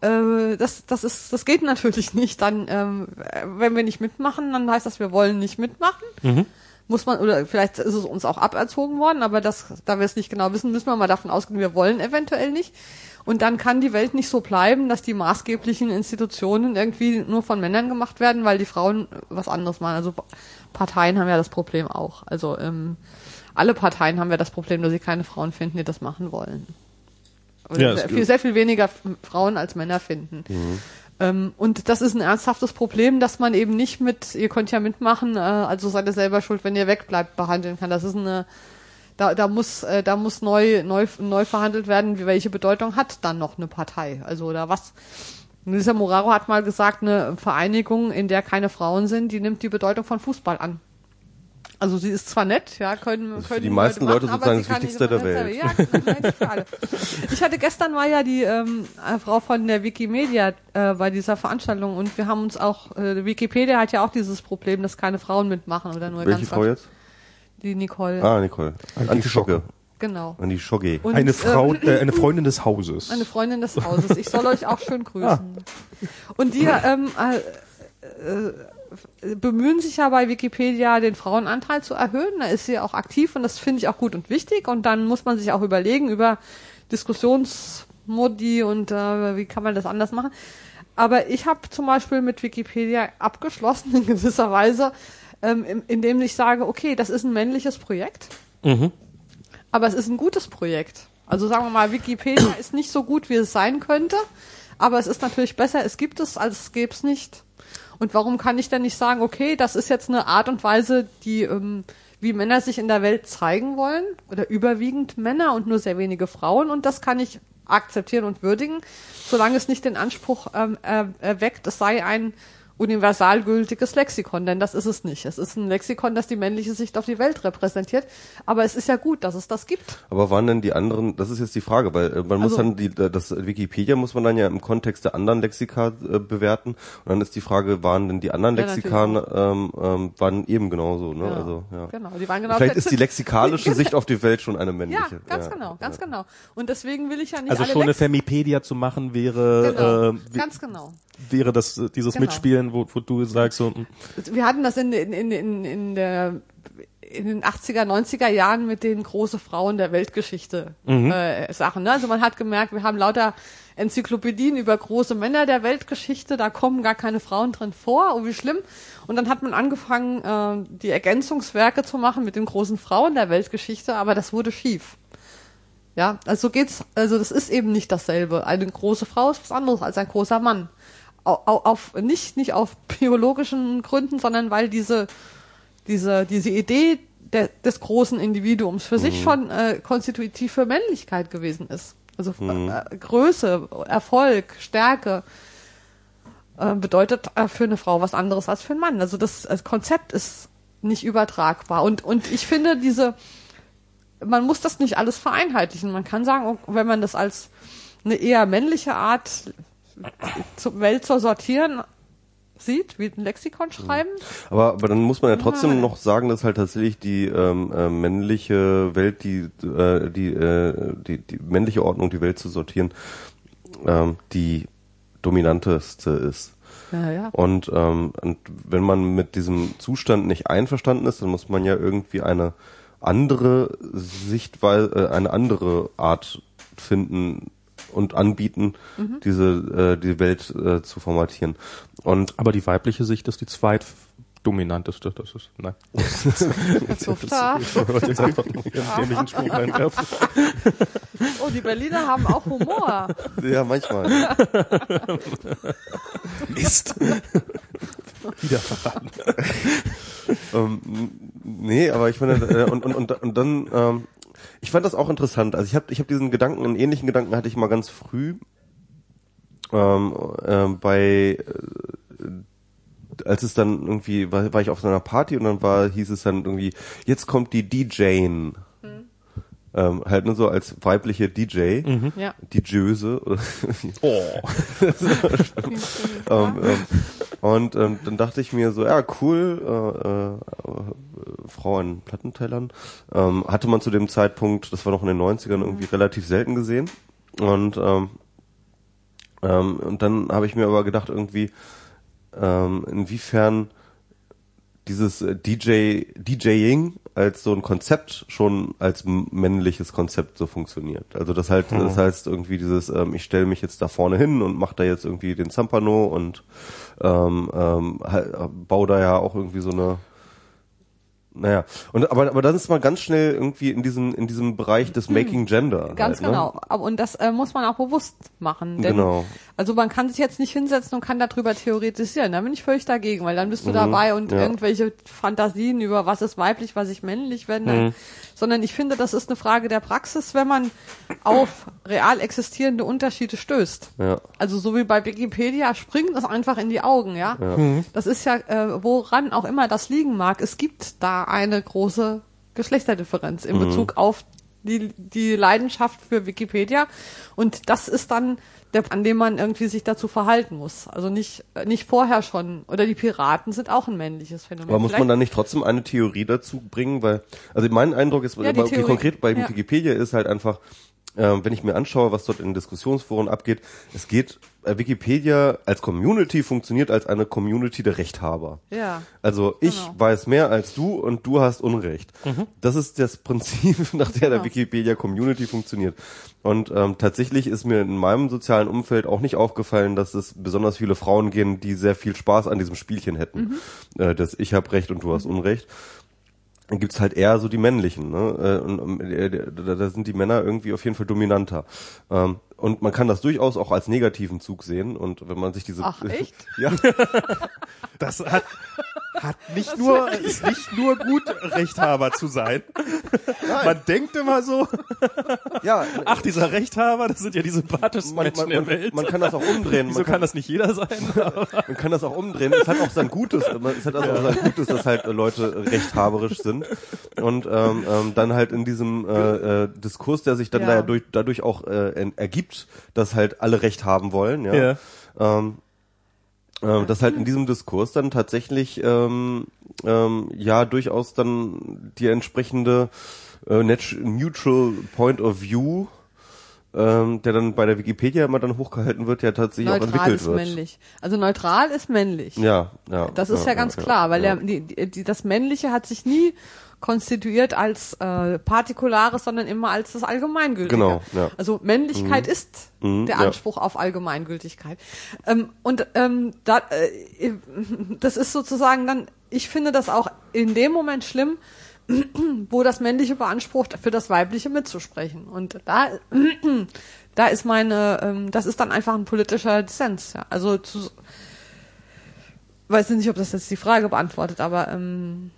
äh, das, das ist, das geht natürlich [LAUGHS] nicht. Dann, ähm, äh, wenn wir nicht mitmachen, dann heißt das, wir wollen nicht mitmachen. Mhm. Muss man, oder vielleicht ist es uns auch aberzogen worden, aber das, da wir es nicht genau wissen, müssen wir mal davon ausgehen, wir wollen eventuell nicht. Und dann kann die Welt nicht so bleiben, dass die maßgeblichen Institutionen irgendwie nur von Männern gemacht werden, weil die Frauen was anderes machen. Also Parteien haben ja das Problem auch. Also ähm, alle Parteien haben ja das Problem, dass sie keine Frauen finden, die das machen wollen. Ja, sehr, viel, sehr viel weniger Frauen als Männer finden. Ähm, und das ist ein ernsthaftes Problem, dass man eben nicht mit, ihr könnt ja mitmachen, äh, also seid ihr selber schuld, wenn ihr wegbleibt, behandeln kann. Das ist eine, da, da muss, äh, da muss neu, neu, neu verhandelt werden, wie, welche Bedeutung hat dann noch eine Partei? Also, oder was? Lisa Moraro hat mal gesagt, eine Vereinigung, in der keine Frauen sind, die nimmt die Bedeutung von Fußball an. Also sie ist zwar nett, ja, können, Also können die meisten machen, Leute sozusagen das Wichtigste der Welt. Ja, alle. Ich hatte gestern war ja die ähm, äh, Frau von der Wikimedia äh, bei dieser Veranstaltung und wir haben uns auch, äh, Wikipedia hat ja auch dieses Problem, dass keine Frauen mitmachen oder nur Welche ganz Frau jetzt? Die Nicole. Ah, Nicole. Antischocke. Genau. An die Schogge. Und, Eine Frau, äh, [LAUGHS] äh, eine Freundin des Hauses. Eine Freundin des Hauses. Ich soll euch auch schön grüßen. Und die ähm, äh, äh, bemühen sich ja bei Wikipedia, den Frauenanteil zu erhöhen. Da ist sie auch aktiv und das finde ich auch gut und wichtig. Und dann muss man sich auch überlegen über Diskussionsmodi und äh, wie kann man das anders machen. Aber ich habe zum Beispiel mit Wikipedia abgeschlossen [LAUGHS] in gewisser Weise, ähm, in- indem ich sage, okay, das ist ein männliches Projekt. Mhm. Aber es ist ein gutes Projekt. Also sagen wir mal, Wikipedia ist nicht so gut, wie es sein könnte, aber es ist natürlich besser, es gibt es, als es gäbe es nicht. Und warum kann ich denn nicht sagen, okay, das ist jetzt eine Art und Weise, die, ähm, wie Männer sich in der Welt zeigen wollen, oder überwiegend Männer und nur sehr wenige Frauen, und das kann ich akzeptieren und würdigen, solange es nicht den Anspruch ähm, er, erweckt, es sei ein universal gültiges Lexikon, denn das ist es nicht. Es ist ein Lexikon, das die männliche Sicht auf die Welt repräsentiert, aber es ist ja gut, dass es das gibt. Aber waren denn die anderen, das ist jetzt die Frage, weil äh, man muss Also- dann die, äh, das Wikipedia muss man dann ja im Kontext der anderen Lexika äh, bewerten. Und dann ist die Frage, waren denn die anderen Ja, Lexika ähm, ähm, waren eben genauso, ne? Ja, Also, ja. Genau, die waren genau Vielleicht ist die lexikalische [LAUGHS] Sicht auf die Welt schon eine Ja, männliche. ganz genau, ganz genau. Und deswegen will ich ja nicht Also alle schon eine Lex Femipedia zu machen wäre, genau, äh, ganz genau. wäre das äh, dieses Genau. Mitspielen, wo, wo du sagst so, mm, Wir hatten das in, in, in, in, in der in den 80er, 90er Jahren mit den große Frauen der Weltgeschichte äh, Sachen. Ne? Also man hat gemerkt, wir haben lauter Enzyklopädien über große Männer der Weltgeschichte, da kommen gar keine Frauen drin vor, oh wie schlimm. Und dann hat man angefangen, äh, die Ergänzungswerke zu machen mit den großen Frauen der Weltgeschichte, aber das wurde schief. Ja, also so geht's, also das ist eben nicht dasselbe. Eine große Frau ist was anderes als ein großer Mann. Au- au- Auf, nicht, nicht auf biologischen Gründen, sondern weil diese, diese, diese Idee der, des großen Individuums für sich schon äh, konstitutiv für Männlichkeit gewesen ist. Also äh, Größe, Erfolg, Stärke äh, bedeutet äh, für eine Frau was anderes als für einen Mann. Also das, das Konzept ist nicht übertragbar. Und, und ich finde diese, man muss das nicht alles vereinheitlichen. Man kann sagen, oh, wenn man das als eine eher männliche Art zur Welt zu sortieren sieht, wie ein Lexikon schreiben. Aber, aber dann muss man ja trotzdem Ja. noch sagen, dass halt tatsächlich die ähm, äh, männliche Welt, die, äh, die, äh, die, die männliche Ordnung, die Welt zu sortieren, ähm, die dominanteste ist. Ja, ja. Und, ähm, und wenn man mit diesem Zustand nicht einverstanden ist, dann muss man ja irgendwie eine andere Sichtweise, äh, eine andere Art finden und anbieten, diese äh, die Welt äh, zu formatieren. Und aber die weibliche Sicht ist die zweit dominant ist. Das das ist nein. Ich wollte jetzt einfach einen reinwerfen. Oh, die Berliner haben auch Humor. Ja, manchmal. [LAUGHS] Mist. Wieder verraten. ähm, nee, aber ich meine, äh, und, und, und, und dann, ähm, ich fand das auch interessant. Also ich habe ich hab diesen Gedanken, einen ähnlichen Gedanken hatte ich mal ganz früh ähm, ähm, bei, äh, als es dann irgendwie, war, war ich auf so einer Party und dann war, hieß es dann irgendwie, jetzt kommt die DJin. Ähm, halt nur so als weibliche DJ, Ja. DJöse. [LAUGHS] Oh. [LAUGHS] ähm, ähm, und ähm, dann dachte ich mir so, ja, cool, äh, äh, Frau an Plattenteilern. Ähm, hatte man zu dem Zeitpunkt, das war noch in den 90ern, irgendwie relativ selten gesehen. Und, ähm, ähm, und dann habe ich mir aber gedacht, irgendwie, ähm, inwiefern dieses äh, DJ, DJing als so ein Konzept schon als männliches Konzept so funktioniert. Also das halt, das heißt irgendwie dieses, ähm, ich stelle mich jetzt da vorne hin und mache da jetzt irgendwie den Zampano und ähm, ähm, baue da ja auch irgendwie so eine naja, und aber aber dann ist man ganz schnell irgendwie in diesem in diesem Bereich des Making Gender. Ganz halt, ne? genau. Aber- Und das äh, muss man auch bewusst machen. Denn, Genau. Also man kann sich jetzt nicht hinsetzen und kann darüber theoretisieren. Da bin ich völlig dagegen, weil dann bist du dabei und Mhm. ja. irgendwelche Fantasien über was ist weiblich, was ist männlich, wenn dann, Mhm. Sondern ich finde, das ist eine Frage der Praxis, wenn man auf real existierende Unterschiede stößt. Ja. Also so wie bei Wikipedia springt es einfach in die Augen, ja. Das ist ja, äh, woran auch immer das liegen mag. Es gibt da eine große Geschlechterdifferenz in Bezug auf die, die Leidenschaft für Wikipedia. Und das ist dann der, an dem man irgendwie sich dazu verhalten muss. Also nicht, nicht vorher schon. Oder die Piraten sind auch ein männliches Phänomen. Aber muss Vielleicht- man da nicht trotzdem eine Theorie dazu bringen? Weil, also mein Eindruck ist, Ja, die bei, Theorie. konkret bei Ja. Wikipedia ist halt einfach, ähm, wenn ich mir anschaue, was dort in Diskussionsforen abgeht, es geht, äh, Wikipedia als Community funktioniert als eine Community der Rechthaber. Ja. Also ich Genau. weiß mehr als du und du hast Unrecht. Das ist das Prinzip, [LAUGHS] nach der der Genau. Wikipedia Community funktioniert. Und ähm, tatsächlich ist mir in meinem sozialen Umfeld auch nicht aufgefallen, dass es besonders viele Frauen gehen, die sehr viel Spaß an diesem Spielchen hätten. Äh, dass ich habe Recht und du hast Unrecht. Gibt's halt eher so die männlichen, ne? Äh, Und ähm, äh, da, da sind die Männer irgendwie auf jeden Fall dominanter. Ähm, und man kann das durchaus auch als negativen Zug sehen. Und wenn man sich diese Ach, echt? [LAUGHS] ja, Das hat, hat nicht nur, ist nicht nur gut, Rechthaber zu sein. Man denkt immer so, ja, ach, dieser Rechthaber, das sind ja die sympathischsten man, Menschen man, der Welt. man kann das auch umdrehen. Wieso Man kann kann, das nicht jeder sein? [LAUGHS] man kann das auch umdrehen. Es hat auch sein Gutes. Es hat also auch sein Gutes, dass halt äh, Leute rechthaberisch sind und ähm, ähm, dann halt in diesem äh, äh, Diskurs, der sich dann Ja. dadurch, dadurch auch äh, ergibt, dass halt alle Recht haben wollen. Ja. Ja. Ähm, ähm, dass halt in diesem Diskurs dann tatsächlich ähm, ähm, ja durchaus dann die entsprechende äh, neutral point of view ähm, der dann bei der Wikipedia immer dann hochgehalten wird, ja tatsächlich auch Neutral entwickelt ist wird. männlich. Also neutral ist männlich. Ja, ja. Das ist ja, ganz klar, weil ja. Der, die, die, das Männliche hat sich nie konstituiert als äh, Partikulares, sondern immer als das Allgemeingültige. Genau, ja. Mhm. Also Männlichkeit ist der ja. Anspruch auf Allgemeingültigkeit. Ähm, und ähm, da, äh, das ist sozusagen dann, ich finde das auch in dem Moment schlimm, wo das Männliche beansprucht, für das Weibliche mitzusprechen. Und da, da ist meine, ähm, das ist dann einfach ein politischer Dissens. Ja. Also zu, weiß nicht, ob das jetzt die Frage beantwortet, aber ähm,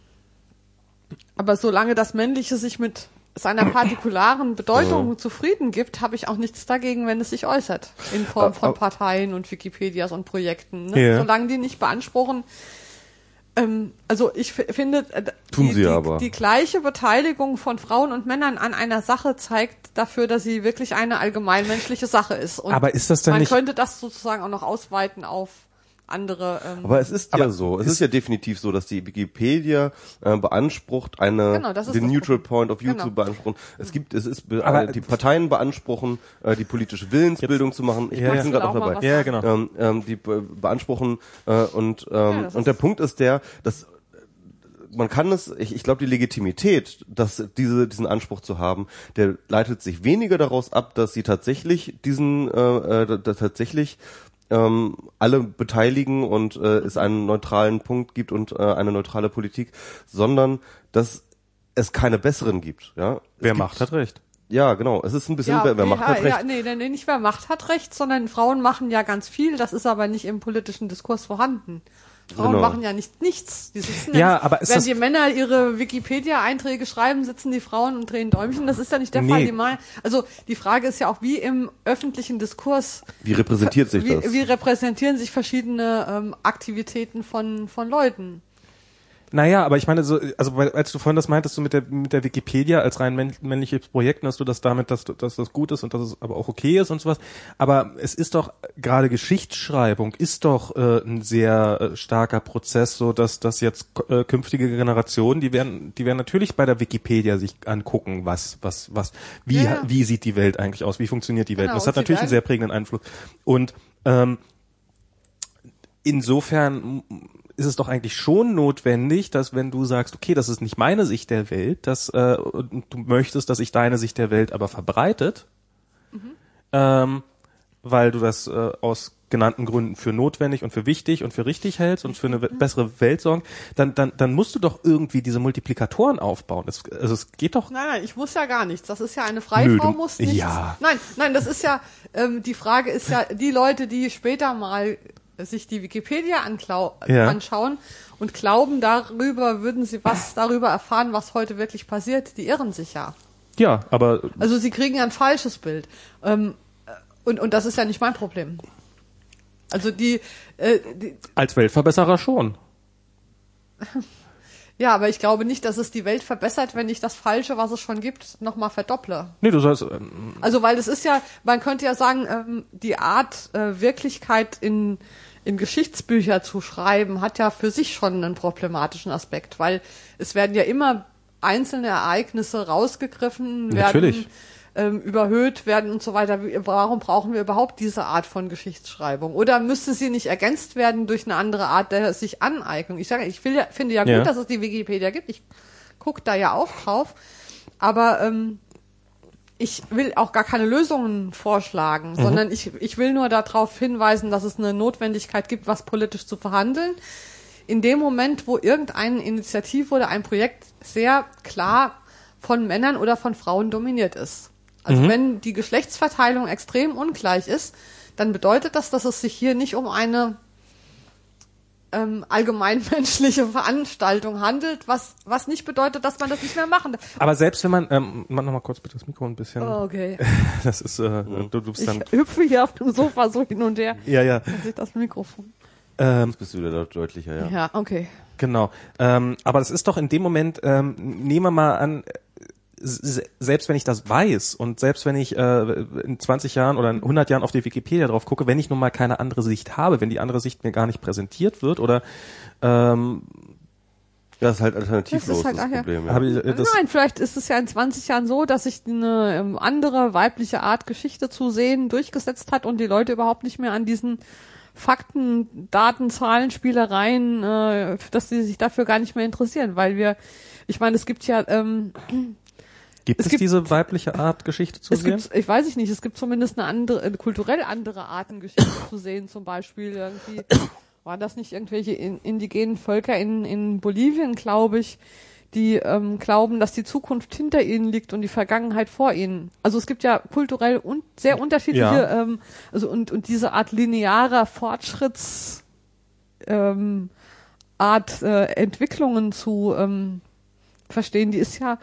aber solange das Männliche sich mit seiner partikularen [CLEARS THROAT] Bedeutung zufrieden gibt, habe ich auch nichts dagegen, wenn es sich äußert in Form von Parteien und Wikipedias und Projekten. Ne? Ja. Solange die nicht beanspruchen. Ähm, also ich finde, äh, die, die, die gleiche Beteiligung von Frauen und Männern an einer Sache zeigt dafür, dass sie wirklich eine allgemeinmenschliche Sache ist. Und Aber ist das dann man nicht- könnte das sozusagen auch noch ausweiten auf andere. Ähm, Aber es ist ja so, es ist, ja definitiv so, dass die Wikipedia äh, beansprucht, eine Genau, das ist den das Neutral Problem. Point of View Genau. zu beanspruchen. Es gibt, es ist, be- Aber äh, die Parteien beanspruchen, äh, die politische Willensbildung zu machen. Ich Ja, bin ja. gerade Will auch dabei. Ja, genau. ähm, ähm, die be beanspruchen äh, und ähm, das und ist- der Punkt ist der, dass man kann es, ich, ich glaube, die Legitimität, dass diese, diesen Anspruch zu haben, der leitet sich weniger daraus ab, dass sie tatsächlich diesen, äh, äh, da, tatsächlich ähm, alle beteiligen und äh, es einen neutralen Punkt gibt und äh, eine neutrale Politik, sondern dass es keine besseren gibt. Ja? Es Wer gibt, Macht hat recht. Ja, genau. Es ist ein bisschen, wer, wer nee, macht hat ja, recht. Ja, nee, nee, nicht wer macht hat recht, sondern Frauen machen ja ganz viel, das ist aber nicht im politischen Diskurs vorhanden. Frauen Genau. machen ja nicht nichts. Die sitzen Ja, nicht, aber ist wenn die Männer ihre Wikipedia-Einträge schreiben, sitzen die Frauen und drehen Däumchen. Das ist ja nicht der Nee. Fall. Die mal, also die Frage ist ja auch, wie im öffentlichen Diskurs Wie repräsentiert sich wie, das? wie repräsentieren sich verschiedene ähm, Aktivitäten von von Leuten? Naja, aber ich meine, so, also weil- als du vorhin das meintest, so mit der mit der Wikipedia als rein männ- männliches Projekt, dass du das damit, dass, du- dass das gut ist und dass es aber auch okay ist und sowas. Aber es ist doch gerade Geschichtsschreibung ist doch äh, ein sehr äh, starker Prozess, so dass dass jetzt äh, künftige Generationen, die werden, die werden natürlich bei der Wikipedia sich angucken, was was was wie Ja, wie sieht die Welt eigentlich aus, wie funktioniert die Welt. Genau, das hat natürlich einen sehr prägenden Einfluss. Und ähm, insofern ist es doch eigentlich schon notwendig, dass wenn du sagst, okay, das ist nicht meine Sicht der Welt, dass äh, du möchtest, dass sich deine Sicht der Welt aber verbreitet, ähm, weil du das äh, aus genannten Gründen für notwendig und für wichtig und für richtig hältst und für eine we- bessere Welt sorgen, dann, dann, dann musst du doch irgendwie diese Multiplikatoren aufbauen. Das, also es geht doch Nein, nein, ich muss ja gar nichts. Das ist ja eine freie Nö, muss nichts. ja. Nein, nein, das ist ja ähm, die Frage ist ja die Leute, die später mal sich die Wikipedia Ja. anschauen und glauben, darüber würden sie was darüber erfahren, was heute wirklich passiert. Die irren sich ja. ja, aber Also sie kriegen ein falsches Bild. Ähm, und, und das ist ja nicht mein Problem. Also die, äh, die als Weltverbesserer schon. ja, aber ich glaube nicht, dass es die Welt verbessert, wenn ich das Falsche, was es schon gibt, nochmal verdopple. Nee, du sollst ähm, Also weil es ist ja, man könnte ja sagen, ähm, die Art äh, Wirklichkeit in in Geschichtsbücher zu schreiben, hat ja für sich schon einen problematischen Aspekt, weil es werden ja immer einzelne Ereignisse rausgegriffen, Natürlich. werden ähm, überhöht werden und so weiter. Warum brauchen wir überhaupt diese Art von Geschichtsschreibung? Oder müsste sie nicht ergänzt werden durch eine andere Art der sich Aneignung? Ich sage, ich will ja, finde ja gut, Ja. dass es die Wikipedia gibt. Ich gucke da ja auch drauf. Aber ähm, ich will auch gar keine Lösungen vorschlagen, sondern ich, ich will nur darauf hinweisen, dass es eine Notwendigkeit gibt, was politisch zu verhandeln. In dem Moment, wo irgendeine Initiative oder ein Projekt sehr klar von Männern oder von Frauen dominiert ist. Also wenn die Geschlechtsverteilung extrem ungleich ist, dann bedeutet das, dass es sich hier nicht um eine ähm, allgemeinmenschliche Veranstaltung handelt, was, was nicht bedeutet, dass man das nicht mehr machen darf. aber selbst wenn man ähm, mach noch mal kurz bitte das Mikro ein bisschen. Oh, Okay. [LAUGHS] Das ist äh, du, du bist Ich dann hüpfe hier auf dem Sofa so hin und her. ja ja Dann sieht das Mikrofon. ähm, Jetzt bist du wieder deut- deutlicher, ja. Ja, okay. Genau. Ähm, aber das ist doch in dem Moment, ähm, nehmen wir mal an, selbst wenn ich das weiß und selbst wenn ich äh, in 20 Jahren oder in 100 Jahren auf die Wikipedia drauf gucke, wenn ich nun mal keine andere Sicht habe, wenn die andere Sicht mir gar nicht präsentiert wird oder ähm, Ja, ist halt alternativlos, Das ist halt- das. Problem. Ja. ich äh, das Nein, vielleicht ist es ja in 20 Jahren so, dass sich eine ähm, andere weibliche Art Geschichte zu sehen durchgesetzt hat und die Leute überhaupt nicht mehr an diesen Fakten, Daten, Zahlen, Spielereien, äh, dass sie sich dafür gar nicht mehr interessieren, weil wir, ich meine, es gibt ja, ähm, gibt es es, gibt- diese weibliche Art Geschichte zu sehen? gibt, ich weiß ich nicht, es gibt zumindest eine andere, eine kulturell andere Arten Geschichte zu sehen, zum Beispiel irgendwie, waren das nicht irgendwelche in, indigenen Völker in, in Bolivien, glaube ich, die ähm, glauben, dass die Zukunft hinter ihnen liegt und die Vergangenheit vor ihnen. Also es gibt ja kulturell und sehr unterschiedliche, Ja. ähm, also und, und diese Art linearer Fortschritts ähm, Art äh, Entwicklungen zu ähm, verstehen, die ist ja,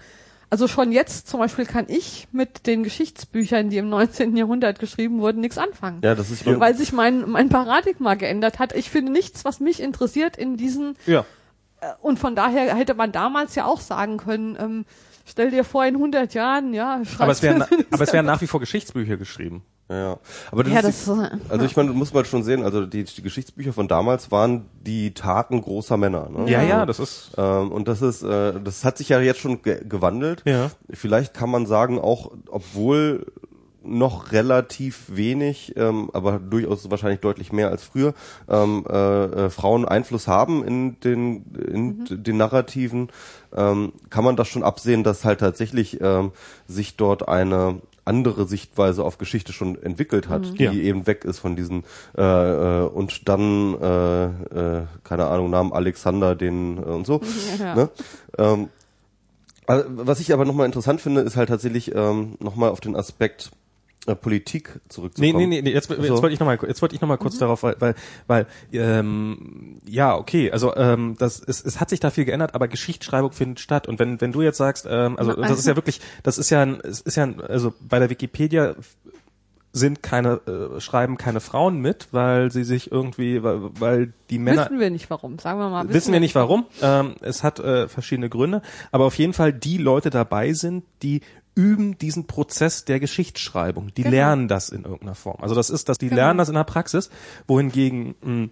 also schon jetzt zum Beispiel kann ich mit den Geschichtsbüchern, die im 19. Jahrhundert geschrieben wurden, nichts anfangen. Ja, das ist Weil sich mein, mein Paradigma geändert hat. Ich finde nichts, was mich interessiert in diesen, Ja. äh, und von daher hätte man damals ja auch sagen können, ähm, stell dir vor, in 100 Jahren, ja, Aber es werden, schreibst aber es werden [LAUGHS] nach wie vor Geschichtsbücher geschrieben. Ja. Aber das Ja, ist, das, die- also ich meine, muss man schon sehen, also die, die Geschichtsbücher von damals waren die Taten großer Männer. Ne? Ja, Also, ja, das ist Ähm, und das ist, äh, das hat sich ja jetzt schon ge gewandelt. Ja. Vielleicht kann man sagen, auch obwohl noch relativ wenig, ähm, aber durchaus wahrscheinlich deutlich mehr als früher, ähm, äh, äh, Frauen Einfluss haben in den in den Narrativen, ähm, kann man das schon absehen, dass halt tatsächlich ähm, sich dort eine andere Sichtweise auf Geschichte schon entwickelt hat, die Ja. eben weg ist von diesen äh, äh, und dann äh, äh, keine Ahnung Namen Alexander den äh, und so. [LAUGHS] Ja. Ne? Ähm, was ich aber nochmal interessant finde, ist halt tatsächlich ähm, nochmal auf den Aspekt Politik Nee, zurückzukommen. nee, nee, nee, jetzt, jetzt So. wollte ich noch mal, jetzt wollte ich noch mal kurz darauf, weil, weil, weil ähm, ja, okay, also ähm, das, es, es hat sich da viel geändert, aber Geschichtsschreibung findet statt. Und wenn, wenn du jetzt sagst, ähm, also Na, das ist ja wirklich, das ist ja, ein, es ist ja, ein, also bei der Wikipedia sind keine äh, schreiben keine Frauen mit, weil sie sich irgendwie, weil, weil die Männer Wissen wir nicht warum, sagen wir mal. Wissen wir nicht warum. Ähm, es hat äh, verschiedene Gründe, aber auf jeden Fall die Leute dabei sind, die üben diesen Prozess der Geschichtsschreibung. Die Genau. lernen das in irgendeiner Form. Also das ist, dass die Genau. lernen das in der Praxis, wohingegen mh,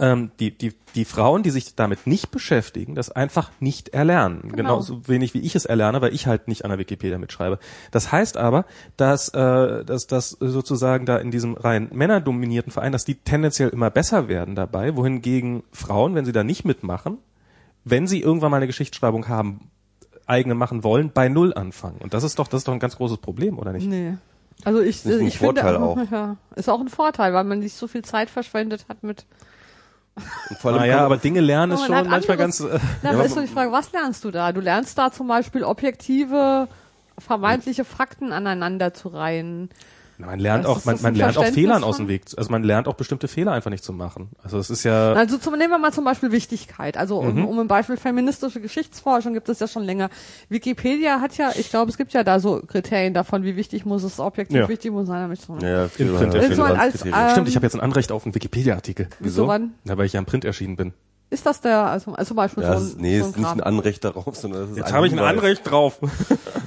ähm, die, die, die Frauen, die sich damit nicht beschäftigen, das einfach nicht erlernen. Genau. Genauso wenig wie ich es erlerne, weil ich halt nicht an der Wikipedia mitschreibe. Das heißt aber, dass, äh, dass das sozusagen da in diesem rein männerdominierten Verein, dass die tendenziell immer besser werden dabei, wohingegen Frauen, wenn sie da nicht mitmachen, wenn sie irgendwann mal eine Geschichtsschreibung haben, eigene machen wollen, bei Null anfangen. Und das ist doch, das ist doch ein ganz großes Problem, oder nicht? Nee. Also ich, ist ich finde, auch. Ja, ist auch ein Vorteil, weil man nicht so viel Zeit verschwendet hat mit. Und vor allem Naja, aber Dinge lernen ist schon hat manchmal anderes- ganz. Äh, Na, aber ist doch die Frage, was lernst du da? Du lernst da zum Beispiel objektive, vermeintliche Fakten aneinander zu reihen. Man lernt Das auch, man, man lernt auch Fehlern aus dem Weg. Also man lernt auch bestimmte Fehler einfach nicht zu machen. Also es ist ja. Also zum, nehmen wir mal zum Beispiel Wichtigkeit. Also Mhm. um, um ein Beispiel feministische Geschichtsforschung gibt es ja schon länger. Wikipedia hat ja, ich glaube, es gibt ja da so Kriterien davon, wie wichtig muss es, objektiv Ja. wichtig muss sein, damit so. ja, In Print so als, Relevanzkriterien. äh, Stimmt, ich habe jetzt ein Anrecht auf einen Wikipedia-Artikel. Wieso? wann? Na, weil ich ja im Print erschienen bin. Ist das der, also, also zum Beispiel ja, so ist, ein, nee, so es ist nicht Kram. ein Anrecht darauf, sondern es ist Jetzt habe ich ein. Anrecht drauf. [LAUGHS]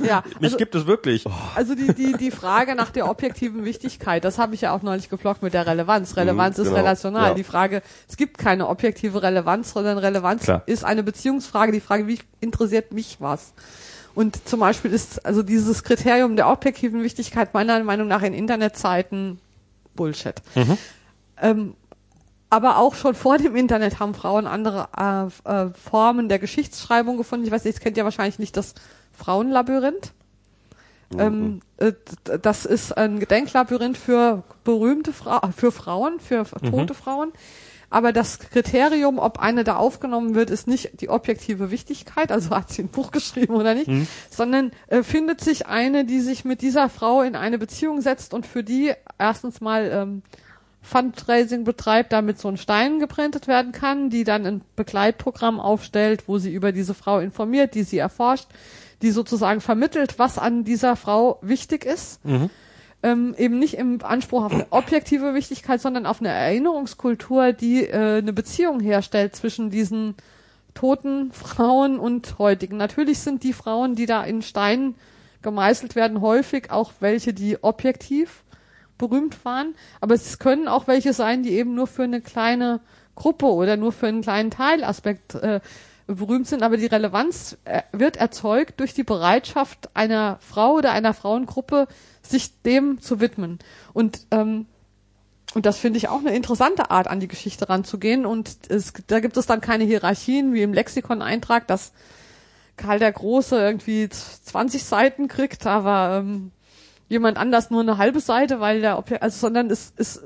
Ja, Mich also, gibt es wirklich. also die, die, die Frage nach der objektiven Wichtigkeit, das habe ich ja auch neulich geflockt mit der Relevanz. Relevanz ist genau, relational. ja. Die Frage, es gibt keine objektive Relevanz, sondern Relevanz Klar. ist eine Beziehungsfrage. Die Frage, wie interessiert mich was? Und zum Beispiel ist also dieses Kriterium der objektiven Wichtigkeit meiner Meinung nach in Internetzeiten Bullshit. Ähm, aber auch schon vor dem Internet haben Frauen andere äh, äh, Formen der Geschichtsschreibung gefunden. Ich weiß nicht, ihr kennt ja wahrscheinlich nicht das Frauenlabyrinth. Ähm, äh, das ist ein Gedenklabyrinth für berühmte Fra für Frauen, für tote Frauen. Aber das Kriterium, ob eine da aufgenommen wird, ist nicht die objektive Wichtigkeit, also hat sie ein Buch geschrieben oder nicht, sondern äh, findet sich eine, die sich mit dieser Frau in eine Beziehung setzt und für die erstens mal ähm, Fundraising betreibt, damit so ein Stein geprintet werden kann, die dann ein Begleitprogramm aufstellt, wo sie über diese Frau informiert, die sie erforscht, die sozusagen vermittelt, was an dieser Frau wichtig ist. Ähm, eben nicht im Anspruch auf eine objektive Wichtigkeit, sondern auf eine Erinnerungskultur, die äh, eine Beziehung herstellt zwischen diesen toten Frauen und heutigen. Natürlich sind die Frauen, die da in Stein gemeißelt werden, häufig auch welche, die objektiv berühmt waren, aber es können auch welche sein, die eben nur für eine kleine Gruppe oder nur für einen kleinen Teilaspekt äh, berühmt sind, aber die Relevanz äh, wird erzeugt durch die Bereitschaft einer Frau oder einer Frauengruppe, sich dem zu widmen. Und ähm, und das finde ich auch eine interessante Art, an die Geschichte ranzugehen. Und es, da gibt es dann keine Hierarchien wie im Lexikon-Eintrag, dass Karl der Große irgendwie 20 Seiten kriegt, aber ähm, jemand anders nur eine halbe Seite, weil der Objekt, also sondern es, es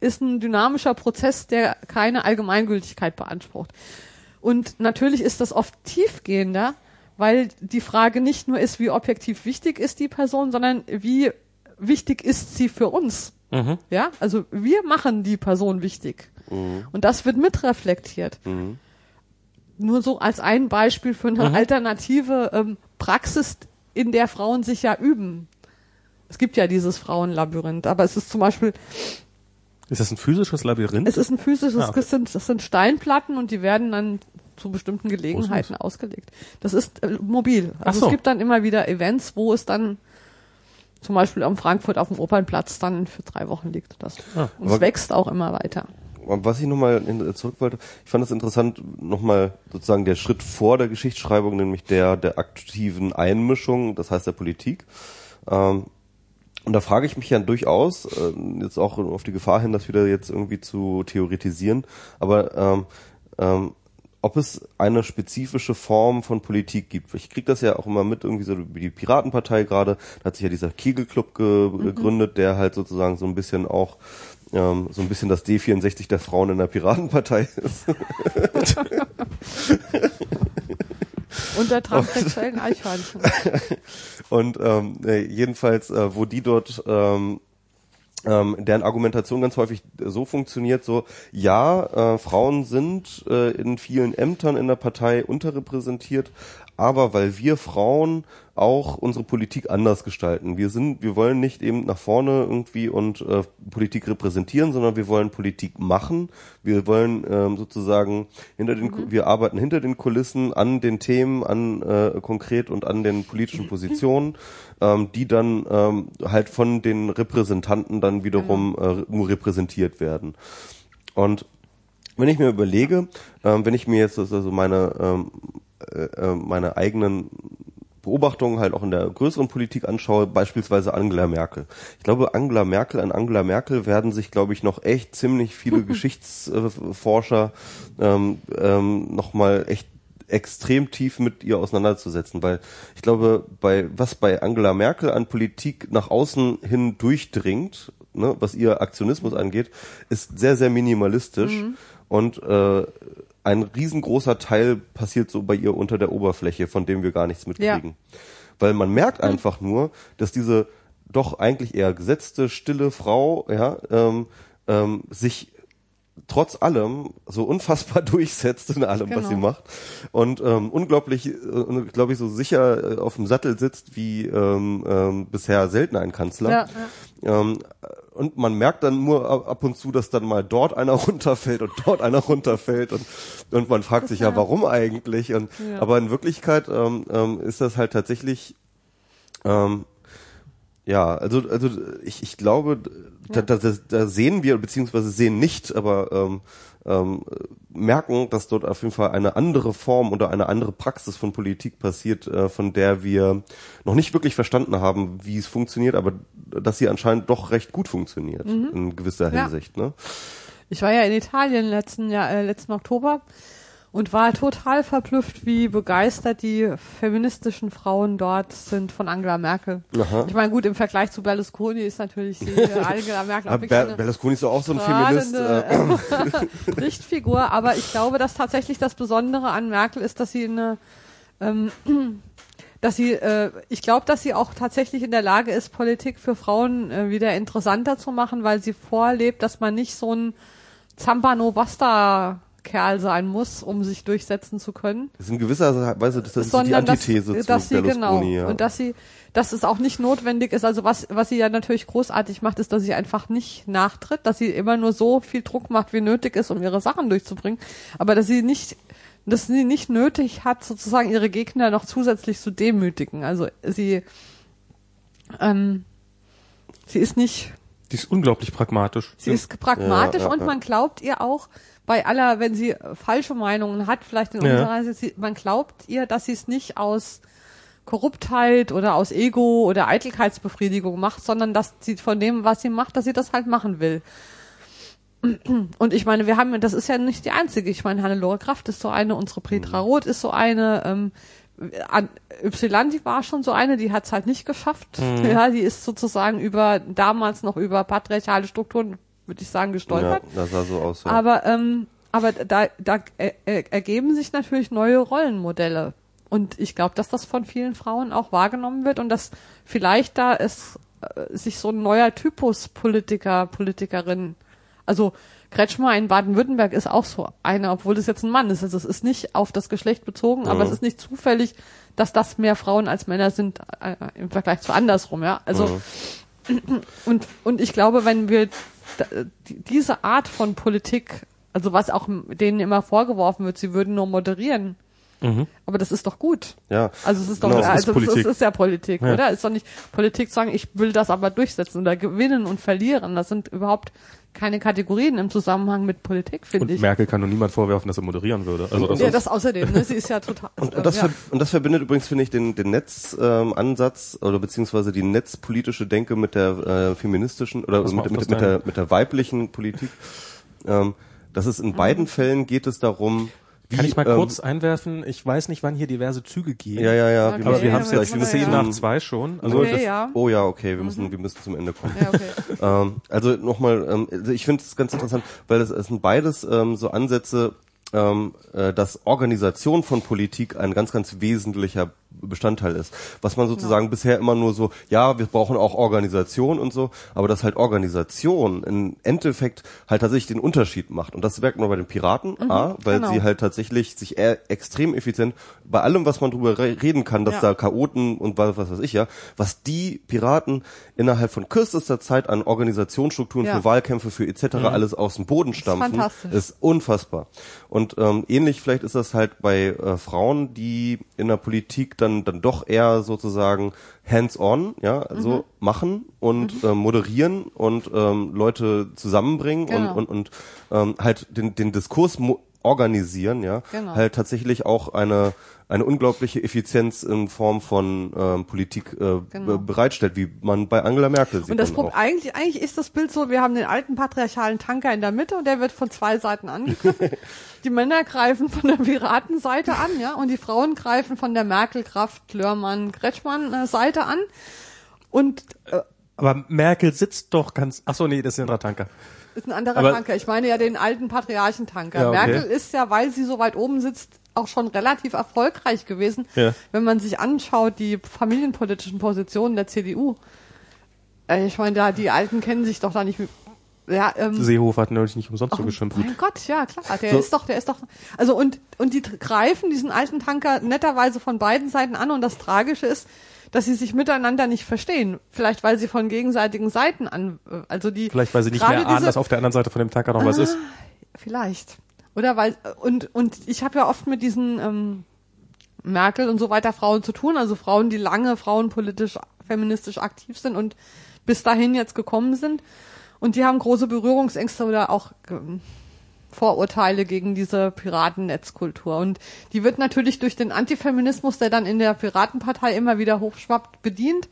ist ein dynamischer Prozess, der keine Allgemeingültigkeit beansprucht. Und natürlich ist das oft tiefgehender, weil die Frage nicht nur ist, wie objektiv wichtig ist die Person, sondern wie wichtig ist sie für uns. Mhm. Ja, also wir machen die Person wichtig. Mhm. Und das wird mitreflektiert. Mhm. Nur so als ein Beispiel für eine Mhm. alternative ähm, Praxis, in der Frauen sich ja üben. Es gibt ja dieses Frauenlabyrinth, aber es ist zum Beispiel, Ist das ein physisches Labyrinth? es ist ein physisches, Ah, okay. das, sind, das sind Steinplatten und die werden dann zu bestimmten Gelegenheiten ausgelegt. Das ist äh, mobil. Also so. es gibt dann immer wieder Events, wo es dann zum Beispiel am Frankfurt auf dem Opernplatz dann für drei Wochen liegt. Das. Ah, und es wächst auch immer weiter. Was ich nochmal zurück wollte, ich fand es interessant, nochmal sozusagen der Schritt vor der Geschichtsschreibung, nämlich der der aktiven Einmischung, das heißt der Politik. Ähm, und da frage ich mich ja durchaus, äh, jetzt auch auf die Gefahr hin, das wieder jetzt irgendwie zu theoretisieren, aber ähm, ähm, ob es eine spezifische Form von Politik gibt. Ich krieg das ja auch immer mit, irgendwie so wie die Piratenpartei gerade, da hat sich ja dieser Kegelclub ge gegründet, der halt sozusagen so ein bisschen auch ähm, so ein bisschen das D64 der Frauen in der Piratenpartei ist. [LAUGHS] [LAUGHS] Und der transsexuellen Eichhörnchen. [LAUGHS] Und ähm, äh, jedenfalls, äh, wo die dort ähm, ähm, deren Argumentation ganz häufig so funktioniert, so ja, äh, Frauen sind äh, in vielen Ämtern in der Partei unterrepräsentiert, aber weil wir Frauen auch unsere Politik anders gestalten. Wir sind, wir wollen nicht eben nach vorne irgendwie und äh, Politik repräsentieren, sondern wir wollen Politik machen. Wir wollen ähm, sozusagen hinter den, mhm. wir arbeiten hinter den Kulissen an den Themen, an äh, konkret und an den politischen Positionen, [LAUGHS] ähm, die dann ähm, halt von den Repräsentanten dann wiederum mhm. äh, repräsentiert werden. Und wenn ich mir überlege, ähm, wenn ich mir jetzt also meine ähm, äh, äh, meine eigenen Beobachtungen halt auch in der größeren Politik anschaue, beispielsweise Angela Merkel. Ich glaube, Angela Merkel, an Angela Merkel werden sich, glaube ich, noch echt ziemlich viele [LAUGHS] Geschichtsforscher ähm, ähm, nochmal echt extrem tief mit ihr auseinanderzusetzen, weil ich glaube, bei was bei Angela Merkel an Politik nach außen hin durchdringt, ne, was ihr Aktionismus angeht, ist sehr, sehr minimalistisch mhm. und äh, ein riesengroßer Teil passiert so bei ihr unter der Oberfläche, von dem wir gar nichts mitkriegen. Ja. Weil man merkt einfach nur, dass diese doch eigentlich eher gesetzte, stille Frau, ja, ähm, ähm, sich trotz allem so unfassbar [LAUGHS] durchsetzt in allem, genau. was sie genau. macht und ähm, unglaublich, äh, glaube ich, so sicher äh, auf dem Sattel sitzt wie ähm, ähm, bisher selten ein Kanzler. Ja, ja. Ähm, und man merkt dann nur ab und zu, dass dann mal dort einer [LAUGHS] runterfällt und dort einer runterfällt und und man fragt sich ja, warum eigentlich? Und ja. aber in Wirklichkeit ähm, ähm, ist das halt tatsächlich ähm, ja, also also ich, ich glaube, da, da, da sehen wir beziehungsweise sehen nicht, aber ähm, ähm, merken, dass dort auf jeden Fall eine andere Form oder eine andere Praxis von Politik passiert, äh, von der wir noch nicht wirklich verstanden haben, wie es funktioniert, aber dass sie anscheinend doch recht gut funktioniert mhm. in gewisser Hinsicht. Ja. Ne? Ich war ja in Italien letzten Jahr, äh, letzten Oktober und war total verblüfft, wie begeistert die feministischen Frauen dort sind von Angela Merkel. Aha. Ich meine, gut, im Vergleich zu Berlusconi ist natürlich die [LAUGHS] Angela Merkel auch Ber Berlusconi ist auch so ein Feminist. Äh. [LAUGHS] Lichtfigur, aber ich glaube, dass tatsächlich das Besondere an Merkel ist, dass sie eine ähm, [CLEARS THROAT] dass sie, äh, ich glaube, dass sie auch tatsächlich in der Lage ist, Politik für Frauen äh, wieder interessanter zu machen, weil sie vorlebt, dass man nicht so ein Zampano Basta Kerl sein muss, um sich durchsetzen zu können. Das ist in gewisser Weise das ist die Antithese dass, zu dass sie, genau, ja. Und dass sie, dass es auch nicht notwendig ist. Also was, was sie ja natürlich großartig macht, ist, dass sie einfach nicht nachtritt, dass sie immer nur so viel Druck macht, wie nötig ist, um ihre Sachen durchzubringen. Aber dass sie nicht, dass sie nicht nötig hat, sozusagen ihre Gegner noch zusätzlich zu demütigen. Also sie, ähm, sie ist nicht die ist unglaublich pragmatisch. Sie ist pragmatisch ja, ja, und man glaubt ihr auch, bei aller, wenn sie falsche Meinungen hat, vielleicht in unserer Weise, man glaubt ihr, dass sie es nicht aus Korruptheit oder aus Ego oder Eitelkeitsbefriedigung macht, sondern dass sie von dem, was sie macht, dass sie das halt machen will. [CLEARS THROAT] Und ich meine, wir haben, das ist ja nicht die einzige. Ich meine, Hannelore Kraft ist so eine, unsere Petra mhm. Roth ist so eine, ähm, Y, die war schon so eine, die hat es halt nicht geschafft. Mhm. [LAUGHS] Ja, die ist sozusagen über, damals noch über patriarchale Strukturen würde ich sagen, gestolpert. Ja, das sah so aus. Ja. Aber, ähm, aber da, da er, ergeben sich natürlich neue Rollenmodelle. Und ich glaube, dass das von vielen Frauen auch wahrgenommen wird und dass vielleicht da es äh, sich so ein neuer Typus Politiker, Politikerin, also Kretschmer in Baden-Württemberg ist auch so einer, obwohl es jetzt ein Mann ist. Also es ist nicht auf das Geschlecht bezogen, aber es ist nicht zufällig, dass das mehr Frauen als Männer sind äh, im Vergleich zu andersrum, ja. Also ja. Und und ich glaube, wenn wir diese Art von Politik, also was auch denen immer vorgeworfen wird, sie würden nur moderieren. Mhm. Aber das ist doch gut. Ja. Also es ist doch, genau, also ist es ist ja Politik, ja. oder? Es ist doch nicht Politik zu sagen, ich will das aber durchsetzen oder gewinnen und verlieren. Das sind überhaupt keine Kategorien im Zusammenhang mit Politik, finde ich. Merkel kann nur niemand vorwerfen, dass er moderieren würde. Also das ja, das außerdem, ne? Sie ist ja total. und, und, das ja. und das verbindet übrigens, finde ich, den, den Netzansatz ähm, oder beziehungsweise die netzpolitische Denke mit der äh, feministischen oder mit, mit, mit, der, mit der weiblichen Politik. Ähm, das ist in mhm. beiden Fällen geht es darum, wie, Kann ich mal ähm, kurz einwerfen? Ich weiß nicht, wann hier diverse Züge gehen. Ja, ja, ja. Okay. Aber wir haben es jetzt wir 10 ja. nach 2 schon. Also Okay, das, ja. Oh ja, okay, wir müssen, wir müssen zum Ende kommen. Ja, okay. [LAUGHS] Ähm, also nochmal, ähm, also ich finde es ganz interessant, weil es, es sind beides ähm, so Ansätze, ähm, äh, dass Organisation von Politik ein ganz, ganz wesentlicher Bestandteil ist. Was man sozusagen bisher immer nur so, ja, wir brauchen auch Organisation und so, aber dass halt Organisation im Endeffekt halt tatsächlich den Unterschied macht. Und das merkt man bei den Piraten, A, weil genau. sie halt tatsächlich sich extrem effizient bei allem, was man drüber re reden kann, dass Ja. da Chaoten und was, was weiß ich ja, was die Piraten innerhalb von kürzester Zeit an Organisationsstrukturen Ja. für Wahlkämpfe, für etc. alles aus dem Boden stampfen, fantastisch. ist unfassbar. Und ähm, ähnlich vielleicht ist das halt bei äh, Frauen, die in der Politik dann dann doch eher sozusagen hands-on, ja, Mhm. so machen und äh, moderieren und ähm, Leute zusammenbringen Genau. und und, und ähm, halt den den Diskurs mo- organisieren, ja, Genau. halt tatsächlich auch eine eine unglaubliche Effizienz in Form von ähm, Politik äh, Genau. be- bereitstellt, wie man bei Angela Merkel sieht. Und das Problem, eigentlich, eigentlich ist das Bild so, wir haben den alten patriarchalen Tanker in der Mitte und der wird von zwei Seiten angegriffen. [LAUGHS] die Männer greifen von der Piratenseite an, ja, und die Frauen greifen von der Merkel, Kraft, Lörmann, Kretschmann äh, Seite an. Und äh, aber Merkel sitzt doch ganz. Ach so, nee, das ist ein anderer Tanker. ist ein anderer Aber- Tanker. Ich meine ja den alten Patriarchentanker. Ja, okay. Merkel ist ja, weil sie so weit oben sitzt, auch schon relativ erfolgreich gewesen. Ja. Wenn man sich anschaut, die familienpolitischen Positionen der CDU. Äh, Ich meine, da die Alten kennen sich doch da nicht. Ja, ähm, Seehofer hat neulich nicht umsonst so Oh geschimpft. mein Gott, ja klar, der So. ist doch, der ist doch, also und und die greifen diesen alten Tanker netterweise von beiden Seiten an und das Tragische ist, dass sie sich miteinander nicht verstehen. Vielleicht weil sie von gegenseitigen Seiten an, äh, also die Vielleicht, weil sie nicht mehr ahnen, diese- dass auf der anderen Seite von dem Tanker noch was ist. Vielleicht. Oder weil und und ich habe ja oft mit diesen ähm, Merkel und so weiter Frauen zu tun, also Frauen, die lange frauenpolitisch, feministisch aktiv sind und bis dahin jetzt gekommen sind. Und die haben große Berührungsängste oder auch ähm, Vorurteile gegen diese Piratennetzkultur. Und die wird natürlich durch den Antifeminismus, der dann in der Piratenpartei immer wieder hochschwappt, bedient.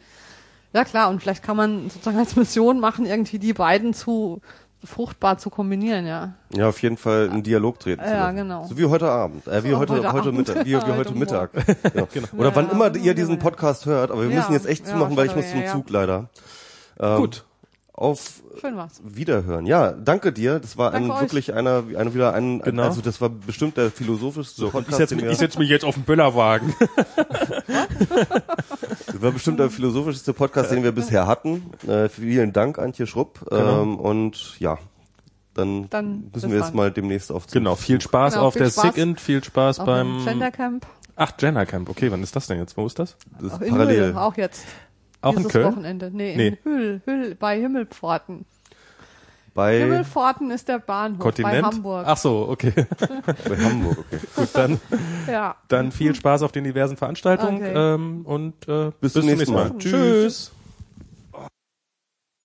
Ja klar, und vielleicht kann man sozusagen als Mission machen, irgendwie die beiden zu fruchtbar zu kombinieren, ja. Ja, auf jeden Fall in Dialog treten. zu Ja, lassen. genau. So wie heute Abend, äh, wie So, heute, heute heute. Mittag, wie, wie Heute Mittag. [LAUGHS] genau. Oder Ja, wann ja. immer ihr diesen Ja. Podcast hört, aber wir Ja. müssen jetzt echt Ja, zumachen, weil ich muss zum ja, ja. Zug leider. Ähm, Gut. Auf Schön war's. Wiederhören. Ja, danke dir. Das war ein wirklich einer, eine wieder ein, Genau. also das war bestimmt der philosophischste Ich Podcast, setze den wir, mich, ich setz mich jetzt auf den Böllerwagen. [LAUGHS] das war bestimmt der philosophischste Podcast, den wir bisher hatten. Äh, vielen Dank, Antje Schrupp. Genau. Ähm, und ja, dann, Dann müssen wir jetzt dann. mal demnächst auf Zug. genau, viel Spaß Genau, auf viel der Spaß. Sick-In, viel Spaß Auch beim... im Gendercamp. Ach, Gender Camp. Okay, wann ist das denn jetzt? Wo ist das? Das Auch ist in parallel. Hüll, auch jetzt. Auch in Dieses Köln? Wochenende. Nee, in Nee. Hüll, Hüll, bei Himmelpforten. Bei, Himmelpforten ist der Bahnhof Kontinent? bei Hamburg. Ach so, okay. bei Hamburg, okay. Gut, dann, Ja. dann viel Spaß auf den diversen Veranstaltungen Okay. ähm, und äh, Bis zum nächsten Mal. Tschüss.